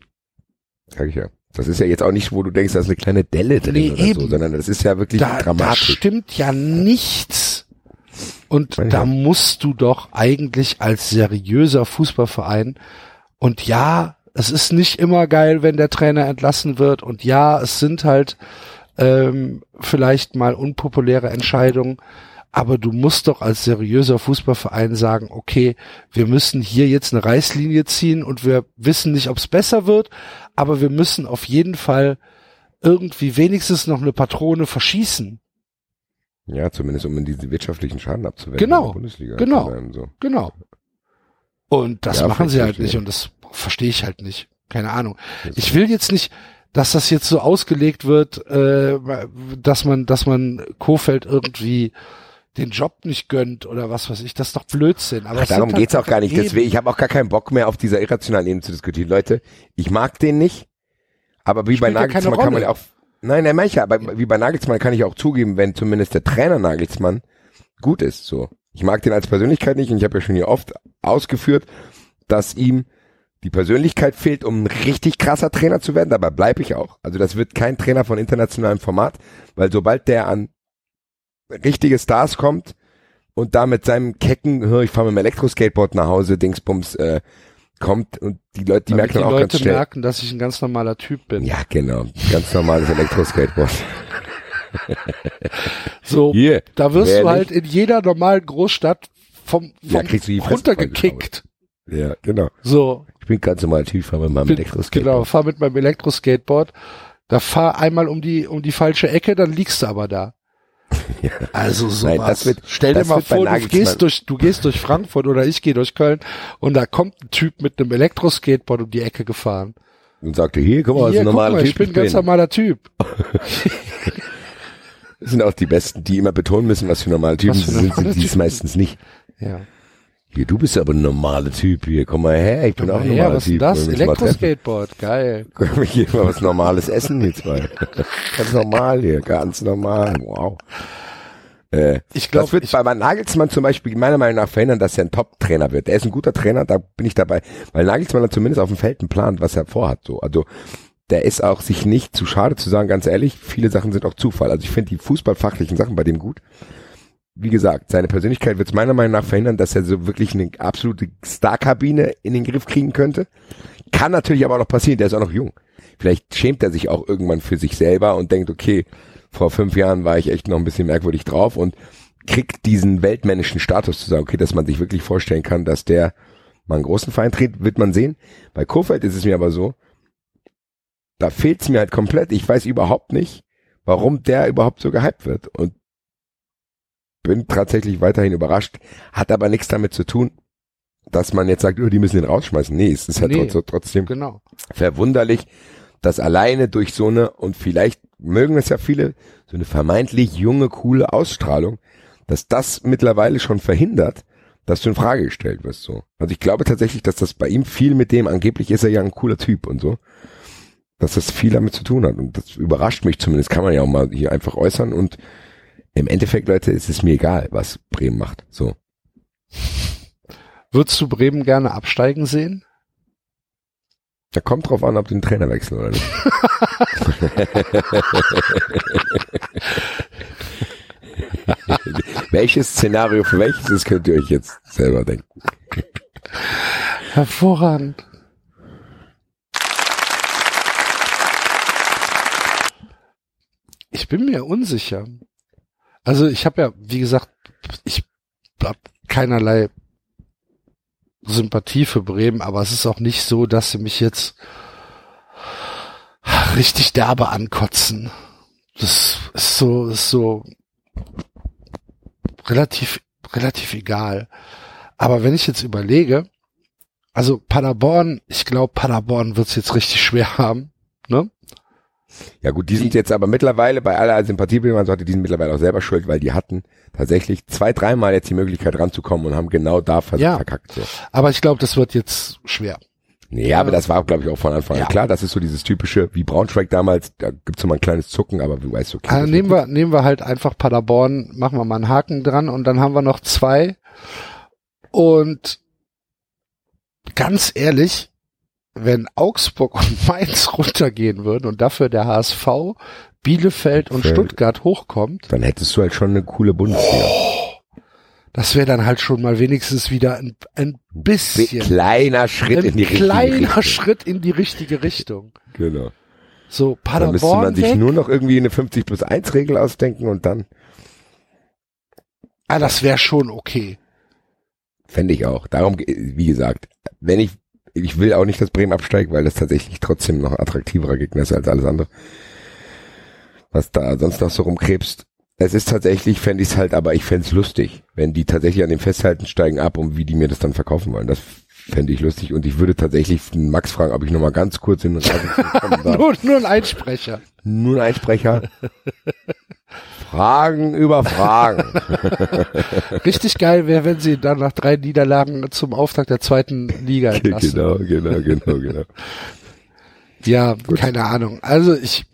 Sag ich ja. Das ist ja jetzt auch nicht, wo du denkst, da ist eine kleine Delle drin Nee, oder eben. so, sondern das ist ja wirklich Da, da dramatisch. stimmt ja nichts. Und Ja. da musst du doch eigentlich als seriöser Fußballverein und ja, es ist nicht immer geil, wenn der Trainer entlassen wird und ja, es sind halt ähm, vielleicht mal unpopuläre Entscheidungen, aber du musst doch als seriöser Fußballverein sagen, okay, wir müssen hier jetzt eine Reißlinie ziehen und wir wissen nicht, ob es besser wird, aber wir müssen auf jeden Fall irgendwie wenigstens noch eine Patrone verschießen. Ja, zumindest um in diesen wirtschaftlichen Schaden abzuwenden. Genau, genau. bleiben, so. Genau. Und das Ja, machen sie halt nicht ja. und das verstehe ich halt nicht. Keine Ahnung. Ich will jetzt nicht, dass das jetzt so ausgelegt wird, äh, dass man, dass man Kofeld irgendwie den Job nicht gönnt oder was weiß ich. Das ist doch Blödsinn. Aber Ach, darum halt geht's auch gar nicht. Deswegen, ich habe auch gar keinen Bock mehr auf dieser irrationalen Ebene zu diskutieren. Leute, ich mag den nicht, aber wie bei Spielt keine Nagelsmann kann man ja auch, nein, nein, manche, aber wie bei Nagelsmann kann ich auch zugeben, wenn zumindest der Trainer Nagelsmann gut ist, so. Ich mag den als Persönlichkeit nicht und ich habe ja schon hier oft ausgeführt, dass ihm Die Persönlichkeit fehlt, um ein richtig krasser Trainer zu werden, dabei bleibe ich auch. Also das wird kein Trainer von internationalem Format, weil sobald der an richtige Stars kommt und da mit seinem kecken, hör, ich fahre mit dem Elektroskateboard nach Hause, Dingsbums, äh, kommt und die Leute, die Damit merken die auch Leute ganz schnell. merken, dass ich ein ganz normaler Typ bin. Ja, genau. Ganz normales Elektroskateboard. So, Hier. da wirst wer du halt nicht? in jeder normalen Großstadt vom, Ja, vom Fresse runtergekickt. Ja, genau. So, Ich bin ganz normal Typ, fahre mit meinem bin, Elektroskateboard. genau, fahr mit meinem Elektroskateboard. Da fahr einmal um die um die falsche Ecke, dann liegst du aber da. Ja. Also sowas. Nein, das wird- Stell dir das mal wird bei vor, du gehst durch du gehst durch Frankfurt oder ich gehe durch Köln und da kommt ein Typ mit einem Elektroskateboard um die Ecke gefahren. Und sagte, hier, guck mal, Hier, ein guck normaler mal, Typ ich bin ein ganz normaler Typ. Das sind auch die Besten, die immer betonen müssen, was für normale Typen für sie sind, sind die es meistens nicht. Ja. Hier, du bist aber ein normaler Typ. Hier, komm mal her, ich bin auch ein ja, normaler was ist Typ. das? Uns mal treffen? Elektroskateboard, geil. Können wir hier mal was Normales essen, die zwei? ganz normal hier, ganz normal. Wow. Äh, Ich glaube, das wird bei, bei Nagelsmann zum Beispiel meiner Meinung nach verhindern, dass er ein Top-Trainer wird. Er ist ein guter Trainer, da bin ich dabei, weil Nagelsmann hat zumindest auf dem Feld einen Plan, was er vorhat. So, also der ist auch sich nicht zu schade zu sagen, ganz ehrlich, viele Sachen sind auch Zufall. Also ich finde die fußballfachlichen Sachen bei dem gut. Wie gesagt, seine Persönlichkeit wird es meiner Meinung nach verhindern, dass er so wirklich eine absolute Star-Kabine in den Griff kriegen könnte. Kann natürlich aber auch noch passieren, der ist auch noch jung. Vielleicht schämt er sich auch irgendwann für sich selber und denkt, okay, vor fünf Jahren war ich echt noch ein bisschen merkwürdig drauf und kriegt diesen weltmännischen Status zu sagen, okay, dass man sich wirklich vorstellen kann, dass der mal einen großen Verein tritt, wird man sehen. Bei Kofeld ist es mir aber so, da fehlt's mir halt komplett. Ich weiß überhaupt nicht, warum der überhaupt so gehypt wird und bin tatsächlich weiterhin überrascht, hat aber nichts damit zu tun, dass man jetzt sagt, oh, die müssen den rausschmeißen. Nee, es ist halt Nee. trotz- trotzdem Genau. verwunderlich, dass alleine durch so eine, und vielleicht mögen es ja viele, so eine vermeintlich junge, coole Ausstrahlung, dass das mittlerweile schon verhindert, dass du in Frage gestellt wirst, so. Also ich glaube tatsächlich, dass das bei ihm viel mit dem, angeblich ist er ja ein cooler Typ und so, dass das viel damit zu tun hat. Und das überrascht mich zumindest, kann man ja auch mal hier einfach äußern und im Endeffekt, Leute, ist es mir egal, was Bremen macht, so. Würdest du Bremen gerne absteigen sehen? Da kommt drauf an, ob den Trainer wechseln oder nicht. welches Szenario für welches ist, könnt ihr euch jetzt selber denken. Hervorragend. Ich bin mir unsicher. Also ich habe ja, wie gesagt, ich habe keinerlei Sympathie für Bremen, aber es ist auch nicht so, dass sie mich jetzt richtig derbe ankotzen. Das ist so, ist so relativ, relativ egal. Aber wenn ich jetzt überlege, also Paderborn, ich glaube, Paderborn wird es jetzt richtig schwer haben. Ja gut, die sind jetzt aber mittlerweile bei aller Sympathie, wie man sollte, die sind mittlerweile auch selber schuld, weil die hatten tatsächlich zwei, dreimal jetzt die Möglichkeit ranzukommen und haben genau da vers Ja. verkackt. So. Aber ich glaube, das wird jetzt schwer. Nee, aber das war, glaube ich, auch von Anfang an Ja. klar. Das ist so dieses typische, wie Braunschweig damals, da gibt's so mal ein kleines Zucken, aber du weißt, okay. Also nehmen wir, nehmen wir halt einfach Paderborn, machen wir mal einen Haken dran und dann haben wir noch zwei. Und ganz ehrlich, wenn Augsburg und Mainz runtergehen würden und dafür der HSV, Bielefeld und Feld. Stuttgart hochkommt, dann hättest du halt schon eine coole Bundesliga. das wäre dann halt schon mal wenigstens wieder ein, ein bisschen Kleiner Schritt ein in die richtige kleiner Richtung. Schritt in die richtige Richtung. Genau. So, Dann müsste Paderborn man sich weg. nur noch irgendwie eine 50 plus 1 Regel ausdenken und dann ah, das wäre schon okay. fände ich auch. Darum, ge- wie gesagt, wenn ich, ich will auch nicht, dass Bremen absteigt, weil das tatsächlich trotzdem noch attraktiverer Gegner ist als alles andere. Was da sonst noch so rumkrebst. Es ist tatsächlich, fände ich es halt, aber ich fände es lustig, wenn die tatsächlich an dem festhalten, steigen ab und wie die mir das dann verkaufen wollen. Das fände ich lustig und ich würde tatsächlich Max fragen, ob ich noch mal ganz kurz in den Rasen kommen darf. Nur, nur ein Einsprecher. Nur ein Einsprecher. Fragen über Fragen. Richtig geil wäre, wenn sie dann nach drei Niederlagen zum Auftakt der zweiten Liga entlassen. genau, genau, genau, genau. Ja, keine Ahnung. Also ich,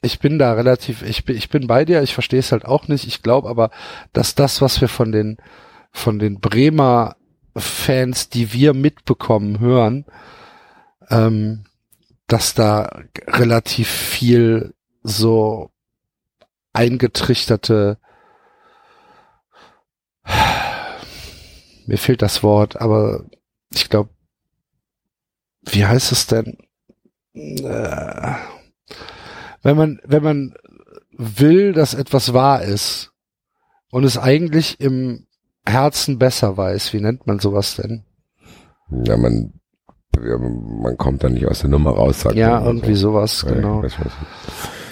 ich bin da relativ, ich bin, ich bin bei dir, ich verstehe es halt auch nicht. Ich glaube aber, dass das, was wir von den, von den Bremer Fans, die wir mitbekommen, hören, ähm, dass da relativ viel so eingetrichterte mir fehlt das Wort, aber ich glaube, wie heißt es denn? Äh, wenn man, wenn man will, dass etwas wahr ist und es eigentlich im Herzen besser weiß, wie nennt man sowas denn? Ja, man, ja, man kommt da nicht aus der Nummer raus, sagt Ja, man. irgendwie sowas, Ja, genau. was-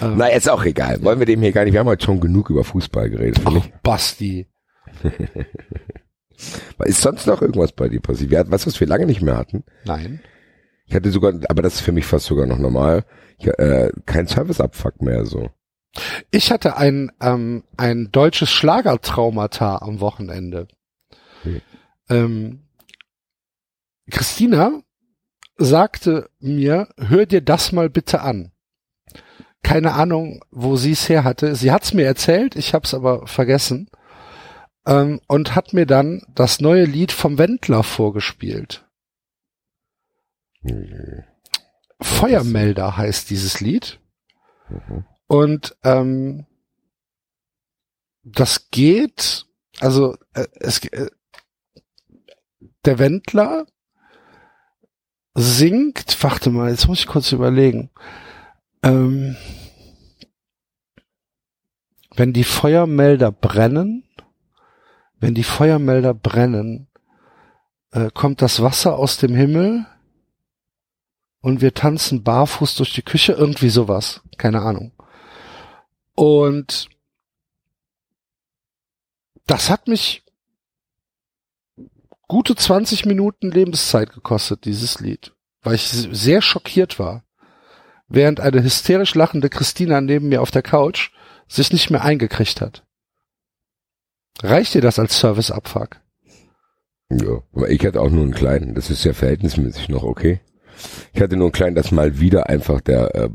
Ähm, Na, ist auch egal. Wollen wir dem hier gar nicht. Wir haben heute schon genug über Fußball geredet, Ach, Basti. ich. Ist sonst noch irgendwas bei dir passiert? Wir hatten, was, was wir lange nicht mehr hatten? Nein. Ich hatte sogar, aber das ist für mich fast sogar noch normal, ich, äh, kein Serviceabfuck mehr so. Ich hatte ein, ähm, ein deutsches Schlagertraumata am Wochenende. Hm. Ähm, Christina sagte mir, hör dir das mal bitte an. Keine Ahnung, wo sie es her hatte. Sie hat es mir erzählt, ich habe es aber vergessen. Ähm, und hat mir dann das neue Lied vom Wendler vorgespielt. Mhm. Feuermelder heißt dieses Lied. Mhm. Und ähm, das geht, also äh, es, äh, der Wendler singt, warte mal, jetzt muss ich kurz überlegen. Ähm, wenn die Feuermelder brennen, wenn die Feuermelder brennen, äh, kommt das Wasser aus dem Himmel und wir tanzen barfuß durch die Küche, irgendwie sowas, keine Ahnung. Und das hat mich gute 20 Minuten Lebenszeit gekostet, dieses Lied, weil ich sehr schockiert war, während eine hysterisch lachende Christina neben mir auf der Couch sich nicht mehr eingekriegt hat. Reicht dir das als Service-Abfuck? Ja, aber ich hatte auch nur einen kleinen. Das ist ja verhältnismäßig noch okay. Ich hatte nur einen kleinen, das mal wieder einfach der äh,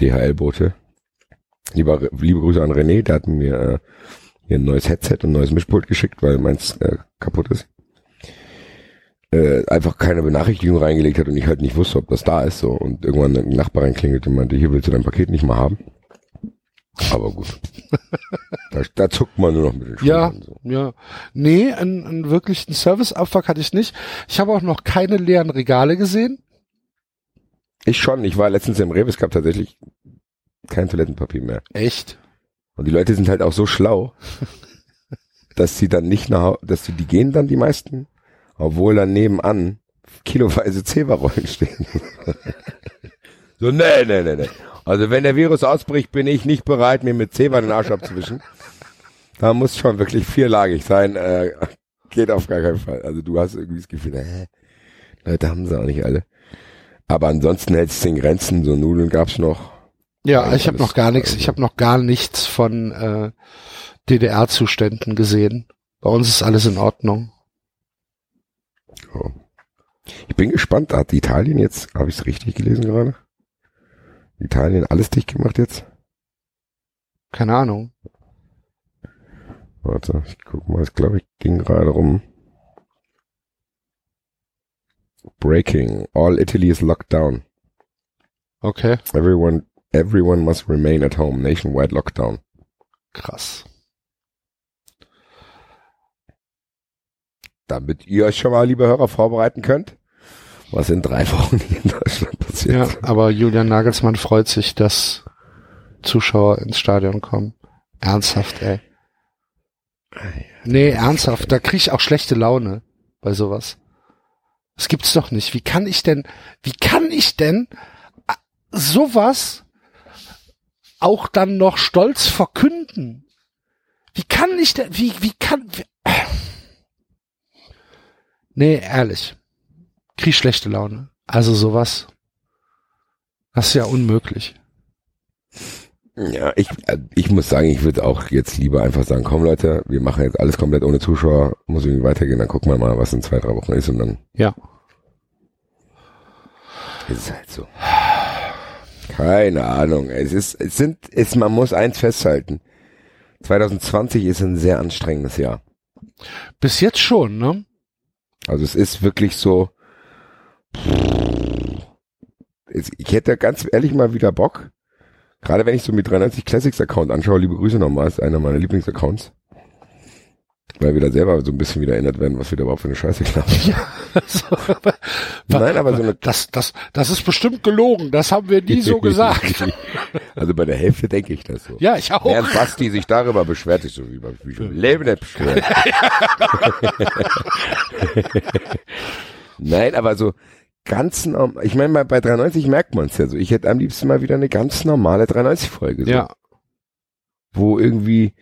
DHL-Bote. Lieber, liebe Grüße an René, der hat mir äh, ein neues Headset und ein neues Mischpult geschickt, weil meins äh, kaputt ist. Äh, einfach keine Benachrichtigung reingelegt hat und ich halt nicht wusste, ob das da ist. So Und irgendwann ein Nachbar reinklingelt und meinte, hier willst du dein Paket nicht mal haben. Aber gut. da, da zuckt man nur noch mit den Ja, Schultern. So. ja. Nee, einen, einen wirklichen Service-Abfuck hatte ich nicht. Ich habe auch noch keine leeren Regale gesehen. Ich schon. Ich war letztens im Rewe, es gab tatsächlich kein Toilettenpapier mehr. Echt? Und die Leute sind halt auch so schlau, dass sie dann nicht nach, dass sie, die gehen dann die meisten, obwohl dann nebenan kiloweise Zeberrollen stehen. so, nee, nee, nee, nee. Also wenn der Virus ausbricht, bin ich nicht bereit, mir mit Zeber den Arsch abzuwischen. Da muss schon wirklich vierlagig sein. Äh, geht auf gar keinen Fall. Also du hast irgendwie das Gefühl, äh, Leute haben sie auch nicht alle. Aber ansonsten hält es in Grenzen. So Nudeln gab's noch. Ja, ich habe noch gar nichts. Ich habe noch gar nichts von äh, DDR-Zuständen gesehen. Bei uns ist alles in Ordnung. Ja. Ich bin gespannt, hat Italien jetzt, habe ich es richtig gelesen gerade? Italien alles dicht gemacht jetzt? Keine Ahnung. Warte, ich guck mal, es glaube ich ging gerade rum. Breaking. All Italy is locked down. Okay, Everyone, everyone must remain at home. Nationwide lockdown. krass. Damit ihr euch schon mal, liebe Hörer, vorbereiten könnt, was in drei Wochen hier in Deutschland passiert. Ja, aber Julian Nagelsmann freut sich, dass Zuschauer ins Stadion kommen. Ernsthaft, ey. Nee, ernsthaft, da krieg ich auch schlechte Laune bei sowas. Das gibt's doch nicht. Wie kann ich denn, wie kann ich denn äh, sowas auch dann noch stolz verkünden? Wie kann ich denn, wie, wie kann, wie, nee, ehrlich. Krieg schlechte Laune. Also sowas. Das ist ja unmöglich. Ja, ich, ich muss sagen, ich würde auch jetzt lieber einfach sagen, komm Leute, wir machen jetzt alles komplett ohne Zuschauer, muss irgendwie weitergehen, dann gucken wir mal, was in zwei, drei Wochen ist und dann Ja. ist halt so. Keine Ahnung. Es ist, es sind, es, man muss eins festhalten. 2020 ist ein sehr anstrengendes Jahr. Bis jetzt schon, ne? Also es ist wirklich so, ich hätte ganz ehrlich mal wieder Bock. Gerade wenn ich so mit 93 Classics Account anschaue, liebe Grüße nochmal, ist einer meiner Lieblingsaccounts. Weil wir da selber so ein bisschen wieder erinnert werden, was wir da überhaupt für eine Scheiße glauben. So, Nein, aber so eine das, das, das ist bestimmt gelogen. Das haben wir nie so gesagt. Also bei der Hälfte denke ich das so. Ja, ich auch. Während Basti sich darüber beschwert, ich so wie bei wie ich im Leben nicht beschwert. Nein, aber so ganz normal. Ich meine, bei, bei 93 merkt man es ja so. Ich hätte am liebsten mal wieder eine ganz normale 93-Folge. So, Ja, Wo irgendwie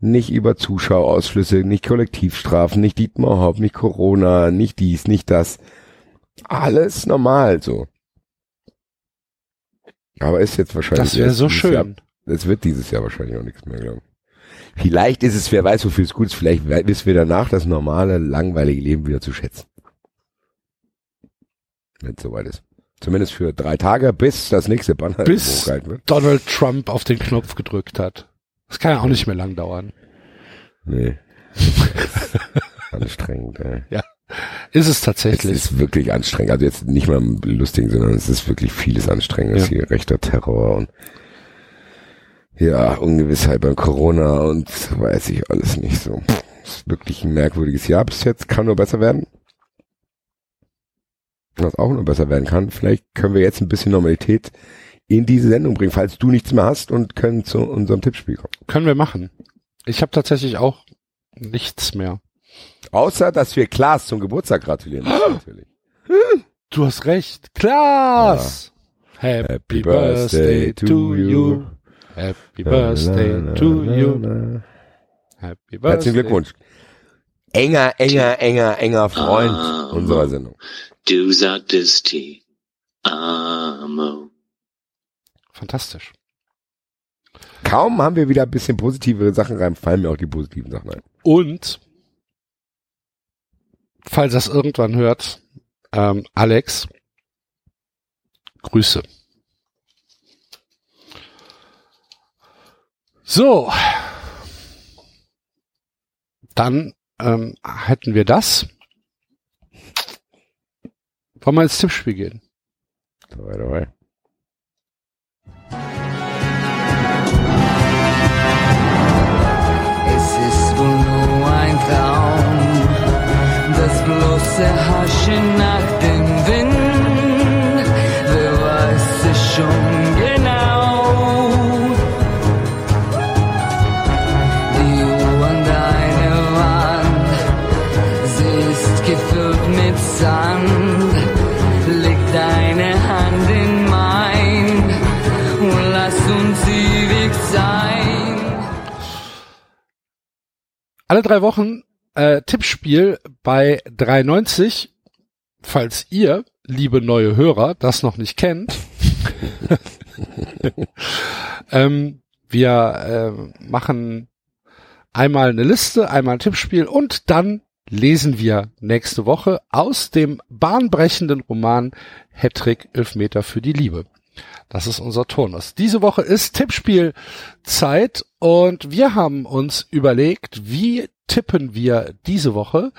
nicht über Zuschauerausschlüsse, nicht Kollektivstrafen, nicht Dietmar Hopp, nicht Corona, nicht dies, nicht das. Alles normal so. Aber ist jetzt wahrscheinlich. das wäre so schön. es wird dieses Jahr wahrscheinlich auch nichts mehr, glaube ich. Vielleicht ist es, wer weiß, wofür es gut ist, vielleicht wissen wir danach das normale, langweilige Leben wieder zu schätzen. Wenn es soweit ist. Zumindest für drei Tage, bis das nächste Banner Bis- hochgehalten wird. Donald Trump auf den Knopf gedrückt hat. Das kann ja auch nicht mehr lang dauern. Nee. Anstrengend, ey. Ist es Es tatsächlich. ist wirklich anstrengend. Also jetzt nicht mal im lustigen, sondern es ist wirklich vieles anstrengend. Es ist hier rechter Terror und ja, Ungewissheit beim Corona und weiß ich alles nicht so. Es ist wirklich ein merkwürdiges Jahr bis jetzt. Kann nur besser werden. Was auch nur besser werden kann. Vielleicht können wir jetzt ein bisschen Normalität in diese Sendung bringen, falls du nichts mehr hast und können zu unserem Tippspiel kommen. Können wir machen. Ich habe tatsächlich auch nichts mehr. Außer, dass wir Klaas zum Geburtstag gratulieren. müssen, natürlich. Du hast recht. Klaas! Happy, birthday to you. Happy birthday to you. Happy birthday. Herzlichen Glückwunsch. Enger, enger, enger, enger Freund Ah. unserer Sendung. Du sagtest die Amo. Fantastisch. Kaum haben wir wieder ein bisschen positivere Sachen rein, fallen mir auch die positiven Sachen ein. Und, falls das irgendwann hört, ähm, Alex, Grüße. So. Dann ähm, hätten wir das. Wollen wir ins Tippspiel gehen? Dabei, dabei. Nur ein Traum, das Alle drei Wochen äh, Tippspiel bei 3,90. Falls ihr, liebe neue Hörer, das noch nicht kennt. ähm, wir äh, machen einmal eine Liste, einmal ein Tippspiel und dann lesen wir nächste Woche aus dem bahnbrechenden Roman Hattrick Elfmeter für die Liebe. Das ist unser Turnus. Diese Woche ist Tippspielzeit und wir haben uns überlegt, wie tippen wir diese Woche.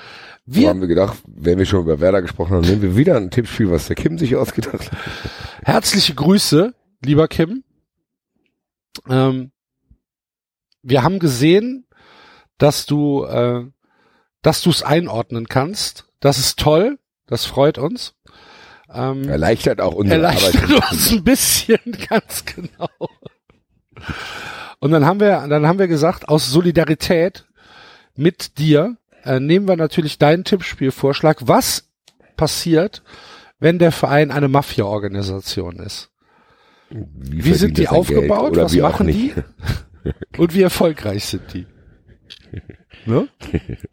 So Wir haben wir gedacht, wenn wir schon über Werder gesprochen haben, nehmen wir wieder ein Tippspiel, was der Kim sich ausgedacht hat. Herzliche Grüße, lieber Kim. Ähm, wir haben gesehen, dass du, äh, dass du es einordnen kannst. Das ist toll. Das freut uns. Ähm, Erleichtert auch unsere erleichtert Arbeit. uns ein bisschen, ganz genau. Und dann haben wir, dann haben wir gesagt, aus Solidarität mit dir äh, nehmen wir natürlich deinen Tippspielvorschlag. Was passiert, wenn der Verein eine Mafia-Organisation ist? Wie sind verdient die aufgebaut? Was wie machen die? Und wie erfolgreich sind die? Ne?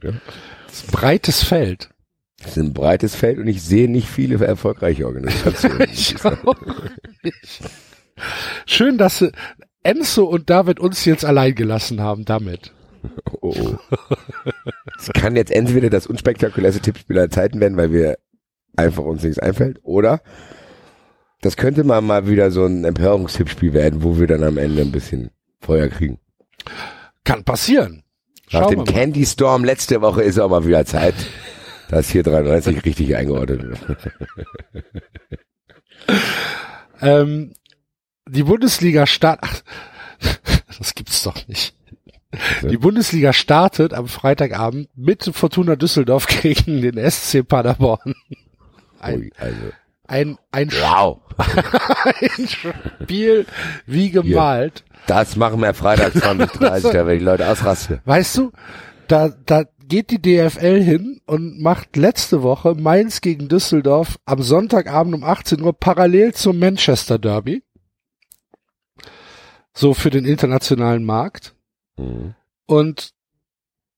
Das ist ein breites Feld. Das ist ein breites Feld und ich sehe nicht viele erfolgreiche Organisationen. Ich auch nicht. Schön, dass äh, Enzo und David uns jetzt allein gelassen haben damit. Oh, oh. Es kann jetzt entweder das unspektakulärste Tippspiel aller Zeiten werden, weil wir einfach uns nichts einfällt, oder das könnte mal mal wieder so ein Empörungstippspiel werden, wo wir dann am Ende ein bisschen Feuer kriegen. Kann passieren. Nach Schauen dem wir mal. Candy Storm letzte Woche ist auch mal wieder Zeit, dass hier 93 richtig eingeordnet wird. Ähm, die Bundesliga start, ach, das gibt's doch nicht. Die Bundesliga startet am Freitagabend mit Fortuna Düsseldorf gegen den SC Paderborn. Ein, Ui, also, ein, ein, wow. ein Spiel wie gemalt. Das machen wir Freitag 2030, da werde ich Leute ausrasten. Weißt du, da, da geht die DFL hin und macht letzte Woche Mainz gegen Düsseldorf am Sonntagabend um 18 Uhr parallel zum Manchester Derby. So für den internationalen Markt. Mhm. Und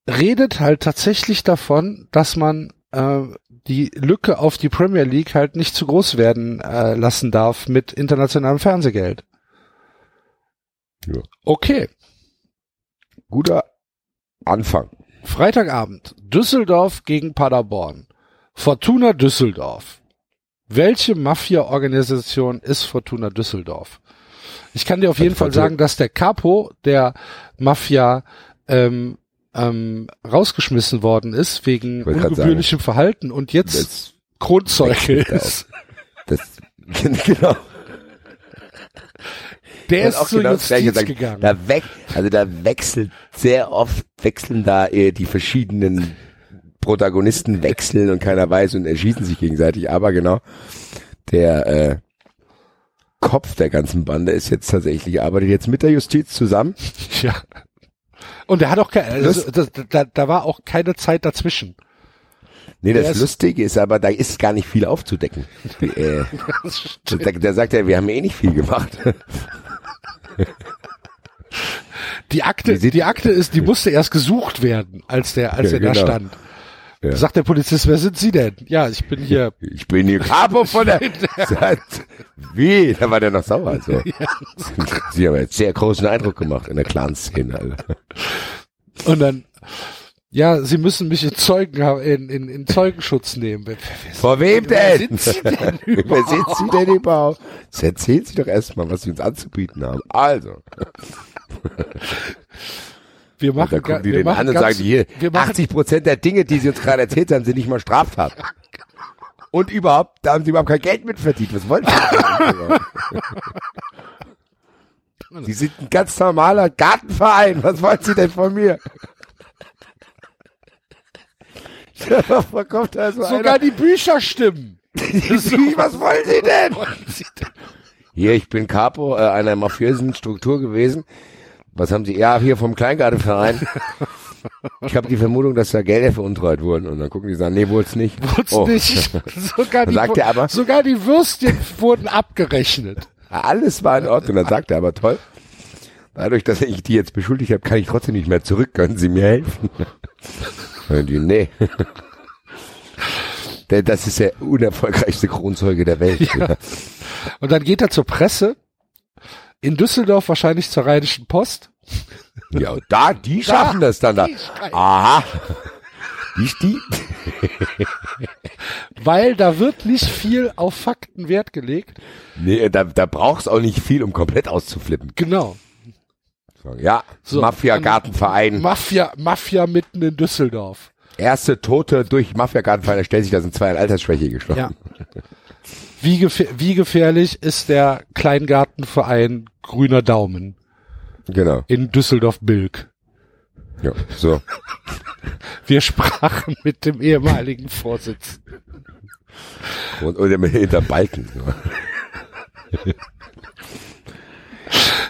redet halt tatsächlich davon, dass man äh, die Lücke auf die Premier League halt nicht zu groß werden äh, lassen darf mit internationalem Fernsehgeld. Ja. Okay. Guter Anfang. Freitagabend. Düsseldorf gegen Paderborn. Fortuna Düsseldorf. Welche Mafia-Organisation ist Fortuna Düsseldorf? Ich kann dir auf jeden Fall sagen, dass der Capo der Mafia ähm, ähm, rausgeschmissen worden ist wegen ungebührlichem Verhalten und jetzt Das, Kronzeuge ist. das, genau. Der ist auch zur genau das Justiz sagen. gegangen. Da weg, also da wechselt sehr oft, wechseln da äh, die verschiedenen Protagonisten wechseln und keiner weiß und erschießen sich gegenseitig. Aber genau, der äh, Kopf der ganzen Bande ist jetzt tatsächlich, arbeitet jetzt mit der Justiz zusammen. Ja. Und er hat auch keine, also, das, da, da war auch keine Zeit dazwischen. Nee, das ist- Lustige ist aber, da ist gar nicht viel aufzudecken. Äh, der, der sagt ja, wir haben eh nicht viel gemacht. Die Akte, sieht- die Akte ist, die musste erst gesucht werden, als der, als Ja, er da genau. stand. Ja. Sagt der Polizist, wer sind Sie denn? Ja, ich bin hier. Ich bin hier Capo von der... Wie? Da war der noch sauer. So. Sie haben jetzt sehr großen Eindruck gemacht in der Clan-Szene. Und dann, ja, Sie müssen mich in Zeugen, in, in, in Zeugenschutz nehmen. Wer, wer, Vor wem wer denn? sind Sie denn Wer überhaupt? sind Sie denn überhaupt? Jetzt erzählen Sie doch erstmal, was Sie uns anzubieten haben. Also, Wir und machen, dann gucken die wir den machen an und sagen, hier, wir machen, 80 Prozent der Dinge, die Sie uns gerade erzählt haben, sind nicht mal Straftat. Und überhaupt, da haben Sie überhaupt kein Geld mitverdient. Was wollen Sie? Sie sind ein ganz normaler Gartenverein. Was wollen Sie denn von mir? Da so sogar einer? die Bücher stimmen. Was wollen Sie denn? Hier, ich bin Capo äh, einer mafiösen Struktur gewesen. Was haben Sie? Ja, hier vom Kleingartenverein. Ich habe die Vermutung, dass da Gelder veruntreut wurden. Und dann gucken die sagen, nee, wohl's nicht. Wurd's Oh. nicht. Sogar die, Sagt er aber- sogar die Würstchen wurden abgerechnet. Alles war in Ordnung. Dann sagt er aber toll. Dadurch, dass ich die jetzt beschuldigt habe, kann ich trotzdem nicht mehr zurück. Können Sie mir helfen? Nee. Denn Das ist der unerfolgreichste Kronzeuge der Welt. Und dann geht er zur Presse. In Düsseldorf wahrscheinlich zur Rheinischen Post. Ja, und da, die schaffen das dann da. Aha. Die, die, Weil da wird nicht viel auf Fakten Wert gelegt. nee, da, da brauchst auch nicht viel, um komplett auszuflippen. Genau. Ja, So, Mafia-Gartenverein. Mafia, Mafia mitten in Düsseldorf. Erste Tote durch Mafia-Gartenverein. Da stellt sich, da sind zwei an Altersschwäche gestorben. Ja. Wie, gefähr wie gefährlich ist der Kleingartenverein Grüner Daumen Genau. in Düsseldorf-Bilk? Ja, so. Wir sprachen mit dem ehemaligen Vorsitzenden. Und, mit hinter Balken.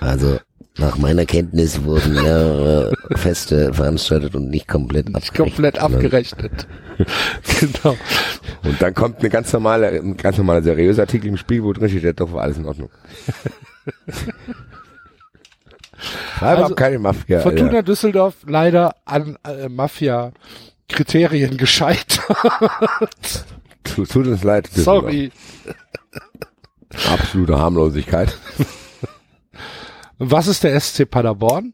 Also, nach meiner Kenntnis wurden mehrere Feste veranstaltet und nicht komplett Nicht komplett abgerechnet. genau. Und dann kommt eine ganz normale, ein ganz normaler seriöser Artikel im Spiel, wo drin steht, ja, doch war alles in Ordnung. War überhaupt keine Mafia. Also, Fortuna Alter. Düsseldorf leider an äh, Mafia-Kriterien gescheitert. Tut, tut uns leid. Düsseldorf. Sorry. Absolute Harmlosigkeit. Was ist der SC Paderborn?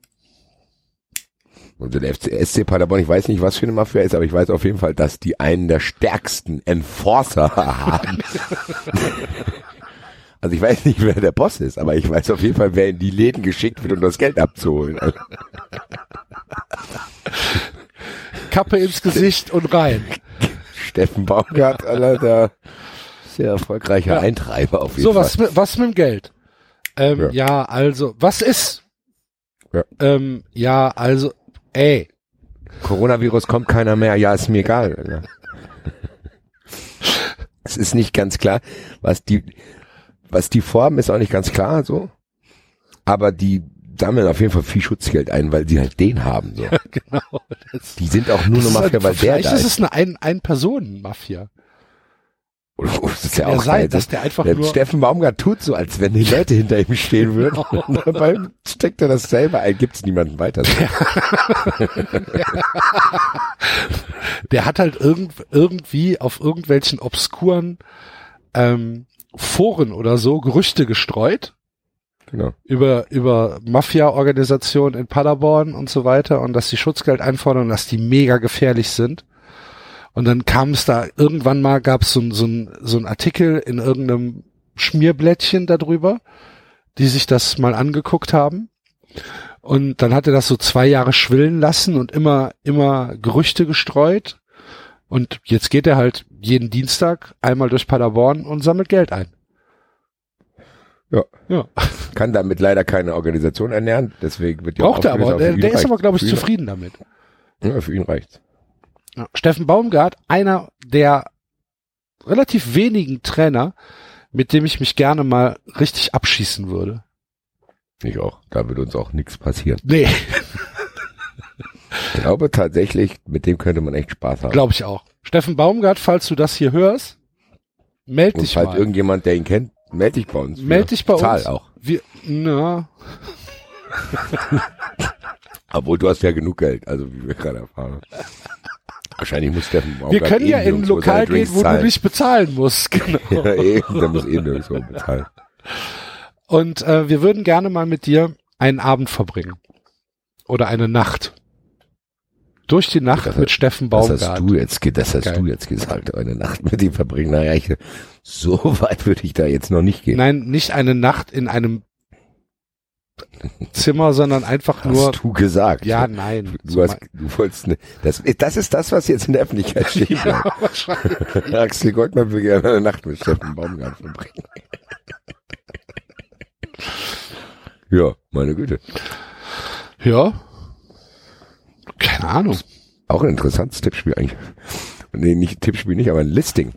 Und der FC, SC Paderborn, ich weiß nicht, was für eine Mafia ist, aber ich weiß auf jeden Fall, dass die einen der stärksten Enforcer haben. also ich weiß nicht, wer der Boss ist, aber ich weiß auf jeden Fall, wer in die Läden geschickt wird, um das Geld abzuholen. Also, Kappe ins Gesicht und rein. Steffen Baumgart, Alter, der Sehr erfolgreicher Ja. Eintreiber auf jeden So, Fall. was, mit- was mit dem Geld? Ähm, ja. Ja. also, was ist? Ja. Ähm, ja, also, ey, Coronavirus kommt keiner mehr, ja, ist mir egal. Alter. es ist nicht ganz klar, was die, was die formen, ist auch nicht ganz klar, so. Aber die sammeln auf jeden Fall viel Schutzgeld ein, weil sie halt den haben, so. genau. Das, Die sind auch nur eine Mafia, halt- weil der vielleicht da ist ist. es eine ein, ein Personen Mafia. Oder, oder das ist ja auch sein, geil, dass der einfach der nur Steffen Baumgart tut so, als wenn die Leute hinter ihm stehen würden. Und dabei steckt er das selber ein, gibt's niemanden weiter. Der hat halt irgend, irgendwie auf irgendwelchen obskuren ähm, Foren oder so Gerüchte gestreut Genau. über über Mafia-Organisationen in Paderborn und so weiter und dass die Schutzgeld einfordern und dass die mega gefährlich sind. Und dann kam es da irgendwann mal gab es so, ein- so, so ein Artikel in irgendeinem Schmierblättchen darüber, die sich das mal angeguckt haben. Und dann hat er das so zwei Jahre schwillen lassen und immer immer Gerüchte gestreut. Und jetzt geht er halt jeden Dienstag einmal durch Paderborn und sammelt Geld ein. Ja. Ja. Kann damit leider keine Organisation ernähren, deswegen wird auch Braucht er aber. Der, der ist aber, glaube ich, zufrieden damit. Ja, für ihn reicht's. Ja. Steffen Baumgart, einer der relativ wenigen Trainer, mit dem ich mich gerne mal richtig abschießen würde. Ich auch. Da wird uns auch nichts passieren. Nee, Ich glaube tatsächlich, mit dem könnte man echt Spaß haben. glaube ich auch. Steffen Baumgart, falls du das hier hörst, meld Und dich falls mal. irgendjemand, der ihn kennt, meld dich bei uns. Meld dich bei Zahl uns. auch. Wir, na, Obwohl du hast ja genug Geld, also wie wir gerade erfahren. Wahrscheinlich muss Steffen wir Baumgart können eh ja in ein Lokal gehen, wo du zahlen. nicht bezahlen musst. Genau. Ja, eben, der muss eh nirgendwo bezahlen. Und äh, wir würden gerne mal mit dir einen Abend verbringen. Oder eine Nacht. Durch die Nacht Das- mit Steffen Das Baumgart. hast du jetzt, das hast Geil. du jetzt gesagt, eine Nacht mit ihm verbringen. Naja, ich, so weit würde ich da jetzt noch nicht gehen. Nein, nicht eine Nacht in einem Zimmer, sondern einfach hast nur. du gesagt. Ja, nein. Du, hast, du wolltest ne, das, das ist das, was jetzt in der Öffentlichkeit steht. ja, wahrscheinlich. Axel Goldmann will gerne eine Nacht mit Steffen Baumgart verbringen. ja, meine Güte. Ja. Keine Ahnung. Auch ein interessantes Tippspiel eigentlich. Nee, nicht Tippspiel nicht, aber ein Listing.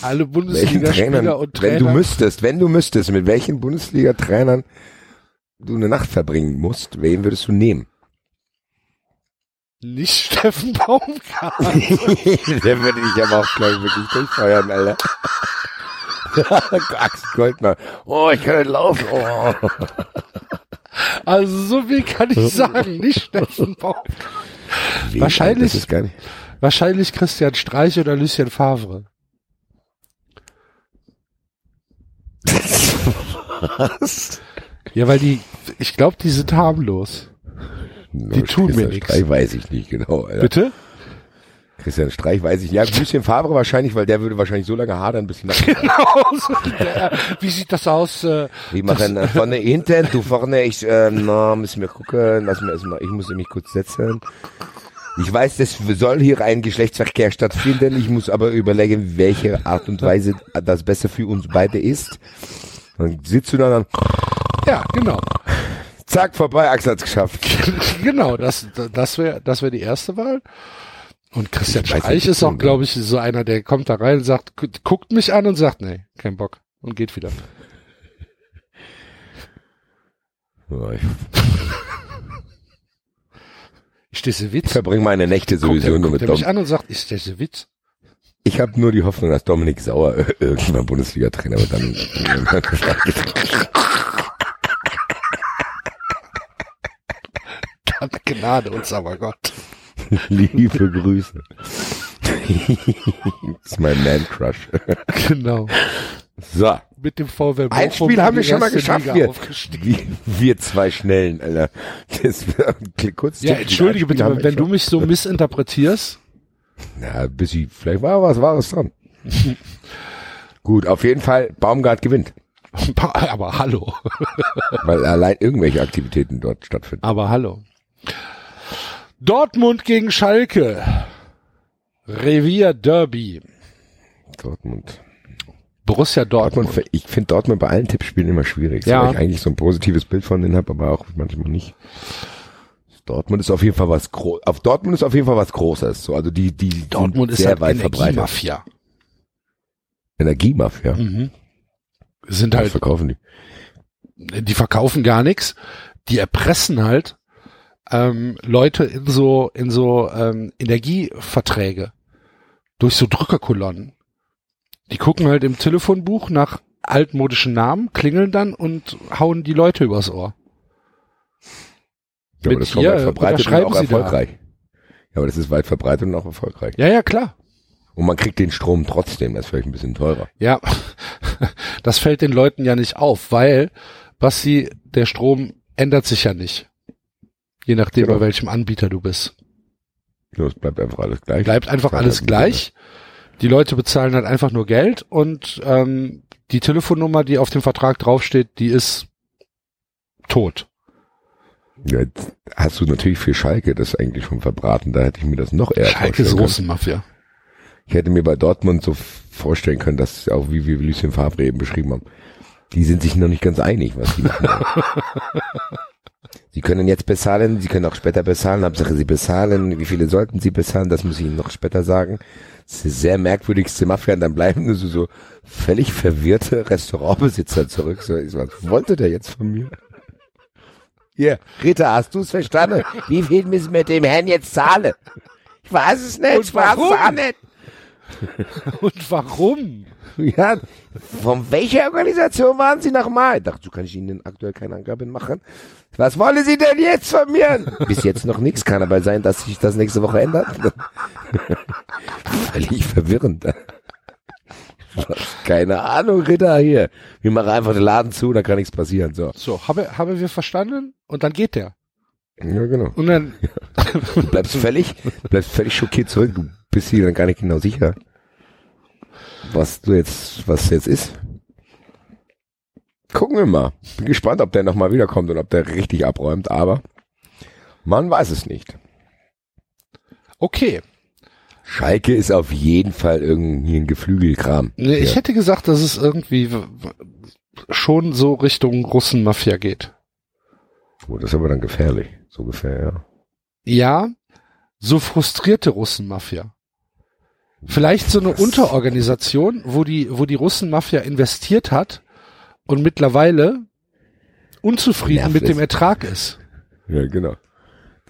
Alle Trainern, und wenn du Trainer. müsstest, wenn du müsstest, mit welchen Bundesliga-Trainern du eine Nacht verbringen musst, wen würdest du nehmen? Nicht Steffen Baumgart. Der würde ich aber auch, glaube ich, wirklich durchfeuern, Alter. Axel Goldmann. Oh, ich kann nicht laufen. Oh. Also so viel kann ich sagen. Nicht Steffen Baumgart. Wahrscheinlich-. Wahrscheinlich Christian Streich oder Lucien Favre. Was? Ja, weil die, ich glaube, die sind harmlos. Die tun mir Christian nix. Streich weiß ich nicht genau, Alter. Bitte? Christian Streich weiß ich nicht. Ja, Lucien Favre wahrscheinlich, weil der würde wahrscheinlich so lange hadern, bis die Nacht. Genau. so. Wie sieht das aus? Äh, Wir machen äh, vorne hinten, du vorne, ich, äh, na, müssen wir gucken, lass mir erstmal, ich muss mich kurz setzen. Ich weiß, es soll hier ein Geschlechtsverkehr stattfinden, ich muss aber überlegen, welche Art und Weise das besser für uns beide ist. Dann sitzt du da dann, ja, genau. zack, vorbei, Axel hat's geschafft. genau, das, das wäre das wär die erste Wahl. Und Christian Streich ist auch, wie- glaube ich, so einer, der kommt da rein und sagt, gu- guckt mich an und sagt, nee, kein Bock. Und geht wieder. Ich Ist das ein Witz? verbringe meine Nächte sowieso guckt nur mit er mich an und sagt, ist das ein Witz? Ich habe nur die Hoffnung, dass Dominik Sauer irgendwann Bundesliga-Trainer wird. Dann, Dann Gnade uns aber Gott. Liebe Grüße. das ist mein Man-Crush. Genau. So, Mit dem VW ein Bochum Spiel haben wir schon mal geschafft. Liga Wir, wir, wir zwei Schnellen, Alter. Das, kurz Ja, entschuldige ein bitte, wir wenn du mich so missinterpretierst. Na, bis ich, vielleicht war was Wahres dran. Gut, auf jeden Fall, Baumgart gewinnt. Aber hallo. Weil allein irgendwelche Aktivitäten dort stattfinden. Aber hallo. Dortmund gegen Schalke. Revier Derby. Dortmund. Borussia Dortmund. Dortmund ich finde Dortmund bei allen Tippspielen immer schwierig, Ja. weil ich eigentlich so ein positives Bild von denen habe, aber auch manchmal nicht. Dortmund ist auf jeden Fall was groß. Auf Dortmund ist auf jeden Fall was Großes. So, also die die Dortmund ist sehr halt weit verbreitet. Energiemafia. Energiemafia. Mhm. Sind Was halt, verkaufen die? die verkaufen gar nichts. Die erpressen halt ähm, Leute in so in so ähm, Energieverträge durch so Drückerkolonnen. Die gucken halt im Telefonbuch nach altmodischen Namen, klingeln dann und hauen die Leute übers Ohr. Ja, aber das ist weit verbreitet und auch erfolgreich. Ja, aber das ist weit verbreitet und auch erfolgreich. Ja, ja, klar. Und man kriegt den Strom trotzdem, das ist vielleicht ein bisschen teurer. Ja, das fällt den Leuten ja nicht auf, weil, Basti, der Strom ändert sich ja nicht. Je nachdem, Genau. bei welchem Anbieter du bist. Ja, es bleibt einfach alles gleich. Bleibt einfach alles gleich. Die Leute bezahlen halt einfach nur Geld und ähm, die Telefonnummer, die auf dem Vertrag draufsteht, die ist tot. Ja, jetzt hast du natürlich für Schalke das eigentlich schon verbraten, da hätte ich mir das noch eher Schalke ist. Russenmafia. Ich hätte mir bei Dortmund so vorstellen können, dass auch wie wir Lucien Favre eben beschrieben haben, die sind sich noch nicht ganz einig, was die machen. sie können jetzt bezahlen, sie können auch später bezahlen, Hauptsache sie bezahlen, wie viele sollten sie bezahlen, das muss ich ihnen noch später sagen. Sehr merkwürdigste Mafia und dann bleiben nur so, so völlig verwirrte Restaurantbesitzer zurück. So, ich so, was wollte der jetzt von mir? Hier, Rita, hast du es verstanden? Wie viel müssen wir dem Herrn jetzt zahlen? Ich weiß es nicht, Und ich weiß es auch nicht. Und warum? Ja, von welcher Organisation waren Sie nochmal? Ich dachte, so kann ich Ihnen aktuell keine Angaben machen. Was wollen Sie denn jetzt von mir? Bis jetzt noch nichts, kann aber sein, dass sich das nächste Woche ändert. Völlig verwirrend. Keine Ahnung, Ritter, hier. Wir machen einfach den Laden zu, da kann nichts passieren. So. So, habe, habe wir verstanden? Und dann geht der. Ja, genau. Und dann, bleibst völlig, bleibst völlig schockiert zurück. Du bist dir dann gar nicht genau sicher, was du jetzt, was jetzt ist. Gucken wir mal. Bin gespannt, ob der nochmal wiederkommt und ob der richtig abräumt, aber man weiß es nicht. okay. Schalke ist auf jeden Fall irgendwie ein Geflügelkram. Nee, ich hätte gesagt, dass es irgendwie schon so Richtung Russenmafia geht. Oh, das ist aber dann gefährlich. So ungefähr, ja. Ja, so frustrierte Russenmafia. Vielleicht so eine? Unterorganisation, wo die, wo die Russenmafia investiert hat und mittlerweile unzufrieden Nervt mit dem. Ertrag ist. Ja, genau.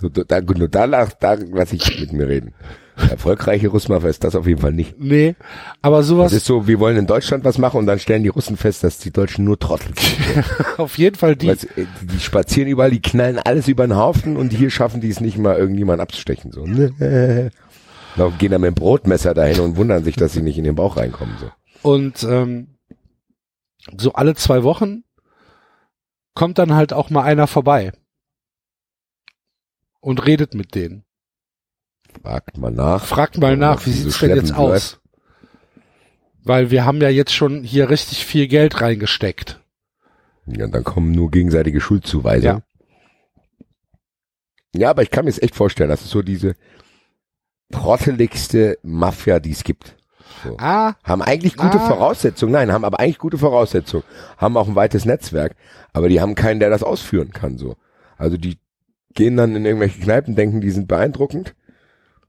So, da, nur da, lach- da lass ich mit mir reden. Erfolgreiche Russmafia ist das auf jeden Fall nicht. Nee, aber Das sowas, ist so, wir wollen in Deutschland was machen und dann stellen die Russen fest, dass die Deutschen nur Trottel sind. auf jeden Fall die, Weil's, äh, die spazieren überall, die knallen alles über den Haufen und hier schaffen die es nicht mal, irgendjemand abzustechen. So. Laufen- Gehen dann mit dem Brotmesser dahin und wundern sich, dass sie nicht in den Bauch reinkommen. So. Und ähm, so alle zwei Wochen kommt dann halt auch mal einer vorbei und redet mit denen. Fragt mal nach. Fragt mal nach, wie sieht's denn jetzt aus? Weil wir haben ja jetzt schon hier richtig viel Geld reingesteckt. Ja, dann kommen nur gegenseitige Schuldzuweisungen. Ja. aber ich kann mir es echt vorstellen, das ist so diese trotteligste Mafia, die es gibt. So. Ah, Haben eigentlich gute Ah. Voraussetzungen, nein, haben aber eigentlich gute Voraussetzungen, haben auch ein weites Netzwerk, aber die haben keinen, der das ausführen kann, so. Also die gehen dann in irgendwelche Kneipen, denken, die sind beeindruckend,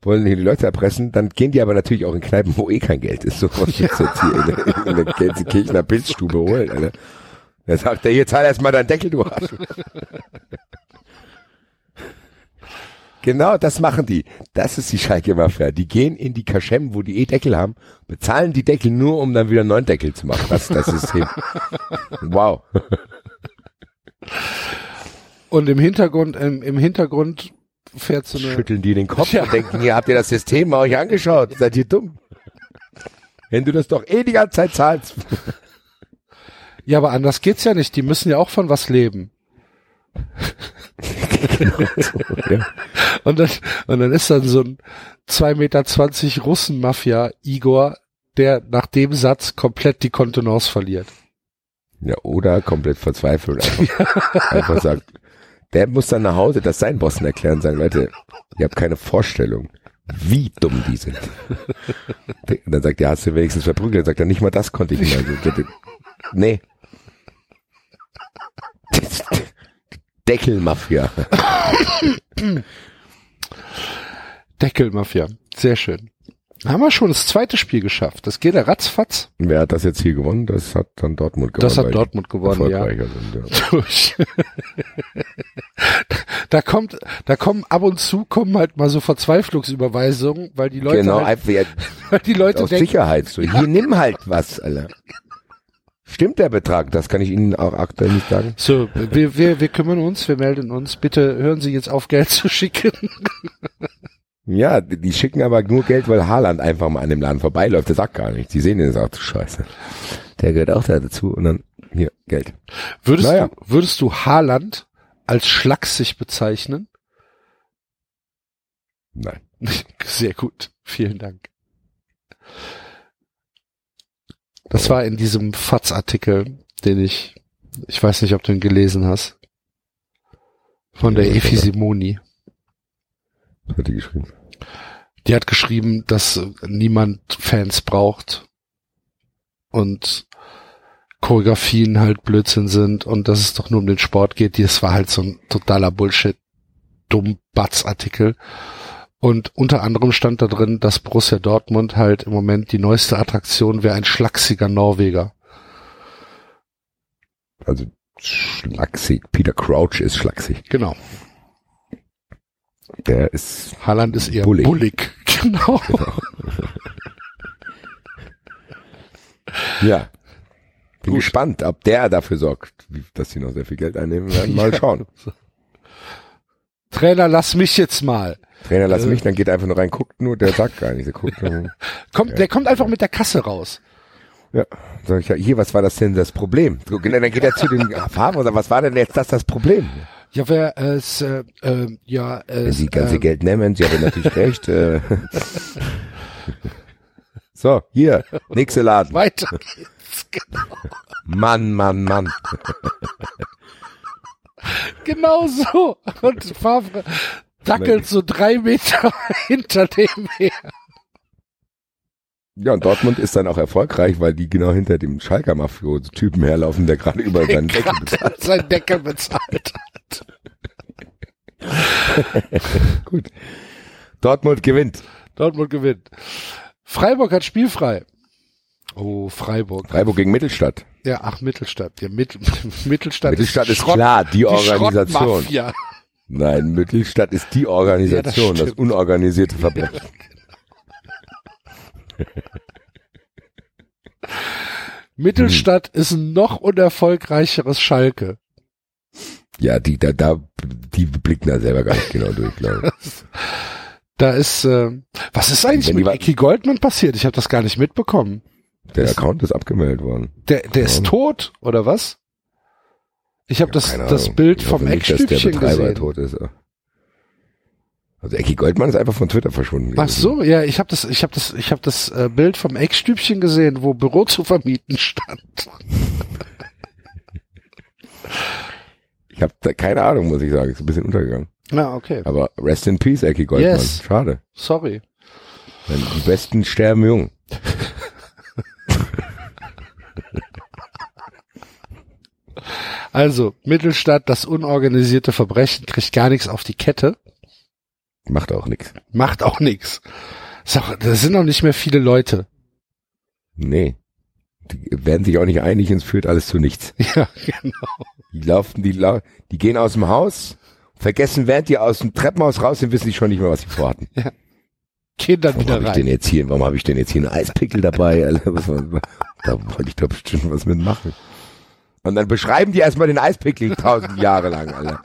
wollen hier die Leute erpressen, dann gehen die aber natürlich auch in Kneipen, wo eh kein Geld ist, so was ja. jetzt hier in der, in der Gelsenkirchener Pilzstube holen, Alter. Da sagt er, hier zahl erst mal deinen Deckel, du Arsch. Genau, das machen die. Das ist die Schalke Mafia. Die gehen in die Kaschem, wo die eh Deckel haben, bezahlen die Deckel nur, um dann wieder einen neuen Deckel zu machen. Das ist das System. wow. und im Hintergrund, im, im Hintergrund fährt so eine, Schütteln die den Kopf Ja. und denken, hier habt ihr das System mal euch angeschaut. Seid ihr dumm? Wenn du das doch eh die ganze Zeit zahlst. ja, aber anders geht's ja nicht. Die müssen ja auch von was leben. ja. Und dann, und dann ist dann so ein 2,20 Meter Russenmafia Igor, der nach dem Satz komplett die Kontenance verliert. ja, oder komplett verzweifelt. Einfach, einfach sagt, der muss dann nach Hause das seinen Bossen erklären und sagen, Leute, ihr habt keine Vorstellung, Wie dumm die sind. Und dann sagt er, hast du wenigstens verprügelt? Dann sagt er, nicht mal das konnte ich nicht. Also, nee. Deckelmafia. Deckelmafia. Sehr schön. Haben wir schon das zweite Spiel geschafft. Das geht ja ratzfatz. Wer hat das jetzt hier gewonnen? Das hat dann Dortmund gewonnen. Das hat Dortmund gewonnen, ja. Sind, ja. durch. da kommt, da kommen ab und zu kommen halt mal so Verzweiflungsüberweisungen, weil die Leute genau, halt, einfach ja, weil die Leute aus denken, Sicherheit. So, hier nimm halt was, Alter. Stimmt der Betrag? Das kann ich Ihnen auch aktuell nicht sagen. so, wir, wir, wir kümmern uns, wir melden uns. Bitte hören Sie jetzt auf, Geld zu schicken. Ja, die die schicken aber nur Geld, weil Haaland einfach mal an dem Laden vorbeiläuft. Der sagt gar nichts. Die sehen den und sagen, ach du Scheiße. Der gehört auch da dazu und dann hier Geld. Würdest Naja. du, würdest du Haaland als schlaksig bezeichnen? Nein. Sehr gut. Vielen Dank. Das war in diesem FATS-Artikel, den ich, ich weiß nicht, ob du ihn gelesen hast. Von der Ja, Efi? Simoni. Was hat die geschrieben? Die hat geschrieben, dass niemand Fans braucht und Choreografien halt Blödsinn sind und dass es doch nur um den Sport geht. Das war halt so ein totaler Bullshit, dumm Batz-Artikel. Und unter anderem stand da drin, dass Borussia Dortmund halt im Moment die neueste Attraktion wäre ein schlachsiger Norweger. Also schlaksig. Peter Crouch ist schlaksig. Genau. Der ist Haaland ist eher Bullig. bullig. Genau. ja. Bin Gut. gespannt, ob der dafür sorgt, dass sie noch sehr viel Geld einnehmen werden. Mal schauen. Trainer, lass mich jetzt mal. Trainer, lass Äh. mich, dann geht einfach nur rein, guckt nur, der sagt gar nicht. Der guckt nur. Kommt, der kommt einfach mit der Kasse raus. Ja, sag ich ja, hier, was war das denn das Problem? So, genau, dann geht er zu den Farben und sagt, was war denn jetzt das das Problem? Ja, wer es, äh, äh, ja, Wenn es, Sie ganze äh, Geld nehmen, Sie haben natürlich recht. Äh. So, hier, nächste Laden. weiter geht's. Mann, Mann, Mann. Genau so. Und Favre dackelt so drei Meter hinter dem her. Ja, und Dortmund ist dann auch erfolgreich, weil die genau hinter dem Schalker Mafio-Typen herlaufen, der gerade über seinen Deckel bezahlt. Sein Deckel bezahlt. Gut. Dortmund gewinnt. Dortmund gewinnt. Freiburg hat spielfrei. Oh, Freiburg. Freiburg gegen Mittelstadt. Ja, ach, Mittelstadt. Ja, Mit, Mittelstadt, Mittelstadt ist Schrott- klar, die Organisation. Schrottmafia. Nein, Mittelstadt ist die Organisation, Ja, das das, unorganisierte Verbrechen. Mittelstadt ist ein noch unerfolgreicheres Schalke. Ja, die, da, da, die blicken da selber gar nicht genau durch, glaube ich. Da ist, äh, was ist eigentlich Wenn die mit Eki Goldman passiert? Ich habe das gar nicht mitbekommen. Der Das- Account ist abgemeldet worden. Der, der ist Ja. tot, oder was? Ich habe das, Keine das Ahnung. Bild Ich vom Eckstübchen gesehen. tot ist. Also Ecki Goldmann ist einfach von Twitter verschwunden. Ach so, ja, ich habe das, ich habe das, ich habe das äh, Bild vom Eckstübchen gesehen, wo Büro zu vermieten stand. Ich habe da keine Ahnung, muss ich sagen. Ist ein bisschen untergegangen. Na, okay. Aber rest in peace, Ecki Goldmann. Yes. Schade. Sorry. Die Besten sterben jung. Also, Mittelstadt, das unorganisierte Verbrechen kriegt gar nichts auf die Kette, Macht auch nichts. macht auch nichts. Das sind auch nicht mehr viele Leute. Nee. Die werden sich auch nicht einig und es führt alles zu nichts. Ja, genau. Die laufen, die, lau die gehen aus dem Haus, vergessen, während die aus dem Treppenhaus raus sind, wissen die schon nicht mehr, was sie vorhatten. Kinder Warum wieder habe ich denn rein. jetzt hier, warum habe ich denn jetzt hier einen Eispickel dabei? Da wollte ich doch bestimmt was mitmachen. Und dann beschreiben die erstmal den Eispickel tausend Jahre lang, Alter.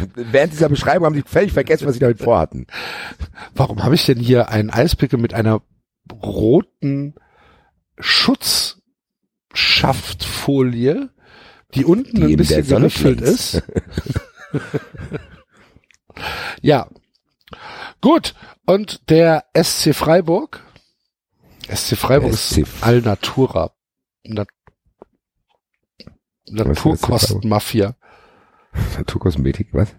Und Während dieser Beschreibung haben die völlig vergessen, was sie damit vorhatten. Warum habe ich denn hier einen Eispickel mit einer roten Schutzschaftfolie, die unten Die ein bisschen glänzt. ist? ja. Gut. Und der SC Freiburg. SC Freiburg SC ist Alnatura. Na Naturkostenmafia. Naturkosmetik, was?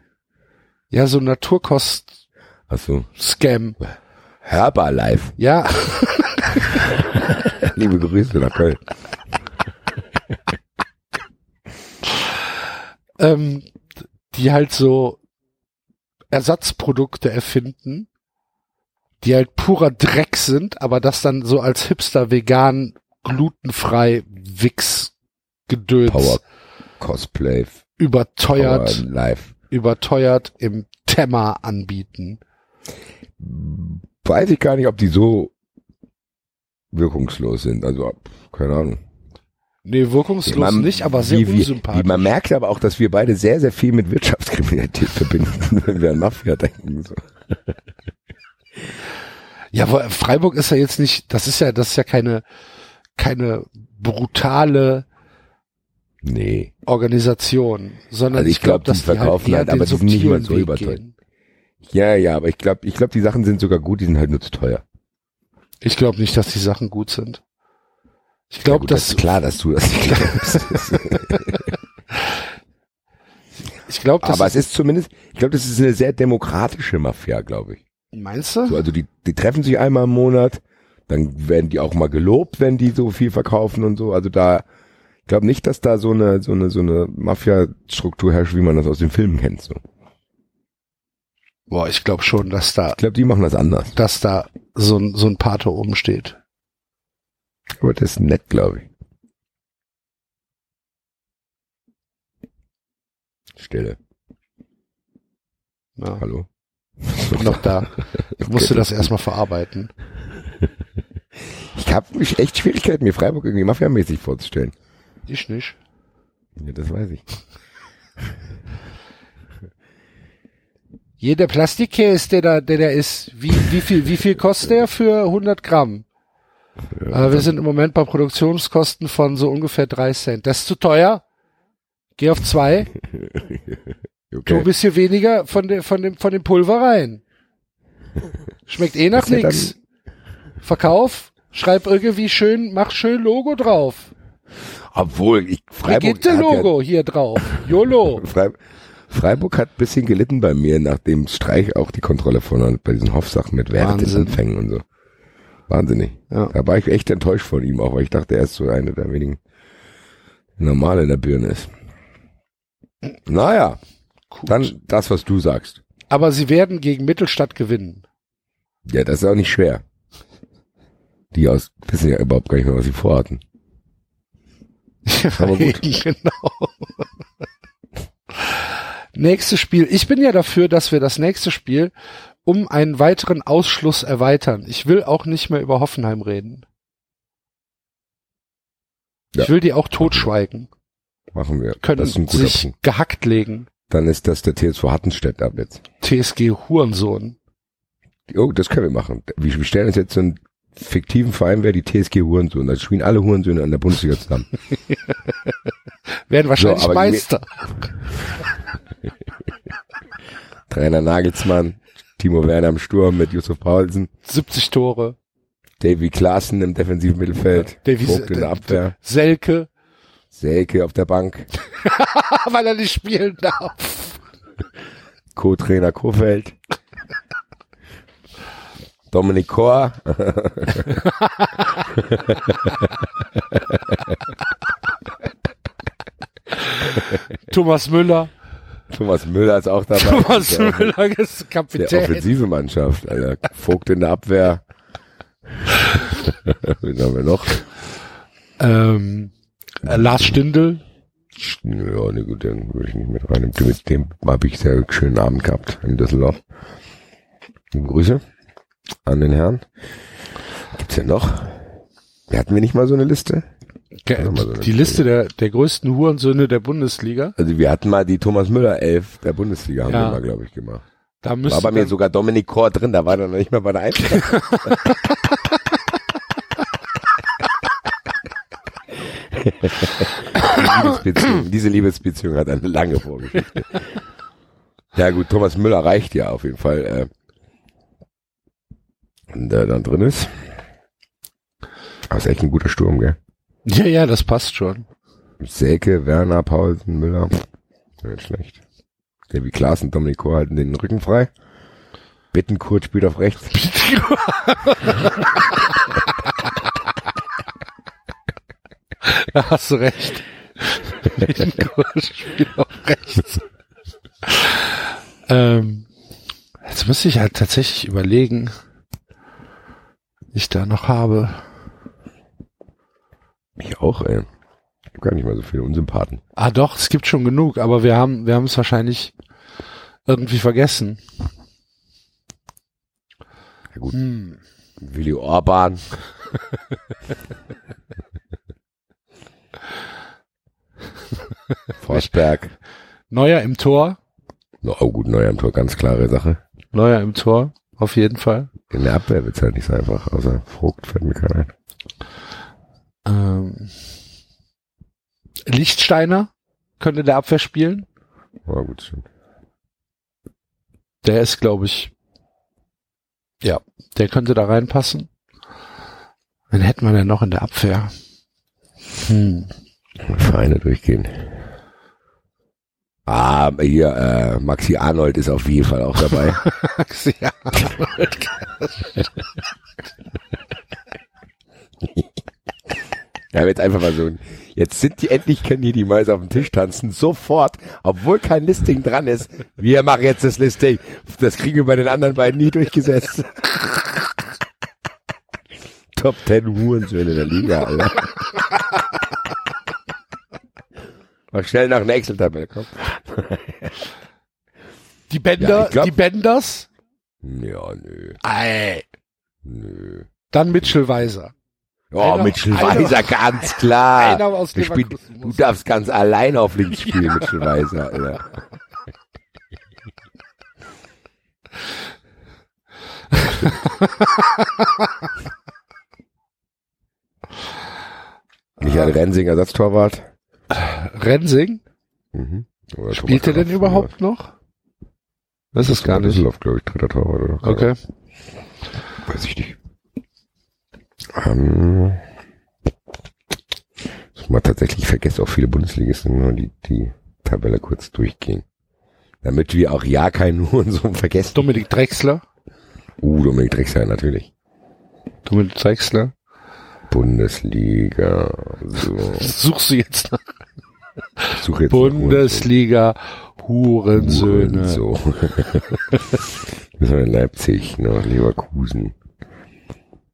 Ja, so Naturkost. Ach so. Scam. Herbalife. Ja, Liebe Grüße nach Köln. ähm, die halt so Ersatzprodukte erfinden, die halt purer Dreck sind, aber das dann so als Hipster vegan, glutenfrei, Wix gedöns Power Cosplay. überteuert, Power Life. überteuert im Temmer anbieten. Weiß ich gar nicht, ob die so wirkungslos sind. Also, keine Ahnung. Nee, wirkungslos Man- nicht, aber sehr wie, unsympathisch. Wie man merkt aber auch, dass wir beide sehr, sehr viel mit Wirtschaftskriminalität verbinden, wenn wir an Mafia denken. So. Ja, aber Freiburg ist ja jetzt nicht, das ist ja, das ist ja keine, keine brutale Nee. Organisation, sondern Also ich ich glaube, glaub, die die verkaufen halt, eher halt, aber den die sind nicht mal so Weg überteuert. gehen. Ja, ja, aber ich glaube, ich glaube, die Sachen sind sogar gut, die sind halt nur zu teuer. Ich glaube nicht, dass die Sachen gut sind. Ich Ja, glaube, das dass ist klar, dass du das nicht glaubst. ich glaube, aber es ist zumindest, ich glaube, das ist eine sehr demokratische Mafia, glaube ich. meinst du? So, also die, die treffen sich einmal im Monat, dann werden die auch mal gelobt, wenn die so viel verkaufen und so. Also da, glaube nicht, dass da so eine, so eine, so eine Mafia-Struktur herrscht, wie man das aus den Filmen kennt. So. Boah, ich glaube schon, dass da, Ich glaube, die machen das anders. dass da so ein so ein Pate oben steht. Aber das ist nett, glaube ich. Stille. Ja, Hallo. bin noch da. Ich musste das erstmal verarbeiten. Ich habe mich echt Schwierigkeiten, mir Freiburg irgendwie mafiamäßig vorzustellen. Ich nicht. Ja, das weiß ich. Jeder Plastikkäse, der da, der da ist, wie, wie viel, wie viel kostet der für 100 Gramm? äh, wir sind im Moment bei Produktionskosten von so ungefähr drei Cent. Das ist zu teuer. Geh auf zwei. Tu ein Okay. bisschen weniger von dem, von dem, von dem Pulver rein. Schmeckt eh nach ja nix. Verkauf, schreib irgendwie schön, mach schön Logo drauf. Obwohl, ich, Freiburg, hat Logo hier drauf. YOLO. Ja, Frei, Freiburg hat ein bisschen gelitten bei mir, nachdem Streich auch die Kontrolle von bei diesen Hoffsachen mit Wahnsinn. Werteanfängen und so. Wahnsinnig. Ja. Da war ich echt enttäuscht von ihm, auch weil ich dachte, er ist so einer der wenigen normal in der Birne ist. Naja, Gut. dann das, was du sagst. Aber sie werden gegen Mittelstadt gewinnen. Ja, das ist auch nicht schwer. Die aus wissen ja überhaupt gar nicht mehr, was sie vorhatten. Aber gut. genau. Nächstes Spiel. Ich bin ja dafür, dass wir das nächste Spiel um einen weiteren Ausschluss erweitern. Ich will auch nicht mehr über Hoffenheim reden. Ja. Ich will die auch totschweigen. Machen wir. Können das ist ein guter sich Punkt. gehackt legen. Dann ist das der TSV Hattenstedt ab jetzt. TSG Hurensohn. Oh, das können wir machen. Wir stellen uns jetzt so einen fiktiven Verein, wäre die TSG Hurensohn. Da spielen alle Hurensöhne an der Bundesliga zusammen. Werden wahrscheinlich die- Meister. Trainer Nagelsmann, Timo Werner im Sturm mit Yusuf Paulsen, 70 Tore. Davy Klaassen im defensiven Mittelfeld, Davy- Vogt in der Abwehr, Selke, Selke auf der Bank, weil er nicht spielen darf. Co-Trainer Kofeld, Dominik Kor, Thomas Müller. Thomas Müller ist auch dabei. Thomas der, Müller ist der Kapitän. offensive Mannschaft, Alter. Vogt in der Abwehr. Wen haben wir noch? Ähm, äh, Lars Stindl. Ja, ne gut, dann würde ich nicht mit rein. Mit dem habe ich sehr schönen Abend gehabt in Düsseldorf. Grüße an den Herrn. Gibt's denn noch? Hatten wir nicht mal so eine Liste? Mal, so eine Die Liste der, der größten Hurensöhne der Bundesliga. Also wir hatten mal die Thomas Müller Elf der Bundesliga, haben Ja. wir mal, glaube ich, gemacht. Da War bei mir sogar Dominik Kor drin, da war er noch nicht mal bei der Eintracht. Liebesbeziehung, diese Liebesbeziehung hat eine lange Vorgeschichte. Ja gut, Thomas Müller reicht ja auf jeden Fall. Und der dann drin ist. Aber ist echt ein guter Sturm, gell? Ja, ja, das passt schon. Selke, Werner, Paulsen, Müller. Nicht schlecht. Der wie Klaas und Dominik halten den Rücken frei. Bittenkurt spielt auf rechts. Da hast du recht. Bittenkurt spielt auf rechts. ähm, jetzt müsste ich halt tatsächlich überlegen, ich da noch habe. Ich auch, ey. Ich hab gar nicht mal so viele Unsympathen. Ah doch, es gibt schon genug, aber wir haben, wir haben es wahrscheinlich irgendwie vergessen. Ja gut. Hm. Willi Orban. Forsberg. Neuer im Tor. Oh gut, neuer im Tor, ganz klare Sache. Neuer im Tor, auf jeden Fall. In der Abwehr wird's halt nicht so einfach, außer Vogt fällt mir keiner ein. Ähm, Lichtsteiner könnte der Abwehr spielen. Ja, gut, stimmt. Der ist, glaube ich, ja, der könnte da reinpassen. Wen hätten wir denn noch in der Abwehr? Hm. Vereine durchgehen. Ah, hier, äh, Maxi Arnold ist auf jeden Fall auch dabei. ja. Ja, jetzt einfach mal so. Jetzt sind die endlich, können hier die Mäuse auf dem Tisch tanzen. Sofort, obwohl kein Listing dran ist. Wir machen jetzt das Listing. Das kriegen wir bei den anderen beiden nie durchgesetzt. Top 10 Hurensöhne der Liga, Alter. Mach schnell nach einer Excel-Tabelle, komm. Die Bänder, Ja, glaub- die Bänders? Ja, nö, Ey. nö. Dann Mitchell Weiser. Oh, Einer- Mitchell einer- Weiser, ganz klar. einer aus spielt, Leverkusen du darfst ganz allein auf links spielen, Mitchell Weiser, Alter. Michael Rensing, Ersatztorwart. Rensing? Mhm. Oder Spielt er denn überhaupt noch? Das ist gar nicht. Düsseldorf, glaube ich, dritter Torwart oder. Okay. Weiß ich nicht. Ähm, muss man tatsächlich, ich vergesse auch viele Bundesligisten, nur die, die Tabelle kurz durchgehen. Damit wir auch ja keinen Hurensohn vergessen. Dominik Drexler. Uh, Dominik Drexler, natürlich. Dominik Drexler. Bundesliga, so. Suchst du jetzt nach Ich suche jetzt Bundesliga. Hurensöhne. So. Müssen wir in Leipzig, noch Leverkusen.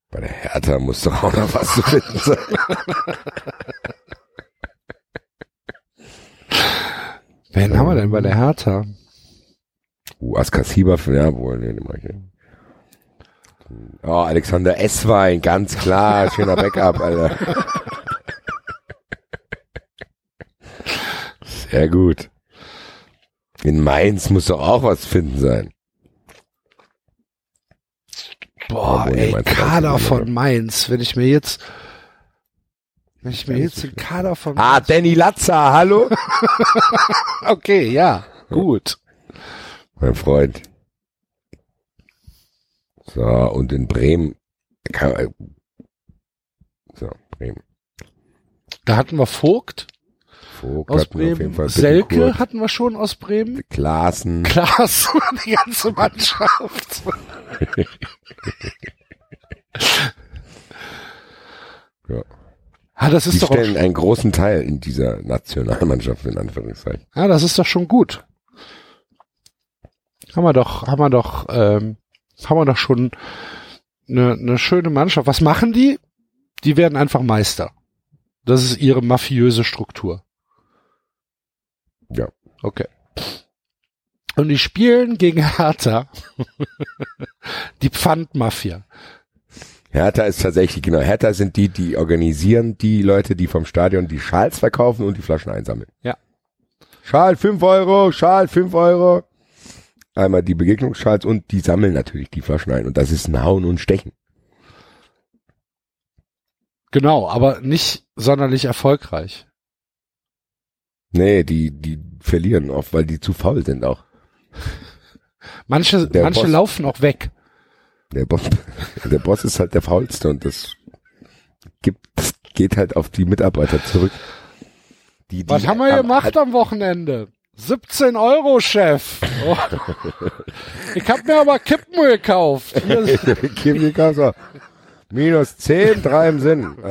Bei der Hertha muss doch auch noch was zu finden sein. Wen haben wir denn bei der Hertha? Uh, Askasiba, ja, wohl, nee, den mach ich. Oh, Alexander Esswein, ganz klar, schöner Backup, Alter. Sehr gut. In Mainz muss doch auch was finden sein. Boah, Obwohl, ey, Mainz Kader von Mainz. Wenn ich mir jetzt, wenn ich mir jetzt den Kader von Ah, Danny Latza, hallo? Okay, ja, gut. Mein Freund. So, und in Bremen. kann- So, Bremen. Da hatten wir Vogt Vogt aus hatten wir auf jeden Bremen. Fall Selke Bittencourt, hatten wir schon aus Bremen. Klaassen. Klaas, die ganze Mannschaft. Ja. Ah, das Die ist doch auch, stellen einen großen Teil in dieser Nationalmannschaft, in Anführungszeichen. ja, das ist doch schon gut. Haben wir doch, haben wir doch, ähm, haben wir doch schon eine, eine schöne Mannschaft. Was machen die? Die werden einfach Meister. Das ist ihre mafiöse Struktur. Ja. Okay. Und die spielen gegen Hertha. die Pfandmafia. Hertha ist tatsächlich, genau, Hertha sind die, die organisieren die Leute, die vom Stadion die Schals verkaufen und die Flaschen einsammeln. Ja. Schal 5 Euro, Schal 5 Euro. Einmal die Begegnungsschals und die sammeln natürlich die Flaschen ein. Und das ist ein Hauen und Stechen. Genau, aber nicht sonderlich erfolgreich. Nee, die, die verlieren oft, weil die zu faul sind auch. Manche, Der manche Boss- laufen auch weg. Der Boss, der Boss ist halt der faulste und das gibt, das geht halt auf die Mitarbeiter zurück. Die, die Was haben wir gemacht am Wochenende? 17 Euro, Chef. Oh. Ich hab mir aber Kippen gekauft. Kim gekauft. Minus 10, 3 im Sinn. Äh,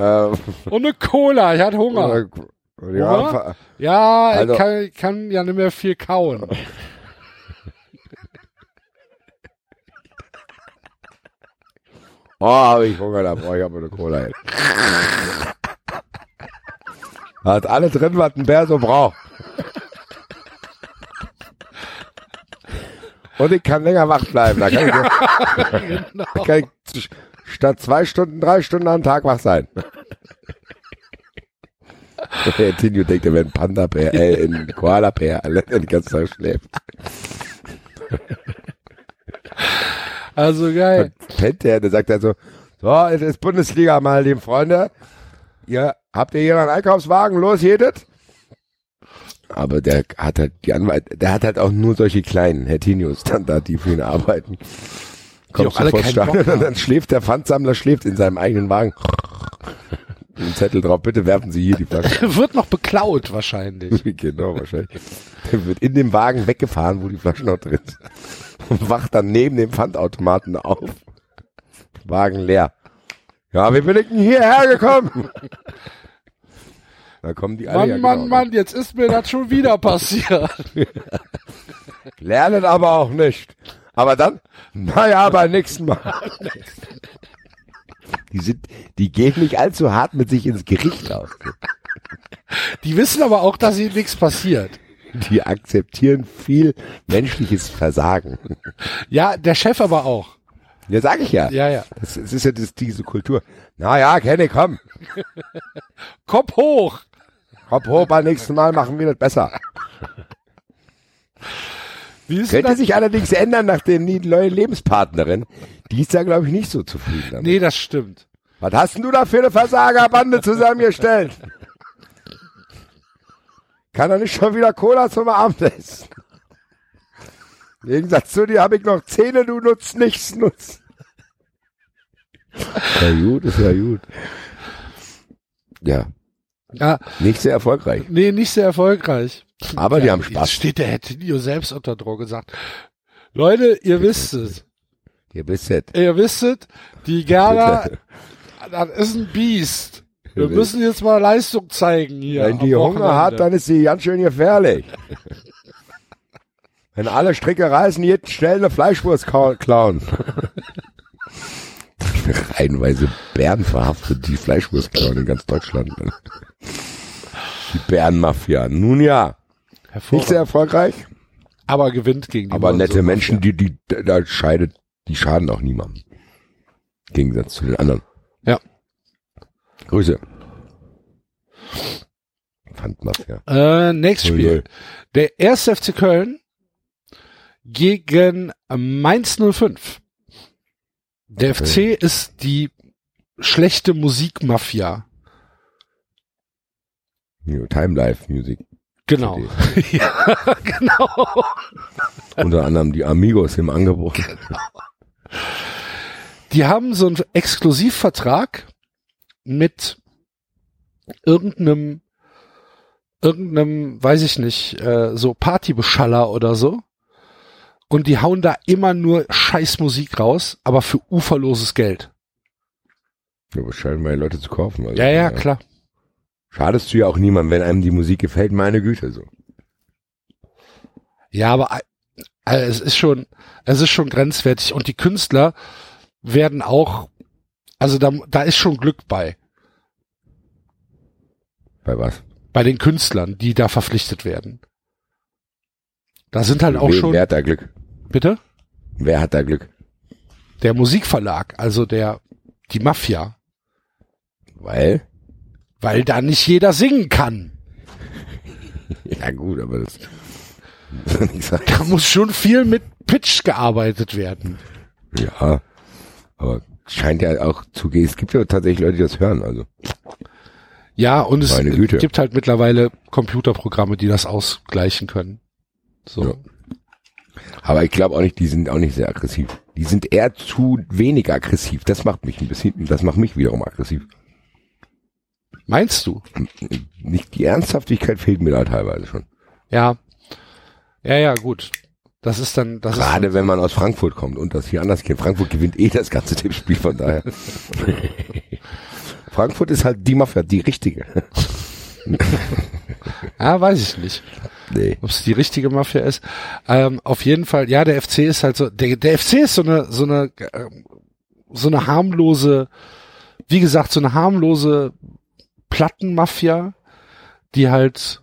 Und eine Cola, ich hatte Hunger. haben- Ja, Also- ich, kann, ich kann ja nicht mehr viel kauen. Oh, habe ich Hunger, da brauche ich aber eine Cola. Ey. Hat alle drin, was ein Bär so braucht. Und ich kann länger wach bleiben. Da kann, ich, Genau. da kann ich statt zwei Stunden, drei Stunden am Tag wach sein. Der Tinio denkt, er wäre ein Panda-Bär, äh, ein Koala-Bär, der den ganzen Tag schläft. Also geil. pennt der, der sagt dann so, so, es ist Bundesliga, meine lieben Freunde. Ihr, habt ihr hier einen Einkaufswagen? Los, jedet. Aber der hat halt die Anwalt, der hat halt auch nur solche kleinen Hertinius dann da, die für ihn arbeiten. Alle du vor Stadion und dann schläft der Pfandsammler, schläft in seinem eigenen Wagen. Ein Zettel drauf, bitte werfen Sie hier die Flasche. Wird noch beklaut wahrscheinlich. genau, wahrscheinlich. Der wird in dem Wagen weggefahren, wo die Flaschen noch drin sind. Und wacht dann neben dem Pfandautomaten auf. Wagen leer. Ja, wie bin ich denn hierher gekommen? Da kommen die alle Mann, ja Mann, genau. Mann, jetzt ist mir das schon wieder passiert. Lernen aber auch nicht. Aber dann, naja, beim nächsten Mal. Die sind, die gehen nicht allzu hart mit sich ins Gericht aus. Die wissen aber auch, dass ihnen nichts passiert. Die akzeptieren viel menschliches Versagen. Ja, der Chef aber auch. Ja, sag ich ja. Ja, ja. Das, das ist ja das, diese Kultur. Na ja, Kenny, komm. Kopf hoch. Hopp, hopp, beim nächsten Mal machen wir das besser. Wie ist denn Könnte das? sich allerdings ändern nach der neuen Lebenspartnerin. Die ist da, glaube ich, nicht so zufrieden damit. Nee, das stimmt. Was hast denn du da für eine Versagerbande zusammengestellt? Kann doch nicht schon wieder Cola zum Abendessen. Im Gegensatz zu dir habe ich noch Zähne, du nutzt nichts, nutzt. Ja gut, ist ja gut. Ja, Ja, nicht sehr erfolgreich. nee, nicht sehr erfolgreich. Aber die haben Jetzt Spaß. steht der Hertinio selbst unter Druck und sagt, Leute, ihr wisst es. Ihr wisst es. Ihr wisst es, die Gerda, das ist ein Biest. Wir müssen jetzt mal Leistung zeigen hier. Wenn die Hunger hat, dann ist sie ganz schön gefährlich. Wenn alle Stricke reißen, jetzt schnell eine Fleischwurst klauen. Reihenweise Bären verhaftet, die Fleischwurst klauen in ganz Deutschland. Die Bärenmafia. Nun ja, nicht sehr erfolgreich, aber gewinnt gegen die aber nette Monsun-Mafia. Menschen, die, die, da scheidet, die schaden auch niemandem. Im Gegensatz zu den anderen. Ja. Grüße. Pfandmafia. Äh, nächstes Spiel. ui. Der 1. FC Köln gegen Mainz 05. Der Okay. FC ist die schlechte Musikmafia. Time Life Music. Genau. ja, genau. Unter anderem die Amigos im Angebot. Die haben so einen Exklusivvertrag mit irgendeinem, irgendeinem, weiß ich nicht, äh, so Partybeschaller oder so. Und die hauen da immer nur scheiß Musik raus, aber für uferloses Geld. Ja, scheinen meine Leute zu kaufen. Also, Ja, ja, klar. Schadest du ja auch niemandem, wenn einem die Musik gefällt, meine Güte, so. Ja, aber äh, es ist schon, es ist schon grenzwertig und die Künstler werden auch, also da, da ist schon Glück bei, Bei was? bei den Künstlern, die da verpflichtet werden. Da sind halt auch Wer, schon, wer hat da Glück? bitte? Wer hat da Glück? Der Musikverlag, also der, die Mafia, Weil? Weil da nicht jeder singen kann. Ja gut, aber das. Da muss schon viel mit Pitch gearbeitet werden. ja, aber scheint ja auch zu gehen. Es gibt ja tatsächlich Leute, die das hören, also. Ja, und es gibt halt mittlerweile Computerprogramme, die das ausgleichen können. So. Ja. Aber ich glaube auch nicht, die sind auch nicht sehr aggressiv. Die sind eher zu wenig aggressiv. Das macht mich ein bisschen, das macht mich wiederum aggressiv. Meinst du? Nicht die Ernsthaftigkeit fehlt mir da teilweise schon. Ja. Ja, ja, gut. Das ist dann, das Gerade ist wenn man aus Frankfurt kommt und das hier anders kennt. Frankfurt gewinnt eh das ganze Tippspiel, von daher. Frankfurt ist halt die Mafia, die richtige. ja, weiß ich nicht, Nee. ob es die richtige Mafia ist. Ähm, auf jeden Fall, ja, der FC ist halt so, der, der FC ist so eine, so eine, ähm, so eine harmlose, wie gesagt, so eine harmlose Plattenmafia, die halt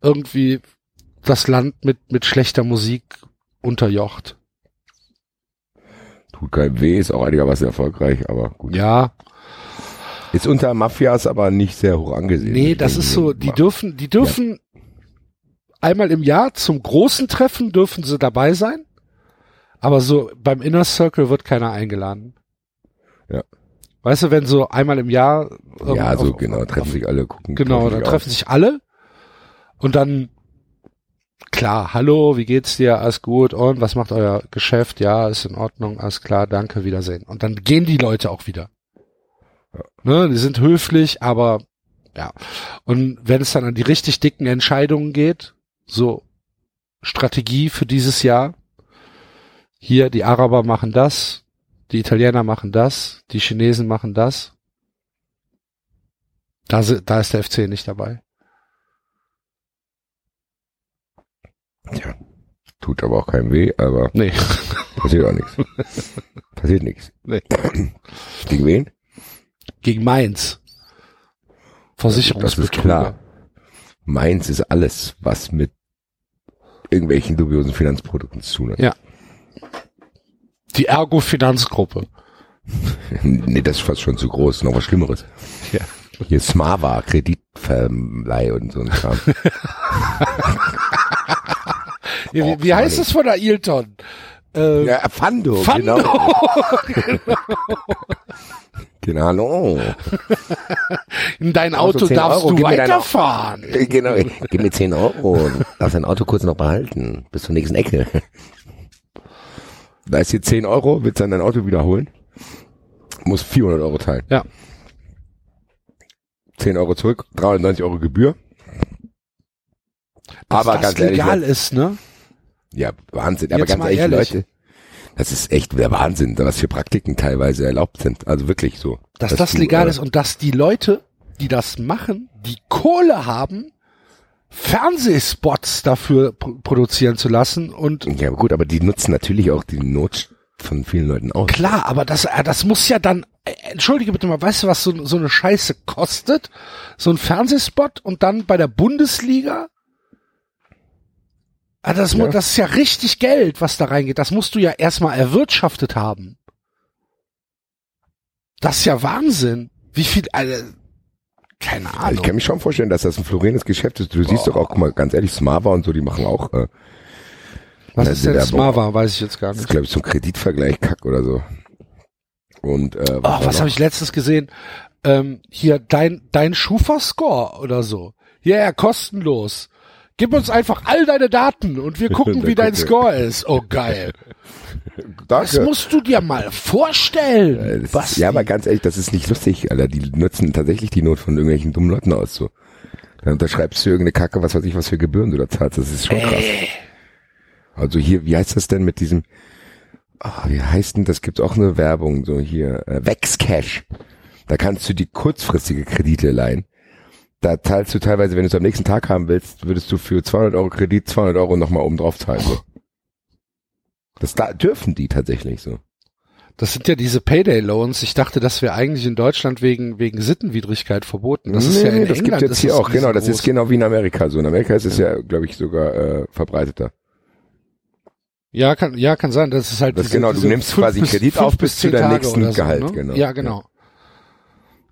irgendwie das Land mit, mit schlechter Musik unterjocht. Tut keinem weh, ist auch einigermaßen erfolgreich, aber gut. Ja, Ist unter Mafias aber nicht sehr hoch angesehen. Nee, das denke, ist so, die dürfen, die dürfen einmal im Jahr zum großen Treffen dürfen sie dabei sein, aber so beim Inner Circle wird keiner eingeladen. Ja. Weißt du, wenn so einmal im Jahr Ja, auf- so auf- genau, auf- treffen sich alle, gucken. Genau, dann treffen sich alle und dann klar, hallo, wie geht's dir? Alles gut und was macht euer Geschäft? Ja, ist in Ordnung, alles klar, danke, Wiedersehen. Und dann gehen die Leute auch wieder. Ne, die sind höflich, aber ja. Und wenn es dann an die richtig dicken Entscheidungen geht, so Strategie für dieses Jahr, hier die Araber machen das, die Italiener machen das, die Chinesen machen das. Da, da ist der FC nicht dabei. Tja, tut aber auch keinem weh, aber Nee. passiert auch nichts. Passiert nichts. Nee. Gegen wen? Gegen Mainz. Versicherungsbetrüger. klar. Meins ist alles, was mit irgendwelchen dubiosen Finanzprodukten zu tun hat. Ja. Die Ergo Finanzgruppe. Nee, das ist fast schon zu groß, noch was Schlimmeres. Ja. Hier Smava, Kreditverleih und so ein Kram. Ja, wie, wie heißt es von der Ilton? Äh, Ja, Fando, Fando. genau. Genau. In dein Also Auto 10 darfst Euro, du mir dein weiterfahren. Genau. Gib mir 10 Euro. Darf dein Auto kurz noch behalten. Bis zur nächsten Ecke. Da ist hier 10 Euro, willst dann dein Auto wiederholen? Muss 400 Euro teilen. Ja. 10 Euro zurück, 390 Euro Gebühr. Dass aber das ganz ehrlich, legal Leute, ist, ne? ja, Wahnsinn. Aber Jetzt ganz mal ehrlich, ehrlich. Leute, das ist echt der Wahnsinn, was für Praktiken teilweise erlaubt sind. Also wirklich so. Dass das du, legal äh, ist und dass die Leute, die das machen, die Kohle haben, Fernsehspots dafür pr produzieren zu lassen und Ja, gut, aber die nutzen natürlich auch die Not von vielen Leuten aus. Klar, aber das, äh, das muss ja dann, äh, entschuldige bitte mal, weißt du, was so, so eine Scheiße kostet? So ein Fernsehspot und dann bei der Bundesliga? Ah, das, Ja. das ist ja richtig Geld, was da reingeht. Das musst du ja erstmal erwirtschaftet haben. Das ist ja Wahnsinn. Wie viel, äh, keine Also Ahnung. ich kann mich schon vorstellen, dass das ein florenes Geschäft ist. Du siehst doch auch, guck mal, ganz ehrlich, Smava und so, die machen auch, äh, was na, ist denn Smava? Weiß ich jetzt gar das ist nicht. glaube ich so ein Kreditvergleich Kack oder so. Und äh, Oh, was noch? habe ich letztens gesehen? Ähm, hier dein dein Schufa-Score oder so. Ja, ja, kostenlos. Gib uns einfach all deine Daten und wir gucken, wie dein. Score ist. Oh geil. Das Danke. musst du dir mal vorstellen. Äh, das was ja, aber ganz ehrlich, das ist nicht lustig, Alter. Die nutzen tatsächlich die Not von irgendwelchen dummen Leuten aus. So. Dann unterschreibst du irgendeine Kacke, was weiß ich, was für Gebühren du da zahlst. Das ist schon krass. Also hier, wie heißt das denn mit diesem, ah, wie heißt denn, das gibt auch eine Werbung, so hier, äh, Vexcash. Da kannst du die kurzfristige Kredite leihen. Da zahlst du teilweise, wenn du es am nächsten Tag haben willst, würdest du für 200 Euro Kredit 200 Euro nochmal oben drauf zahlen. So. Das da dürfen die tatsächlich so. Das sind ja diese Payday Loans. Ich dachte, das wäre eigentlich in Deutschland wegen wegen Sittenwidrigkeit verboten. Das ist ja in das England. gibt jetzt hier auch, genau, das ist genau wie in Amerika so. In Amerika ist es ja, glaube ich, sogar äh, verbreiteter. Ja, kann ja kann sein. Das ist halt Das diese, genau, du nimmst quasi bis, Kredit auf bis zu deinem nächsten so, Gehalt, ne? genau. Ja, genau.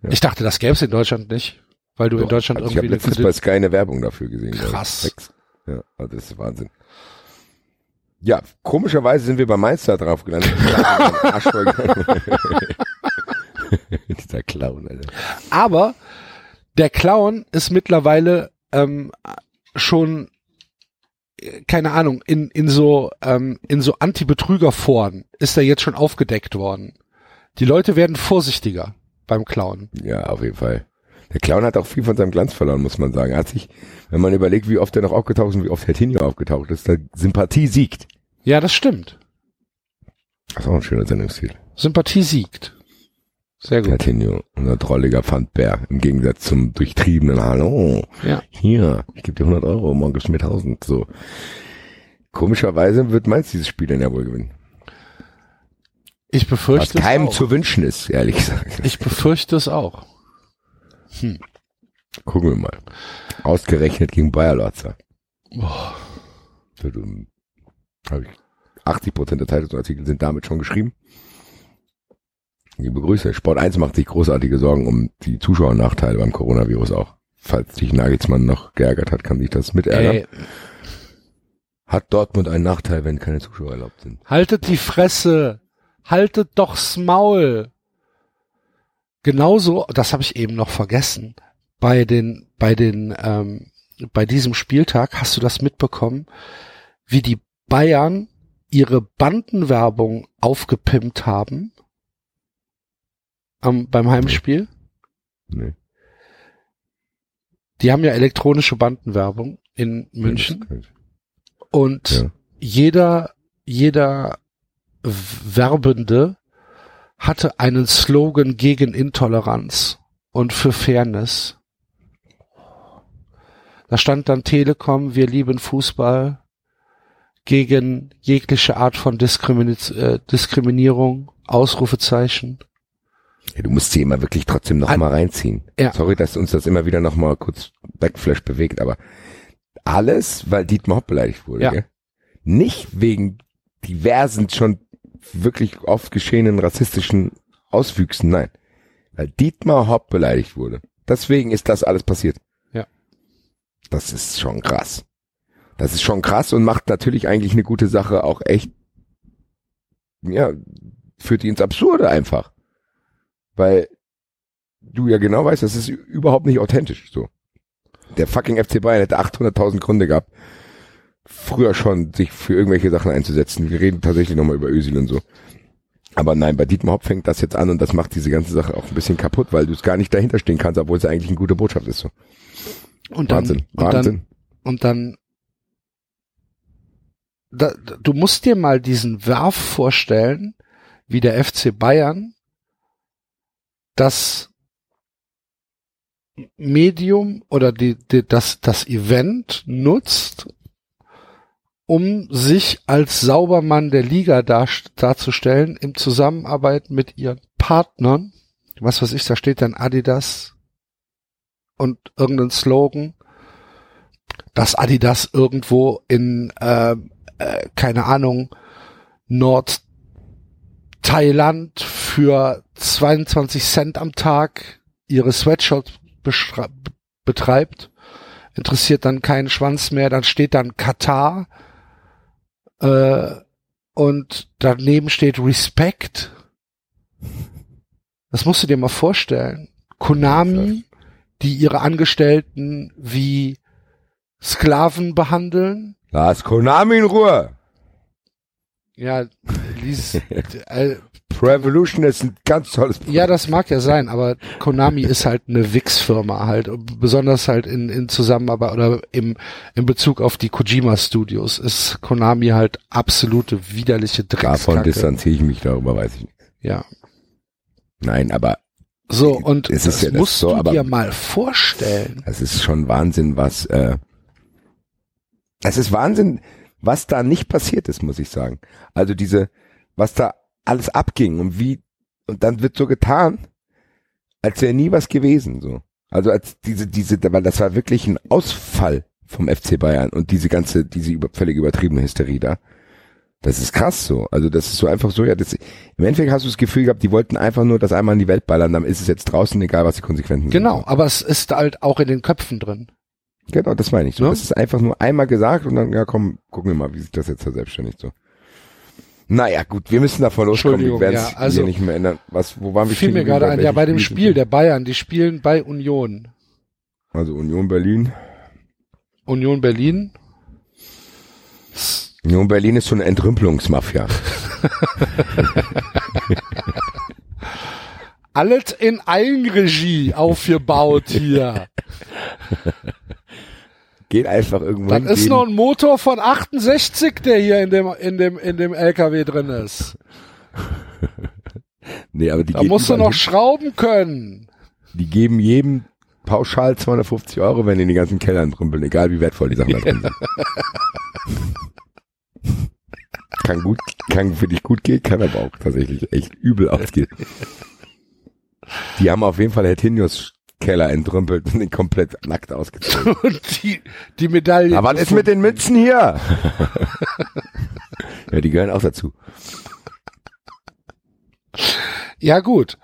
Ja. Ich dachte, das gäbe es in Deutschland nicht, weil du in Doch, Deutschland also ich habe irgendwie letztens bei Sky eine Werbung dafür gesehen. Krass. Ja, also das ist Wahnsinn. Ja, komischerweise sind wir bei Mainz da drauf gelandet. Dieser Clown, Alter. Aber der Clown ist mittlerweile ähm, schon äh, keine Ahnung in in so ähm, in so Anti-Betrüger-Foren ist er jetzt schon aufgedeckt worden. Die Leute werden vorsichtiger beim Clown. Ja, auf jeden Fall. Der Clown hat auch viel von seinem Glanz verloren, muss man sagen. Er hat sich, wenn man überlegt, wie oft er noch aufgetaucht ist und wie oft Hertinho aufgetaucht ist, der Sympathie siegt. Ja, das stimmt. Das ist auch ein schöner Sendungsstil. Sympathie siegt. Sehr gut. Hertinho, unser drolliger Pfandbär, im Gegensatz zum durchtriebenen Hallo. Ja. Hier, ich gebe dir 100 Euro, morgen gibst du mir 1000. So. Komischerweise wird Mainz dieses Spiel dann ja wohl gewinnen. Ich Was befürchte es keinem auch. zu wünschen ist, ehrlich gesagt. Ich befürchte es auch. Gucken wir mal. Ausgerechnet gegen Bayer Lorzer. Boah. So, du, hab ich 80 Prozent der Zeitungsartikel sind damit schon geschrieben. Liebe Grüße. Sport 1 macht sich großartige Sorgen um die Zuschauernachteile beim Coronavirus auch. Falls dich Nagelsmann noch geärgert hat, kann sich das mit ärgern. Ey, Hat Dortmund einen Nachteil, wenn keine Zuschauer erlaubt sind? haltet die Fresse. Haltet doch's Maul. Genauso, das habe ich eben noch vergessen. Bei den, bei den, ähm, bei diesem Spieltag hast du das mitbekommen, wie die Bayern ihre Bandenwerbung aufgepimpt haben am, beim Heimspiel. Nee. Die haben ja elektronische Bandenwerbung in München und Ja. jeder, jeder Werbende hatte einen Slogan gegen Intoleranz und für Fairness. Da stand dann Telekom, wir lieben Fußball, gegen jegliche Art von Diskrimini äh, Diskriminierung, Ausrufezeichen. Ja, du musst sie immer wirklich trotzdem noch An- mal reinziehen. Ja. Sorry, dass uns das immer wieder noch mal kurz Backflash bewegt, aber alles, weil Dietmar Hopp beleidigt wurde. Ja. Gell? Nicht wegen diversen schon wirklich oft geschehenen rassistischen Auswüchsen, nein. Weil Dietmar Hopp beleidigt wurde. Deswegen ist das alles passiert. Ja. Das ist schon krass. Das ist schon krass und macht natürlich eigentlich eine gute Sache auch echt, ja, führt die ins Absurde einfach. Weil du ja genau weißt, das ist überhaupt nicht authentisch, so. Der fucking FC Bayern hätte 800.000 Gründe gehabt, früher schon sich für irgendwelche Sachen einzusetzen. Wir reden tatsächlich nochmal über Özil und so. Aber nein, bei Dietmar Hopp fängt das jetzt an und das macht diese ganze Sache auch ein bisschen kaputt, weil du es gar nicht dahinter stehen kannst, obwohl es eigentlich eine gute Botschaft ist, so. Und dann, Wahnsinn, und Wahnsinn. dann, und dann, da, du musst dir mal diesen Werf vorstellen, wie der FC Bayern das Medium oder die, die, das, das Event nutzt, um sich als Saubermann der Liga dar, darzustellen, im Zusammenarbeit mit ihren Partnern. Was weiß ich, da steht dann Adidas und irgendein Slogan, dass Adidas irgendwo in, äh, äh, keine Ahnung, Nordthailand für 22 Cent am Tag ihre beschra- betreibt, interessiert dann keinen Schwanz mehr, dann steht dann Katar äh, und daneben steht Respect. Das musst du dir mal vorstellen. Konami, die ihre Angestellten wie Sklaven behandeln. Lass Konami in Ruhe. Ja, lies, äh, Revolution ist ein ganz tolles Produkt. ja, das mag ja sein, aber Konami ist halt eine Wix-Firma halt, besonders halt in, in Zusammenarbeit oder im, in Bezug auf die Kojima Studios ist Konami halt absolute widerliche Davon Dreckskacke. distanziere ich mich darüber, weiß ich nicht. Ja. Nein, aber So, und Es ist das ja das musst so, du aber- dir mal vorstellen. es ist schon Wahnsinn, was, äh, es ist Wahnsinn, was da nicht passiert ist, muss ich sagen. Also diese, was da alles abging und wie, und dann wird so getan, als wäre nie was gewesen, so. Also als diese, diese, weil das war wirklich ein Ausfall vom FC Bayern und diese ganze, diese über, völlig übertriebene Hysterie da. Das ist krass so. Also das ist so einfach so, ja, das, im Endeffekt hast du das Gefühl gehabt, die wollten einfach nur das einmal in die Welt ballern, dann ist es jetzt draußen, egal was die Konsequenzen sind. Genau, aber es ist halt auch in den Köpfen drin. Genau, das meine ich so. Ne? Das ist einfach nur einmal gesagt und dann, ja komm, gucken wir mal, wie sich das jetzt verselbstständigt so. Naja, gut, wir müssen davon loskommen, wir werden es ja, also- hier nicht mehr ändern. Was, wo waren wir Fiel mir gerade ein, ja, bei dem Spiel der Bayern, die spielen bei Union. Also Union Berlin. Union Berlin. Union Berlin ist so eine Entrümpelungsmafia. alles in Eigenregie aufgebaut hier. Geht einfach Das irgendwann. ist noch ein Motor von 68, der hier in dem, in dem, in dem LKW drin ist. nee, aber die, Da musst du noch hin. schrauben können. die geben jedem pauschal 250 Euro, wenn die in den ganzen Kellern trümpeln, egal wie wertvoll die Sachen da drin sind. kann gut, kann für dich gut gehen, kann aber auch tatsächlich echt übel ausgehen. Die haben auf jeden Fall Hertinius Keller entrümpelt und den komplett nackt ausgezogen. Die, die Medaille. Aber was ist mit den Mützen hier? ja, die gehören auch dazu. Ja, gut.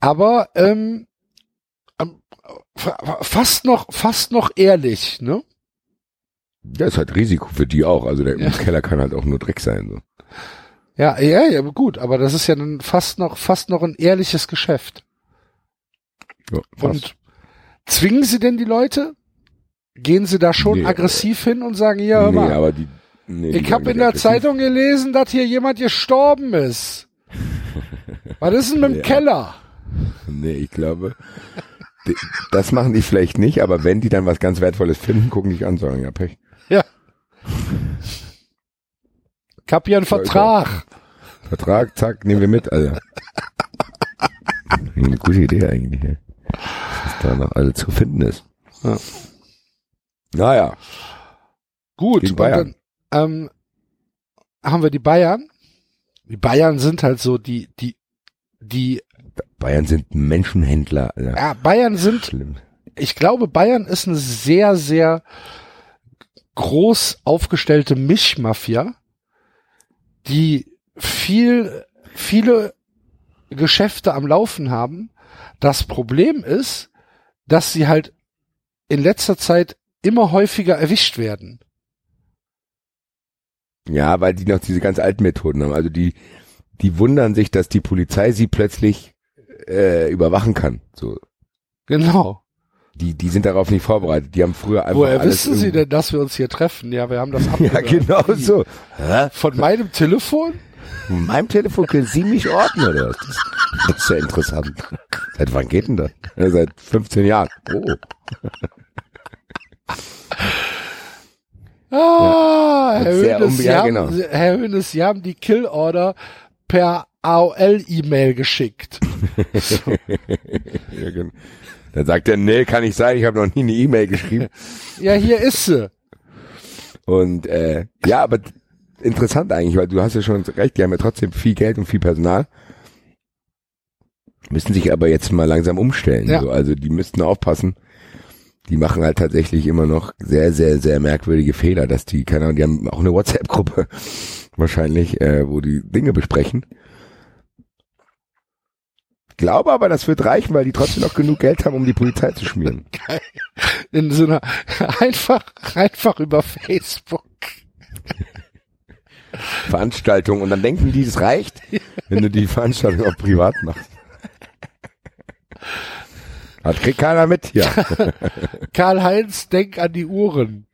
Aber, ähm, ähm, fa- fast noch, fast noch ehrlich, ne? Ja, ist halt Risiko für die auch. Also der Keller kann halt auch nur Dreck sein. So. Ja, ja, ja, gut, aber das ist ja dann fast noch, fast noch ein ehrliches Geschäft. Ja. Und zwingen sie denn die Leute? Gehen sie da schon Nee, aggressiv hin und sagen, ja, hör nee, mal, aber die, nee, die ich habe in der aggressiv. Zeitung gelesen, dass hier jemand gestorben ist. Was ist denn mit dem Ja. Keller? Nee, ich glaube, die, das machen die vielleicht nicht, aber wenn die dann was ganz Wertvolles finden, gucken dich an, sagen, ja, Pech. Ja. Ich hab hier einen Vertrag. Vertrag, zack, nehmen wir mit, Alter. Eine gute Idee eigentlich, ja. Was da noch alles zu finden ist. Ja. Naja, Gut, Gegen Bayern. dann ähm, haben wir die Bayern. Die Bayern sind halt so die, die, die, Bayern sind Menschenhändler, Alter. ja, Bayern sind, Schlimm. ich glaube, Bayern ist eine sehr, sehr groß aufgestellte Mischmafia, die viel, viele Geschäfte am Laufen haben. Das Problem ist, dass sie halt in letzter Zeit immer häufiger erwischt werden. Ja, weil die noch diese ganz alten Methoden haben. Also die, die wundern sich, dass die Polizei sie plötzlich äh, überwachen kann. So, Genau. die, die sind darauf nicht vorbereitet. Die haben früher einfach Woher wissen Sie denn, dass wir uns hier treffen? Ja, wir haben das Ja, abgehört. genau so. Hä? Von meinem Telefon? Mit meinem Telefon können Sie mich orten, oder was? Das, ist ja interessant. Seit wann geht denn das? Ja, seit 15 Jahren. Oh. Ah, Herr Und sehr Hönes, Sie ja, haben, genau. Herr Hönes, Sie haben die Kill-Order per AOL-E-Mail geschickt. Ja, genau. Dann sagt er, nee, kann nicht sein, ich habe noch nie eine E-Mail geschrieben. Ja, hier ist sie. Und äh, ja, aber interessant eigentlich, weil du hast ja schon recht, die haben ja trotzdem viel Geld und viel Personal. Müssen sich aber jetzt mal langsam umstellen. Ja. So. Also die müssten aufpassen. Die machen halt tatsächlich immer noch sehr, sehr, sehr merkwürdige Fehler, dass die, keine Ahnung, die haben auch eine WhatsApp-Gruppe wahrscheinlich, äh, wo die Dinge besprechen. Glaube aber, das wird reichen, weil die trotzdem noch genug Geld haben, um die Polizei zu schmieren. In so einer, einfach, einfach über Facebook. Veranstaltung und dann denken die, das reicht, wenn du die Veranstaltung auch privat machst. Das kriegt keiner mit hier. Karl-Heinz, denk an die Uhren.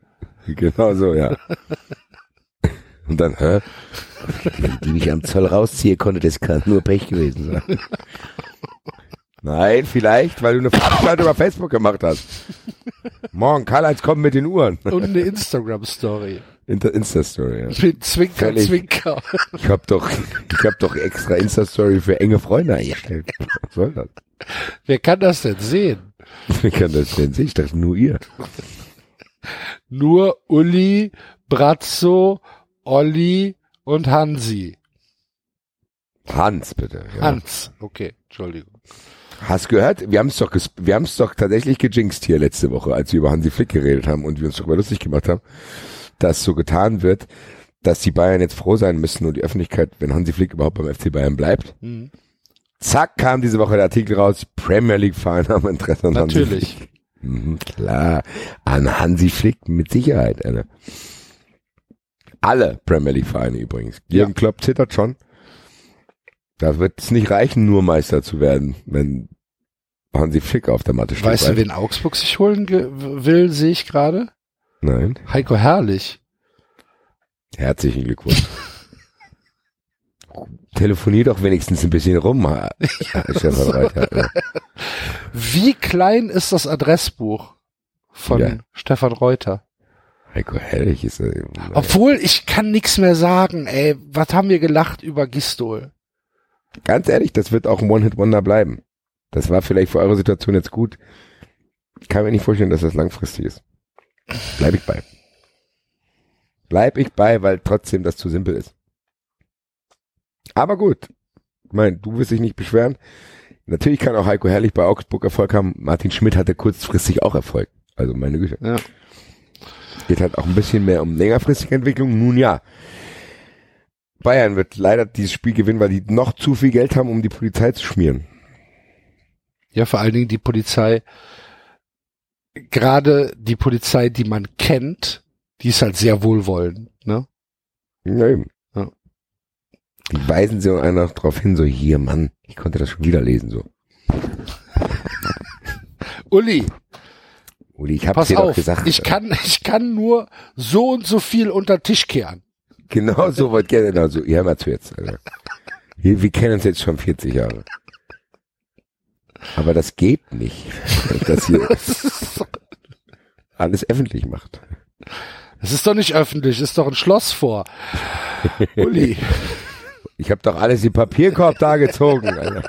genau so, ja. Und dann, hä? Die ich am Zoll rausziehe konnte, das kann nur Pech gewesen sein. Nein, vielleicht, weil du eine Veranstaltung über Facebook gemacht hast. Morgen, Karl-Heinz kommt mit den Uhren. Und eine Instagram-Story. Insta- Insta-Story, ja. Mit Zwinker, Völlig. Zwinker. Ich hab doch, ich hab doch extra Insta-Story für enge Freunde eingestellt. Was soll das? Wer kann das denn sehen? Wie kann das denn sehen? Ich dachte nur ihr. Nur Uli, Brazzo, Olli und Hansi. Hans, bitte. Ja. Hans. Okay, Entschuldigung. Hast gehört? Wir haben es doch, wir haben es doch tatsächlich gejinxt hier letzte Woche, als wir über Hansi Flick geredet haben und wir uns darüber lustig gemacht haben, dass so getan wird, dass die Bayern jetzt froh sein müssen und die Öffentlichkeit, wenn Hansi Flick überhaupt beim FC Bayern bleibt. Mhm. Zack, kam diese Woche der Artikel raus, Premier League Vereine haben Interesse an Hansi Natürlich. Flick. Mhm, klar, an Hansi Flick mit Sicherheit. Alter. Alle Premier League Vereine übrigens. Jürgen Klopp zittert schon. Da wird es nicht reichen, nur Meister zu werden, wenn Hansi Flick auf der Matte steht. Weißt du, wen Augsburg sich holen will, sehe ich gerade? Nein. Heiko Herrlich. Herzlichen Glückwunsch. Telefonier doch wenigstens ein bisschen rum, Herr Reuter. Wie klein ist das Adressbuch von Ja. Stefan Reuter? Heiko Herrlich ist äh, Obwohl, ich kann nichts mehr sagen, ey. Was haben wir gelacht über Gistol? Ganz ehrlich, das wird auch ein One-Hit-Wonder bleiben. Das war vielleicht für eure Situation jetzt gut. Ich kann mir nicht vorstellen, dass das langfristig ist. Bleib ich bei. Bleib ich bei, weil trotzdem das zu simpel ist. Aber gut. Ich meine, du wirst dich nicht beschweren. Natürlich kann auch Heiko Herrlich bei Augsburg Erfolg haben. Martin Schmidt hatte kurzfristig auch Erfolg. Also meine Güte. Ja. Geht halt auch ein bisschen mehr um längerfristige Entwicklung. Nun ja. Bayern wird leider dieses Spiel gewinnen, weil die noch zu viel Geld haben, um die Polizei zu schmieren. Ja, vor allen Dingen die Polizei, gerade die Polizei, die man kennt, die ist halt sehr wohlwollend, ne? Ja, eben. Ja. Die weisen sie einer darauf hin, so hier, Mann, ich konnte das schon wieder lesen, so. Uli, Uli, ich hab's dir doch auf, gesagt. ich kann, ich kann nur so und so viel unter Tisch kehren. Genau so wollt gerne, genau so. Ja, mal zu jetzt. Alter. Wir, wir kennen uns jetzt schon 40 Jahre. Aber das geht nicht, dass ihr alles öffentlich macht. Das ist doch nicht öffentlich, ist doch ein Schloss vor. Uli, Ich habe doch alles im Papierkorb da gezogen. Alter.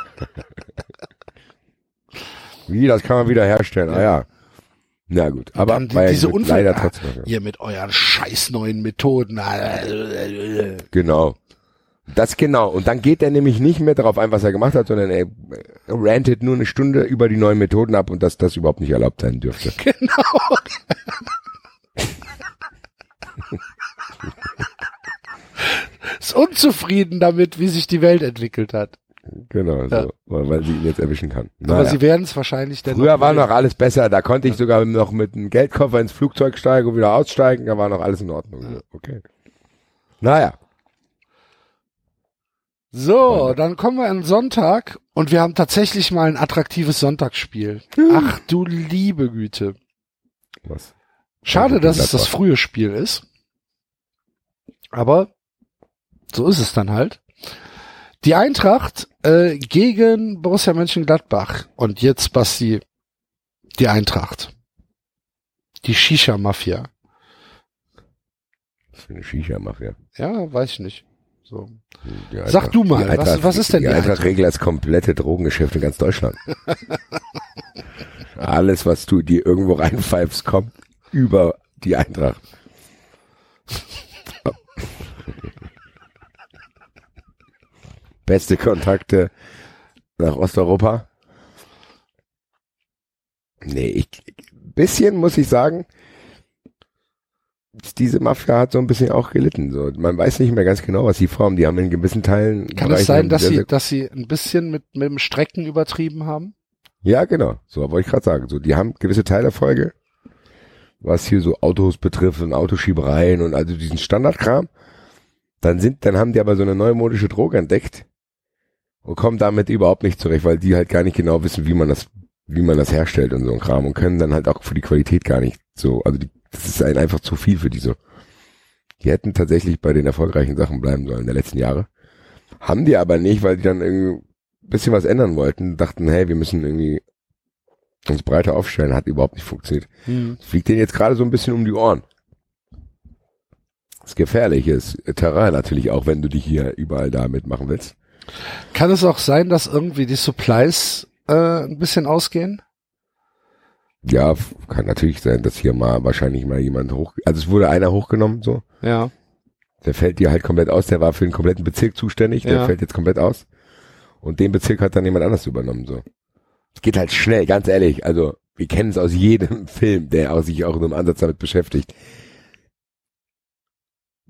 Wie, das kann man wieder herstellen. Ah ja. Na gut, aber die- diese Unfälle, leider ah, trotzdem. ihr mit euren scheiß neuen Methoden. Genau. Das genau. Und dann geht er nämlich nicht mehr darauf ein, was er gemacht hat, sondern er rantet nur eine Stunde über die neuen Methoden ab und dass das überhaupt nicht erlaubt sein dürfte. Genau. Ist unzufrieden damit, wie sich die Welt entwickelt hat. Genau, so, Ja. weil, sie ihn jetzt erwischen kann. Aber Naja. sie werden es wahrscheinlich dann Früher noch war noch alles besser, da konnte ich sogar noch mit einem Geldkoffer ins Flugzeug steigen und wieder aussteigen, da war noch alles in Ordnung. Okay. Naja, So, dann kommen wir an Sonntag und wir haben tatsächlich mal ein attraktives Sonntagsspiel. Ach du liebe Güte. was? Schade, dass es das frühe Spiel ist. Aber so ist es dann halt. Die Eintracht äh, gegen Borussia Mönchengladbach. Und jetzt, Basti, die Eintracht. Die Shisha-Mafia. Was für eine Shisha-Mafia. Ja, weiß ich nicht. So. Die Sag du mal, die was- Eintracht- was ist denn die die Eintracht regelt das komplette Drogengeschäft in ganz Deutschland. Alles, was du dir irgendwo reinpfeifst, kommt über die Eintracht. Beste Kontakte nach Osteuropa? Nee, ich, bisschen muss ich sagen, diese Mafia hat so ein bisschen auch gelitten. So, man weiß nicht mehr ganz genau, was sie formen. Die haben in gewissen Teilen. Kann Bereichen es sein, dass sie, dass sie ein bisschen mit, mit dem Strecken übertrieben haben? Ja, genau. So wollte ich gerade sagen. So, die haben gewisse Teilerfolge, was hier so Autos betrifft und Autoschiebereien und also diesen Standardkram. Dann sind, dann haben die aber so eine neumodische Droge entdeckt und kommen damit überhaupt nicht zurecht, weil die halt gar nicht genau wissen, wie man das, wie man das herstellt und so ein Kram und können dann halt auch für die Qualität gar nicht so, also die, das ist ein einfach zu viel für die so. Die hätten tatsächlich bei den erfolgreichen Sachen bleiben sollen der letzten Jahre. Haben die aber nicht, weil die dann irgendwie ein bisschen was ändern wollten, dachten, hey, wir müssen irgendwie uns breiter aufstellen, hat überhaupt nicht funktioniert. Fliegt denen jetzt gerade so ein bisschen um die Ohren. Das ist gefährliches Terrain natürlich auch, wenn du dich hier überall da mitmachen willst. Kann es auch sein, dass irgendwie die Supplies äh, ein bisschen ausgehen? Ja, kann natürlich sein, dass hier mal wahrscheinlich mal jemand hoch, also es wurde einer hochgenommen, so. Ja. Der fällt dir halt komplett aus, der war für den kompletten Bezirk zuständig, der Ja. fällt jetzt komplett aus. Und den Bezirk hat dann jemand anders übernommen, so. Es geht halt schnell, ganz ehrlich, also, wir kennen es aus jedem Film, der auch sich auch nur im Ansatz damit beschäftigt.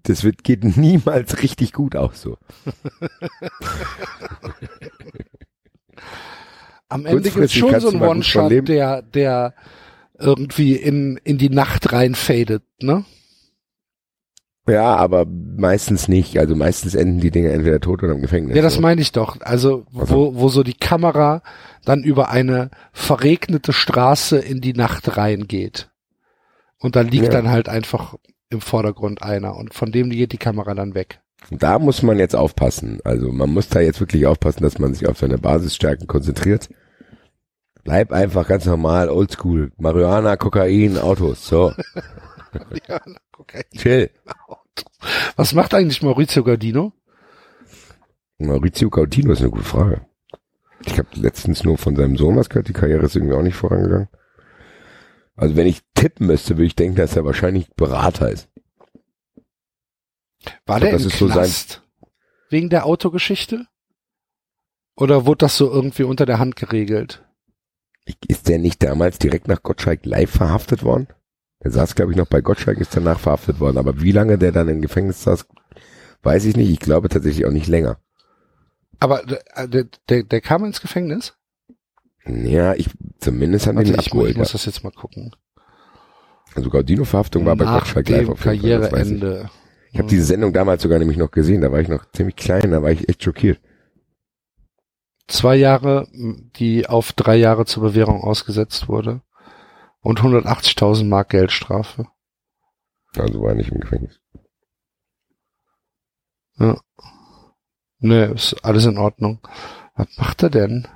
Das wird, geht niemals richtig gut auch so. Am Ende gibt es schon so einen One-Shot, der, der irgendwie in, in die Nacht reinfadet, ne? Ja, aber meistens nicht. Also meistens enden die Dinge entweder tot oder im Gefängnis. Ja, das meine ich doch. Also, Also- wo, wo so die Kamera dann über eine verregnete Straße in die Nacht reingeht. Und da liegt Ja. dann halt einfach im Vordergrund einer und von dem geht die Kamera dann weg. Und da muss man jetzt aufpassen. Also man muss da jetzt wirklich aufpassen, dass man sich auf seine Basisstärken konzentriert. Bleib einfach ganz normal, oldschool. Marihuana, Kokain, Autos. So, Ja, okay. chill. Was macht eigentlich Maurizio Gardino? Maurizio Gaudino ist eine gute Frage. Ich habe letztens nur von seinem Sohn was gehört. Die Karriere ist irgendwie auch nicht vorangegangen. Also wenn ich tippen müsste, würde ich denken, dass er wahrscheinlich Berater ist. War der das im ist so Knast wegen der Autogeschichte? Oder wurde das so irgendwie unter der Hand geregelt? Ist der nicht damals direkt nach Gottschalk live verhaftet worden? Der saß, glaube ich, noch bei Gottschalk, ist danach verhaftet worden. Aber wie lange der dann im Gefängnis saß, weiß ich nicht. Ich glaube tatsächlich auch nicht länger. Aber äh, der, der, der kam ins Gefängnis? Ja, ich, zumindest haben Warte, ich, mu- ich abgeholt. muss das jetzt mal gucken. Also Gaudino-Verhaftung war bei Gottschalk live auf jeden Fall, weiß ich. Karriereende. Ich habe diese Sendung damals sogar nämlich noch gesehen. Da war ich noch ziemlich klein, da war ich echt schockiert. Zwei Jahre, die auf drei Jahre zur Bewährung ausgesetzt wurde. Und 180.000 Mark Geldstrafe. Also war er nicht im Gefängnis. Ne, ist alles in Ordnung. Was macht er denn?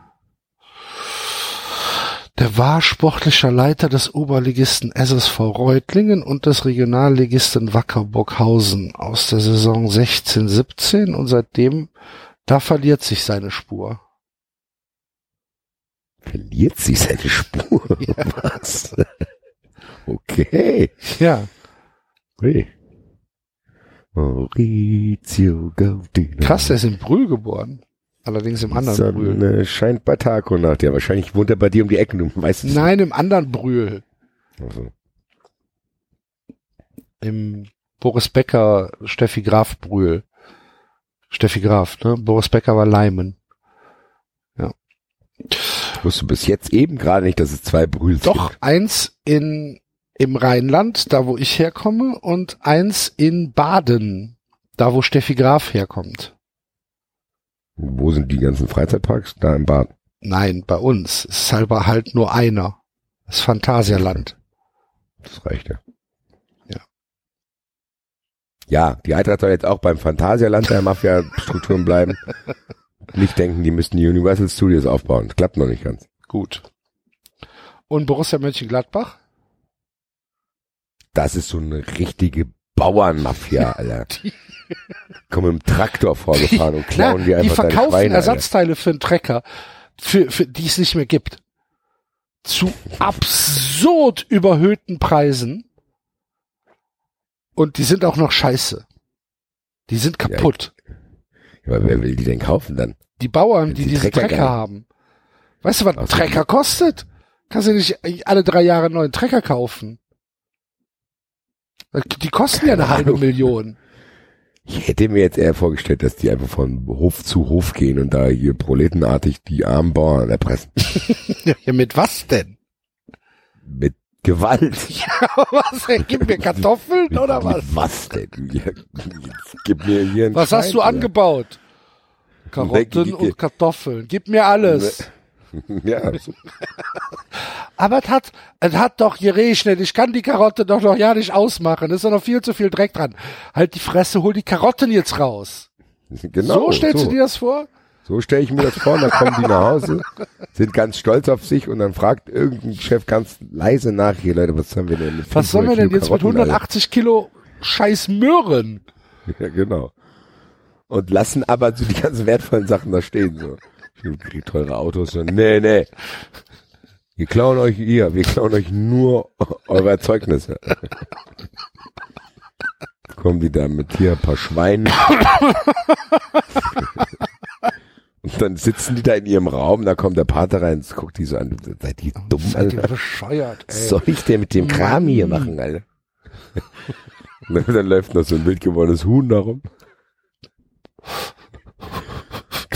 Der war sportlicher Leiter des Oberligisten SSV Reutlingen und des Regionalligisten Wacker Burghausen aus der Saison 16-17 und seitdem, da verliert sich seine Spur. Verliert sie seine Spur? Was? Okay. Ja, Ui. Maurizio Gaudino. krass, der ist in Brühl geboren. Allerdings im anderen Brühl. Sonne scheint bei Tag und Nacht. Ja, wahrscheinlich wohnt er bei dir um die Ecke, du weißt es Nein, im anderen Brühl. Also, Im Boris Becker, Steffi Graf Brühl. Steffi Graf, ne? Boris Becker war Leimen. ich wusste bis jetzt eben gerade nicht, dass es zwei Brühls Doch, gibt. eins in, im Rheinland, da wo ich herkomme, und eins in Baden, da wo Steffi Graf herkommt. Wo sind die ganzen Freizeitparks? Da im Bad. Nein, bei uns. Es ist halber halt nur einer. Das Phantasialand. Das reicht ja. Ja. Ja, die Eintracht soll jetzt auch beim Phantasialand der Mafia-Strukturen bleiben. Nicht denken, die müssten die Universal Studios aufbauen. Das klappt noch nicht ganz. Gut. Und Borussia Mönchengladbach? Das ist so eine richtige Bauernmafia, Alter. Kommen mit dem Traktor vorgefahren und klauen Ja, dir die einfach deine verkaufen Schweine. Ersatzteile für einen Trecker, für, für die es nicht mehr gibt. Zu absurd überhöhten Preisen. Und die sind auch noch scheiße. Die sind kaputt. Aber wer will die denn kaufen dann? die Bauern, die sie diese Trecker Trecker, haben. Weißt du, was ein. Trecker kostet? Kannst du nicht alle drei Jahre einen neuen Trecker kaufen? Die kosten ja eine Keine halbe Ahnung. Million. Ich hätte mir jetzt eher vorgestellt, dass die einfach von Hof zu Hof gehen und da hier proletenartig die armen Bauern erpressen. Ja, mit was denn? Mit Gewalt. Ja, was? Ey, gib mir Kartoffeln oder was? Mit was denn? Ja, Gib mir hier ein Was hast Schwein, du Alter. angebaut? Karotten und Kartoffeln. Gib mir alles. Ja, Aber es hat, es hat doch geregnet. Ich kann die Karotte doch noch ja nicht ausmachen. Es ist doch noch viel zu viel Dreck dran. Halt die Fresse, hol die Karotten jetzt raus. genau. so stellst so. du dir das vor? So stelle ich mir das vor, und dann kommen die nach Hause, sind ganz stolz auf sich und dann fragt irgendein Chef ganz leise nach, hier Leute, was haben wir denn mit Was sollen wir 500 denn Kilo jetzt mit Karotten, 180 Kilo scheiß Möhren? Alter? Ja, genau. Und lassen aber so die ganzen wertvollen Sachen da stehen, so. Krieg teure Autos, so, nee, nee. Wir klauen euch hier, wir klauen euch nur eure Erzeugnisse. Kommen die da mit hier ein paar Schweinen. Und dann sitzen die da in ihrem Raum, da kommt der Pater rein, guckt die so an, seid ihr dumm, Seid ihr bescheuert, Was ey. soll ich denn mit dem Kram hier machen, Alter? Und dann, läuft noch so ein wild gewordenes Huhn da rum.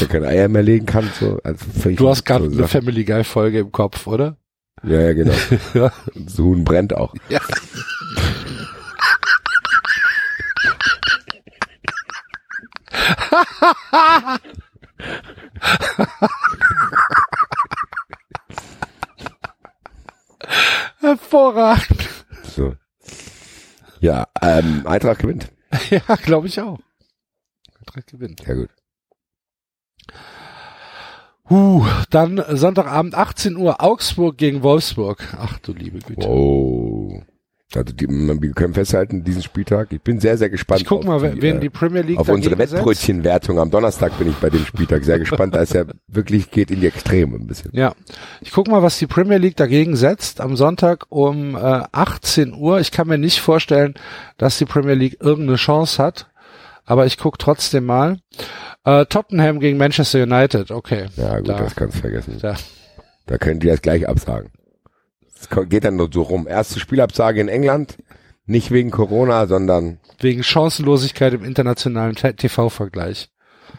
Der keine Eier mehr legen kann, so. Also Du hast gerade so eine Sachen. Family Guy Folge im Kopf, oder? Ja, ja, genau. Ja. Das Huhn brennt auch. Ja. Hervorragend. So. Ja, ähm, Eintracht gewinnt. Ja, glaube ich auch. Eintracht gewinnt. Ja gut. Huh, dann Sonntagabend 18 Uhr Augsburg gegen Wolfsburg. Ach du liebe Güte. Wow. Also die, wir können festhalten, diesen Spieltag. Ich bin sehr, sehr gespannt. Ich guck mal, auf wen äh, die Premier League auf unsere. Wettbrötchenwertung am Donnerstag bin ich bei dem Spieltag sehr gespannt, da es ja wirklich geht in die Extreme ein bisschen. Ja, ich guck mal, was die Premier League dagegen setzt am Sonntag um äh, 18 Uhr. Ich kann mir nicht vorstellen, dass die Premier League irgendeine Chance hat, aber ich guck trotzdem mal. Äh, Tottenham gegen Manchester United, okay. Ja gut, Da. das kannst du vergessen. Da. Da können die das gleich absagen. Es geht dann nur so rum. Erste Spielabsage in England, nicht wegen Corona, sondern Wegen Chancenlosigkeit im internationalen TV-Vergleich.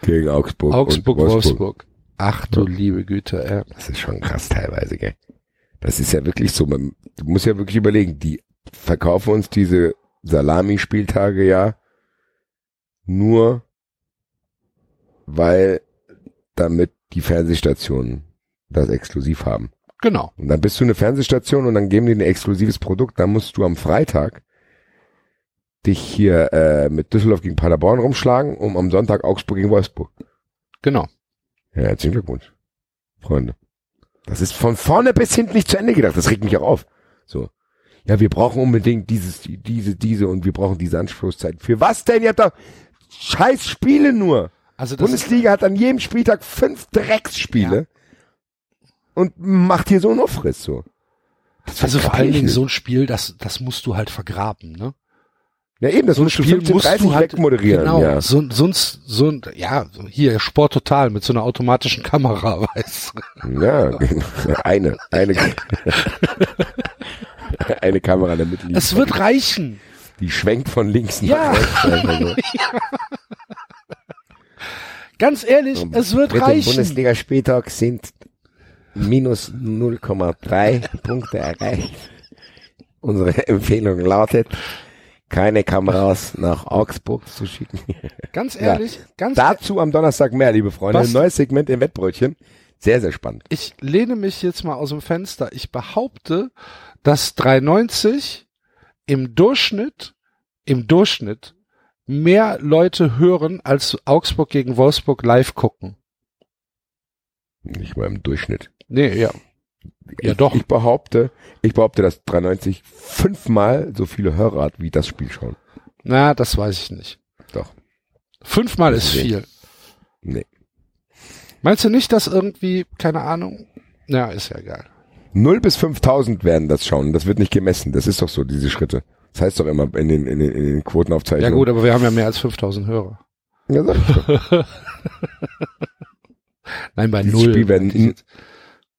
gegen Augsburg. Augsburg, und Wolfsburg. Ach du liebe Güte, ey. Das ist schon krass teilweise, gell. Das ist ja wirklich so, man, du musst ja wirklich überlegen, die verkaufen uns diese Salami-Spieltage ja nur, weil damit die Fernsehstationen das exklusiv haben. Genau. Und dann bist du eine Fernsehstation und dann geben die ein exklusives Produkt, dann musst du am Freitag dich hier äh, mit Düsseldorf gegen Paderborn rumschlagen, um am Sonntag Augsburg gegen Wolfsburg. Genau. Ja, herzlichen Glückwunsch, Freunde. Das ist von vorne bis hinten nicht zu Ende gedacht. Das regt mich auch auf. So. Ja, wir brauchen unbedingt dieses, die- diese, diese und wir brauchen diese Anspruchszeit. Für was denn? Ihr habt doch scheiß Spiele nur. Also Bundesliga hat an jedem Spieltag fünf Drecksspiele und macht hier so einen Aufriss so. Das also vor allen Dingen so ein Spiel, das, das musst du halt vergraben, ne? Ja, eben, das So ein Spiel 15, musst 30 du halt, wegmoderieren. genau, Ja. so, sonst, so ein, ja, hier, Sport total mit so einer automatischen Kamera, weißt du. ja, eine, eine, eine Kamera in der Mitte. liegt. Es wird reichen. Die schwenkt von links Ja. nach rechts. Also. Ganz ehrlich, es wird Mit reichen. Bundesligaspieltag sind minus 0,3 Punkte erreicht. Unsere Empfehlung lautet, keine Kameras nach Augsburg zu schicken. Ganz ehrlich, ganz Dazu am Donnerstag mehr, liebe Freunde. Was? Ein neues Segment im Wettbrötchen. Sehr, sehr spannend. ich lehne mich jetzt mal aus dem Fenster. Ich behaupte, dass 390 im Durchschnitt, im Durchschnitt mehr Leute hören, als Augsburg gegen Wolfsburg live gucken. Nicht mal im Durchschnitt. Nee, ja. Ja, ich, doch. Ich behaupte, ich behaupte, dass 390 fünfmal so viele Hörer hat, wie das Spiel schauen. Na, das weiß ich nicht. Doch. Fünfmal ist Nee. viel. Nee. Meinst du nicht, dass irgendwie, keine Ahnung? Ja, ist ja egal. 0 bis 5000 werden das schauen. Das wird nicht gemessen. Das ist doch so, diese Schritte. Das heißt doch immer in den, in den, in den Ja Quotenaufzeichnungen. gut, aber wir haben ja mehr als 5000 Hörer. Ja, sag ich. Nein, bei Dieses null. Spiel werden,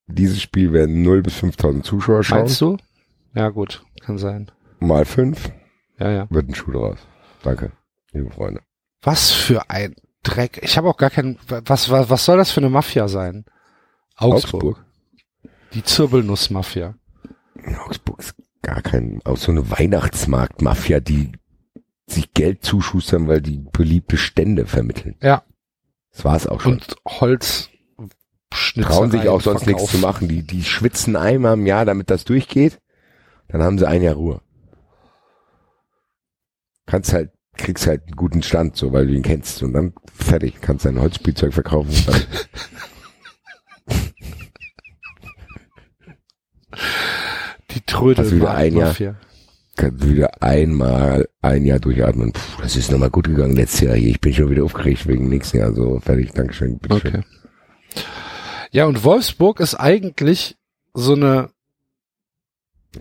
dieses Spiel werden 0 bis 5000 Zuschauer schauen. Meinst du? Ja gut, kann sein. Mal 5 Ja, ja. wird ein Schuh draus. Danke, liebe Freunde. Was für ein Dreck. Ich habe auch gar keinen. Was, was, was soll das für eine Mafia sein? Augsburg. Die Zirbelnuss-Mafia. Augsburg ist gar kein, auch so eine Weihnachtsmarkt-Mafia, die sich Geld zuschustern, weil die beliebte Stände vermitteln. Ja. Das war's auch schon. Und Holz. trauen sich auch sonst nichts zu machen. Die, die schwitzen einmal im Jahr, damit das durchgeht. Dann haben sie ein Jahr Ruhe. Kannst halt, kriegst halt einen guten Stand, so, weil du ihn kennst. Und dann fertig. Kannst dein Holzspielzeug verkaufen. Und dann, Die Trödel. Du wieder ein Jahr? Wieder einmal ein Jahr durchatmen. Puh, das ist nochmal gut gegangen letztes Jahr hier. Ich bin schon wieder aufgeregt wegen nächsten Jahr. So, fertig. Dankeschön. Okay. Ja, und Wolfsburg ist eigentlich so eine.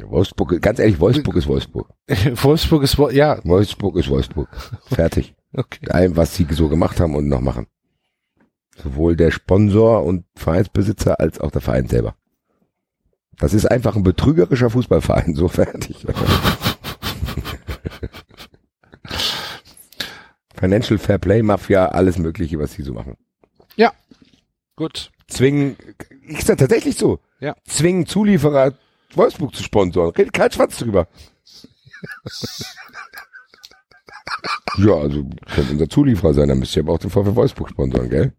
Wolfsburg, ganz ehrlich, Wolfsburg ist Wolfsburg. Wolfsburg ist ja Wolfsburg ist Wolfsburg. Fertig. okay. Mit allem, was sie so gemacht haben und noch machen. Sowohl der Sponsor und Vereinsbesitzer als auch der Verein selber. Das ist einfach ein betrügerischer Fußballverein, so fertig. Financial Fair Play, Mafia, alles mögliche, was sie so machen. Gut. Zwingen, ist das tatsächlich so? Ja. Zwingen Zulieferer Wolfsburg zu sponsoren. Redet kein Schwanz drüber. ja, also könnte unser Zulieferer sein, dann müsst ihr aber auch den VfL Wolfsburg sponsoren, gell?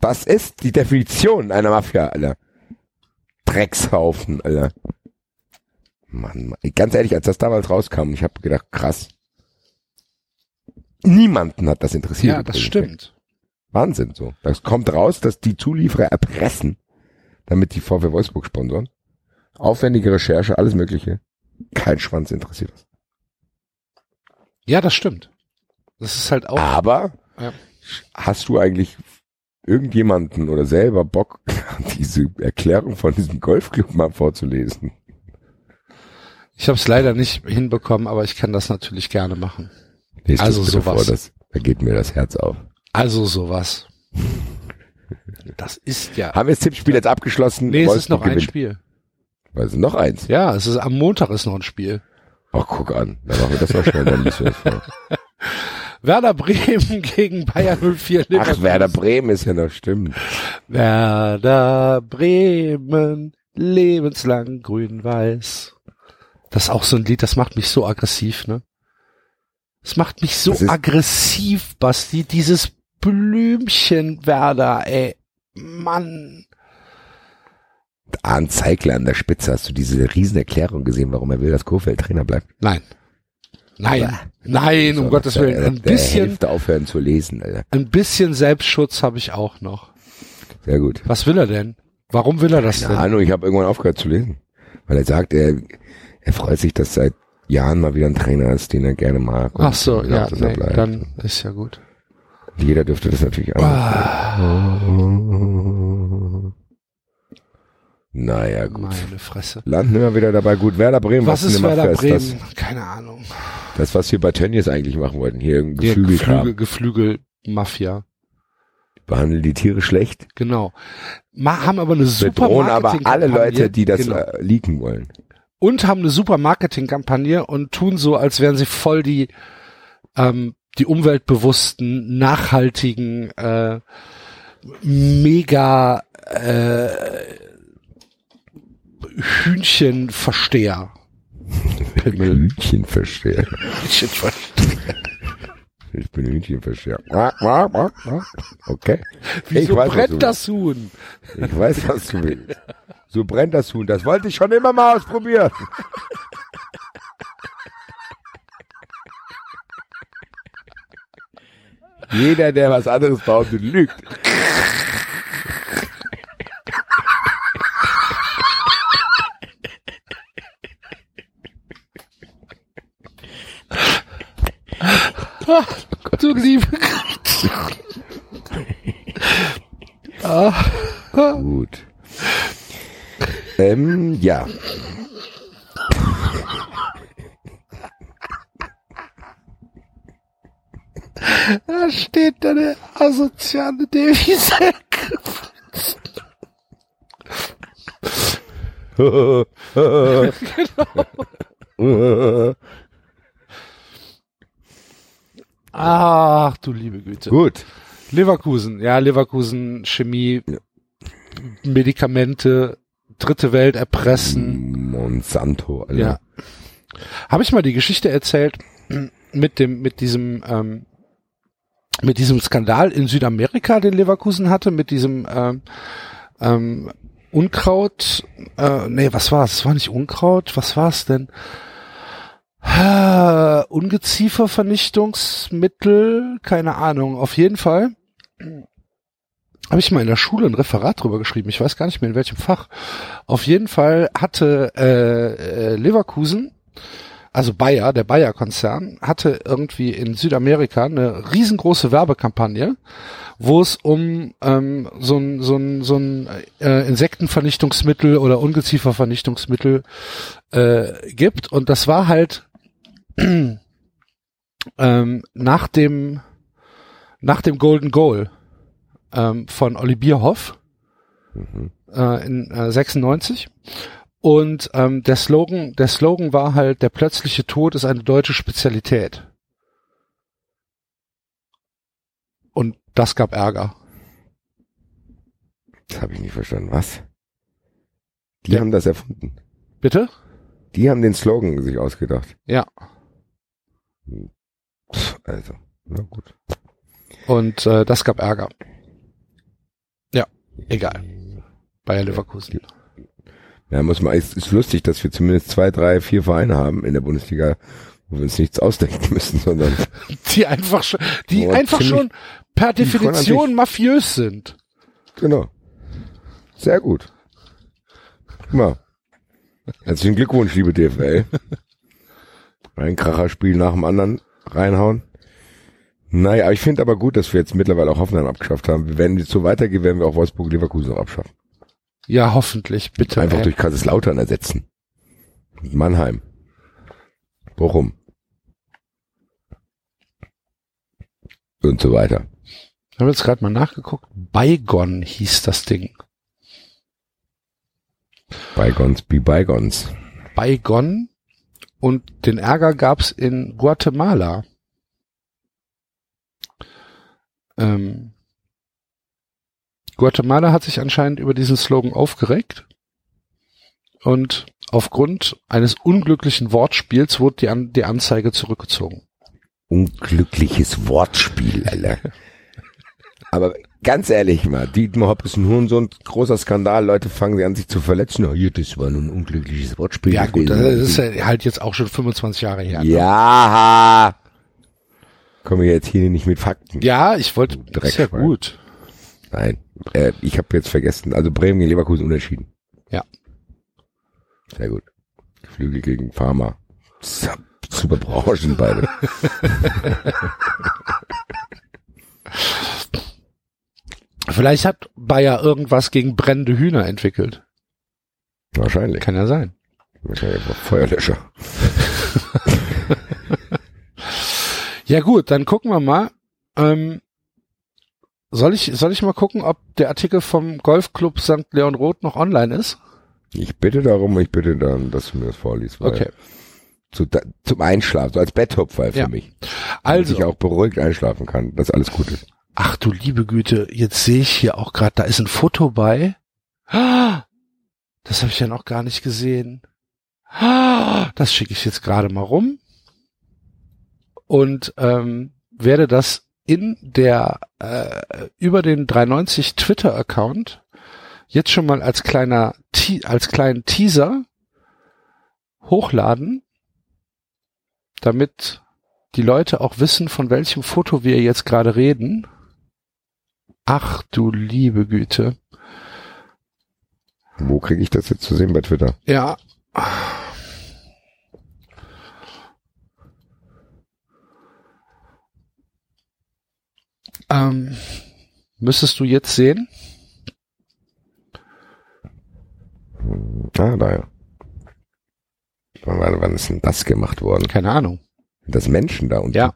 Das ist die Definition einer Mafia, Alter. Dreckshaufen, Alter. Mann, ganz ehrlich, als das damals rauskam, ich habe gedacht, krass. Niemanden hat das interessiert. Ja, das übrigens. stimmt. Wahnsinn so. Das kommt raus, dass die Zulieferer erpressen, damit die VW Wolfsburg sponsoren. Aufwendige Recherche, alles mögliche. Kein Schwanz interessiert das. Ja, das stimmt. Das ist halt auch. Aber Ja. hast du eigentlich irgendjemanden oder selber Bock, diese Erklärung von diesem Golfclub mal vorzulesen? Ich habe es leider nicht hinbekommen, aber ich kann das natürlich gerne machen. Lest Also sowas. Vor, das, da geht mir das Herz auf. Also sowas. Das ist ja. Haben wir das Tippspiel jetzt abgeschlossen? Nee, es ist noch ein gewinnt. Spiel. Also noch eins. Ja, es ist am Montag ist noch ein Spiel. Ach, guck an. Dann machen wir das noch schnell. Dann liest du das vor. Werder Bremen gegen Bayern 04 Ach, Leverkusen. Werder Bremen ist ja noch stimmt. Werder Bremen, lebenslang grün-weiß. Das ist auch so ein Lied, das macht mich so aggressiv, ne? Das macht mich so aggressiv, Basti, dieses Blümchen Werder, ey. Mann. Arndt Zeigler an der Spitze. Hast du diese Riesenerklärung gesehen, warum er will, dass Kofeld Trainer bleibt? Nein. Nein. Nein, um So, Gottes der- Willen. Ein der bisschen, Hälfte aufhören zu lesen, Alter. ein bisschen Selbstschutz habe ich auch noch. Sehr gut. Was will er denn? Warum will er das Keine denn? Ahnung, ich habe irgendwann aufgehört zu lesen. Weil er sagt, er, er freut sich, dass seit Jahren mal wieder ein Trainer ist, den er gerne mag. Ach so, ja, nee, dann ist ja gut. Jeder dürfte das natürlich auch. Naja, gut. Meine Fresse. Landen wir wieder dabei. Gut, Werder Bremen. Was ist immer Werder fest? Bremen? Keine Ahnung. Das, das, was wir bei Tönnies eigentlich machen wollten. Hier Geflügelkram. Geflügel, Geflügel-Mafia. Behandeln die Tiere schlecht. Genau. Ma haben aber eine super Bedrohen aber alle. Leute, die das Genau. äh, leaken wollen. Und haben eine super Marketingkampagne und tun so, als wären sie voll die, ähm, die umweltbewussten, nachhaltigen, äh, mega äh, Hühnchenversteher. Pimmel. Hühnchenversteher. Hühnchenversteher. Ich bin Hühnchenversteher. Okay. Wieso weiß, was brennt das Huhn? Ich weiß, was du willst. So brennt das Huhn. Das wollte ich schon immer mal ausprobieren. Jeder, der was anderes behauptet, lügt. Du liebe Gut. Ähm, ja. Da steht da der asoziale Devise. Ach, du liebe Güte. Gut. Leverkusen, ja, Leverkusen, Chemie, Medikamente, dritte Welt erpressen. Monsanto, Alter. Ja. Habe ich mal die Geschichte erzählt mit dem, mit diesem, ähm, mit diesem Skandal in Südamerika, den Leverkusen hatte, mit diesem ähm, ähm, Unkraut, äh, nee, was war es? Es war nicht Unkraut, was war es denn? Ah, Ungeziefervernichtungsmittel, keine Ahnung, auf jeden Fall. Habe ich mal in der Schule ein Referat drüber geschrieben, ich weiß gar nicht mehr in welchem Fach. Auf jeden Fall hatte äh, äh, Leverkusen, also Bayer, der Bayer-Konzern, hatte irgendwie in Südamerika eine riesengroße Werbekampagne, wo es um ähm, so ein, so ein, so ein äh, Insektenvernichtungsmittel oder Ungeziefervernichtungsmittel äh, gibt. Und das war halt ähm, nach dem nach dem Golden Goal ähm, von Olli Bierhoff äh, in äh, 96 und ähm, der Slogan der Slogan war halt der plötzliche Tod ist eine deutsche Spezialität und das gab Ärger Das habe ich nicht verstanden. Was? Die Ja. haben das erfunden. bitte Die haben den Slogan sich ausgedacht. ja Also, na gut. und äh, das gab Ärger ja egal Bayer Leverkusen Ja, muss man, es ist lustig, dass wir zumindest zwei, drei, vier Vereine haben in der Bundesliga, wo wir uns nichts ausdenken müssen, sondern Die einfach schon, die Oh, einfach schon per Definition mafiös sind. genau. Sehr gut. Guck mal. Herzlichen Glückwunsch, liebe DFL. Ein Kracherspiel nach dem anderen reinhauen. Naja, ich finde aber gut, dass wir jetzt mittlerweile auch Hoffenheim abgeschafft haben. Wenn es so weitergeht, werden wir auch Wolfsburg-Leverkusen noch abschaffen. Ja, hoffentlich, bitte. Einfach ey. durch Kaiserslautern ersetzen. Mannheim. Bochum. Und so weiter. Ich habe jetzt gerade mal nachgeguckt. Beigon hieß das Ding. Bygons be Bygons. Beigon. Und den Ärger gab's in Guatemala. Ähm, Guatemala hat sich anscheinend über diesen Slogan aufgeregt. Und aufgrund eines unglücklichen Wortspiels wurde die, An die Anzeige zurückgezogen. Unglückliches Wortspiel, Alter. Aber ganz ehrlich mal, Dietmar Hopp ist ein Hurensohn, großer Skandal, Leute fangen sich an sich zu verletzen. Oh, hier, das war nur ein unglückliches Wortspiel. Ja gut, das ist halt jetzt auch schon 25 Jahre her. Ja. Kommen wir jetzt hier nicht mit Fakten. Ja, ich wollte, das ist ja Dreckschwein. gut. Nein, äh, ich habe jetzt vergessen. Also Bremen gegen Leverkusen unentschieden. Ja. Sehr gut. Flügel gegen Pharma. Super Branchen beide. Vielleicht hat Bayer irgendwas gegen brennende Hühner entwickelt. Wahrscheinlich. Kann ja sein. Wahrscheinlich Feuerlöscher. Ja gut, dann gucken wir mal. Ähm, soll ich, soll ich mal gucken, ob der Artikel vom Golfclub St. Leon Roth noch online ist? Ich bitte darum, ich bitte dann, dass du mir das vorliest. Okay. Zu, zum Einschlafen, so als Betthupfer für Ja. mich. Dass ich Also, auch beruhigt einschlafen kann, dass alles gut ist. Ach du liebe Güte, jetzt sehe ich hier auch gerade, da ist ein Foto bei. Das habe ich ja noch gar nicht gesehen. Das schicke ich jetzt gerade mal rum und ähm, werde das in der äh, über den 390 Twitter Account jetzt schon mal als kleiner als kleinen Teaser hochladen, damit die Leute auch wissen, von welchem Foto wir jetzt gerade reden. Ach du liebe Güte. Wo kriege ich das jetzt zu sehen bei Twitter? Ja. Ähm, müsstest du jetzt sehen? Ah, da ja. Wann, wann, wann ist denn das gemacht worden? Keine Ahnung. Das Menschen da unten. Ja.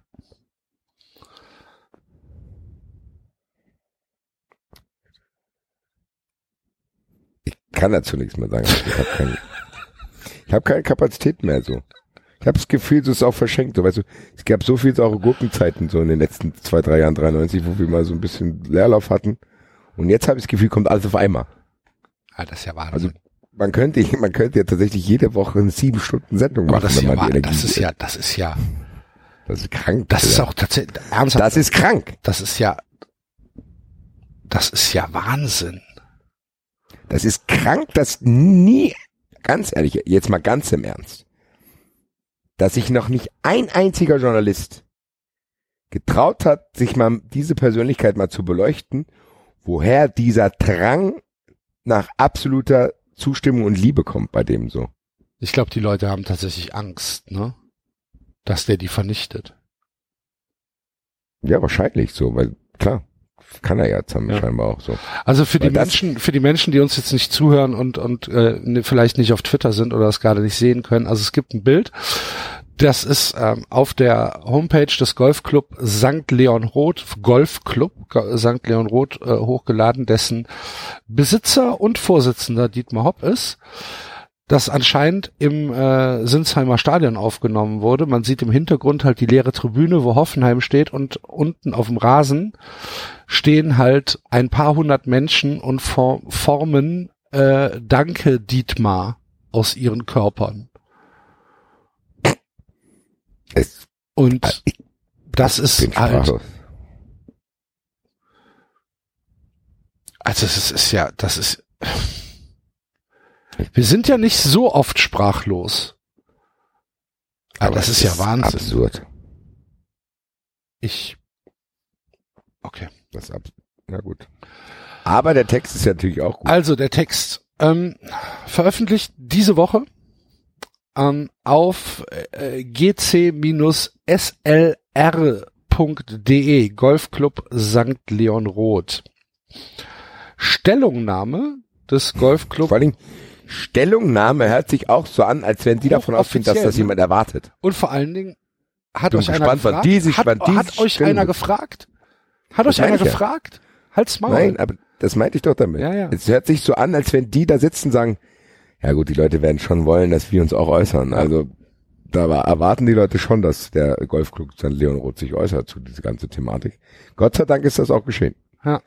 Ich kann dazu nichts mehr sagen. Ich habe keine, ich hab keine Kapazität mehr so. Ich habe das Gefühl, es ist auch verschenkt. So, weißt du, es gab so viel saure Gurkenzeiten so in den letzten zwei, drei Jahren 93, wo wir mal so ein bisschen Leerlauf hatten. Und jetzt habe ich das Gefühl, kommt alles auf einmal. Ah, das ist ja Also Wahnsinn. man könnte, man könnte ja tatsächlich jede Woche eine sieben Stunden Sendung Aber machen, das ist wenn ja, man die Energie. das ist ja, das ist ja, das ist krank. das ist Alter. auch tatsächlich, ernsthaft, das ist krank. das ist ja, das ist ja Wahnsinn. Das ist krank, dass nie, ganz ehrlich, jetzt mal ganz im Ernst, dass sich noch nicht ein einziger Journalist getraut hat, sich mal diese Persönlichkeit mal zu beleuchten, woher dieser Drang nach absoluter Zustimmung und Liebe kommt bei dem so. Ich glaube, die Leute haben tatsächlich Angst, ne? Dass der die vernichtet. Ja, wahrscheinlich so, weil klar, kann er ja Ja. scheinbar auch so. Also für Weil die Menschen, für die Menschen, die uns jetzt nicht zuhören und und äh, ne, vielleicht nicht auf Twitter sind oder das gerade nicht sehen können. Also es gibt ein Bild, das ist ähm, auf der Homepage des Golfclub St. Leon Roth, Golfclub Go- St. Leon Roth äh, hochgeladen, dessen Besitzer und Vorsitzender Dietmar Hopp ist. Das anscheinend im äh, Sinsheimer Stadion aufgenommen wurde. Man sieht im Hintergrund halt die leere Tribüne, wo Hoffenheim steht und unten auf dem Rasen stehen halt ein paar hundert Menschen und for formen äh, Danke Dietmar aus ihren Körpern. Es, Und ich das ist halt, sprachlos. also es ist, ist ja, das ist, wir sind ja nicht so oft sprachlos. Ah, Aber das es ist ja Wahnsinn. Absurd. Ich. Okay. Das ist absurd. Na gut. Aber der Text ist ja natürlich auch gut. Also der Text ähm, veröffentlicht diese Woche ähm, auf äh, gc-slr.de Golfclub St. Leon Roth. Stellungnahme des Golfclub Vor Dingen, Stellungnahme hört sich auch so an, als wenn die davon ausgehen, dass das jemand erwartet. und vor allen Dingen hat Bin euch einer gespannt, wann gefragt, die sich- hat, wann die hat euch stellen einer gefragt? Hat Das euch einer ja. gefragt? Halt's Maul. Nein, aber das meinte ich doch damit. Ja, ja. Es hört sich so an, als wenn die da sitzen und sagen, ja gut, die Leute werden schon wollen, dass wir uns auch äußern. Also da war- erwarten die Leute schon, dass der Golfclub St. Leon Roth sich äußert zu dieser ganzen Thematik. Gott sei Dank ist das auch geschehen. Ja.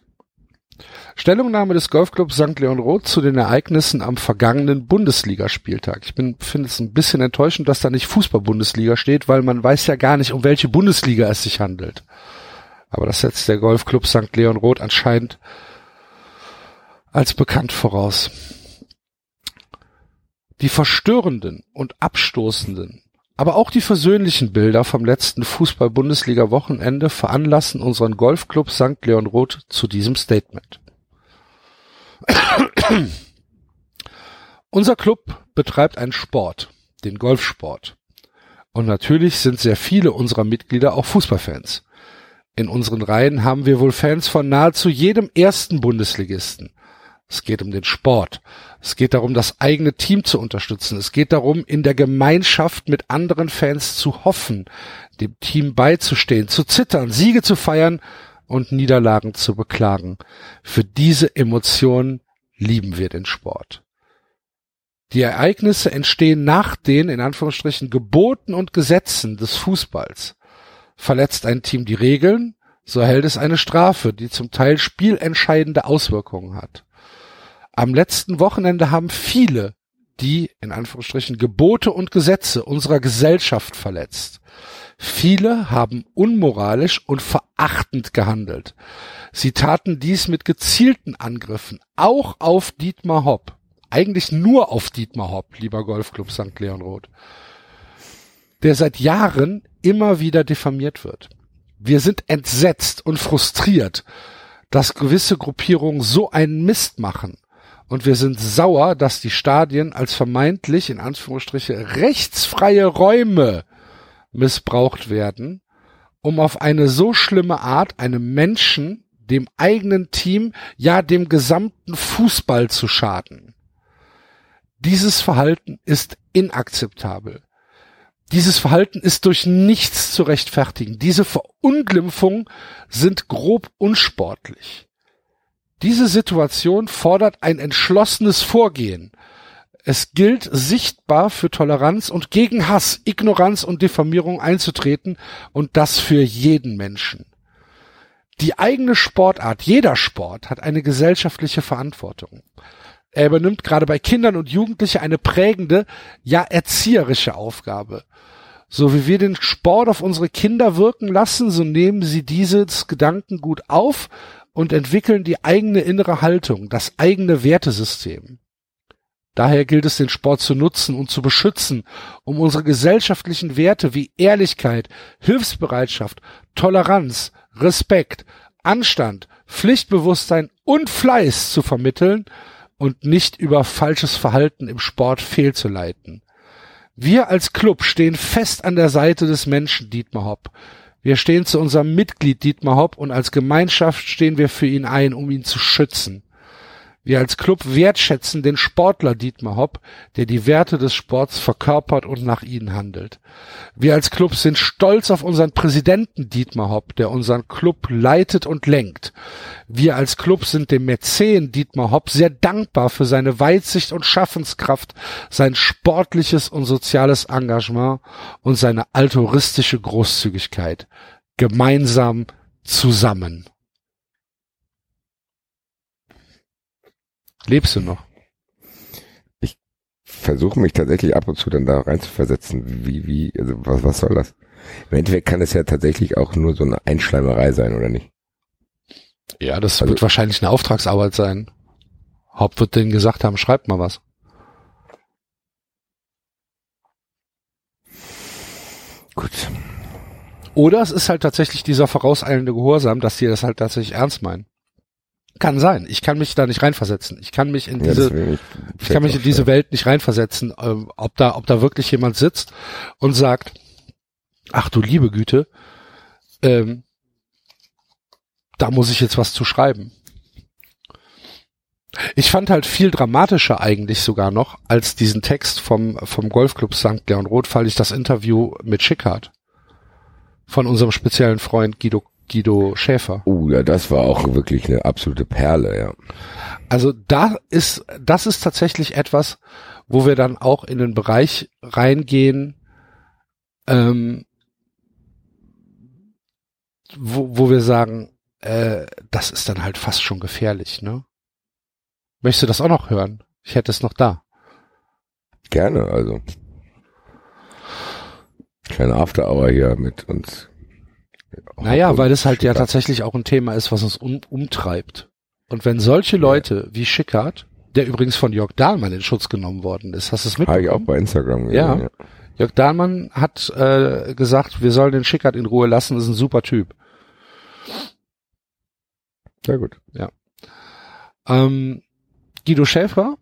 Stellungnahme des Golfclubs St. Leon Roth zu den Ereignissen am vergangenen Bundesligaspieltag. Ich bin finde es ein bisschen enttäuschend, dass da nicht Fußball-Bundesliga steht, weil man weiß ja gar nicht, um welche Bundesliga es sich handelt. Aber das setzt der Golfclub St. Leon Roth anscheinend als bekannt voraus. Die verstörenden und abstoßenden, aber auch die versöhnlichen Bilder vom letzten Fußball-Bundesliga-Wochenende veranlassen unseren Golfclub St. Leon Roth zu diesem Statement. Unser Club betreibt einen Sport, den Golfsport. Und natürlich sind sehr viele unserer Mitglieder auch Fußballfans. In unseren Reihen haben wir wohl Fans von nahezu jedem ersten Bundesligisten. Es geht um den Sport. Es geht darum, das eigene Team zu unterstützen. Es geht darum, in der Gemeinschaft mit anderen Fans zu hoffen, dem Team beizustehen, zu zittern, Siege zu feiern und Niederlagen zu beklagen. Für diese Emotionen lieben wir den Sport. Die Ereignisse entstehen nach den, in Anführungsstrichen, Geboten und Gesetzen des Fußballs. Verletzt ein Team die Regeln, so erhält es eine Strafe, die zum Teil spielentscheidende Auswirkungen hat. Am letzten Wochenende haben viele die, in Anführungsstrichen, Gebote und Gesetze unserer Gesellschaft verletzt. Viele haben unmoralisch und verachtend gehandelt. Sie taten dies mit gezielten Angriffen, auch auf Dietmar Hopp. Eigentlich nur auf Dietmar Hopp, lieber Golfclub St. Leon Roth. Der seit Jahren immer wieder diffamiert wird. Wir sind entsetzt und frustriert, dass gewisse Gruppierungen so einen Mist machen. Und wir sind sauer, dass die Stadien als vermeintlich, in Anführungsstriche, rechtsfreie Räume missbraucht werden, um auf eine so schlimme Art einem Menschen, dem eigenen Team, ja dem gesamten Fußball zu schaden. Dieses Verhalten ist inakzeptabel. Dieses Verhalten ist durch nichts zu rechtfertigen. Diese Verunglimpfungen sind grob unsportlich. Diese Situation fordert ein entschlossenes Vorgehen. Es gilt, sichtbar für Toleranz und gegen Hass, Ignoranz und Diffamierung einzutreten und das für jeden Menschen. Die eigene Sportart, jeder Sport hat eine gesellschaftliche Verantwortung. Er übernimmt gerade bei Kindern und Jugendlichen eine prägende, ja erzieherische Aufgabe. So wie wir den Sport auf unsere Kinder wirken lassen, so nehmen sie dieses Gedankengut auf und entwickeln die eigene innere Haltung, das eigene Wertesystem. Daher gilt es, den Sport zu nutzen und zu beschützen, um unsere gesellschaftlichen Werte wie Ehrlichkeit, Hilfsbereitschaft, Toleranz, Respekt, Anstand, Pflichtbewusstsein und Fleiß zu vermitteln und nicht über falsches Verhalten im Sport fehlzuleiten. Wir als Club stehen fest an der Seite des Menschen Dietmar Hopp. Wir stehen zu unserem Mitglied Dietmar Hopp und als Gemeinschaft stehen wir für ihn ein, um ihn zu schützen. Wir als Club wertschätzen den Sportler Dietmar Hopp, der die Werte des Sports verkörpert und nach ihnen handelt. Wir als Club sind stolz auf unseren Präsidenten Dietmar Hopp, der unseren Club leitet und lenkt. Wir als Club sind dem Mäzen Dietmar Hopp sehr dankbar für seine Weitsicht und Schaffenskraft, sein sportliches und soziales Engagement und seine altruistische Großzügigkeit. Gemeinsam zusammen. Lebst du noch? Versuche mich tatsächlich ab und zu dann da rein zu versetzen. Wie, wie, also was, was soll das? Im Endeffekt kann es ja tatsächlich auch nur so eine Einschleimerei sein, oder nicht? Ja, das Also- wird wahrscheinlich eine Auftragsarbeit sein. Haupt wird denen gesagt haben, schreibt mal was. Gut. Oder es ist halt tatsächlich dieser vorauseilende Gehorsam, dass die das halt tatsächlich ernst meinen. Kann sein. Ich kann mich da nicht reinversetzen. Ich kann mich in Ja, diese, will ich kann mich in diese Welt nicht reinversetzen, ähm, ob da, ob da wirklich jemand sitzt und sagt, ach du liebe Güte, ähm, da muss ich jetzt was zu schreiben. Ich fand halt viel dramatischer eigentlich sogar noch als diesen Text vom, vom Golfclub St. Leon Roth, fand ich das Interview mit Schickhardt von unserem speziellen Freund Guido, Guido Schäfer. Oh, ja, das war auch wirklich eine absolute Perle, ja. Also da ist, das ist tatsächlich etwas, wo wir dann auch in den Bereich reingehen, ähm, wo, wo wir sagen, äh, das ist dann halt fast schon gefährlich, ne? Möchtest du das auch noch hören? Ich hätte es noch da. Gerne, also. Kleine After Hour hier mit uns. Naja, weil es halt ja Schickert. tatsächlich auch ein Thema ist, was uns um, umtreibt. Und wenn solche Leute wie Schickert, der übrigens von Jörg Dahlmann in Schutz genommen worden ist, hast du es Habe ich auch mitbekommen? bei Instagram Ja. gesehen, Jörg Dahlmann hat äh, gesagt, wir sollen den Schickert in Ruhe lassen, ist ein super Typ. Sehr gut. Ähm, Guido Schäfer,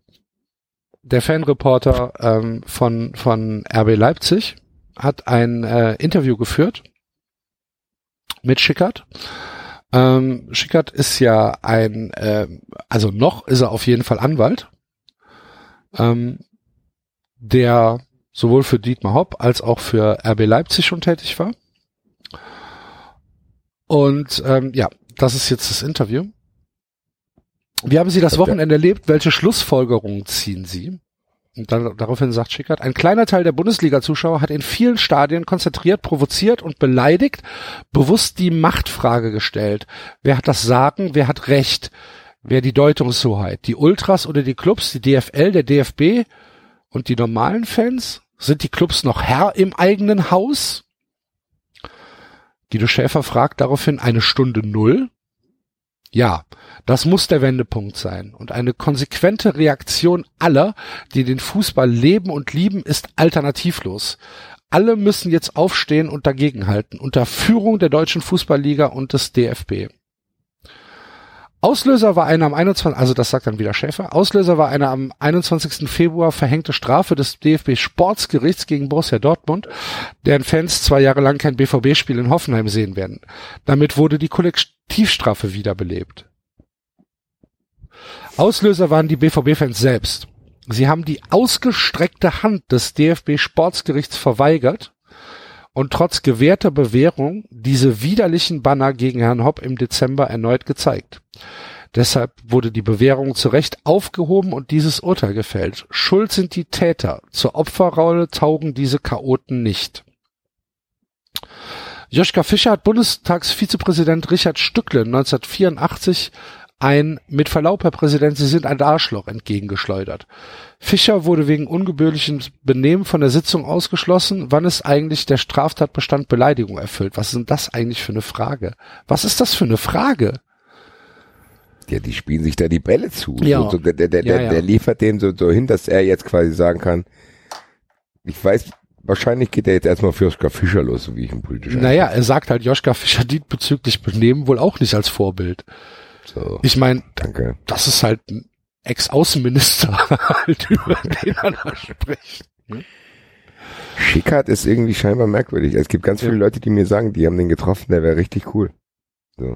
der Fanreporter ähm, von, von RB Leipzig, hat ein äh, Interview geführt mit Schickert. Ähm, Schickert ist ja ein, äh, also noch ist er auf jeden Fall Anwalt, ähm, der sowohl für Dietmar Hopp als auch für RB Leipzig schon tätig war. Und ähm, ja, das ist jetzt das Interview. Wie haben Sie das Wochenende erlebt? Welche Schlussfolgerungen ziehen Sie? Und dann, daraufhin sagt Schickert, ein kleiner Teil der Bundesliga-Zuschauer hat in vielen Stadien konzentriert, provoziert und beleidigt, bewusst die Machtfrage gestellt. Wer hat das Sagen, wer hat Recht? Wer die Deutungshoheit? Die Ultras oder die Clubs, die DFL, der DFB und die normalen Fans? Sind die Clubs noch Herr im eigenen Haus? Guido Schäfer fragt daraufhin eine Stunde Null. Ja, das muss der Wendepunkt sein. Und eine konsequente Reaktion aller, die den Fußball leben und lieben, ist alternativlos. Alle müssen jetzt aufstehen und dagegenhalten, unter Führung der deutschen Fußballliga und des DFB. Auslöser war eine am 21, also das sagt dann wieder Schäfer, Auslöser war eine am 21. Februar verhängte Strafe des DFB Sportsgerichts gegen Borussia Dortmund, deren Fans zwei Jahre lang kein BVB-Spiel in Hoffenheim sehen werden. Damit wurde die Kollektivstrafe wiederbelebt. Auslöser waren die BVB-Fans selbst. Sie haben die ausgestreckte Hand des DFB Sportsgerichts verweigert und trotz gewährter Bewährung diese widerlichen Banner gegen Herrn Hopp im Dezember erneut gezeigt. Deshalb wurde die Bewährung zu Recht aufgehoben und dieses Urteil gefällt. Schuld sind die Täter. Zur Opferrolle taugen diese Chaoten nicht. Joschka Fischer hat Bundestagsvizepräsident Richard Stückle 1984 ein mit Verlaub, Herr Präsident, Sie sind ein Arschloch entgegengeschleudert. Fischer wurde wegen ungebührlichen Benehmen von der Sitzung ausgeschlossen. Wann ist eigentlich der Straftatbestand Beleidigung erfüllt? Was ist denn das eigentlich für eine Frage? Was ist das für eine Frage? Ja, die spielen sich da die Bälle zu. Ja. So, der, der, der, Ja, ja. der liefert dem so, so hin, dass er jetzt quasi sagen kann, ich weiß, wahrscheinlich geht er jetzt erstmal für Oskar Fischer los, so wie ich ihn politisch Naja, er sagt halt, Joschka Fischer dient bezüglich Benehmen wohl auch nicht als Vorbild. So, Ich meine, danke. das ist halt ein Ex-Außenminister, halt, über den er da spricht. Schickert ist irgendwie scheinbar merkwürdig. Es gibt ganz viele Ja. Leute, die mir sagen, die haben den getroffen, der wäre richtig cool. So.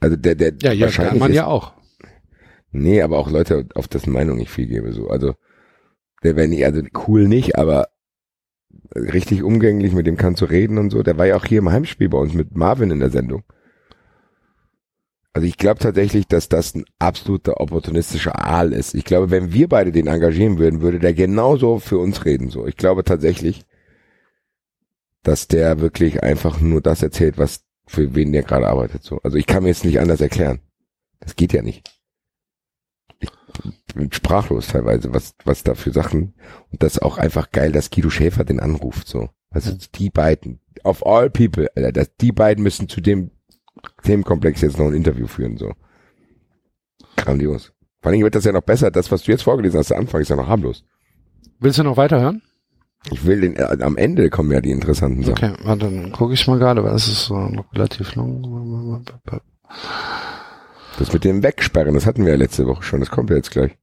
Also der, der Ja, ja, wahrscheinlich man ist, ja auch. Nee, aber auch Leute, auf dessen Meinung ich viel gebe. So, also der wäre nicht, also cool nicht, aber richtig umgänglich, mit dem kannst du reden und so. Der war ja auch hier im Heimspiel bei uns mit Marvin in der Sendung. Also ich glaube tatsächlich, dass das ein absoluter opportunistischer Aal ist. Ich glaube, wenn wir beide den engagieren würden, würde der genauso für uns reden. So, ich glaube tatsächlich, dass der wirklich einfach nur das erzählt, was für wen der gerade arbeitet. So, also ich kann mir jetzt nicht anders erklären. Das geht ja nicht. Ich bin sprachlos teilweise, was was da für Sachen und das ist auch einfach geil, dass Guido Schäfer den anruft. So, also die beiden, of all people, Alter, dass die beiden müssen zu dem Themenkomplex jetzt noch ein Interview führen, so. Grandios. Vor allem wird das ja noch besser. Das, was du jetzt vorgelesen hast, der Anfang ist ja noch harmlos. Willst du noch weiterhören? Ich will den, äh, am Ende kommen ja die interessanten Sachen. Okay, warte, dann gucke ich mal gerade, weil es ist so noch relativ lang. Das mit dem Wegsperren, das hatten wir ja letzte Woche schon, das kommt ja jetzt gleich.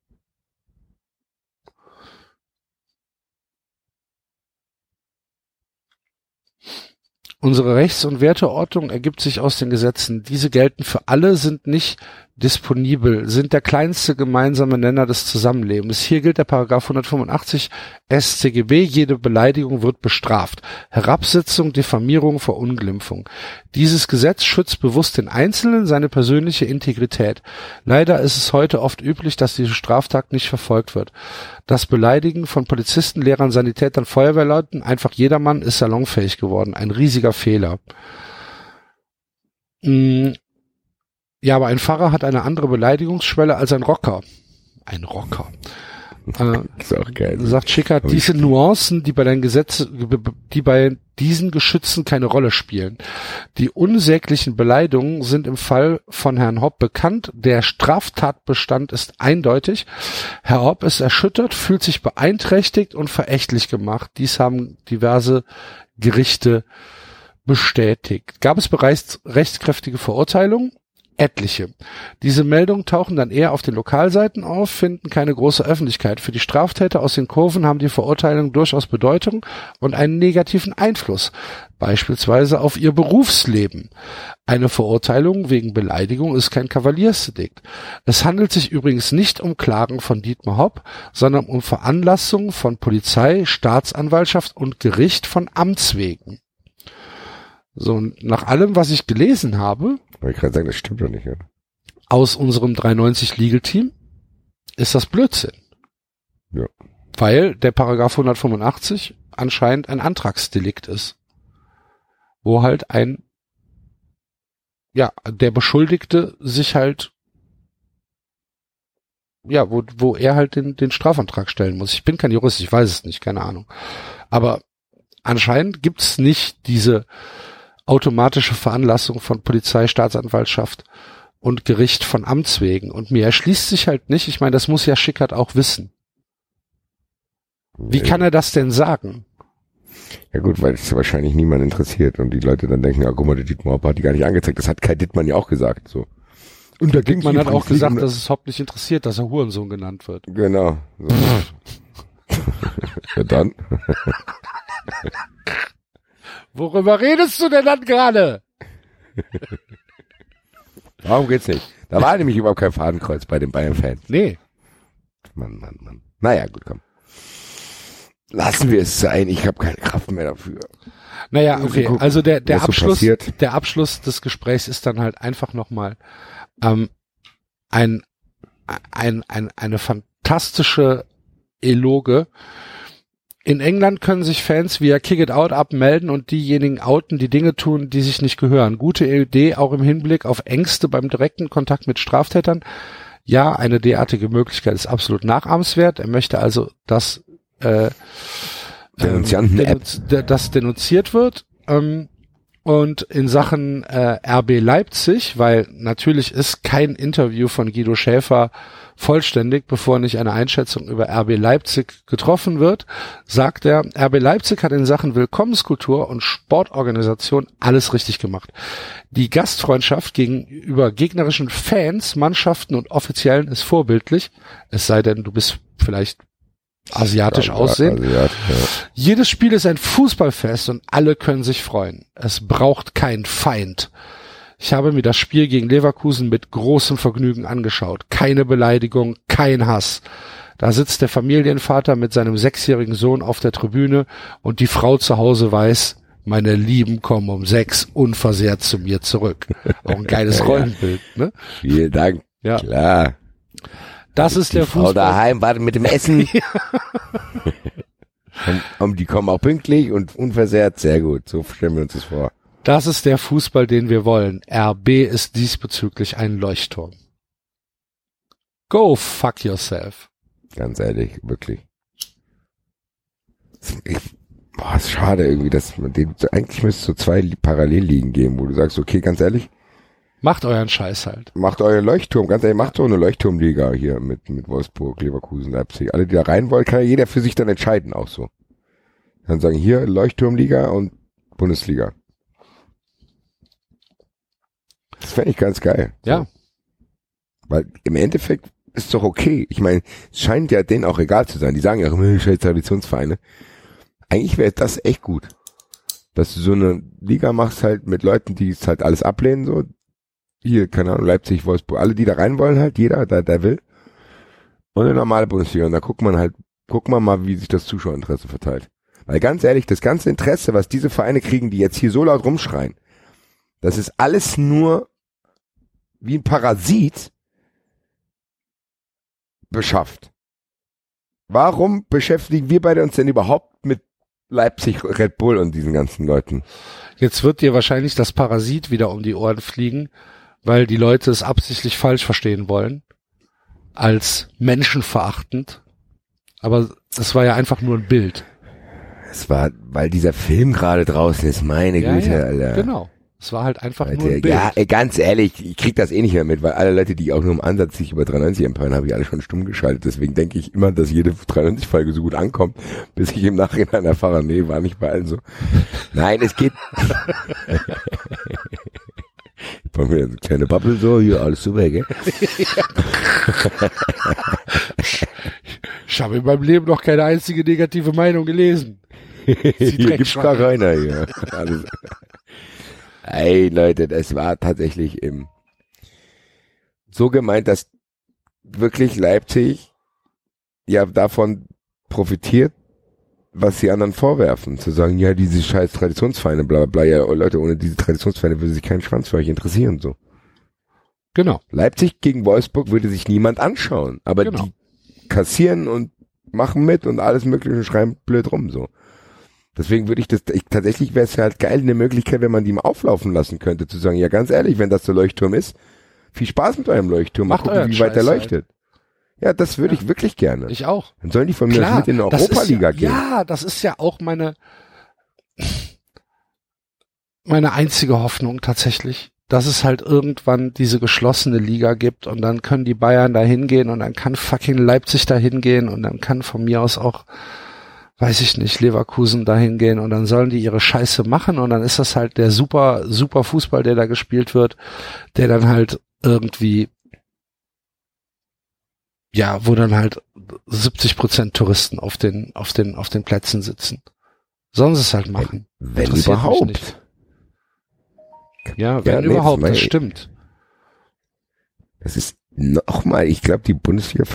Unsere Rechts- und Werteordnung ergibt sich aus den Gesetzen. Diese gelten für alle, sind nicht disponibel, sind der kleinste gemeinsame Nenner des Zusammenlebens. Hier gilt der Paragraph 185 StGB, jede Beleidigung wird bestraft. Herabsetzung, Diffamierung, Verunglimpfung. Dieses Gesetz schützt bewusst den Einzelnen, seine persönliche Integrität. Leider ist es heute oft üblich, dass diese Straftat nicht verfolgt wird. Das Beleidigen von Polizisten, Lehrern, Sanitätern, Feuerwehrleuten, einfach jedermann ist salonfähig geworden. Ein riesiger Fehler. Mm, Ja, aber ein Pfarrer hat eine andere Beleidigungsschwelle als ein Rocker. Ein Rocker. Äh, Ist auch geil. sagt Schickert, diese Nuancen, die bei den Gesetzen, die bei diesen Geschützen keine Rolle spielen. Die unsäglichen Beleidigungen sind im Fall von Herrn Hopp bekannt. Der Straftatbestand ist eindeutig. Herr Hopp ist erschüttert, fühlt sich beeinträchtigt und verächtlich gemacht. Dies haben diverse Gerichte bestätigt. Gab es bereits rechtskräftige Verurteilungen? Etliche. Diese Meldungen tauchen dann eher auf den Lokalseiten auf, finden keine große Öffentlichkeit. Für die Straftäter aus den Kurven haben die Verurteilungen durchaus Bedeutung und einen negativen Einfluss, beispielsweise auf ihr Berufsleben. Eine Verurteilung wegen Beleidigung ist kein Kavaliersdelikt. Es handelt sich übrigens nicht um Klagen von Dietmar Hopp, sondern um Veranlassungen von Polizei, Staatsanwaltschaft und Gericht von Amts wegen. So, nach allem, was ich gelesen habe, Wollte ich gerade sagen, das stimmt doch nicht, ja. aus unserem 390 Legal Team ist das Blödsinn. Ja. Weil der Paragraph 185 anscheinend ein Antragsdelikt ist. Wo halt ein, ja, der Beschuldigte sich halt, ja, wo, wo er halt den, den Strafantrag stellen muss. Ich bin kein Jurist, ich weiß es nicht, keine Ahnung. Aber anscheinend gibt's nicht diese automatische Veranlassung von Polizei, Staatsanwaltschaft und Gericht von Amts wegen. Und mir erschließt sich halt nicht, ich meine, das muss ja Schickert auch wissen. Wie kann er das denn sagen? Ja gut, weil es wahrscheinlich niemand interessiert und die Leute dann denken, ja guck mal, der Dietmar Hopp hat die gar nicht angezeigt. Das hat Kai Dittmann ja auch gesagt, so. Und da Man hat auch gesagt, dass es Hopp nicht interessiert, dass er Hurensohn genannt wird. Genau. So. ja dann. Worüber redest du denn dann gerade? Warum geht's nicht? Da war nämlich überhaupt kein Fadenkreuz bei den Bayern-Fans. Nee. Mann, Mann, Mann. Naja, gut, komm. Lassen wir es sein. Ich habe keine Kraft mehr dafür. Naja, okay. Also der, der so Abschluss, passiert. der Abschluss des Gesprächs ist dann halt einfach nochmal ähm, ein, ein, ein, eine fantastische Eloge. In England können sich Fans via Kick It Out abmelden und diejenigen outen, die Dinge tun, die sich nicht gehören. Gute Idee auch im Hinblick auf Ängste beim direkten Kontakt mit Straftätern. Ja, eine derartige Möglichkeit ist absolut nachahmenswert. Er möchte also, dass äh, Denunzianten-App. denunzi- der- das denunziert wird. Ähm, und in Sachen äh, RB Leipzig, weil natürlich ist kein Interview von Guido Schäfer vollständig, bevor nicht eine Einschätzung über RB Leipzig getroffen wird, sagt er, RB Leipzig hat in Sachen Willkommenskultur und Sportorganisation alles richtig gemacht. Die Gastfreundschaft gegenüber gegnerischen Fans, Mannschaften und Offiziellen ist vorbildlich, es sei denn, du bist vielleicht asiatisch aussehen. Asiat, ja. Jedes Spiel ist ein Fußballfest und alle können sich freuen. Es braucht keinen Feind. Ich habe mir das Spiel gegen Leverkusen mit großem Vergnügen angeschaut. Keine Beleidigung, kein Hass. Da sitzt der Familienvater mit seinem sechsjährigen Sohn auf der Tribüne und die Frau zu Hause weiß, meine Lieben kommen um sechs unversehrt zu mir zurück. Auch ein geiles. Rollenbild, ne? Vielen Dank. Ja. Klar. Das ist Die der Frau Fußball. daheim wartet mit dem Essen. und, und die kommen auch pünktlich und unversehrt. Sehr gut. So stellen wir uns das vor. Das ist der Fußball, den wir wollen. RB ist diesbezüglich ein Leuchtturm. Go fuck yourself. Ganz ehrlich, wirklich. Ich, boah, ist schade irgendwie, dass man den, eigentlich müsste es so zwei Li- Parallelligen geben, wo du sagst, okay, ganz ehrlich, Macht euren Scheiß halt. macht euren Leuchtturm, ganz ehrlich, macht so eine Leuchtturmliga hier mit, mit Wolfsburg, Leverkusen, Leipzig. Alle, die da rein wollen, kann ja jeder für sich dann entscheiden, auch so. Dann sagen hier Leuchtturmliga und Bundesliga. Das fände ich ganz geil. Ja. Weil im Endeffekt ist doch okay. Ich meine, es scheint ja denen auch egal zu sein. Die sagen ja immer, scheiß Traditionsvereine. Eigentlich wäre das echt gut. Dass du so eine Liga machst halt mit Leuten, die es halt alles ablehnen, so. Hier, keine Ahnung, Leipzig, Wolfsburg, alle, die da rein wollen halt, jeder, der, der will. Und eine normale Bundesliga. Und da guckt man halt, guckt man mal, wie sich das Zuschauerinteresse verteilt. Weil ganz ehrlich, das ganze Interesse, was diese Vereine kriegen, die jetzt hier so laut rumschreien, das ist alles nur wie ein Parasit beschafft. Warum beschäftigen wir beide uns denn überhaupt mit Leipzig, Red Bull und diesen ganzen Leuten? Jetzt wird dir wahrscheinlich das Parasit wieder um die Ohren fliegen, weil die Leute es absichtlich falsch verstehen wollen. Als menschenverachtend. Aber das war ja einfach nur ein Bild. Es war, weil dieser Film gerade draußen ist, meine Ja, Güte, ja, Alter. Genau. Es war halt einfach nur Alter, ein Bild. ja, ganz ehrlich, ich krieg das eh nicht mehr mit, weil alle Leute, die auch nur im Ansatz sich über 93 empören, habe ich alle schon stumm geschaltet. Deswegen denke ich immer, dass jede 93-Folge so gut ankommt, bis ich im Nachhinein erfahre, nee, war nicht bei allen so. Nein, es geht. Bei mir eine kleine Bubble so, hier alles super, gell? Ich habe in meinem Leben noch keine einzige negative Meinung gelesen. Hier gibt's gar keiner hier. Alles. Ey, Leute, das war tatsächlich im, so gemeint, dass wirklich Leipzig ja davon profitiert, was die anderen vorwerfen. Zu sagen, ja, diese scheiß Traditionsvereine, bla, bla, ja, oh, Leute, ohne diese Traditionsvereine würde sich kein Schwanz für euch interessieren, so. Genau. Leipzig gegen Wolfsburg würde sich niemand anschauen, aber Genau. die kassieren und machen mit und alles mögliche und schreiben blöd rum, so. Deswegen würde ich das, ich, tatsächlich wäre es halt geil, eine Möglichkeit, wenn man die mal auflaufen lassen könnte, zu sagen, ja, ganz ehrlich, wenn das der Leuchtturm ist, viel Spaß mit eurem Leuchtturm, mal Macht gucken, wie weit der Scheiß halt. Ja, das würde Ja. ich wirklich gerne. Ich auch. Dann sollen die von mir Klar, mit in die Europa-Liga ja, gehen. Ja, das ist ja auch meine, meine einzige Hoffnung tatsächlich, dass es halt irgendwann diese geschlossene Liga gibt und dann können die Bayern da hingehen und dann kann fucking Leipzig da hingehen und dann kann von mir aus auch, weiß ich nicht, Leverkusen da hingehen und dann sollen die ihre Scheiße machen und dann ist das halt der super, super Fußball, der da gespielt wird, der dann halt irgendwie ja, wo dann halt 70 Prozent Touristen auf den, auf den, auf den Plätzen sitzen. Sollen sie es halt machen. Wenn überhaupt. nicht. Ja, wenn nee, überhaupt, das das stimmt. Das ist nochmal, ich glaube, die Bundesliga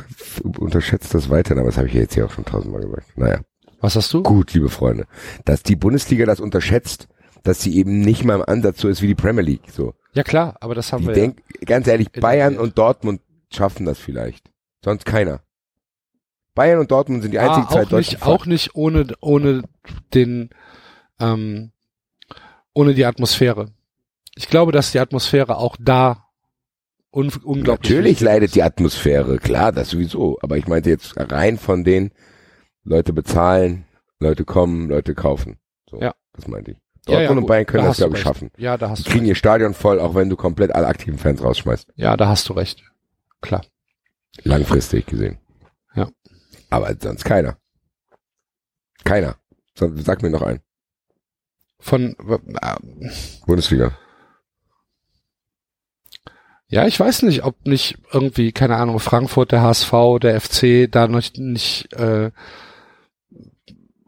unterschätzt das weiter, aber das habe ich ja jetzt hier auch schon tausendmal gesagt. Naja. Was hast du? Gut, liebe Freunde. Dass die Bundesliga das unterschätzt, dass sie eben nicht mal im Ansatz so ist wie die Premier League. So. Ja klar, aber das haben Die wir denk, ganz ehrlich. Bayern und Dortmund schaffen das vielleicht. Sonst keiner. Bayern und Dortmund sind die ja. einzigen ah, zwei auch nicht, deutschen auch nicht ohne, ohne den, ähm, ohne die Atmosphäre. Ich glaube, dass die Atmosphäre auch da un unglaublich Natürlich leidet ist. die Atmosphäre, klar, das sowieso. Aber ich meinte jetzt rein von den Leute bezahlen, Leute kommen, Leute kaufen. So, Ja. das meinte ich. Ja, Dortmund ja, und gut, Bayern können da das, glaube ich, schaffen. Ja, da Die hast du kriegen recht. ihr Stadion voll, auch wenn du komplett alle aktiven Fans rausschmeißt. Ja, da hast du recht. Klar. Langfristig gesehen. Ja. Aber sonst keiner. Keiner. Sag mir noch einen. Von, äh, Bundesliga. Ja, ich weiß nicht, ob nicht irgendwie, keine Ahnung, Frankfurt, der HSV, der FC da noch nicht äh,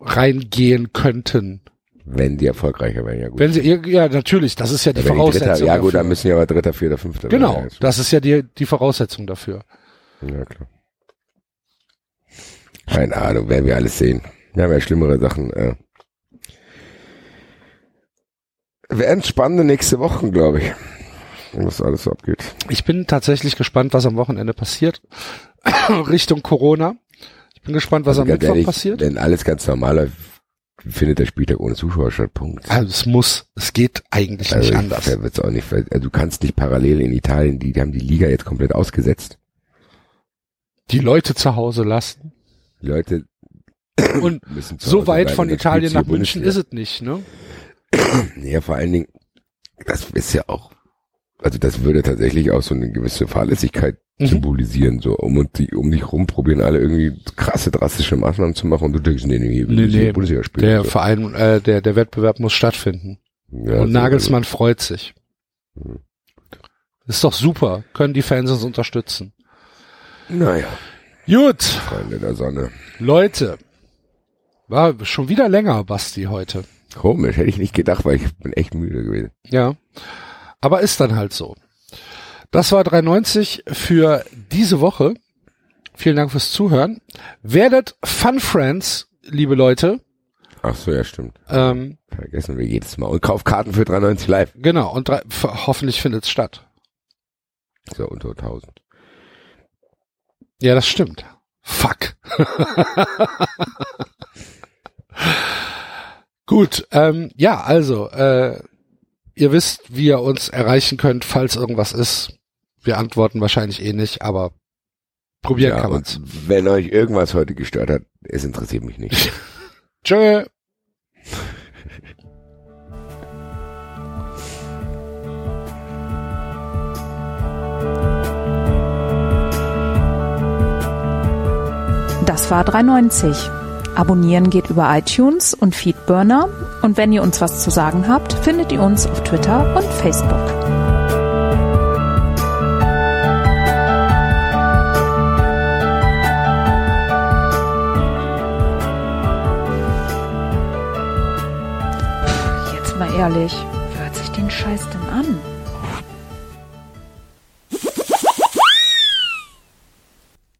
reingehen könnten. Wenn die erfolgreicher wären, ja gut. Wenn sie, ja, natürlich, das ist ja die Ja, wenn die Voraussetzung. Dritter, ja gut, dafür. dann müssen die aber Dritter, Vierter, Fünfter Genau, werden. Ja, das ist ja die, die Voraussetzung dafür. Ja, klar. Keine Ahnung, werden wir alles sehen. Wir haben ja schlimmere Sachen. Äh. Werden spannende nächste Wochen, glaube ich. Was alles so abgeht. Ich bin tatsächlich gespannt, was am Wochenende passiert. Richtung Corona. Ich bin gespannt, was Also am Mittwoch ehrlich, passiert. Wenn alles ganz normal läuft, findet der Spieltag ohne Zuschauer statt. Punkt. Also es muss, es geht eigentlich Also nicht ich- anders. wird's auch nicht, also du kannst nicht parallel in Italien, die, die haben die Liga jetzt komplett ausgesetzt. Die Leute zu Hause lassen. Die Leute Und so weit bleiben, von Italien nach München ist es nicht, ne? Ja, vor allen Dingen, das ist ja auch, also das würde tatsächlich auch so eine gewisse Fahrlässigkeit Mhm. symbolisieren, so, um, und die, um dich rum probieren alle irgendwie krasse, drastische Maßnahmen zu machen und du denkst, nee, nee, Nee, nee, Bundesliga spielen. Der so. Verein, äh, der, der Wettbewerb muss stattfinden. Ja, und Nagelsmann freut sich. Mhm. Ist doch super. Können die Fans uns unterstützen. Naja, Gut, Freunde der Sonne. Leute. War schon wieder länger, Basti, heute. Komisch, hätte ich nicht gedacht, weil ich bin echt müde gewesen. Ja. Aber ist dann halt so. Das war 390 für diese Woche. Vielen Dank fürs Zuhören. Werdet Fun Friends, liebe Leute. Ach so, ja, stimmt. Ähm, Vergessen wir jedes Mal. Und kauf Karten für 93 live. genau, und drei, hoffentlich findet's statt. So, unter 1000. Ja, das stimmt. Fuck. Gut, ähm, ja, also, äh, ihr wisst, wie ihr uns erreichen könnt, falls irgendwas ist. Wir antworten wahrscheinlich eh nicht, aber probieren Ja, kann man's. wenn euch irgendwas heute gestört hat, es interessiert mich nicht. Tschö. Das war 390. Abonnieren geht über iTunes und Feedburner. Und wenn ihr uns was zu sagen habt, findet ihr uns auf Twitter und Facebook. Jetzt mal ehrlich, wer hört sich den Scheiß denn an?